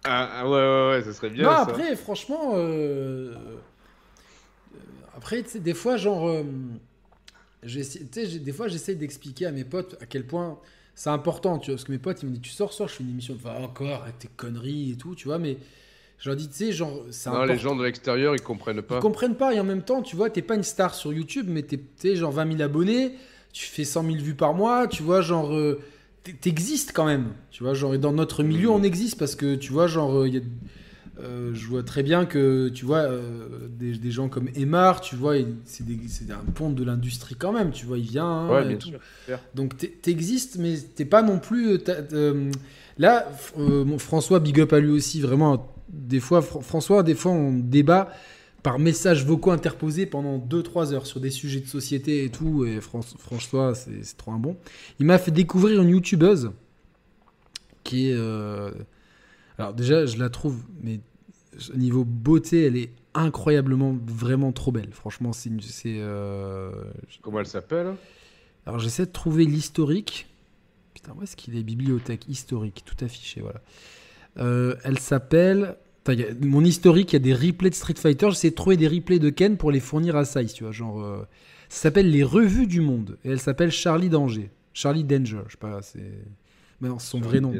Ah, ah ouais, ouais, ouais, ça serait bien. Non, ça. après, franchement, euh, euh, après, tu sais, des fois, genre, euh, des fois, j'essaie d'expliquer à mes potes à quel point c'est important, tu vois. Parce que mes potes, ils m'ont dit, tu sors, soir, je fais une émission. Enfin, encore, avec tes conneries et tout, tu vois. Mais je leur dis, tu sais, genre, Non, important. les gens de l'extérieur, ils comprennent pas. Ils comprennent pas. Et en même temps, tu vois, t'es pas une star sur YouTube, mais t'es, t'es genre 20 000 abonnés. Tu fais 100 000 vues par mois. Tu vois, genre, euh, t'es- t'existes quand même. Tu vois, genre, et dans notre milieu, on existe parce que, tu vois, genre, euh, il y a. euh, je vois très bien que, tu vois, euh, des, des gens comme Emar, tu vois, c'est, un pont de l'industrie quand même, tu vois, il vient. hein, Ouais, bien tout. Donc t'es- t'existes, mais t'es pas non plus. euh, là, mon François, big up à lui aussi, vraiment. Des fois, Fr- François, des fois, on débat par messages vocaux interposés pendant 2-3 heures sur des sujets de société et tout. Et Fran- François, c'est trop un bon. Il m'a fait découvrir une youtubeuse qui est. euh, Alors, déjà, je la trouve, mais au niveau beauté, elle est incroyablement, vraiment trop belle. Franchement, c'est, euh, Comment elle s'appelle? Alors j'essaie de trouver l'historique. Putain, où est-ce qu'il est? Bibliothèque historique, tout affiché, voilà. Euh, elle s'appelle. Mon historique, il y a des replays de Street Fighter. J'essaie de trouver des replays de Ken pour les fournir à Size, tu vois. Genre, euh, ça s'appelle Les Revues du Monde. Et elle s'appelle Charlie Danger. Charlie Danger, je sais pas, c'est. Mais non, son vrai nom.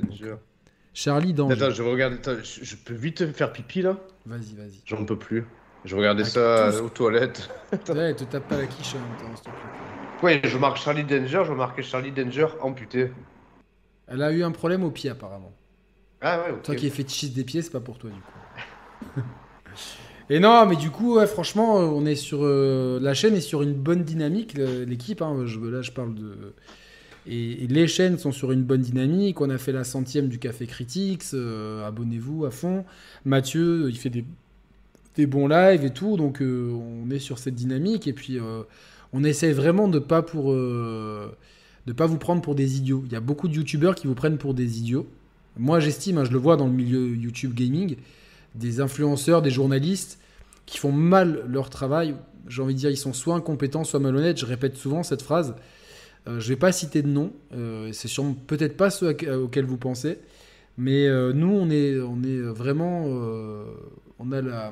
Charlie Danger. Attends, je regarde. je, je peux vite faire pipi là? Vas-y, vas-y. J'en peux plus. Je regardais Ah, ça tous- aux toilettes. Ouais, te tape pas la quiche en même temps, s'il te plaît. Ouais, je marque Charlie Danger, je marquais Charlie Danger amputé. Elle a eu un problème au pied, apparemment. Ah. Toi qui es fétichiste des pieds, c'est pas pour toi du coup. Et non, mais du coup, franchement, euh, on est sur euh, la chaîne est sur une bonne dynamique. L'équipe, hein, je, là, je parle de et, les chaînes sont sur une bonne dynamique. On a fait la centième du Café Critiques. euh, Abonnez-vous à fond. Mathieu, il fait des, bons lives et tout, donc on est sur cette dynamique. Et puis, on essaie vraiment de pas pour de pas vous prendre pour des idiots. Il y a beaucoup de youtubeurs qui vous prennent pour des idiots. Moi, j'estime, hein, je le vois dans le milieu YouTube gaming, des influenceurs, des journalistes qui font mal leur travail. J'ai envie de dire, ils sont soit incompétents, soit malhonnêtes. Je répète souvent cette phrase. Euh, je vais pas citer de nom. euh, c'est sûrement peut-être pas ceux à- auxquels vous pensez. Mais euh, nous, on est, on est vraiment. euh, on a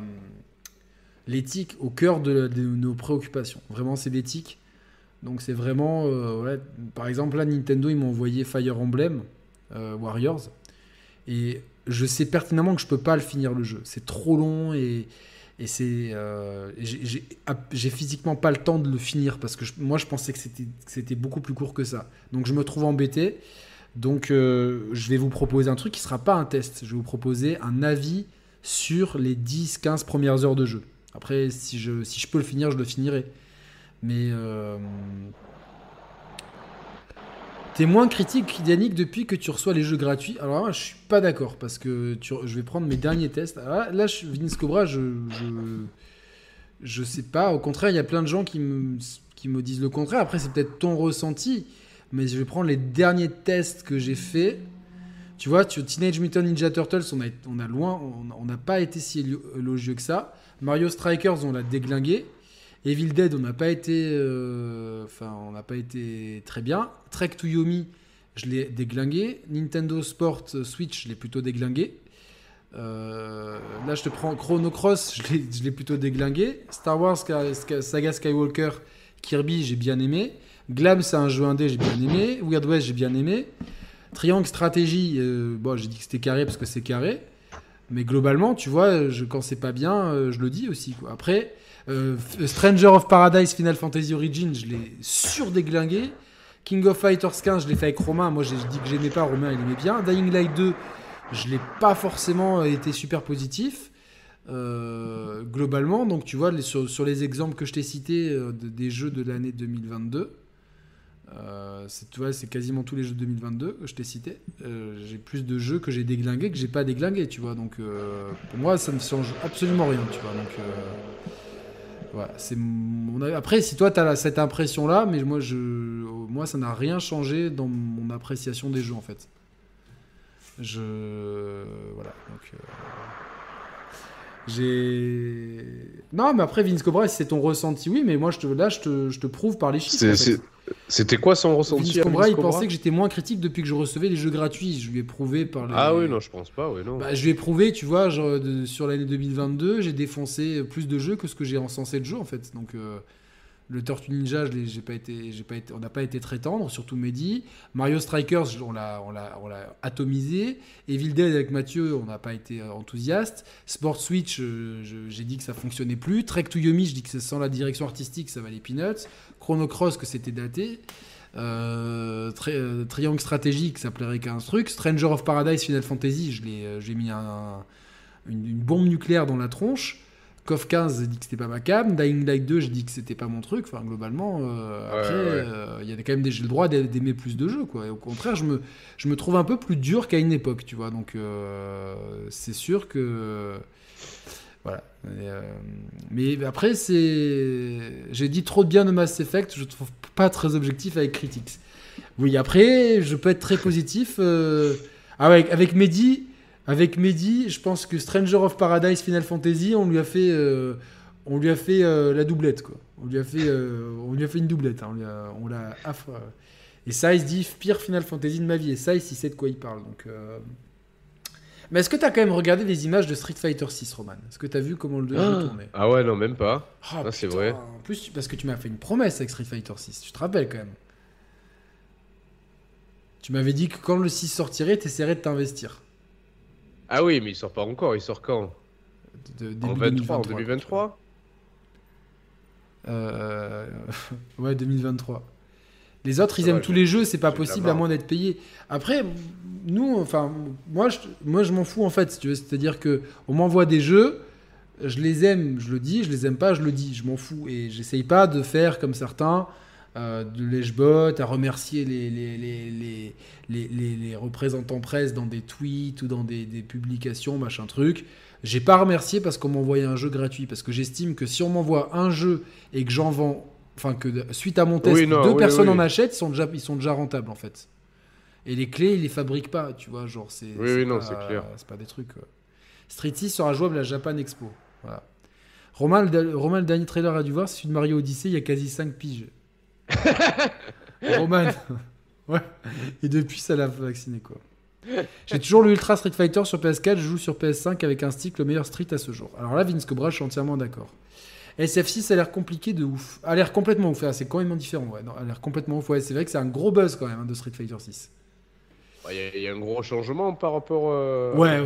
l'éthique au cœur de, nos préoccupations. Vraiment, c'est l'éthique. Donc, c'est vraiment. euh, par exemple, là, Nintendo, ils m'ont envoyé Fire Emblem euh, Warriors. Et je sais pertinemment que je peux pas le finir le jeu. C'est trop long et, et c'est. euh, j'ai- physiquement pas le temps de le finir parce que moi, je pensais que c'était beaucoup plus court que ça. Donc, je me trouve embêté. Donc, euh, je vais vous proposer un truc qui sera pas un test. Je vais vous proposer un avis sur les 10-15 premières heures de jeu. Après, si je, si je peux le finir, je le finirai. Mais. euh, T'es moins critique, Yannick, depuis que tu reçois les jeux gratuits. Alors là, je suis pas d'accord parce que je vais prendre mes derniers tests. Alors là, je, Vince Cobra, je, je, je sais pas. Au contraire, il y a plein de gens qui me, qui me disent le contraire. Après, c'est peut-être ton ressenti, mais je vais prendre les derniers tests que j'ai faits. Tu vois, tu, Teenage Mutant Ninja Turtles, on a, on a loin, on n'a pas été si élo- élogieux que ça. Mario Strikers, on l'a déglingué. Evil Dead, on n'a pas été, euh, on n'a pas été très bien. Trek to Yomi, je l'ai déglingué. Nintendo Sport euh, Switch, je l'ai plutôt déglingué. Euh, là, je te prends Chrono Cross, je l'ai- plutôt déglingué. Star Wars Saga Skywalker, Kirby, j'ai bien aimé. Glam, c'est un jeu indé, j'ai bien aimé. Weird West, j'ai bien aimé. Triangle Stratégie, euh, bon, j'ai dit que c'était carré parce que c'est carré. Mais globalement, tu vois, je, quand c'est pas bien, je le dis aussi. Après, euh, Stranger of Paradise Final Fantasy Origin, je l'ai surdéglingué. King of Fighters 15, je l'ai fait avec Romain. Moi, j'ai dit que j'aimais pas. Romain, il aimait bien. Dying Light 2, je l'ai pas forcément été super positif. Euh, globalement, donc tu vois, sur, les exemples que je t'ai cités euh, de- des jeux de l'année 2022, euh, c'est, quasiment tous les jeux de 2022 que je t'ai cités. J'ai plus de jeux que j'ai déglingués que j'ai pas déglingués, tu vois. Donc pour moi, ça ne change absolument rien, tu vois. Donc voilà, c'est mon avis. Après, si toi tu as cette impression-là, mais moi, je, moi, ça n'a rien changé dans mon appréciation des jeux en fait. Je voilà. Donc euh, j'ai non, mais après Vince Cobra, c'est ton ressenti, oui, mais moi, je te là, je te, je te prouve par les chiffres. C'était quoi son ressenti Vince Cobra, il pensait que j'étais moins critique depuis que je recevais les jeux gratuits. Je lui ai prouvé par les. Ah oui, non, je pense pas, oui, non. Bah, je lui ai prouvé, tu vois, genre, de- sur l'année 2022, j'ai défoncé plus de jeux que ce que j'ai encensé de jeux en fait. Donc, euh, Le Tortue Ninja, on n'a pas été très tendre, surtout Mehdi. Mario Strikers, on l'a, atomisé. Evil Dead avec Mathieu, on n'a pas été enthousiaste. Sport Switch, euh, j'ai dit que ça fonctionnait plus. Trek to Yomi, je dis que sans la direction artistique, ça valait peanuts. Chrono Cross, que c'était daté. Euh, euh, Triangle stratégique, ça plairait qu'à un truc. Stranger of Paradise, Final Fantasy, je l'ai, j'ai mis un- une, une bombe nucléaire dans la tronche. KOF 15, j'ai dit que c'était pas ma cam. Dying Light 2, j'ai dit que c'était pas mon truc. Enfin, globalement, euh, Ouais, après, ouais. euh, il y a quand même des, j'ai le droit d'a- d'aimer plus de jeux, quoi. Et au contraire, je me, je me trouve un peu plus dur qu'à une époque, tu vois. Donc, euh, c'est sûr que. Voilà. Et, euh, mais après, c'est. J'ai dit trop de bien de Mass Effect, je trouve pas très objectif avec Critics. Oui, après, je peux être très positif. Ah ouais, avec Mehdi, avec Mehdi, je pense que Stranger of Paradise Final Fantasy, on lui a fait, euh, on lui a fait euh, la doublette, quoi. On lui a fait, euh, on lui a fait une doublette. hein. On l'a. aff- Et ça, il se dit pire Final Fantasy de ma vie. Et ça, il sait de quoi il parle. Donc. euh, Mais est-ce que tu as quand même regardé des images de Street Fighter 6, Roman? Est-ce que tu as vu comment le jeu Ah. tournait? Ah ouais, non, même pas. Ah, Ah, c'est putain. vrai. En plus, tu- parce que tu m'as fait une promesse avec Street Fighter 6. Tu te rappelles quand même Tu m'avais dit que quand le 6 sortirait, tu essaierais de t'investir. Ah oui, mais il sort pas encore, il sort quand? De- En début 23, en 2023, 2023 Euh, ouais, 2023. Les autres, ils Ça aiment tous les jeux, c'est pas possible à moins d'être payé. Après, nous, enfin, moi, je, moi, je m'en fous en fait, si tu veux. C'est-à-dire que on m'envoie des jeux, je les aime, je le dis, je les aime pas, je le dis, je m'en fous. Et j'essaye pas de faire comme certains, euh, de lèche-bot, à remercier les, les, les, les, représentants presse dans des tweets ou dans des, des publications, machin truc. J'ai pas remercié parce qu'on m'envoyait un jeu gratuit. Parce que j'estime que si on m'envoie un jeu et que j'en vends, enfin que suite à mon test, Oui, non, deux oui, personnes oui. en achètent, ils sont, déjà, ils sont déjà rentables en fait. Et les clés, ils les fabriquent pas, tu vois, genre c'est. Oui, oui, non, c'est clair. C'est pas des trucs. Street 6 sera jouable à Japan Expo. Voilà. Romain, le, Romain, le dernier trailer a dû voir, c'est de Mario Odyssey, il y a quasi 5 piges. Roman. ouais. Et depuis, ça l'a vacciné, quoi. J'ai toujours le Ultra Street Fighter sur PS4, je joue sur PS5 avec un stick, le meilleur Street à ce jour. Alors là, Vince Cobra, je suis entièrement d'accord. SF6 a l'air compliqué de ouf. A l'air complètement ouf. Ah, c'est complètement différent, ouais. Non, a l'air complètement ouf. Ouais, c'est vrai que c'est un gros buzz quand même hein, de Street Fighter 6. Bah, Il y, a- il y a un gros changement par rapport euh, Ouais,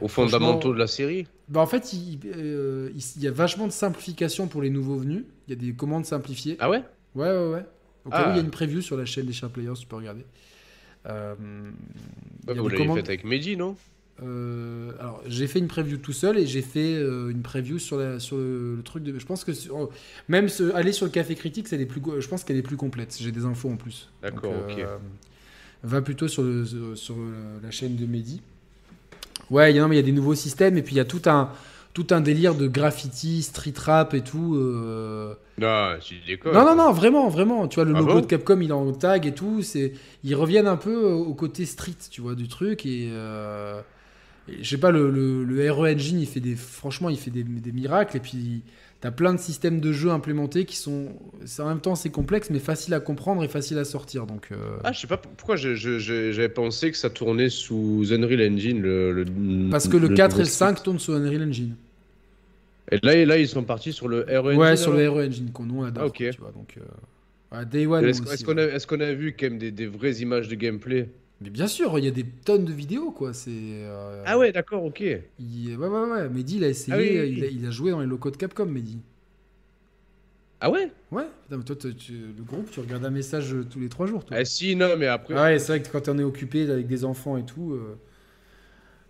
aux fondamentaux de la série. Bah en fait, il, euh, il- il y a vachement de simplification pour les nouveaux venus. Il y a des commandes simplifiées. Ah ouais? Ouais, ouais, ouais. Au cas Ah. où, il y a une preview sur la chaîne des Sharp Players, tu peux regarder. Euh, a Vous l'avez commandes- fait avec Mehdi, non? Euh, alors, j'ai fait une preview tout seul et j'ai fait euh, une preview sur, la, sur le, le truc de. Je pense que sur- même ce- aller sur le café critique, c'est les plus, je pense qu'elle est plus complète. J'ai des infos en plus. D'accord, ok. Va plutôt sur, le- sur la chaîne de Mehdi. Ouais, il y a, non, mais il y a des nouveaux systèmes et puis il y a tout un, tout un délire de graffiti, street rap et tout. euh, Non, déconne. non, non, non, vraiment, vraiment. Tu vois, le Ah logo bon de Capcom, il est en tag et tout. C'est, ils reviennent un peu au côté street, tu vois, du truc. Et, euh, et je sais pas, le, le, le RE Engine, il fait des, franchement, il fait des, des miracles. Et puis, t'as plein de systèmes de jeu implémentés qui sont, en même temps, c'est complexe, mais facile à comprendre et facile à sortir. Donc, euh, Ah, je sais pas pourquoi j'avais pensé que ça tournait sous Unreal Engine. Le, le- parce que le 4 et le nouveau 5 tournent sur Unreal Engine. Et là, et là, ils sont partis sur le RE Engine. ouais, sur le RE Engine qu'on adore. Ah, ok. quoi, tu vois, donc, euh, ouais, Day One. Est-ce qu'on a, vu quand même des, des vraies images de gameplay? Mais bien sûr, il y a des tonnes de vidéos, quoi. C'est. euh, Ah ouais, d'accord, ok. Il... Ouais, ouais, ouais. Mehdi, il a essayé, Ah oui, oui, Il, a, oui. il a joué dans les locaux de Capcom, Mehdi. Ah ouais? Ouais. Putain, mais toi, tu- le groupe, tu regardes un message euh, tous les trois jours, toi. Ah si, non, mais après. Ah ouais, c'est vrai que quand on est occupé avec des enfants et tout. euh,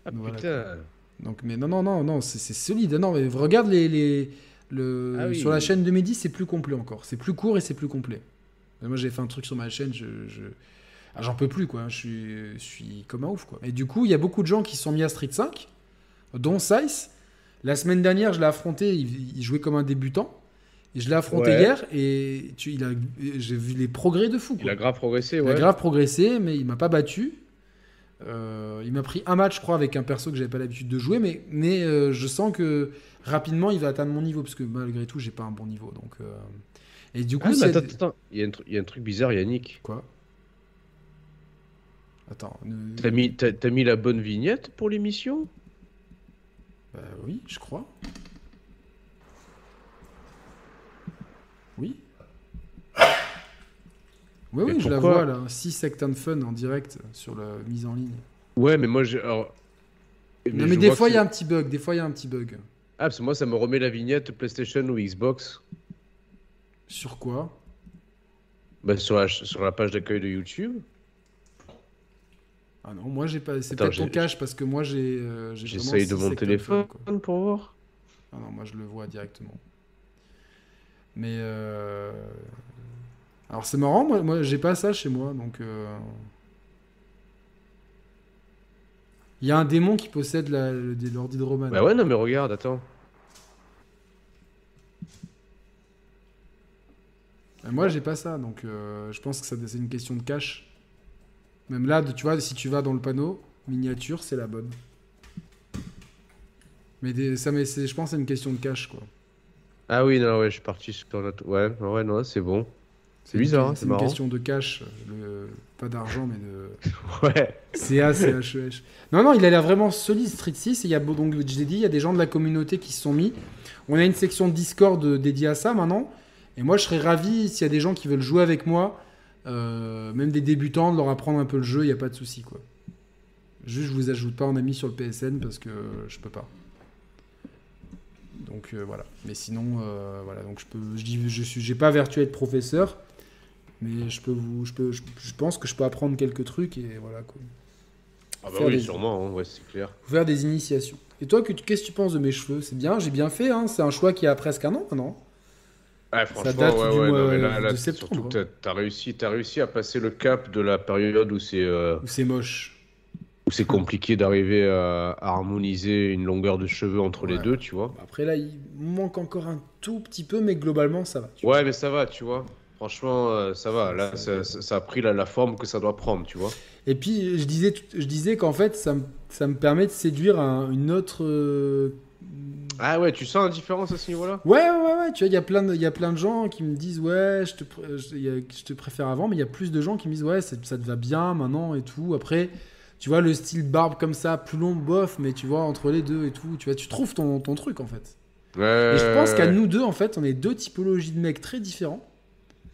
Ah, voilà, putain. Donc, mais non, non, non, non, c'est solide. Non, mais regarde les, les le Ah oui. sur la chaîne de Mehdi, c'est plus complet encore. C'est plus court et c'est plus complet. Moi, j'ai fait un truc sur ma chaîne, je, je... Ah, j'en peux plus, quoi. Je suis, je suis comme un ouf, quoi. Et du coup, il y a beaucoup de gens qui sont mis à Street 5, dont Sice. La semaine dernière, je l'ai affronté, il, il jouait comme un débutant. Et je l'ai affronté Ouais. hier et tu, il a, j'ai vu les progrès de fou. Il a grave progressé, Il ouais. a grave progressé, mais il m'a pas battu. Euh, il m'a pris un match, je crois, avec un perso que j'avais pas l'habitude de jouer, mais, mais euh, je sens que rapidement il va atteindre mon niveau, parce que malgré tout, j'ai pas un bon niveau. Donc, euh, Et du coup, Ah, attends, attends, il y, a un tru- il y a un truc bizarre, Yannick. Quoi? Attends. mis, t'as mis la bonne vignette pour l'émission? Bah oui, je crois. Oui. Oui, oui, je la vois là. 6 Sect and Fun en direct sur la mise en ligne. Ouais, mais moi, j'ai. alors- non, mais des fois, que il y a un petit bug. Des fois, il y a un petit bug. Ah, parce que moi, ça me remet la vignette PlayStation ou Xbox Sur quoi? Bah, sur, la, sur la page d'accueil de YouTube. Ah non, moi, j'ai pas. C'est peut-être ton cache parce que moi, j'ai. euh, J'essaye de 6 mon téléphone Fun, pour voir. Ah non, moi, je le vois directement. Mais. euh, Alors, c'est marrant, moi, moi j'ai pas ça chez moi, donc. euh, Il y a un démon qui possède la- le- l'ordi de Roman. Bah ouais, non, mais regarde, attends. Et moi, j'ai pas ça, donc euh, je pense que ça- c'est une question de cache. Même là, tu vois, si tu vas dans le panneau, miniature, c'est la bonne. Mais des- ça, mais c'est- je pense que c'est une question de cache, quoi. Ah oui, non, ouais, je suis parti sur notre. Ouais, ouais, non, c'est bon. C'est bizarre, hein, c'est C'est une marrant. question de le- pas d'argent, mais de. Ouais. CA, CHEH. Non, non, il a l'air vraiment solide, Street 6. Et il y a, donc, je l'ai dit, il y a des gens de la communauté qui se sont mis. On a une section Discord euh, dédiée à ça maintenant. Et moi, je serais ravi s'il y a des gens qui veulent jouer avec moi, euh, même des débutants, de leur apprendre un peu le jeu, il n'y a pas de souci, quoi. Juste, je vous ajoute pas en ami sur le PSN parce que je peux pas. Donc euh, voilà. Mais sinon, euh, voilà. Donc je peux, je dis, je suis, j'ai pas vertu à être professeur, mais je peux vous, je peux, je, je pense que je peux apprendre quelques trucs et voilà quoi. Ah bah Faire oui, des- sûrement, hein, ouais, c'est clair. Faire des initiations. Et toi, qu'est-ce que tu penses de mes cheveux? C'est bien, j'ai bien fait. Hein c'est un choix qui a presque un an maintenant. Ouais, franchement, date ouais, du ouais, mois non, mais là, là, de surtout septembre, que t'as- t'as réussi, réussi à passer le cap de la période où c'est euh, Ou c'est moche où c'est compliqué d'arriver à, harmoniser une longueur de cheveux entre les deux, tu vois. Après là, il manque encore un tout petit peu, mais globalement ça va. vois. Ouais, mais ça va, tu vois. Franchement, euh, ça va. Là, ça, ça- ça a pris la, la forme que ça doit prendre, tu vois. Et puis je disais, je disais qu'en fait, ça, me- ça me permet de séduire un- une autre. euh, Ah ouais, tu sens la différence à ce niveau-là? Ouais, ouais, ouais, tu vois, il y, a plein de- il y a plein de gens qui me disent, ouais, je te, pr- je, te préfère avant, mais il y a plus de gens qui me disent, ouais, ça te va bien maintenant et tout. Après, tu vois, le style barbe comme ça, plus long, bof, mais tu vois, entre les deux et tout, tu vois, tu trouves ton, ton truc en fait. Ouais. Et je pense qu'à nous deux, en fait, on est deux typologies de mecs très différents.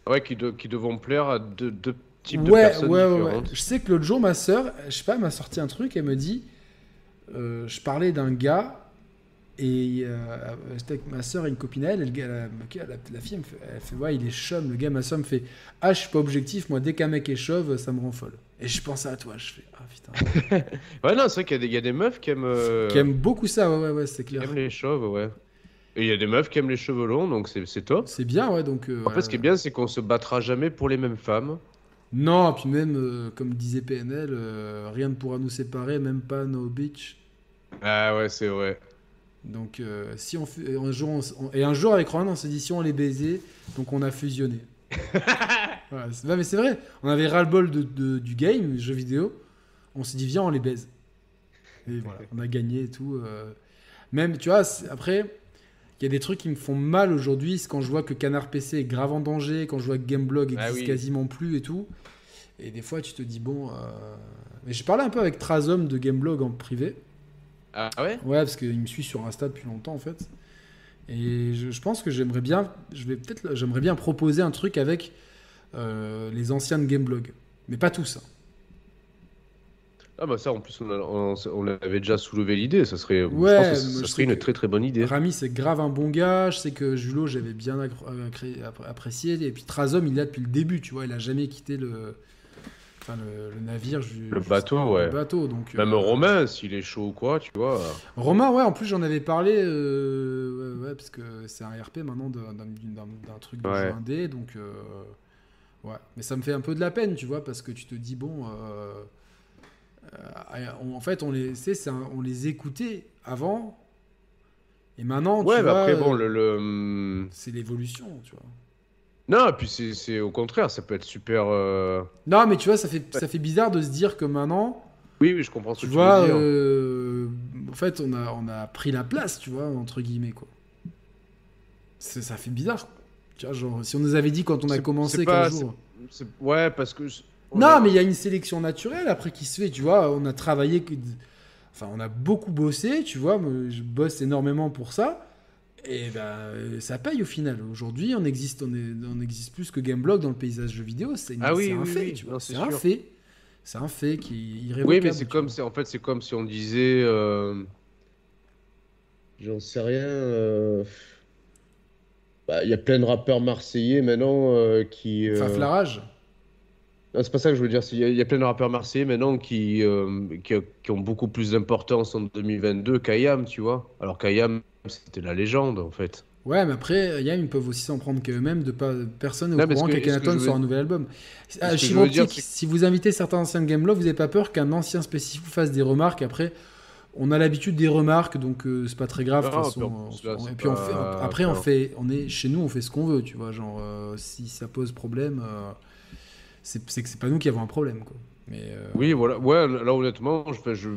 Ouais, qui, de- qui devront plaire à deux, deux types de ouais, personnes ouais, ouais, ouais. différentes. Je sais que l'autre jour, ma soeur, je sais pas, m'a sorti un truc, elle me dit, euh, je parlais d'un gars, et euh, j'étais avec ma soeur et une copine à elle, et le gars, la, la- la fille, elle me fait, elle fait, ouais, il est chum, le gars, ma soeur me fait, ah, je suis pas objectif, moi, dès qu'un mec est chauve, ça me rend folle. Et je pensais à toi, je fais, ah putain. Ouais, non, c'est vrai qu'il y, a des- il y a des meufs qui aiment, euh, Qui aime beaucoup ça, ouais, ouais, ouais, c'est qui clair. aiment les chauves, ouais. Et il y a des meufs qui aiment les cheveux longs, donc c'est top. C'est bien, ouais, donc. euh, fait, ce qui est bien, c'est qu'on se battra jamais pour les mêmes femmes. Non, puis même, euh, comme disait PNL, euh, rien ne pourra nous séparer, même pas No Beach. Ah ouais, c'est vrai. Donc, euh, si on fait, un jour, on et un jour avec Ronan, on s'est dit si on les baisait, donc on a fusionné. Voilà, ouais, mais c'est vrai, on avait ras-le-bol de, de- du game, jeu vidéo, on s'est dit viens, on les baise. Et voilà, on a gagné et tout. Même, tu vois, après, il y a des trucs qui me font mal aujourd'hui, c'est quand je vois que Canard PC est grave en danger, quand je vois que Gameblog existe Ah oui. quasiment plus et tout. Et des fois, tu te dis bon. euh, Mais j'ai parlé un peu avec Trazom de Gameblog en privé. Ah ouais? Ouais, parce qu'il me suit sur Insta depuis longtemps en fait. Et je, je pense que j'aimerais bien, je vais peut-être, j'aimerais bien proposer un truc avec euh, les anciens de Gameblog, mais pas tous. hein. Ah bah ça, en plus, on, a- on, on avait déjà soulevé l'idée. Ça serait, Ouais, je pense que ça serait une très très bonne idée. Rami c'est grave un bon gars. Je sais que Julo j'avais bien euh, apprécié. Et puis Trazom il est là depuis le début, tu vois, il a jamais quitté le, enfin, le, le navire. Le bateau, ouais. Le bateau, donc. Même euh, Romain, s'il est chaud ou quoi, tu vois. Romain, ouais, en plus j'en avais parlé, euh, ouais, ouais, parce que c'est un RP maintenant d'un truc de Ouais. indé, donc euh, ouais. Mais ça me fait un peu de la peine, tu vois, parce que tu te dis bon, on- en fait on les, c'est, on les écoutait avant, et maintenant, Ouais, tu mais vois, après, bon, euh, le. le, hum, c'est l'évolution, tu vois. Non, et puis c'est au contraire, ça peut être super. euh, Non, mais tu vois, ça fait, ça fait bizarre de se dire que maintenant, Oui, oui, je comprends ce tu que vois, tu veux dire. euh, en fait, on a, on a pris la place, tu vois, entre guillemets, quoi. Ça fait bizarre. Tu vois, genre, si on nous avait dit quand on a commencé pas- jour. Ouais, parce que. Non, a- mais il y a une sélection naturelle après qui se fait, tu vois. On a travaillé, enfin, on a beaucoup bossé, tu vois. moi, Je bosse énormément pour ça. Et ben, euh, ça paye au final. Aujourd'hui, on existe, on, est, on existe plus que Gameblog dans le paysage jeu vidéo. C'est Ah oui, un oui, fait, oui. tu vois. Non, C'est c'est un fait. C'est un fait qui est irrévocable. Oui, mais c'est comme, en fait, c'est comme si on disait, euh, j'en sais rien. euh, bah, Il y a plein de rappeurs marseillais maintenant euh, qui. euh, Faflarage. Non, c'est pas ça que je veux dire. Il y, a- il y a plein de rappeurs marseillais maintenant qui, euh, qui, qui ont beaucoup plus d'importance en 2022 qu'Ayam, tu vois. Alors qu'Ayam, c'était la légende, en fait. Ouais, mais après, Yam, ils peuvent aussi s'en prendre qu'eux-mêmes de pas personne n'est au courant qu'Akhenaton sort un nouvel album. Ah, que je Chimoptique, veux dire, c'est- si vous invitez certains anciens de Gameblog, vous n'avez pas peur qu'un ancien spécifique vous fasse des remarques. Après, on a l'habitude des remarques, donc euh, c'est pas très grave. façon, on- là, on- et puis on fait, après, on fait, on est chez nous, on fait ce qu'on veut, tu vois. Genre, euh, si ça pose problème, euh, c'est que c'est pas nous qui avons un problème, quoi. Mais euh, Oui, voilà. Ouais, là, honnêtement, je, je,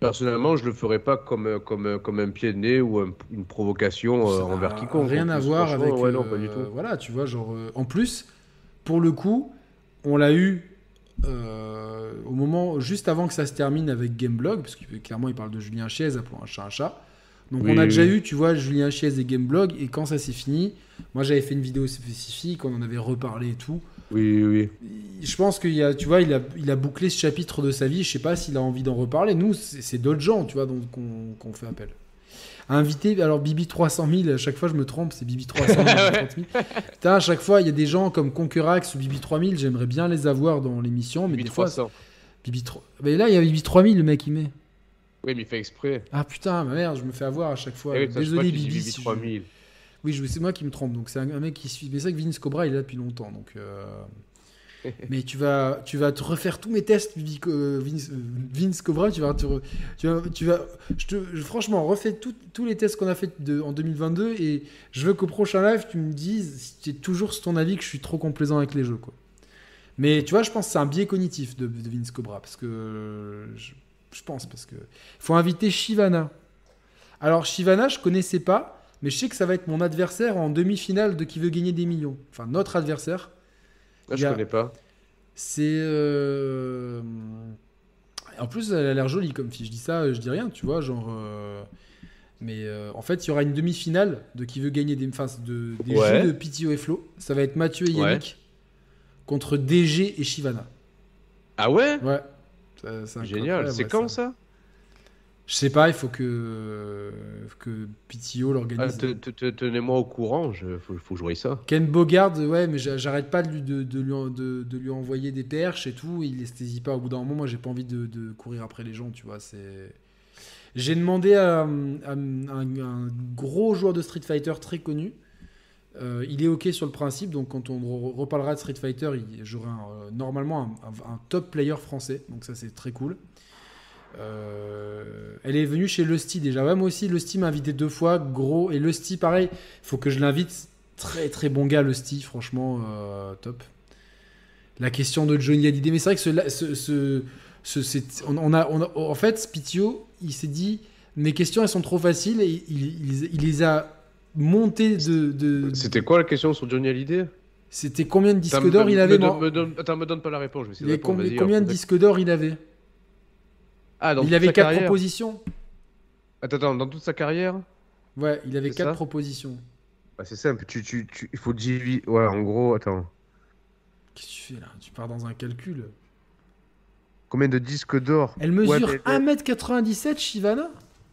personnellement, je le ferais pas comme, comme, comme un pied de nez ou un- une provocation euh, envers quiconque. Rien en à voir avec. Ouais, non, pas du euh, tout. Voilà, tu vois, genre. euh, en plus, pour le coup, on l'a eu euh, au moment juste avant que ça se termine avec Gameblog, parce que clairement, il parle de Julien Chiez, appelons un chat un chat. Donc Oui, on a oui, déjà oui. eu, tu vois, Julien Chiez et Gameblog, et quand ça s'est fini, moi j'avais fait une vidéo spécifique, on en avait reparlé et tout. Oui, oui. Je pense qu'il a, tu vois, il a, il a bouclé ce chapitre de sa vie. Je sais pas s'il a envie d'en reparler. Nous, c'est d'autres gens, tu vois, donc qu'on qu'on fait appel. Invité, alors Bibi 300 000, à chaque fois je me trompe, c'est Bibi 300 000, 30 000. Putain, à chaque fois, il y a des gens comme Concurax ou Bibi 3000, j'aimerais bien les avoir dans l'émission, mais des fois, 1300. Bibi 3... Mais là, il y a Bibi 3000, le mec, il met. Oui, mais il fait exprès. Ah putain, ma merde, je me fais avoir à chaque fois. Eh oui, Désolé, Bibi. Bibi si je- 3000. Oui, c'est moi qui me trompe. Donc c'est un, un mec qui suit. Mais c'est vrai que Vince Cobra il est là depuis longtemps. Donc, euh, mais tu vas, tu vas te refaire tous mes tests, euh, Vince, euh, Vince Cobra. Tu vas, te re- tu vas, tu vas. Je te, je- franchement, refais tout- tous les tests qu'on a fait de- en 2022 et je veux qu'au prochain live tu me dises si tu es toujours sur ton avis que je suis trop complaisant avec les jeux, quoi. Mais tu vois, je pense que c'est un biais cognitif de, de Vince Cobra parce que je, je pense parce que faut inviter Shivana. Alors Shivana, je connaissais pas. Mais je sais que ça va être mon adversaire en demi-finale de qui veut gagner des millions. Enfin, notre adversaire. Ah, Il y je a- connais pas. C'est. euh, En plus, elle a l'air jolie comme fille. Je dis ça, je dis rien, tu vois, genre. euh, Mais euh, en fait, il y aura une demi-finale de qui veut gagner des, enfin, de, des Ouais. jeux de Pitio et Flo. Ça va être Mathieu et Ouais. Yannick contre DG et Shivana. Ah ouais? Ouais. Ça- c'est Génial. C'est quand ça? Je sais pas, il faut que, que ah, l'organise. te- Tenez-moi au courant. Il faut, faut voie ça. Ken Bogard, ouais, mais j'a- j'arrête pas de lui, de, de lui, en- de, de lui envoyer des perches et tout. Il esthésie pas au bout d'un moment. Moi, j'ai pas envie de, courir après les gens, tu vois. C'est. J'ai demandé à, à un, un gros joueur de Street Fighter très connu. Euh, il est ok sur le principe, donc quand on re- reparlera de Street Fighter, j'aurai euh, normalement un, un- un top player français, donc ça c'est très cool. Euh, elle est venue chez Lusty déjà. Ouais, moi aussi, Lusty m'a invité deux fois, gros. Et Lusty, pareil, faut que je l'invite. Très très bon gars, Lusty, franchement, euh, top. La question de Johnny Hallyday, mais c'est vrai que ce, on, on a, on a- en fait, Spitio, il s'est dit, mes questions elles sont trop faciles et il, il- il les a montées de. de- C'était quoi la question sur Johnny Hallyday? C'était combien de disques d'or me- il avait me, me donne- Attends, me donne pas la réponse. Je vais essayer Il de avait répondre. combien, de disques d'or il avait? Ah, dans Il toute avait sa quatre carrière. propositions. Attends, attends, dans toute sa carrière Ouais, il avait C'est quatre ça propositions. bah, C'est simple. Tu, tu, tu, il faut diviser. Ouais, en gros, attends. Qu'est-ce que tu fais là? Tu pars dans un calcul. Combien de disques d'or? Elle Ouais, mesure mais- 1m97, Shivana?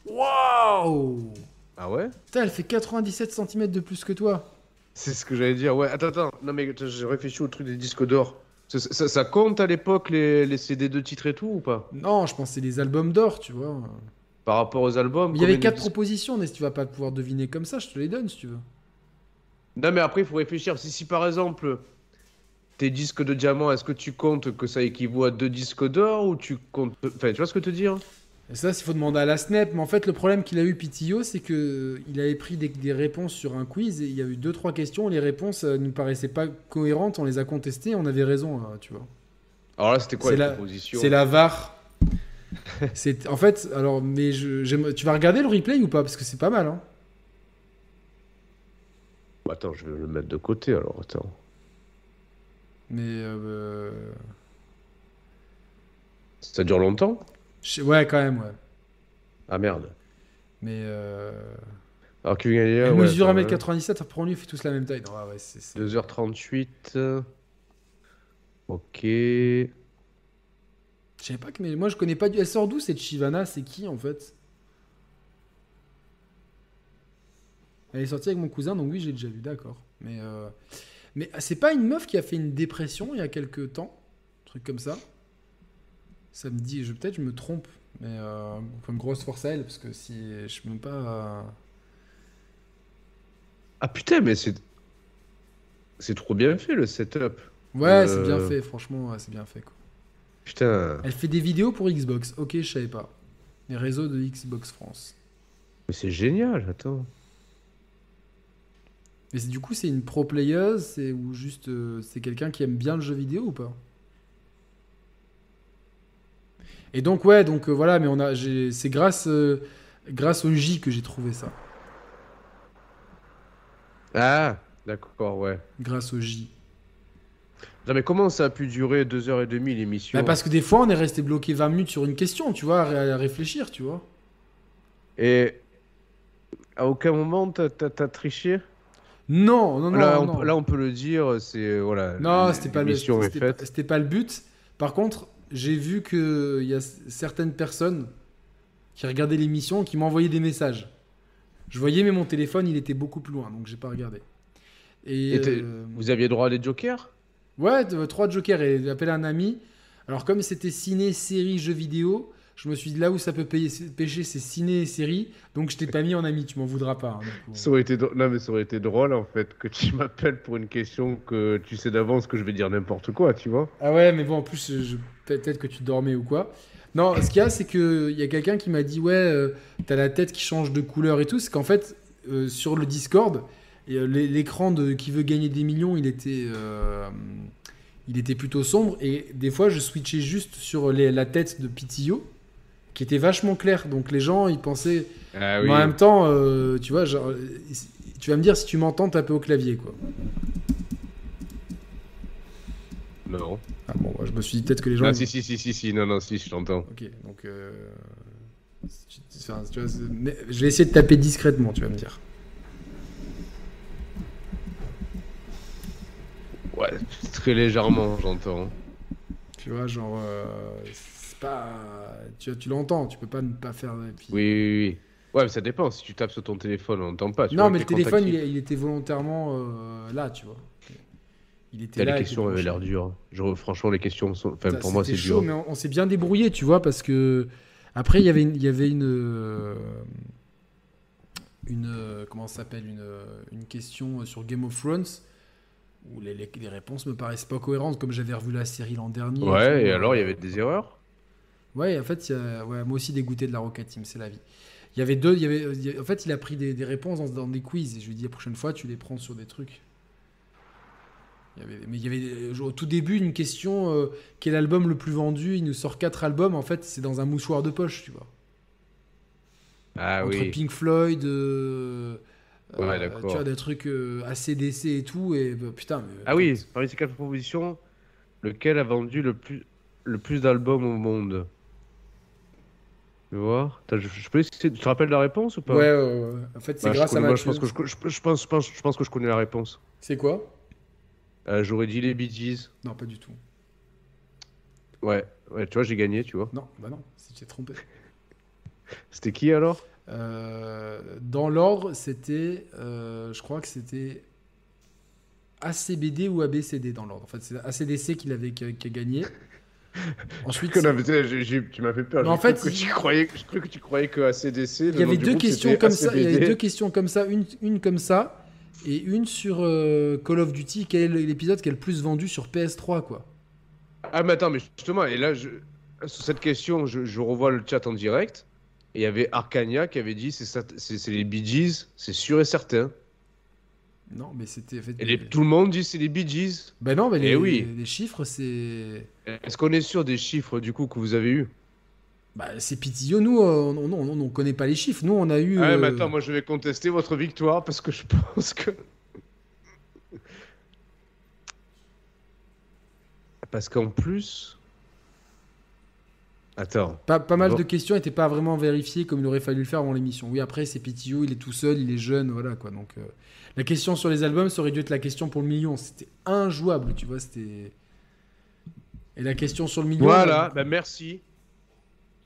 Waouh Ah ouais? Putain, elle fait 97 cm de plus que toi. C'est ce que j'allais dire. Ouais, attends, attends. Non, mais attends, j'ai réfléchi au truc des disques d'or. Ça, ça- ça compte à l'époque les, les CD de titres et tout ou pas? Non, je c'est les albums d'or, tu vois. Par rapport aux albums Mais il y avait quatre propositions, mais si tu vas pas pouvoir deviner comme ça, je te les donne si tu veux. Non, mais après, il faut réfléchir. Si, si par exemple, tes disques de diamant, est-ce que tu comptes que ça équivaut à deux disques d'or ou tu comptes. Enfin, tu vois ce que je veux te dire? Et ça, il faut demander à la SNEP. Mais en fait, le problème qu'il a eu, Pitio, c'est que il avait pris des, des réponses sur un quiz et il y a eu deux, trois questions. Les réponses euh, nous paraissaient pas cohérentes. On les a contestées. On avait raison, euh, tu vois. Alors là, c'était quoi la- propositions C'est la VAR. c'est en fait, alors, mais je, tu vas regarder le replay ou pas? Parce que c'est pas mal. Hein. Bah, Attends, je vais le mettre de côté alors. Attends. Mais euh, Ça dure longtemps? Ouais, quand même, ouais. Ah merde. Mais euh, Alors Kevin Gallier, Elle ouais, mesure ça va. 1m97, après on lui fait tous la même taille. Non, ouais, ouais, c'est- c'est- 2h38. Ok. Je savais pas que. Mais moi, je connais pas du. Elle sort d'où cette Shivana? C'est qui en fait? Elle est sortie avec mon cousin, donc oui, j'ai déjà vu, d'accord. Mais, euh, mais c'est pas une meuf qui a fait une dépression il y a quelques temps? Un truc comme ça? Ça me dit. Je, Peut-être je me trompe, mais euh, une grosse force à elle, parce que si. Je suis même pas. euh, Ah putain, mais c'est. C'est trop bien fait le setup. Ouais, c'est bien Euh. fait, franchement, ouais, c'est bien fait quoi. Putain. Elle fait des vidéos pour Xbox, ok, je savais pas. Les réseaux de Xbox France. Mais c'est génial, attends. Mais du coup, c'est une pro playeuse, c'est ou juste euh, c'est quelqu'un qui aime bien le jeu vidéo ou pas? Et donc ouais, donc euh, voilà, mais on a, c'est grâce, euh, grâce au J que j'ai trouvé ça. Ah, d'accord, ouais. Grâce au J. Non, mais comment ça a pu durer 2h30 l'émission Bah, parce que des fois, on est resté bloqué 20 minutes sur une question, tu vois, à, ré- à réfléchir, tu vois. Et. À aucun moment t'as t'as triché? Non, non, non, là, on, non. là, on peut le dire, c'est. Voilà. Non, c'était pas le, c'était pas- faite. c'était pas le but. Par contre, j'ai vu que il y a certaines personnes qui regardaient l'émission qui m'envoyaient des messages. Je voyais, mais mon téléphone, il était beaucoup plus loin, donc j'ai pas regardé. Et, euh, Vous aviez droit à des jokers? Ouais, de- trois jokers et j'ai appelé un ami. Alors comme c'était ciné, série, jeux vidéo, je me suis dit là où ça peut payer- pêcher, c'est ciné et série. Donc je t'ai pas mis en ami, tu m'en voudras pas. hein. Ça aurait été dro- Non, mais ça aurait été drôle en fait que tu m'appelles pour une question que tu sais d'avance que je vais dire n'importe quoi, tu vois. Ah ouais, mais bon, en plus, je- peut-être que tu dormais ou quoi. Non, ce qu'il y a, c'est qu'il y a quelqu'un qui m'a dit Ouais, euh, t'as la tête qui change de couleur et tout. C'est qu'en fait, euh, sur le Discord, euh, l'écran de qui veut gagner des millions, il était, euh, il était plutôt sombre. Et des fois, je switchais juste sur les- la tête de Pitillo, qui était vachement claire. Donc les gens, ils pensaient. Ah Mais en même temps, euh, tu vois, genre, tu vas me dire si tu m'entends taper au clavier, quoi. Non. Ah bon, je me suis dit peut-être que les gens. Ah, si, si, si, si, si, non, non, si, je t'entends. Ok, donc. euh, enfin, tu vois, mais je vais essayer de taper discrètement, tu vas me dire. Ouais, très légèrement, j'entends. Tu vois, genre. euh, pas. Tu, tu l'entends, tu peux pas ne pas faire. puis- Oui, oui, oui. Ouais, mais ça dépend. Si tu tapes sur ton téléphone, on n'entend pas. tu Non, vois, mais le téléphone, il, était volontairement euh, là, tu vois. Il était Putain, là. les questions avaient l'air dures. Franchement, les questions sont. Enfin, Ça, pour moi, c'est dur. mais on, on s'est bien débrouillé, tu vois, parce que après il y avait une, y avait une, euh, une euh, comment ça s'appelle une, une question sur Game of Thrones où les, les- les réponses me paraissent pas cohérentes, comme j'avais revu la série l'an dernier. Ouais, et alors, il y avait des erreurs? Ouais, en fait, a- ouais, moi aussi dégoûté de la Rocket Team, c'est la vie. Il y avait deux, il y avait, en fait, il a pris des, des réponses dans, dans des quiz et je lui ai dit la prochaine fois, tu les prends sur des trucs. Il y avait, mais il y avait euh, au tout début une question euh, quel album le plus vendu? Il nous sort quatre albums, en fait, c'est dans un mouchoir de poche, tu vois. Ah Entre oui. Pink Floyd, euh, Ouais, euh, d'accord. tu vois, des trucs ACDC et tout, et bah, putain. mais- Ah oui, parmi ces quatre propositions, lequel a vendu le plus, le plus d'albums au monde? Tu vois je, je peux essayer- Tu te rappelles la réponse ou pas? Ouais, ouais, ouais. En fait, c'est Bah, je grâce à connais- moi, Mathieu. je pense que je, pense, je pense, je pense que je connais la réponse. C'est quoi? Euh, J'aurais dit les Bee Gees. Non, pas du tout. Ouais, ouais, tu vois, j'ai gagné, tu vois. Non, bah non, si tu t'es trompé. C'était qui alors? Euh, dans l'ordre, c'était, euh, je crois que c'était ACBD ou ABCD dans l'ordre. En fait, c'est ACDC qui l'avait qui a, qui a gagné. Ensuite, tu m'as fait peur. En fait, que il- tu croyais, je croyais que tu croyais que ACDC. il y avait deux questions comme ça. Il y avait deux questions comme ça, une, une comme ça et une sur euh, Call of Duty. Quel est l'épisode qui est le plus vendu sur PS3, quoi Ah, mais attends, mais justement, et là, je... sur cette question, je, je revois le chat en direct. Et il y avait Arcania qui avait dit c'est les Bee Gees, c'est sûr et certain. Non, mais c'était. en fait, Et les- tout le monde dit c'est les Bee Gees. Ben non, mais Eh les, oui. les chiffres, c'est. Est-ce qu'on est sûr des chiffres du coup que vous avez eu Bah, c'est Pitillo. Nous, euh, on, on, on, on connaît pas les chiffres. Nous, on a eu. Ah, euh, mais attends, moi je vais contester votre victoire parce que je pense que. Parce qu'en plus. Attends. Pas, pas mal Bon. de questions n'étaient pas vraiment vérifiées comme il aurait fallu le faire avant l'émission. Oui, après, c'est PTO, il est tout seul, il est jeune, voilà quoi. Donc, euh, la question sur les albums, ça aurait dû être la question pour le million. C'était injouable, tu vois. C'était. Et la question sur le million. Voilà, bah merci.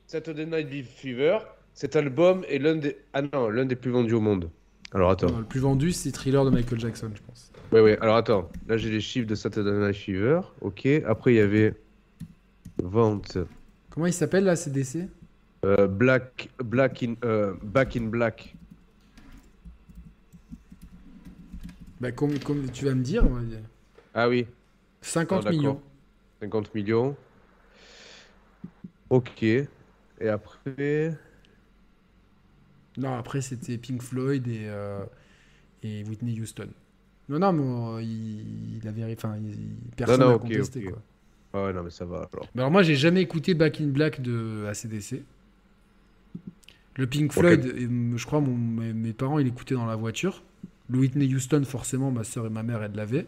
Saturday Night Fever, cet album est l'un des ah non, l'un des plus vendus au monde. Alors attends. non, le plus vendu, c'est Thriller de Michael Jackson, je pense. Ouais ouais, alors attends. Là j'ai les chiffres de Saturday Night Fever. OK, après il y avait vente Comment il s'appelle là, CDC euh, Black Black in euh, Back in Black. bah, comme, comme tu vas me dire, on va dire. Ah oui, 50 Ah, d'accord. millions. 50 millions. OK. Et après? Non, après, c'était Pink Floyd et, euh, et Whitney Houston. Non, non, mais euh, il, il avait. Enfin, personne n'a contesté, quoi. Ah ouais, non mais ça va alors. Bah alors moi j'ai jamais écouté Back in Black de ACDC. Le Pink Floyd, je crois mon, mes, mes parents ils l'écoutaient dans la voiture. Le Whitney Houston forcément ma soeur et ma mère elles l'avaient.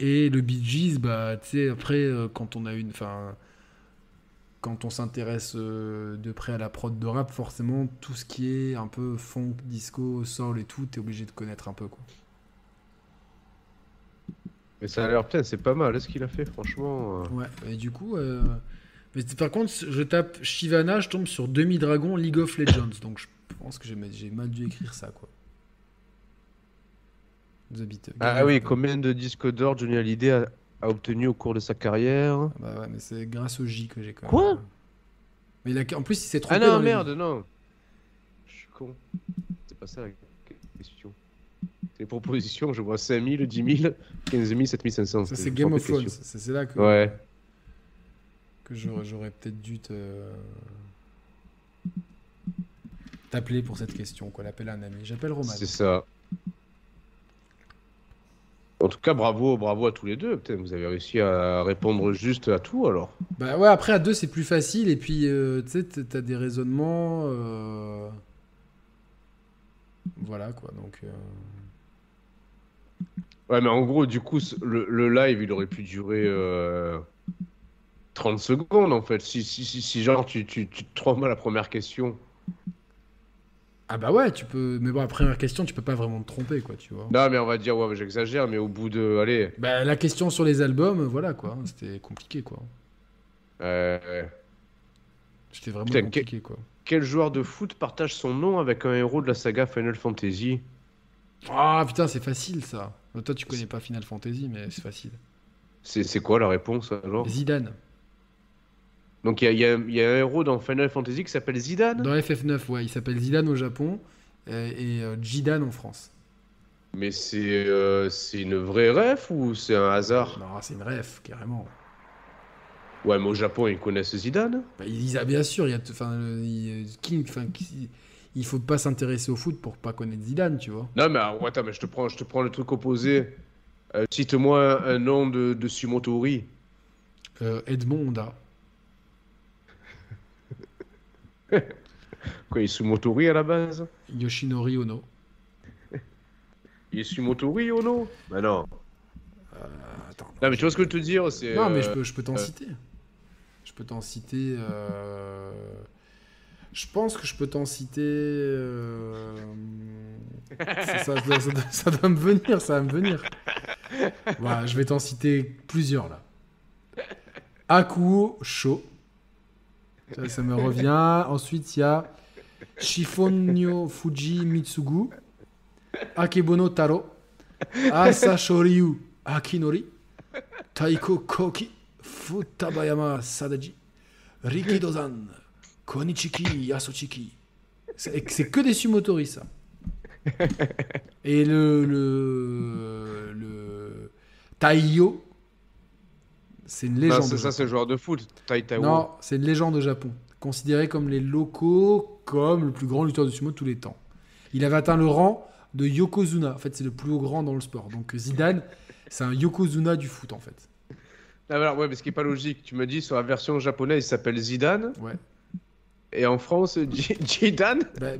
Et le Bee Gees, bah tu sais après euh, quand on a une, enfin quand on s'intéresse euh, de près à la prod de rap, forcément tout ce qui est un peu funk, disco, soul et tout, t'es obligé de connaître un peu quoi. Mais ça a l'air putain, c'est pas mal ce qu'il a fait franchement. euh. Ouais, et du coup. euh, Mais par contre, je tape Shivana, je tombe sur Demi Dragon League of Legends. Donc je pense que j'ai mal- j'ai mal dû écrire ça, quoi. The Beat. Ah oui, combien de disques d'or Johnny Hallyday a, a obtenu au cours de sa carrière Bah ouais, mais c'est grâce au J que j'ai quand même. Quoi Mais il a- en plus, il s'est trompé. Ah non, dans les- merde, non. Je suis con. C'est pas ça la question. C'est les propositions, je vois 5000, 10 000, 15 000, 7500. Ça, c'est Game of. Thrones. C'est là que, Ouais. que j'aurais peut-être dû te. T'appeler pour cette question, quoi. L'appeler un ami. J'appelle Roman. C'est ça. En tout cas, bravo, bravo à tous les deux. Putain, vous avez réussi à répondre juste à tout alors. Bah ouais, après à deux c'est plus facile et puis euh, tu sais t'as des raisonnements. euh, Voilà quoi donc. euh, Ouais, mais en gros, du coup, le, le live, il aurait pu durer euh, 30 secondes en fait. Si, si, si, si genre tu, tu, tu te trompes à la première question. Ah bah ouais tu peux mais bon après première question tu peux pas vraiment te tromper quoi tu vois. Non, mais on va dire, ouais, j'exagère, mais au bout de. Allez. Bah la question sur les albums voilà quoi c'était compliqué quoi. euh, C'était vraiment Putain, compliqué quoi. quel joueur de foot partage son nom avec un héros de la saga Final Fantasy? Ah putain c'est facile ça. Toi tu connais pas Final Fantasy mais c'est facile. C'est quoi la réponse alors? Zidane Donc il y a, y y un héros dans Final Fantasy qui s'appelle Zidane dans FF9 ouais il s'appelle Zidane au Japon euh, et euh, Jidan en France. Mais c'est euh, c'est une vraie ref ou c'est un hasard? Non c'est une ref carrément. Ouais, mais au Japon, ils connaissent Zidane Bah, ils- ah, bien sûr, il y a, enfin, King, enfin, qui- il faut pas s'intéresser au foot pour pas connaître Zidane, tu vois. Non, mais alors, attends, mais je te prends, je te prends le truc opposé. Euh, Cite-moi un, un nom de, de Sumotori. Euh, Edmond Honda. Quoi, il est Sumotori à la base? Yoshinori Ono. Il est Sumotori ou non Bah non. attends. Non, mais tu vois ce que je veux te dire c'est, Non, mais euh, je peux, je peux t'en euh, citer. Je peux t'en citer. euh, Je pense que je peux t'en citer. euh, Ça, ça doit, ça doit- ça doit me venir, ça va me venir. Voilà, je vais t'en citer plusieurs là. Akuo Sho. Ça, me revient. Ensuite, il y a Shifonyo Fuji Mitsugu. Akebono Taro. Asashoryu Akinori. Taiko Koki. Futabayama Sadaji. Rikidozan. Konichiki Yasuchiki. C'est que des sumotori, ça. Et le. Le. le Taiyo. C'est une légende. c'est ça, c'est le joueur de foot. Taitao. Non, c'est une légende au Japon. Considéré comme les locaux, comme le plus grand lutteur de sumo de tous les temps. Il avait atteint le rang de Yokozuna. En fait, c'est le plus haut grand dans le sport. Donc Zidane, c'est un Yokozuna du foot, en fait. Ah, voilà, ouais, mais ce qui est pas logique, tu me dis sur la version japonaise, il s'appelle Zidane. Ouais. Et en France, Zidane Bah,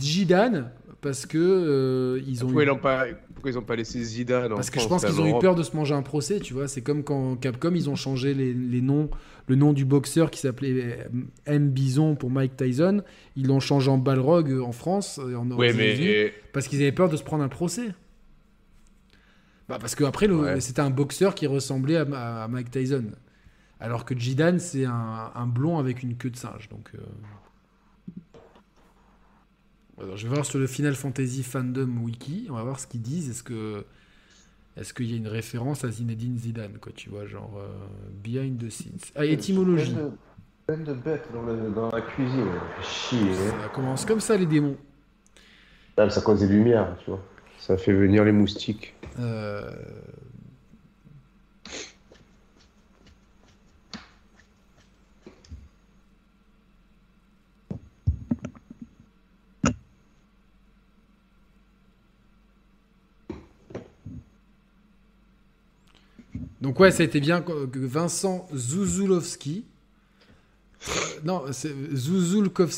Zidane, parce que euh, ils ont. Pourquoi eu- ils l'ont pas, pourquoi ils ont pas laissé Zidane en Parce que je pense qu'ils ont eu peur de se manger un procès, tu vois. C'est comme quand Capcom, ils ont changé les, les noms, le nom du boxeur qui s'appelait euh, M. Bison pour Mike Tyson. Ils l'ont changé en Balrog euh, en France, euh, en Ouais, mais parce qu'ils avaient peur de se prendre un procès. Bah, parce qu'après, Ouais. c'était un boxeur qui ressemblait à, à- à Mike Tyson. Alors que Jidan, c'est un, un blond avec une queue de singe. Donc, euh. Alors, je vais voir sur le Final Fantasy Fandom Wiki. On va voir ce qu'ils disent. Est-ce que. Est-ce qu'il y a une référence à Zinedine Zidane, quoi, tu vois, genre euh, behind the scenes. Ah, étymologie. Plein de, bêtes dans, le- dans la cuisine. Chier. Ça commence comme ça, les démons. Ah, ça cause des lumières, tu vois. ça fait venir les moustiques. Euh, Donc ouais, ça a été bien que Vincent Zuzulowski, euh, non, c'est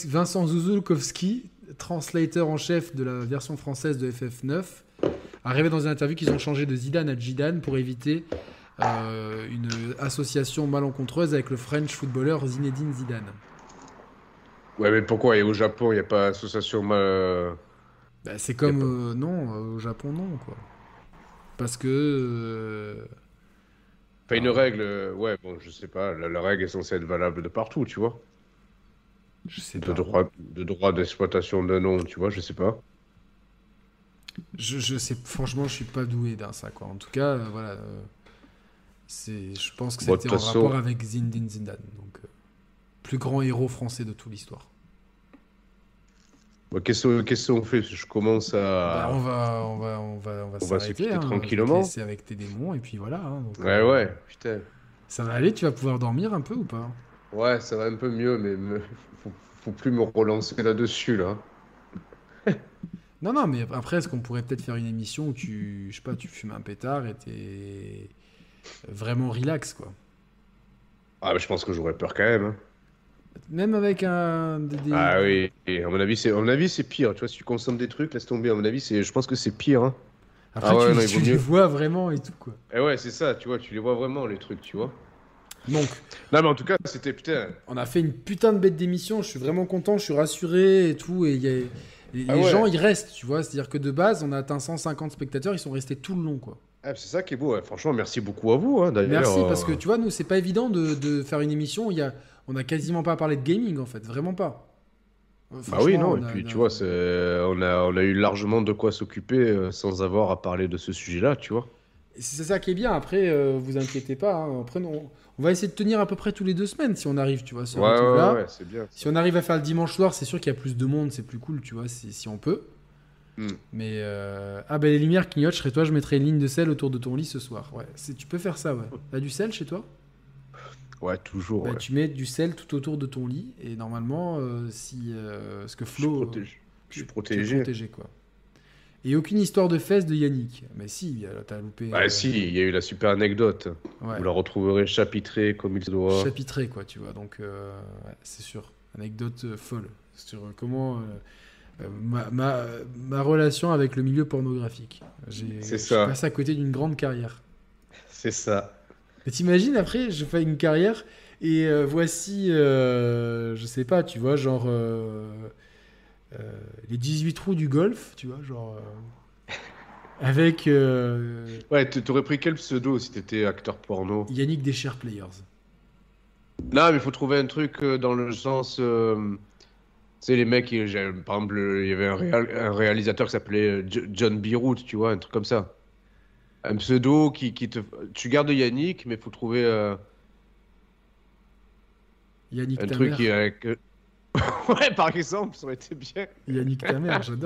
Vincent Zuzulkowski, translateur en chef de la version française de FF9, a révélé dans une interview qu'ils ont changé de Zidane à Zidane pour éviter euh, une association malencontreuse avec le French footballeur Zinedine Zidane. Ouais, mais pourquoi? Et au Japon, il n'y a pas association mal. Bah, c'est comme euh, non, au Japon non quoi. Parce que euh, Pas une règle, euh, ouais, bon, je sais pas, la, la règle est censée être valable de partout, tu vois. je sais De pas. droit de droit d'exploitation d'un nom, tu vois, je sais pas. Je, je sais, franchement, je suis pas doué dans ça, quoi. En tout cas, euh, voilà. euh, c'est, je pense que Bon, c'était en façon- rapport avec Zinedine Zidane, donc euh, plus grand héros français de toute l'histoire. Bon, qu'est-ce qu'on fait? Je commence Bah, à. on va, on va, on va, on va On va se quitter hein, tranquillement. laisser avec tes démons et puis voilà. hein, donc, Ouais, euh, ouais, putain. Ça va aller. Tu vas pouvoir dormir un peu ou pas? Ouais, ça va un peu mieux, mais me- faut, faut plus me relancer là-dessus, là. Non, non, mais après, est-ce qu'on pourrait peut-être faire une émission où tu, je sais pas, tu fumes un pétard et t'es vraiment relax, quoi? Ah, mais je pense que j'aurais peur quand même. hein. Même avec un. des- des- Ah oui, et à mon avis, c'est à mon avis, c'est pire. Tu vois, si tu consommes des trucs, laisse tomber. À mon avis, c'est, je pense que c'est pire. Hein. Après, Ah ouais, tu, non, tu les mieux. vois vraiment et tout, quoi. Et ouais, c'est ça. Tu vois, tu les vois vraiment les trucs, tu vois. Donc, Non, mais en tout cas, c'était putain. on a fait une putain de bête d'émission. Je suis vraiment content, je suis rassuré et tout. Et il y a- les Ah ouais. gens, ils restent, tu vois. C'est-à-dire que de base, on a atteint 150 spectateurs, ils sont restés tout le long, quoi. Ah, c'est ça qui est beau. ouais. Franchement, merci beaucoup à vous. Hein, d'ailleurs. Merci, parce que tu vois, nous, c'est pas évident de, de faire une émission où il y a, on a quasiment pas parlé de gaming, en fait. Vraiment pas. Euh, Bah oui, non. on Et a- puis, a- tu vois, on a, on a eu largement de quoi s'occuper euh, sans avoir à parler de ce sujet-là, tu vois. C'est ça qui est bien. Après, euh, vous inquiétez pas. hein. Après, on, on va essayer de tenir à peu près tous les deux semaines si on arrive, tu vois. sur Ouais, ouais, ouais, c'est bien. Si on arrive à faire le dimanche soir, c'est sûr qu'il y a plus de monde, c'est plus cool, tu vois, si, si on peut. Hmm. Mais euh, ah ben les lumières clignotent. Chez toi, je mettrai une ligne de sel autour de ton lit ce soir. Ouais, tu peux faire ça, ouais. T'as du sel chez toi? Ouais, toujours. Bah, ouais. Tu mets du sel tout autour de ton lit et normalement, euh, si euh, ce que Je suis Flo, protégé. Je suis tu es protégé. protégé quoi. Et aucune histoire de fesses de Yannick. Mais si, t'as loupé. Bah euh, si, il y a eu la super anecdote. ouais. Vous la retrouverez chapitrée comme il se doit. chapitré quoi tu vois donc ouais, c'est sûr anecdote folle sur comment ma, ma, ma relation avec le milieu pornographique C'est je suis ça. passé à côté d'une grande carrière C'est ça. Mais t'imagines après je fais une carrière et euh, voici euh, je sais pas tu vois genre euh, les 18 trous du golf tu vois genre avec Ouais, t'aurais pris quel pseudo si t'étais acteur porno? Yannick Descher Players Non, mais il faut trouver un truc dans le sens. Tu sais, les mecs, par exemple, il y avait un, réal- un réalisateur qui s'appelait Jo- John Beirut, tu vois, un truc comme ça. Un pseudo qui, qui te. Tu gardes Yannick, mais il faut trouver euh, Yannick un ta truc mère qui. euh, ouais, par exemple, ça aurait été bien. Yannick ta mère j'adore